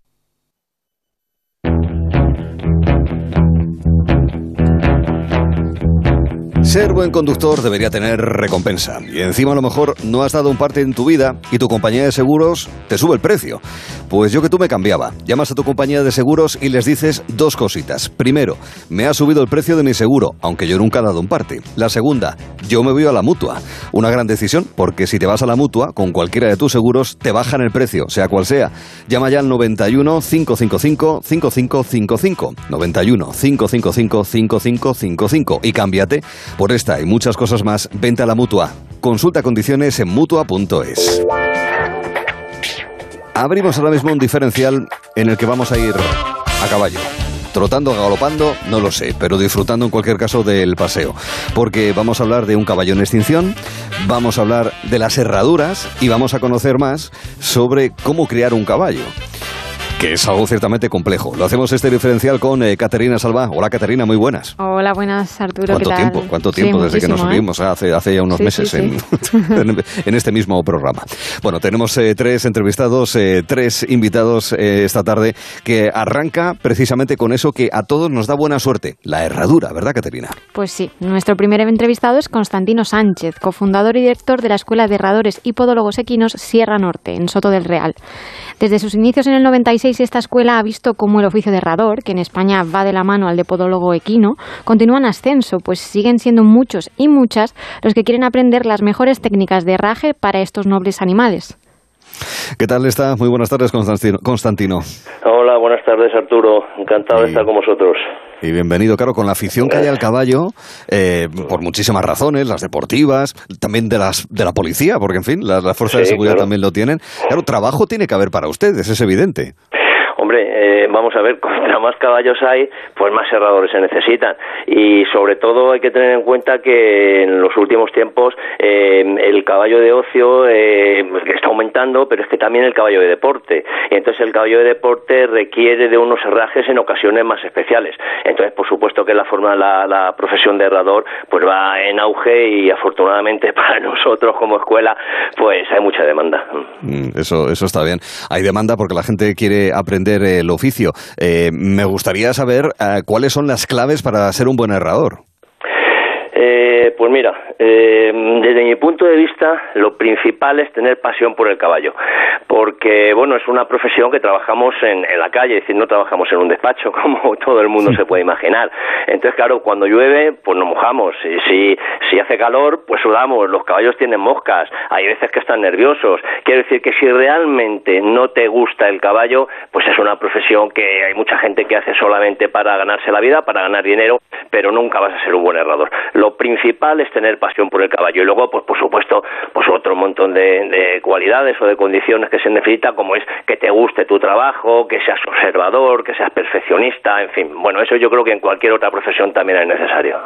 Ser buen conductor debería tener recompensa. Y encima a lo mejor no has dado un parte en tu vida y tu compañía de seguros te sube el precio. Pues yo que tú me cambiaba. Llamas a tu compañía de seguros y les dices dos cositas. Primero, me ha subido el precio de mi seguro, aunque yo nunca he dado un parte. La segunda, yo me voy a la mutua. Una gran decisión, porque si te vas a la mutua, con cualquiera de tus seguros, te bajan el precio, sea cual sea. Llama ya al 91 555 5555. 91 555 5555 y cámbiate. Por esta y muchas cosas más, vente a la mutua. Consulta condiciones en mutua.es. Abrimos ahora mismo un diferencial en el que vamos a ir a caballo. Trotando, galopando, no lo sé, pero disfrutando en cualquier caso del paseo. Porque vamos a hablar de un caballo en extinción, vamos a hablar de las herraduras y vamos a conocer más sobre cómo criar un caballo que es algo ciertamente complejo. Lo hacemos este diferencial con eh, Caterina Salva. Hola Caterina, muy buenas. Hola, buenas Arturo. ¿Cuánto ¿qué tal? tiempo? ¿Cuánto tiempo Sí, desde que nos muchísimo, ¿eh? vimos? Hace, hace ya unos Sí, meses sí, En, en este mismo programa. Bueno, tenemos eh, tres entrevistados, eh, tres invitados eh, esta tarde que arranca precisamente con eso que a todos nos da buena suerte, la herradura, ¿verdad Caterina? Pues sí, nuestro primer entrevistado es Constantino Sánchez, cofundador y director de la Escuela de Herradores y Podólogos Equinos Sierra Norte, en Soto del Real. Desde sus inicios en el 96, esta escuela ha visto cómo el oficio de herrador, que en España va de la mano al de podólogo equino, continúa en ascenso, pues siguen siendo muchos y muchas los que quieren aprender las mejores técnicas de herraje para estos nobles animales. ¿Qué tal está? Muy buenas tardes Constantino. Constantino. Hola, buenas tardes Arturo. Encantado de estar con vosotros. Y bienvenido, claro, con la afición que hay al caballo, eh, por muchísimas razones, las deportivas, también de las de la policía, porque en fin, las, las fuerzas de seguridad claro. también lo tienen. Claro, trabajo tiene que haber para ustedes, es evidente. Hombre, eh, vamos a ver, contra más caballos hay, pues más herradores se necesitan. Y sobre todo hay que tener en cuenta que en los últimos tiempos eh, el caballo de ocio eh, está aumentando, pero es que también el caballo de deporte. Y entonces el caballo de deporte requiere de unos herrajes en ocasiones más especiales. Entonces, por supuesto que la forma, la, la profesión de herrador, pues va en auge y afortunadamente para nosotros como escuela, pues hay mucha demanda. Mm, Eso, eso está bien. Hay demanda porque la gente quiere aprender el oficio. Eh, me gustaría saber eh, cuáles son las claves para ser un buen herrador. Eh, pues mira, eh, desde mi punto de vista, lo principal es tener pasión por el caballo, porque bueno, es una profesión que trabajamos en, en la calle, es decir, no trabajamos en un despacho como todo el mundo se puede imaginar. Entonces, claro, cuando llueve, pues nos mojamos, y si, si hace calor, pues sudamos, los caballos tienen moscas, hay veces que están nerviosos. Quiero decir que si realmente no te gusta el caballo, pues es una profesión que hay mucha gente que hace solamente para ganarse la vida, para ganar dinero, pero nunca vas a ser un buen herrador. Lo principal es tener pasión por el caballo y luego, pues por supuesto, pues otro montón de, de cualidades o de condiciones que se necesita, como es que te guste tu trabajo, que seas observador, que seas perfeccionista, en fin. Bueno, eso yo creo que en cualquier otra profesión también es necesario.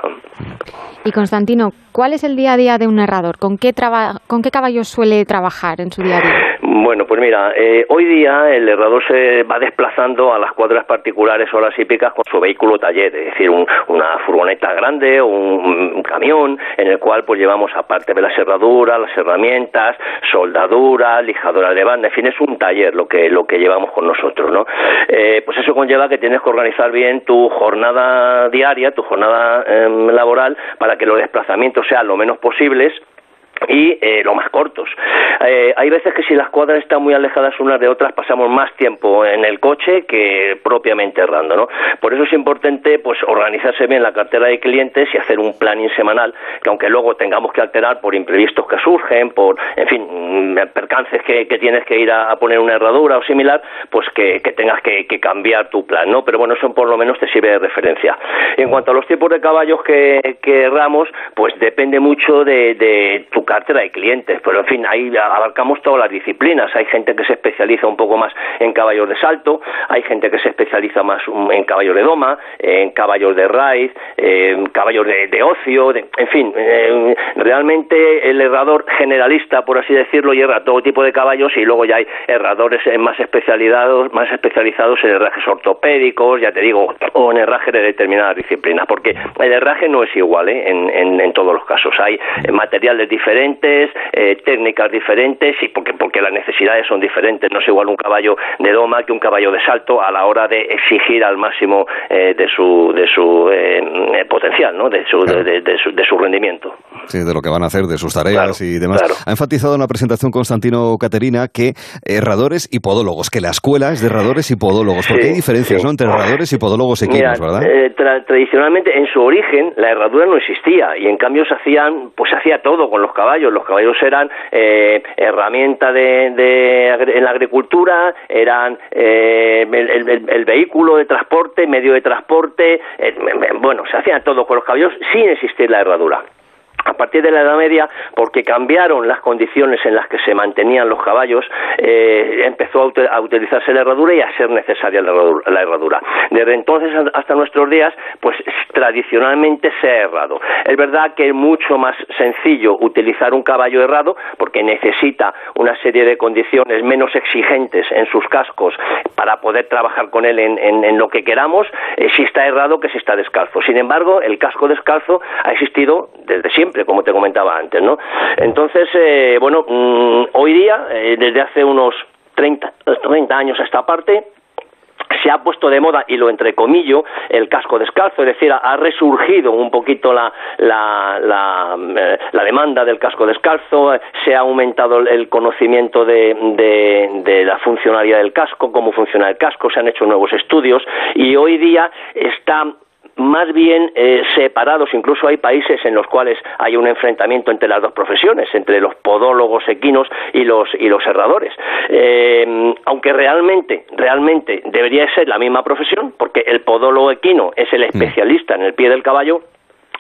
Y Constantino, ¿cuál es el día a día de un herrador? ¿Con qué, traba- con qué caballos suele trabajar en su día a día? Bueno, pues mira, eh, hoy día el herrador se va desplazando a las cuadras particulares o las hípicas con su vehículo taller, es decir, un- una furgoneta grande o un, un camión en el cual pues llevamos aparte de las herraduras, las herramientas, soldadura, lijadora de banda, en fin, es un taller lo que lo que llevamos con nosotros, ¿no? Eh, pues eso conlleva que tienes que organizar bien tu jornada diaria, tu jornada em, laboral para que los desplazamientos sean lo menos posibles y eh, lo más cortos. Eh, hay veces que si las cuadras están muy alejadas unas de otras pasamos más tiempo en el coche que propiamente errando, ¿no? Por eso es importante pues organizarse bien la cartera de clientes y hacer un planning semanal que aunque luego tengamos que alterar por imprevistos que surgen, por en fin, mm, percances que, tienes que ir a, poner una herradura o similar, pues que, que tengas que, cambiar tu plan, ¿no? Pero bueno, eso por lo menos te sirve de referencia. En cuanto a los tipos de caballos que, que erramos, pues depende mucho de, de tu cartera de clientes, pero en fin, ahí abarcamos todas las disciplinas. Hay gente que se especializa un poco más en caballos de salto, hay gente que se especializa más en caballos de doma, en caballos de raíz, en caballos de, ocio, de- en fin, realmente el herrador generalista, por así decirlo, hierra todo tipo de caballos y luego ya hay herradores más especializados, más especializados en herrajes ortopédicos, ya te digo, o en herraje de determinadas disciplinas, porque el herraje no es igual ¿eh? en, en, todos los casos. Hay materiales diferentes, eh, técnicas diferentes y porque, porque las necesidades son diferentes. No es igual un caballo de doma que un caballo de salto a la hora de exigir al máximo de su, de su potencial, ¿no? de, su, de, su, de su rendimiento. Sí, de lo que van a hacer, de sus tareas y demás. Ha enfatizado en la presentación Constantino Caterina que herradores y podólogos, que la escuela es de herradores y podólogos, porque hay diferencias entre herradores y podólogos equinos, ¿verdad? tradicionalmente, en su origen, la herradura no existía y en cambio se hacían, pues se hacía todo con los caballos. Los caballos eran eh, herramienta de, en la agricultura, eran eh, el, vehículo de transporte, medio de transporte, eh, bueno, se hacía todo con los caballos sin existir la herradura a partir de la Edad Media, porque cambiaron las condiciones en las que se mantenían los caballos, eh, empezó a, utilizarse la herradura y a ser necesaria la herradura. Desde entonces hasta nuestros días, pues tradicionalmente se ha herrado. Es verdad que es mucho más sencillo utilizar un caballo herrado porque necesita una serie de condiciones menos exigentes en sus cascos para poder trabajar con él en, lo que queramos, eh, si está errado que si está descalzo. Sin embargo, el casco descalzo ha existido desde siempre como te comentaba antes, ¿no? Entonces, eh, bueno, mm, hoy día, eh, desde hace unos 30, 30 años a esta parte, se ha puesto de moda, y lo entrecomillo, el casco descalzo, es decir, ha resurgido un poquito la, la, la, eh, demanda del casco descalzo, se ha aumentado el conocimiento de, de, de, la funcionalidad del casco, cómo funciona el casco, se han hecho nuevos estudios y hoy día está más bien eh, separados, incluso hay países en los cuales hay un enfrentamiento entre las dos profesiones, entre los podólogos equinos y los y los herradores. Eh, aunque realmente, realmente debería ser la misma profesión, porque el podólogo equino es el mm. especialista en el pie del caballo,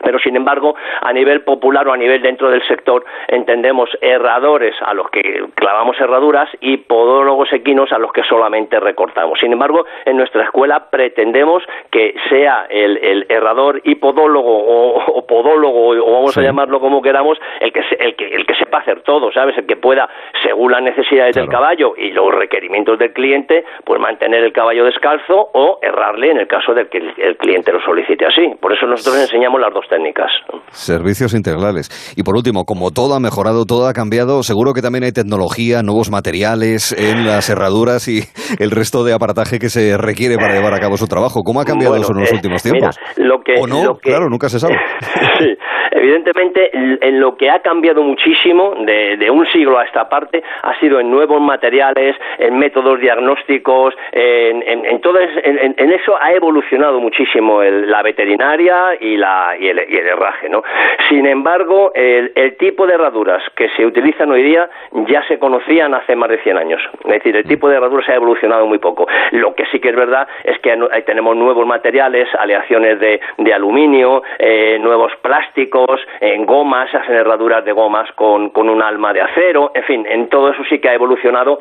pero sin embargo a nivel popular o a nivel dentro del sector entendemos herradores a los que clavamos herraduras y podólogos equinos a los que solamente recortamos. Sin embargo, en nuestra escuela pretendemos que sea el, el herrador y podólogo o, podólogo o vamos a llamarlo como queramos el que, el que el que sepa hacer todo, ¿sabes? El que pueda según las necesidades del caballo y los requerimientos del cliente, pues mantener el caballo descalzo o errarle en el caso de que el cliente lo solicite así. Por eso nosotros enseñamos las dos técnicas. Servicios integrales. Y por último, como todo ha mejorado, todo ha cambiado, seguro que también hay tecnología, nuevos materiales en las herraduras y el resto de aparataje que se requiere para llevar a cabo su trabajo. ¿Cómo ha cambiado eso en los eh, últimos tiempos? lo que, ¿O no? claro, nunca se sabe. sí, evidentemente en lo que ha cambiado muchísimo de, un siglo a esta parte ha sido en nuevos materiales, en métodos diagnósticos, en, en, todo en, eso ha evolucionado muchísimo la veterinaria y, la, y, el, y el herraje. ¿no? Sin embargo, el, tipo de herraduras que se utilizan hoy día ya se conocían hace más de 100 años. Es decir, el tipo de herraduras ha evolucionado muy poco. Lo que sí que es verdad es que tenemos nuevos materiales, aleaciones de, de aluminio, eh, nuevos plásticos, en gomas, hacen herraduras de gomas con, con un alma de acero, en fin, en todo eso sí que ha evolucionado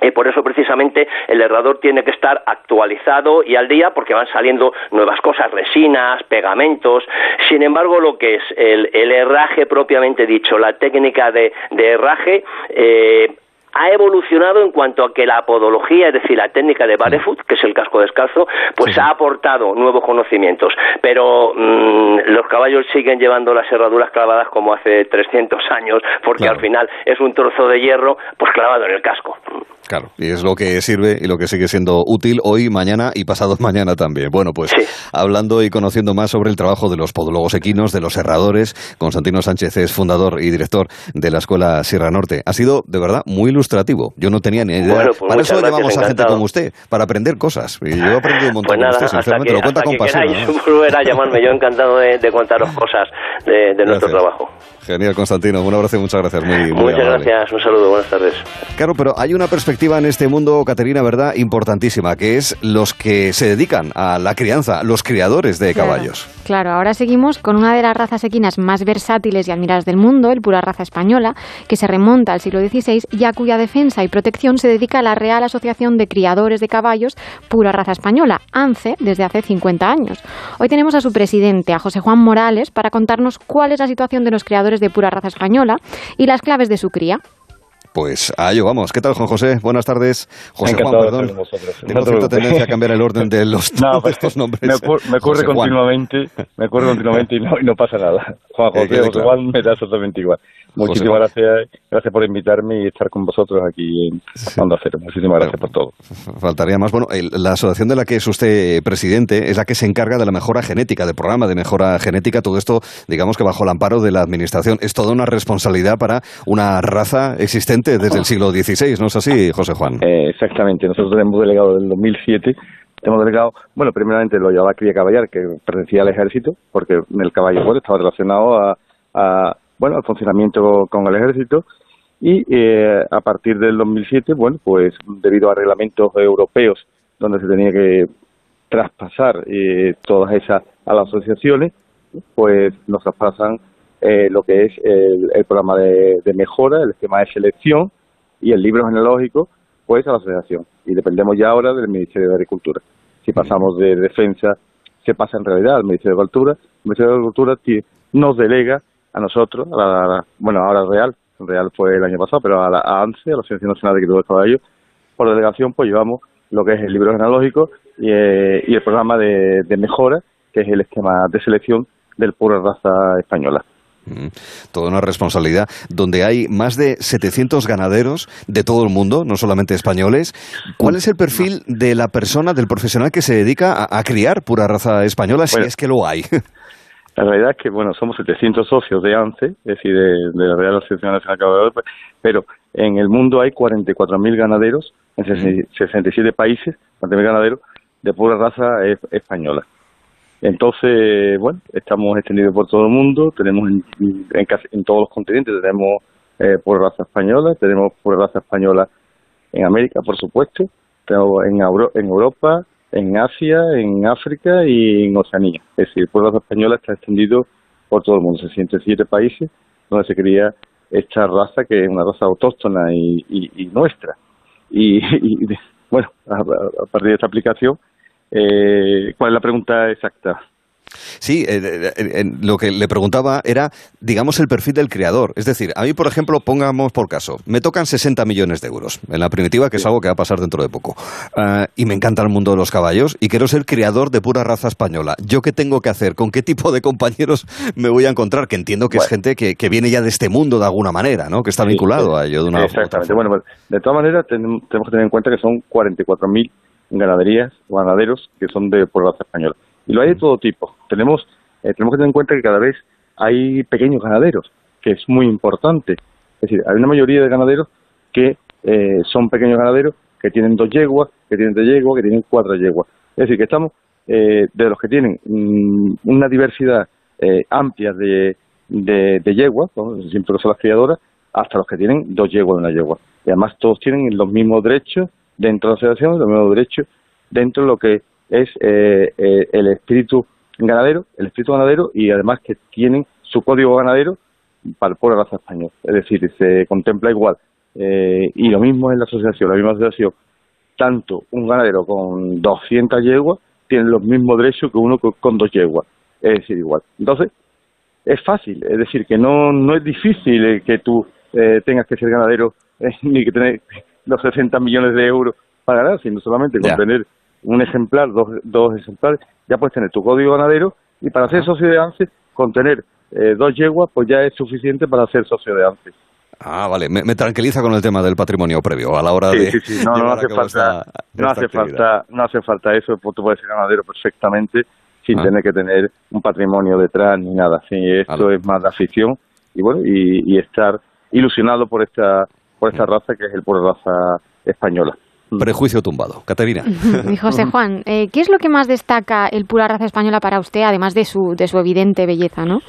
y por eso precisamente el herrador tiene que estar actualizado y al día porque van saliendo nuevas cosas, resinas, pegamentos. Sin embargo, lo que es el, herraje propiamente dicho, la técnica de, herraje, eh, ha evolucionado en cuanto a que la podología, es decir, la técnica de barefoot, que es el casco descalzo, pues ha aportado nuevos conocimientos. Pero mm, los caballos siguen llevando las herraduras clavadas como hace 300 años, porque al final es un trozo de hierro pues clavado en el casco. Claro, y es lo que sirve y lo que sigue siendo útil hoy, mañana y pasado mañana también. Bueno, pues hablando y conociendo más sobre el trabajo de los podólogos equinos, de los herradores, Constantino Sánchez es fundador y director de la Escuela Sierra Norte. Ha sido, de verdad, muy ilustrativo. Yo no tenía ni idea. Pues para eso llamamos a gente como usted, para aprender cosas. Y yo he aprendido un montón pues usted, sinceramente, lo cuenta con pasión. volver a llamarme, yo encantado de, contaros cosas de, nuestro trabajo. Genial, Constantino. Un abrazo y muchas gracias. Muy, muchas gracias. Un saludo. Buenas tardes. Claro, pero hay una perspectiva en este mundo, Caterina, ¿verdad? Importantísima, que es los que se dedican a la crianza, los criadores de caballos. Claro, ahora seguimos con una de las razas equinas más versátiles y admiradas del mundo, el pura raza española, que se remonta al siglo XVI y a cuya defensa y protección se dedica la Real Asociación de Criadores de Caballos Pura Raza Española, ANCE, desde hace 50 años. Hoy tenemos a su presidente, a José Juan Morales, para contarnos cuál es la situación de los criadores de pura raza española y las claves de su cría. Pues a ello vamos. ¿Qué tal, Juan José? Buenas tardes. José Juan, Encantado de perdón. Tengo cierta tendencia a cambiar el orden de los No, de pues, estos nombres. Me, ocurre, me ocurre José Juan. continuamente, me ocurre continuamente y no, y no pasa nada. Juan Eh, José, José claro. Juan me da exactamente igual. José Muchísimas gracias, gracias por invitarme y estar con vosotros aquí en Onda Cero. Muchísimas gracias por todo. Faltaría más. Bueno, el- la asociación de la que es usted presidente es la que se encarga de la mejora genética, del programa de mejora genética. Todo esto, digamos que bajo el amparo de la administración. Es toda una responsabilidad para una raza existente desde el siglo XVI, ¿no es así, José Juan? Eh, exactamente, nosotros tenemos delegado del 2007. Hemos delegado, bueno, primeramente lo llevaba Cría Caballar, que pertenecía al ejército, porque el caballo bueno, estaba relacionado a, a, bueno, al funcionamiento con el ejército. Y eh, a partir del 2007, bueno, pues debido a reglamentos europeos donde se tenía que traspasar eh, todas esas a las asociaciones, pues nos traspasan eh, lo que es el, el programa de, de mejora, el esquema de selección y el libro genealógico, pues a la asociación. Y dependemos ya ahora del Ministerio de Agricultura. Si pasamos de defensa, se pasa en realidad al Ministerio de Agricultura. El Ministerio de Agricultura nos delega a nosotros, a la, a la- bueno, ahora Real, Real fue el año pasado, pero a la a ANSE, a la Asociación Nacional de Agricultores Caballos, por delegación pues llevamos lo que es el libro genealógico y, eh, y el programa de, de mejora, que es el esquema de selección del pura raza española. Mm, Toda una responsabilidad donde hay más de 700 ganaderos de todo el mundo, no solamente españoles. ¿Cuál es el perfil de la persona, del profesional que se dedica a, a criar pura raza española, si Bueno. es que lo hay? La realidad es que, bueno, somos 700 socios de ANCE, es decir, de, de la Real Asociación Nacional de Caballeros, pero en el mundo hay 44.000 ganaderos en 67 países, 40.000 ganaderos de pura raza es- española. Entonces, bueno, estamos extendidos por todo el mundo, tenemos en, en, casi- en todos los continentes, tenemos eh, pura raza española, tenemos pura raza española en América, por supuesto, tenemos en, Euro- en Europa, en Asia, en África y en Oceanía. Es decir, pura raza española está extendido por todo el mundo, 67 países donde se cría esta raza que es una raza autóctona y, y- nuestra. Y, y, bueno, a partir de esta aplicación, eh, ¿cuál es la pregunta exacta? Sí, eh, eh, eh, lo que le preguntaba era, digamos, el perfil del criador. Es decir, a mí, por ejemplo, pongamos por caso, me tocan 60 millones de euros en la primitiva, que es algo que va a pasar dentro de poco. Ah, y me encanta el mundo de los caballos y quiero ser criador de pura raza española. ¿Yo qué tengo que hacer? ¿Con qué tipo de compañeros me voy a encontrar? Que entiendo que es gente que, que viene ya de este mundo de alguna manera, ¿no? Que está vinculado a ello de una Exactamente. Bueno, pues, de todas maneras, tenem- tenemos que tener en cuenta que son 44.000 ganaderías o ganaderos que son de por raza española. Y lo hay de todo tipo. Tenemos, eh, tenemos que tener en cuenta que cada vez hay pequeños ganaderos, que es muy importante. Es decir, hay una mayoría de ganaderos que eh, son pequeños ganaderos que tienen dos yeguas, que tienen tres yeguas, que tienen cuatro yeguas. Es decir, que estamos eh, de los que tienen mm, una diversidad eh, amplia de, de, de yeguas, ¿no? siempre son las criadoras, hasta los que tienen dos yeguas de una yegua. Y además todos tienen los mismos derechos dentro de la asociación, los mismos derechos dentro de lo que es eh, eh, el espíritu ganadero, el espíritu ganadero y además que tienen su código ganadero para el pueblo de raza española. Es decir, se contempla igual. Eh, y lo mismo en la asociación, la misma asociación. Tanto un ganadero con 200 yeguas tiene los mismos derechos que uno con, dos yeguas. Es decir, igual. Entonces, es fácil, es decir, que no, no es difícil eh, que tú eh, tengas que ser ganadero eh, ni que tener los 60 millones de euros para ganar, sino solamente con tener un ejemplar, dos, dos ejemplares, ya puedes tener tu código ganadero y para ser socio de ANSE, con tener eh, dos yeguas, pues ya es suficiente para ser socio de ANSE. Ah, vale, me, me tranquiliza con el tema del patrimonio previo a la hora Sí, de sí, sí, no, no hace falta, esta- no hace falta, no hace falta eso, pues tú puedes ser ganadero perfectamente sin Ah. tener que tener un patrimonio detrás ni nada. Sí, esto es más de afición y bueno y, y estar ilusionado por esta por esta raza que es el pura raza española. Prejuicio tumbado. Caterina. Y José Juan, eh, ¿qué es lo que más destaca el pura raza española para usted, además de su, de su evidente belleza, no?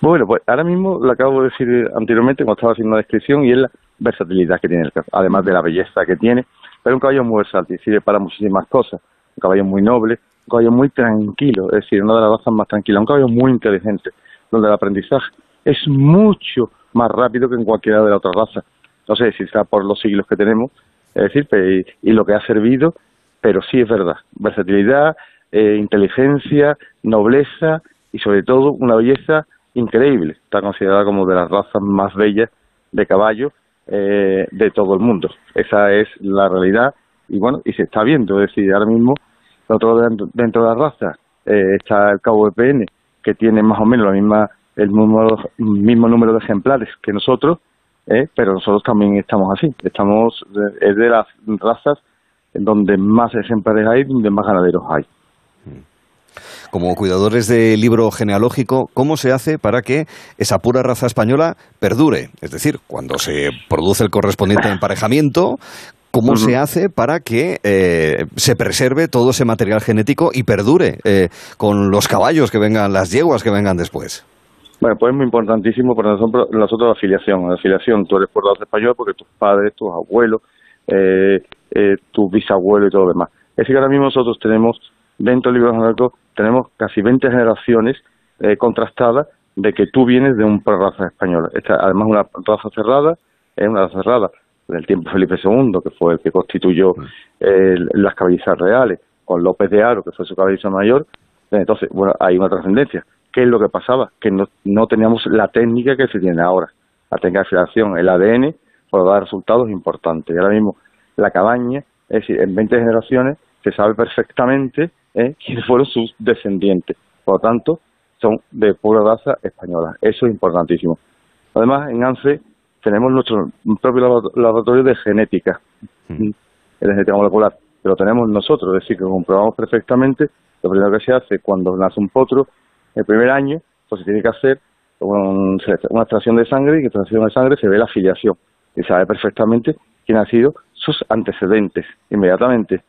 Bueno, pues ahora mismo lo acabo de decir anteriormente cuando estaba haciendo una descripción y es la versatilidad que tiene el caballo, además de la belleza que tiene, pero un caballo muy versátil, sirve para muchísimas cosas, un caballo muy noble, un caballo muy tranquilo, es decir, una de las razas más tranquilas, un caballo muy inteligente, donde el aprendizaje es mucho más rápido que en cualquiera de las otras razas. No sé si será por los siglos que tenemos, es decir, pe- y, lo que ha servido, pero sí es verdad, versatilidad, eh, inteligencia, nobleza y sobre todo una belleza increíble. Está considerada como de las razas más bellas de caballo eh, de todo el mundo. Esa es la realidad y bueno, y se está viendo. Es decir, ahora mismo, nosotros dentro, dentro de la raza eh, está el cabo EPN, que tiene más o menos la misma, el mismo, mismo número de ejemplares que nosotros, eh, pero nosotros también estamos así. Estamos, es de las razas en donde más ejemplares hay, donde más ganaderos hay. Como cuidadores del libro genealógico, ¿cómo se hace para que esa pura raza española perdure? Es decir, cuando se produce el correspondiente emparejamiento, ¿Cómo se hace para que eh, se preserve todo ese material genético y perdure eh, con los caballos que vengan, las yeguas que vengan después? Bueno, pues es muy importantísimo para nosotros, nosotros la afiliación. La afiliación, tú eres por raza español porque tus padres, tus abuelos, eh, eh, tu bisabuelo y todo lo demás. Es decir, que ahora mismo nosotros tenemos, dentro del libro genealógico, tenemos casi 20 generaciones eh, contrastadas de que tú vienes de un raza española. Esta, además, una raza cerrada, es una raza cerrada del tiempo de Felipe II, que fue el que constituyó eh, las cabezas reales, con López de Aro, que fue su cabeza mayor. Entonces, bueno, hay una trascendencia. ¿Qué es lo que pasaba? Que no, no teníamos la técnica que se tiene ahora. La técnica de filación, el ADN, puede dar resultados importantes. Y ahora mismo, la cabaña, es decir, en 20 generaciones se sabe perfectamente ¿eh? quiénes fueron sus descendientes. Por lo tanto, son de pura raza española. Eso es importantísimo. Además, en ANCE tenemos nuestro propio laboratorio de genética, de genética molecular, lo tenemos nosotros, es decir, que comprobamos perfectamente lo primero que se hace cuando nace un potro, el primer año, pues se tiene que hacer una extracción de sangre y que extracción de sangre se ve la afiliación y sabe perfectamente quién ha sido sus antecedentes inmediatamente.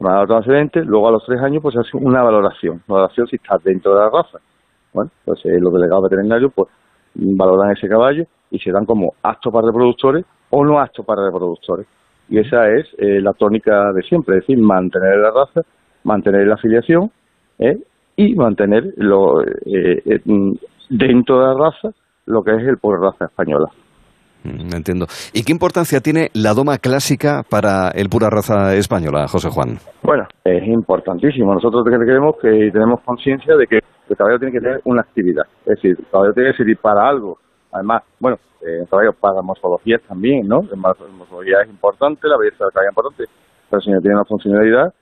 Antecedentes, luego a los tres años pues se hace una valoración, valoración si está dentro de la raza. Bueno, pues eh, los delegados veterinarios pues valoran ese caballo y se dan como apto para reproductores o no apto para reproductores. Y esa es eh, la tónica de siempre, es decir, mantener la raza, mantener la afiliación ¿eh? Y mantener lo, eh, eh, dentro de la raza lo que es el por raza española. Mm, Entiendo. ¿Y qué importancia tiene la doma clásica para el pura raza española, José Juan? Bueno, es importantísimo. Nosotros creemos que tenemos conciencia de que el caballo tiene que tener una actividad. Es decir, el caballo tiene que servir para algo. Además, bueno, eh, el caballo para morfologías también, ¿no? La morfología es importante, la belleza del es importante, pero si no tiene una funcionalidad,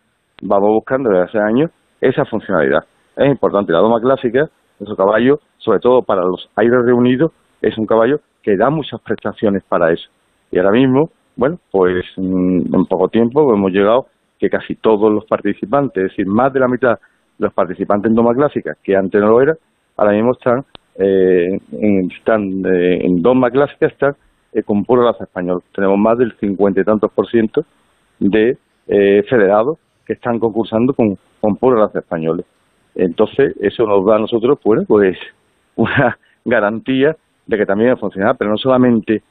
vamos buscando desde hace años esa funcionalidad. Es importante. La doma clásica, nuestro caballo, sobre todo para los aires reunidos, es un caballo que da muchas prestaciones para eso. Y ahora mismo, bueno, pues mm, en poco tiempo hemos llegado que casi todos los participantes, es decir, más de la mitad de los participantes en doma clásica, que antes no lo era, ahora mismo están, eh, en, están eh, en doma clásica, están eh, con pura raza español. Tenemos más del cincuenta y tantos por ciento de eh, federados que están concursando con, con pura raza española. Entonces, eso nos da a nosotros, bueno, pues una garantía de que también va a funcionar, pero no solamente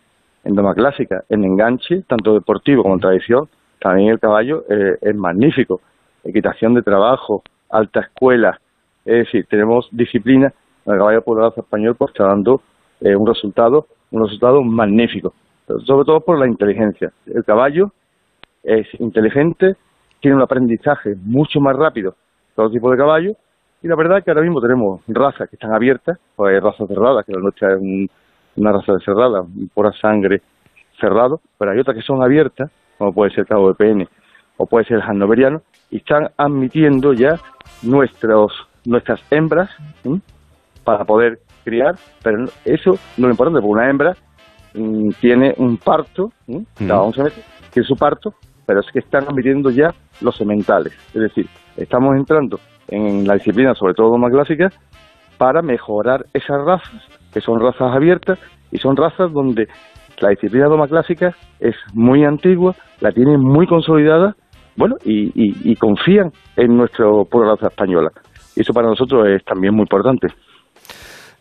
en doma clásica, en enganche, tanto deportivo como en tradición, también el caballo eh, es magnífico. Equitación de trabajo, alta escuela, es decir, tenemos disciplina, el caballo raza español pues está dando eh, un resultado, un resultado magnífico, sobre todo por la inteligencia. El caballo es inteligente, tiene un aprendizaje mucho más rápido que todo tipo de caballo, y la verdad es que ahora mismo tenemos razas que están abiertas, pues hay razas cerradas, que la nuestra es un- una raza de cerrada, un pura sangre cerrado, pero hay otras que son abiertas, como puede ser el cabo de PN o puede ser el hannoveriano, y están admitiendo ya nuestros, nuestras hembras para poder criar, pero eso no es importante, porque una hembra mm, tiene un parto, ¿m? cada 11 meses, tiene su parto, pero es que están admitiendo ya los sementales. Es decir, estamos entrando en la disciplina, sobre todo más clásica, para mejorar esas razas, que son razas abiertas y son razas donde la disciplina doma clásica es muy antigua, la tienen muy consolidada, bueno, y, y- confían en nuestro pura raza española. Y eso para nosotros es también muy importante.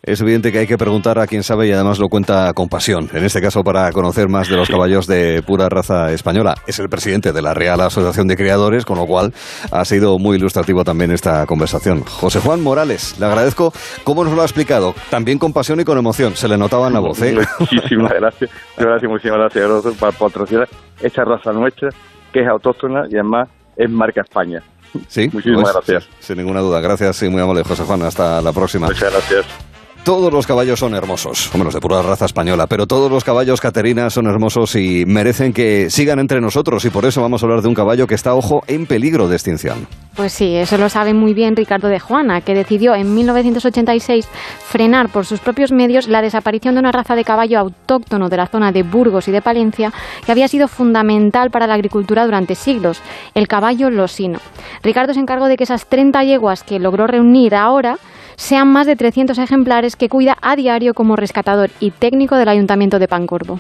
Es evidente que hay que preguntar a quien sabe y además lo cuenta con pasión. En este caso, para conocer más de los caballos de pura raza española. Es el presidente de la Real Asociación de Criadores, con lo cual ha sido muy ilustrativo también esta conversación. José Juan Morales, le agradezco cómo nos lo ha explicado, también con pasión y con emoción. Se le notaba en la voz, ¿eh? Muchísimas gracias. Gracias, muchísimas gracias por patrocinar esta raza nuestra, que es autóctona y además es marca España. Sí, Muchísimas pues, gracias. Sin ninguna duda. Gracias y muy amable, José Juan. Hasta la próxima. Muchas gracias. Todos los caballos son hermosos, los de pura raza española, pero todos los caballos, Caterina, son hermosos y merecen que sigan entre nosotros y por eso vamos a hablar de un caballo que está, ojo, en peligro de extinción. Pues sí, eso lo sabe muy bien Ricardo de Juana, que decidió en 1986 frenar por sus propios medios la desaparición de una raza de caballo autóctono de la zona de Burgos y de Palencia que había sido fundamental para la agricultura durante siglos, el caballo losino. Ricardo se encargó de que esas 30 yeguas que logró reunir ahora sean más de 300 ejemplares que cuida a diario como rescatador y técnico del Ayuntamiento de Pancorvo.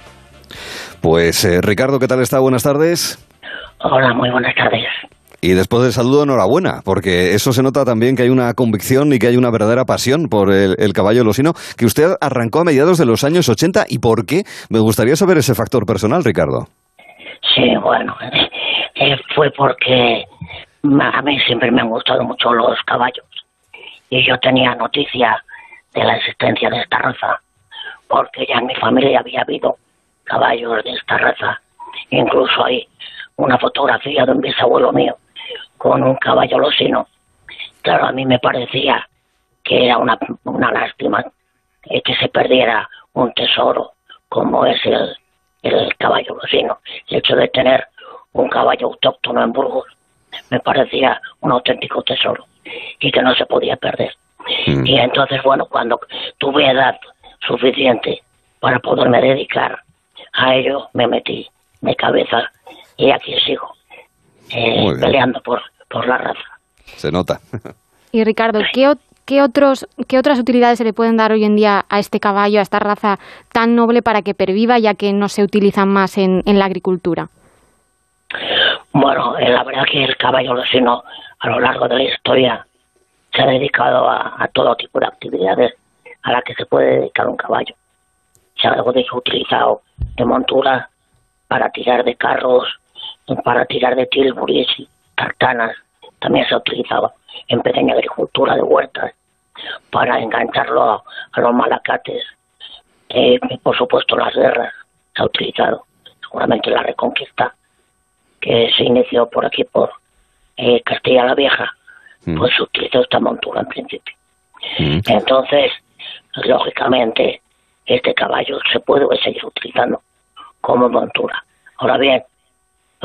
Pues eh, Ricardo, ¿qué tal está? Buenas tardes. Hola, muy buenas tardes. Y después del saludo, enhorabuena, porque eso se nota también que hay una convicción y que hay una verdadera pasión por el, el caballo losino, que usted arrancó a mediados de los años 80. ¿Y por qué? Me gustaría saber ese factor personal, Ricardo. Sí, bueno, eh, fue porque a mí siempre me han gustado mucho los caballos y yo tenía noticia de la existencia de esta raza porque ya en mi familia había habido caballos de esta raza. Incluso hay una fotografía de un bisabuelo mío con un caballo losino. Claro, a mí me parecía que era una, una lástima eh, que se perdiera un tesoro como es el, el caballo losino. El hecho de tener un caballo autóctono en Burgos me parecía un auténtico tesoro y que no se podía perder. Y entonces, bueno, cuando tuve edad suficiente para poderme dedicar a ello, me metí de cabeza y aquí sigo, eh, peleando por, por la raza. Se nota. Y Ricardo, ¿qué, qué otros, ¿qué otras utilidades se le pueden dar hoy en día a este caballo, a esta raza tan noble para que perviva, ya que no se utilizan más en, en la agricultura? Bueno, eh, la verdad que el caballo losino a lo largo de la historia se ha dedicado a, todo tipo de actividades a las que se puede dedicar un caballo. Se ha utilizado de montura para tirar de carros, para tirar de tilburis tartanas. También se ha utilizado en pequeña agricultura de huertas para engancharlo a, los malacates. Eh, por supuesto, las guerras se ha utilizado. Seguramente la reconquista que se inició por aquí, por eh, Castilla la Vieja, pues se utilizó esta montura en principio. Entonces, lógicamente, este caballo se puede seguir utilizando como montura. Ahora bien,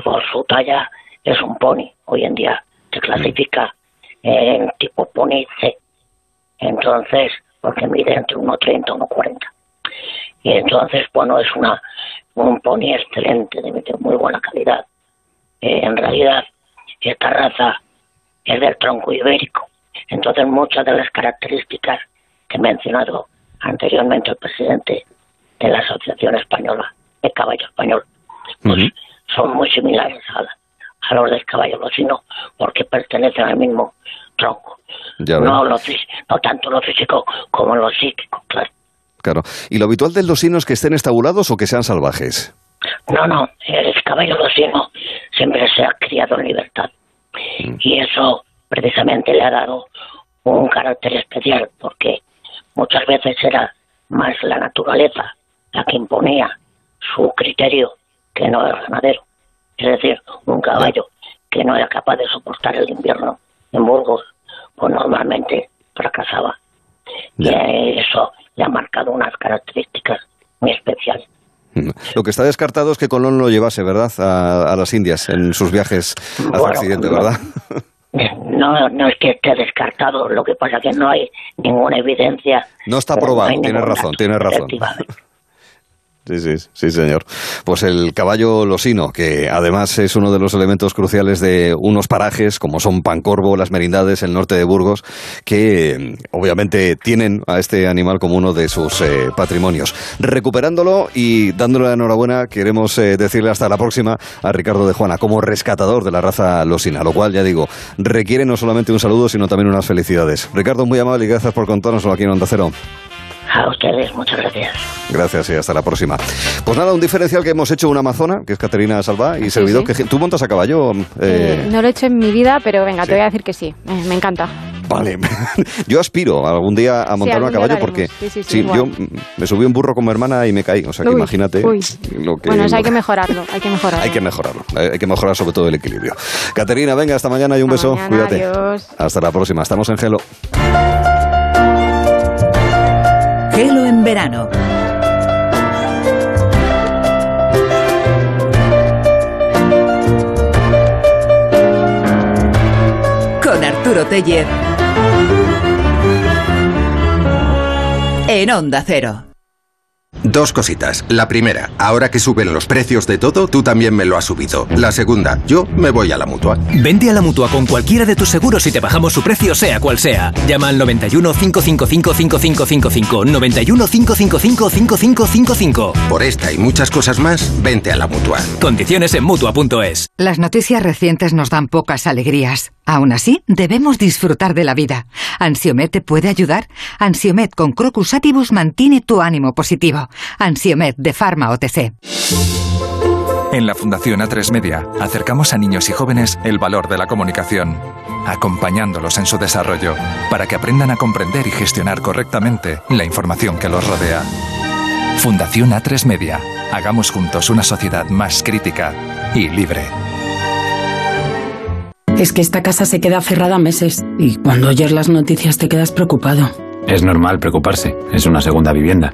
por su talla es un pony. Hoy en día se clasifica en tipo pony C. Entonces, porque mide entre 1,30 y 1,40. Y entonces, bueno, es una un pony excelente, de de muy buena calidad. Eh, en realidad, esta raza es del tronco ibérico. Entonces, muchas de las características que ha mencionado anteriormente el presidente de la Asociación Española de Caballo Español pues, son muy similares a, a los del caballo losino porque pertenecen al mismo tronco. Ya no, lo no tanto lo físico como lo psíquico, claro. Claro. ¿Y lo habitual de los losinos que estén estabulados o que sean salvajes? No, no, el caballo losino siempre se ha criado en libertad. Y eso precisamente le ha dado un carácter especial, porque muchas veces era más la naturaleza la que imponía su criterio que no el ganadero. Es decir, un caballo que no era capaz de soportar el invierno en Burgos, pues normalmente fracasaba. Y eso le ha marcado unas características muy especiales. Lo que está descartado es que Colón lo llevase, ¿verdad?, a, a las Indias en sus viajes hacia Bueno, Occidente, no. ¿verdad? No, no es que esté descartado, lo que pasa es que no hay ninguna evidencia. No está probado, tienes ninguna, razón, tienes razón. Sí, sí, sí, señor. Pues el caballo losino, que además es uno de los elementos cruciales de unos parajes como son Pancorvo, las Merindades, el norte de Burgos, que eh, obviamente tienen a este animal como uno de sus eh, patrimonios. Recuperándolo y dándole la enhorabuena, queremos eh, decirle hasta la próxima a Ricardo de Juana como rescatador de la raza losina, lo cual, ya digo, requiere no solamente un saludo, sino también unas felicidades. Ricardo, muy amable y gracias por contárnoslo aquí en Onda Cero. A ustedes, muchas gracias. Gracias y hasta la próxima. Pues nada, un diferencial que hemos hecho una amazona, que es Caterina Salva, y servidor sí. que... ¿Tú montas a caballo? Eh, No lo he hecho en mi vida, pero venga, te voy a decir que sí. Eh, me encanta. Vale. Yo aspiro algún día a montarme a algún día caballo lo porque... Sí, sí, sí, yo me subí un burro con mi hermana y me caí. O sea, que Uy, imagínate uy. lo que... bueno, eso lo hay que mejorarlo, hay que mejorarlo. hay que mejorarlo. Hay hay que mejorar sobre todo el equilibrio. Caterina, venga, hasta mañana y un Hasta beso. mañana, Cuídate. adiós. Hasta la próxima. Estamos en Gelo. Con Arturo Tellez. En Onda Cero. Dos cositas. La primera, ahora que suben los precios de todo, tú también me lo has subido. La segunda, yo me voy a la mutua. Vente a la mutua con cualquiera de tus seguros y te bajamos su precio, sea cual sea. Llama al 91 555 5555. 91 555 5555. Por esta y muchas cosas más, vente a la mutua. Condiciones en mutua.es. Las noticias recientes nos dan pocas alegrías. Aún así, debemos disfrutar de la vida. ¿Ansiomet te puede ayudar? Ansiomet con Crocus Atibus mantiene tu ánimo positivo. Ansiomet de Pharma OTC. En la Fundación A3 Media acercamos a niños y jóvenes el valor de la comunicación, acompañándolos en su desarrollo para que aprendan a comprender y gestionar correctamente la información que los rodea. Fundación A3 Media. Hagamos juntos una sociedad más crítica y libre. Es que esta casa se queda cerrada meses y cuando oyes las noticias te quedas preocupado. Es normal preocuparse, es una segunda vivienda.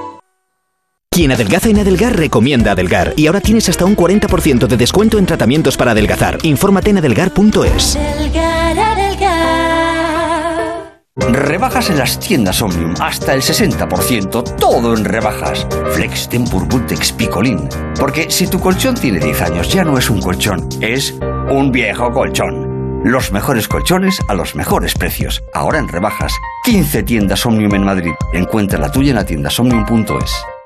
Quien adelgaza en Adelgar recomienda Adelgar y ahora tienes hasta un 40% de descuento en tratamientos para adelgazar. Infórmate en adelgar.es. Rebajas en las tiendas Omnium, hasta el 60%, todo en rebajas. Flex, Tempur, Bultex, Picolín. Porque si tu colchón tiene 10 años, ya no es un colchón, es un viejo colchón. Los mejores colchones a los mejores precios. Ahora en rebajas. 15 tiendas Omnium en Madrid. Encuentra la tuya en la tienda somnium.es.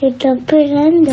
¿Qué está esperando?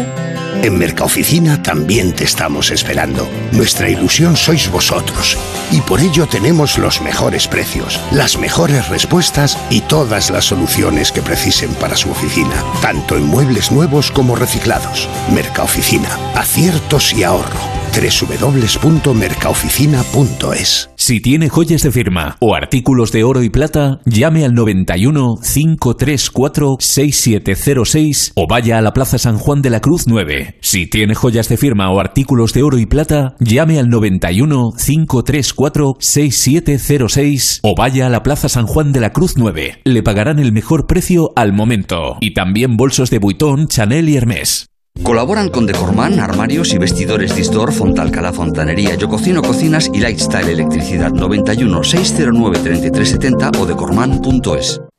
En Mercaoficina también te estamos esperando. Nuestra ilusión sois vosotros. Y por ello tenemos los mejores precios, las mejores respuestas y todas las soluciones que precisen para su oficina, tanto en muebles nuevos como reciclados. Mercaoficina, aciertos y ahorro. www.mercaoficina.es Si tiene joyas de firma o artículos de oro y plata, llame al 91 534 6706 o vaya a la Plaza San Juan de la Cruz 9. Si tiene joyas de firma o artículos de oro y plata, llame al 91 534 6706 o vaya a la Plaza San Juan de la Cruz 9. Le pagarán el mejor precio al momento. Y también bolsos de Vuitton, Chanel y Hermès. Colaboran con Decorman, armarios y vestidores Distor, Fontalcala Fontanería, Yo Cocino Cocinas y Lifestyle Electricidad 91 609 3370 o decorman.es.「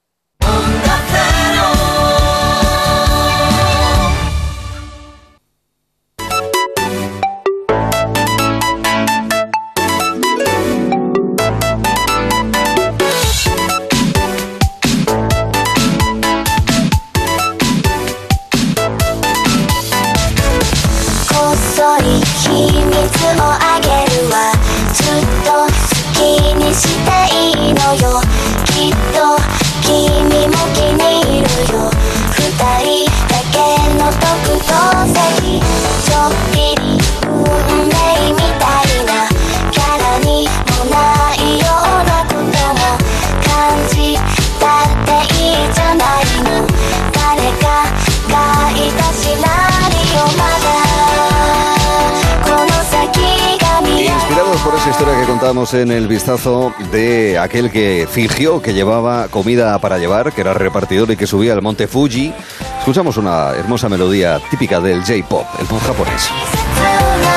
contábamos en el vistazo de aquel que fingió que llevaba comida para llevar, que era repartidor y que subía al monte Fuji, escuchamos una hermosa melodía típica del J-pop, el pop japonés.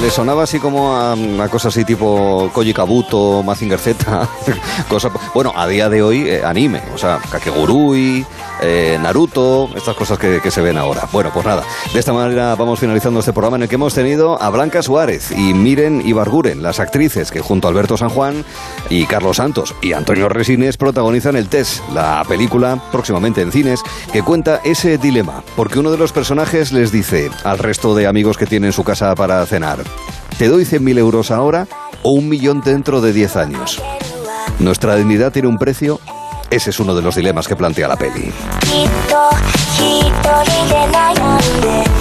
Le sonaba así como a una cosa así tipo Koji Kabuto, Mazinger Z, cosa, bueno, a día de hoy eh, anime, o sea, Kakegurui, eh, Naruto, estas cosas que, se ven ahora. Bueno, pues nada, de esta manera vamos finalizando este programa en el que hemos tenido a Blanca Suárez y Miren Ibarguren, las actrices que junto a Alberto San Juan y Carlos Santos y Antonio Resines protagonizan el Test, la película próximamente en cines que cuenta ese dilema, porque uno de los personajes les dice al resto de amigos que tiene en su casa para cenar, ¿te doy 100.000 euros ahora o un millón dentro de 10 años? ¿Nuestra dignidad tiene un precio? Ese es uno de los dilemas que plantea la peli.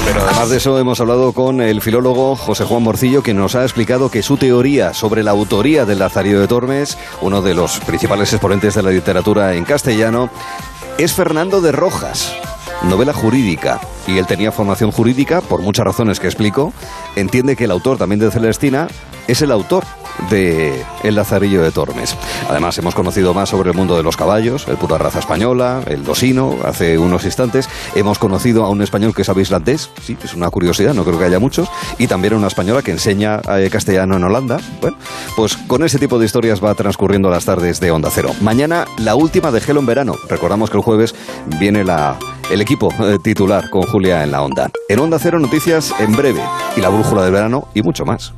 Pero además de eso hemos hablado con el filólogo José Juan Morcillo, que nos ha explicado que su teoría sobre la autoría del Lazarillo de Tormes, uno de los principales exponentes de la literatura en castellano, es Fernando de Rojas, novela jurídica. Y él tenía formación jurídica, por muchas razones que explico. Entiende que el autor también de Celestina es el autor de El Lazarillo de Tormes. Además, hemos conocido más sobre el mundo de los caballos, el pura raza española, el dosino, hace unos instantes. Hemos conocido a un español que sabe islandés, sí, es una curiosidad, no creo que haya muchos, y también a una española que enseña eh, castellano en Holanda. Bueno, pues con ese tipo de historias va transcurriendo las tardes de Onda Cero. Mañana, la última de Gelo en verano. Recordamos que el jueves viene la, el equipo eh, titular con Julia en la Onda. En Onda Cero, noticias en breve, y la brújula del verano y mucho más.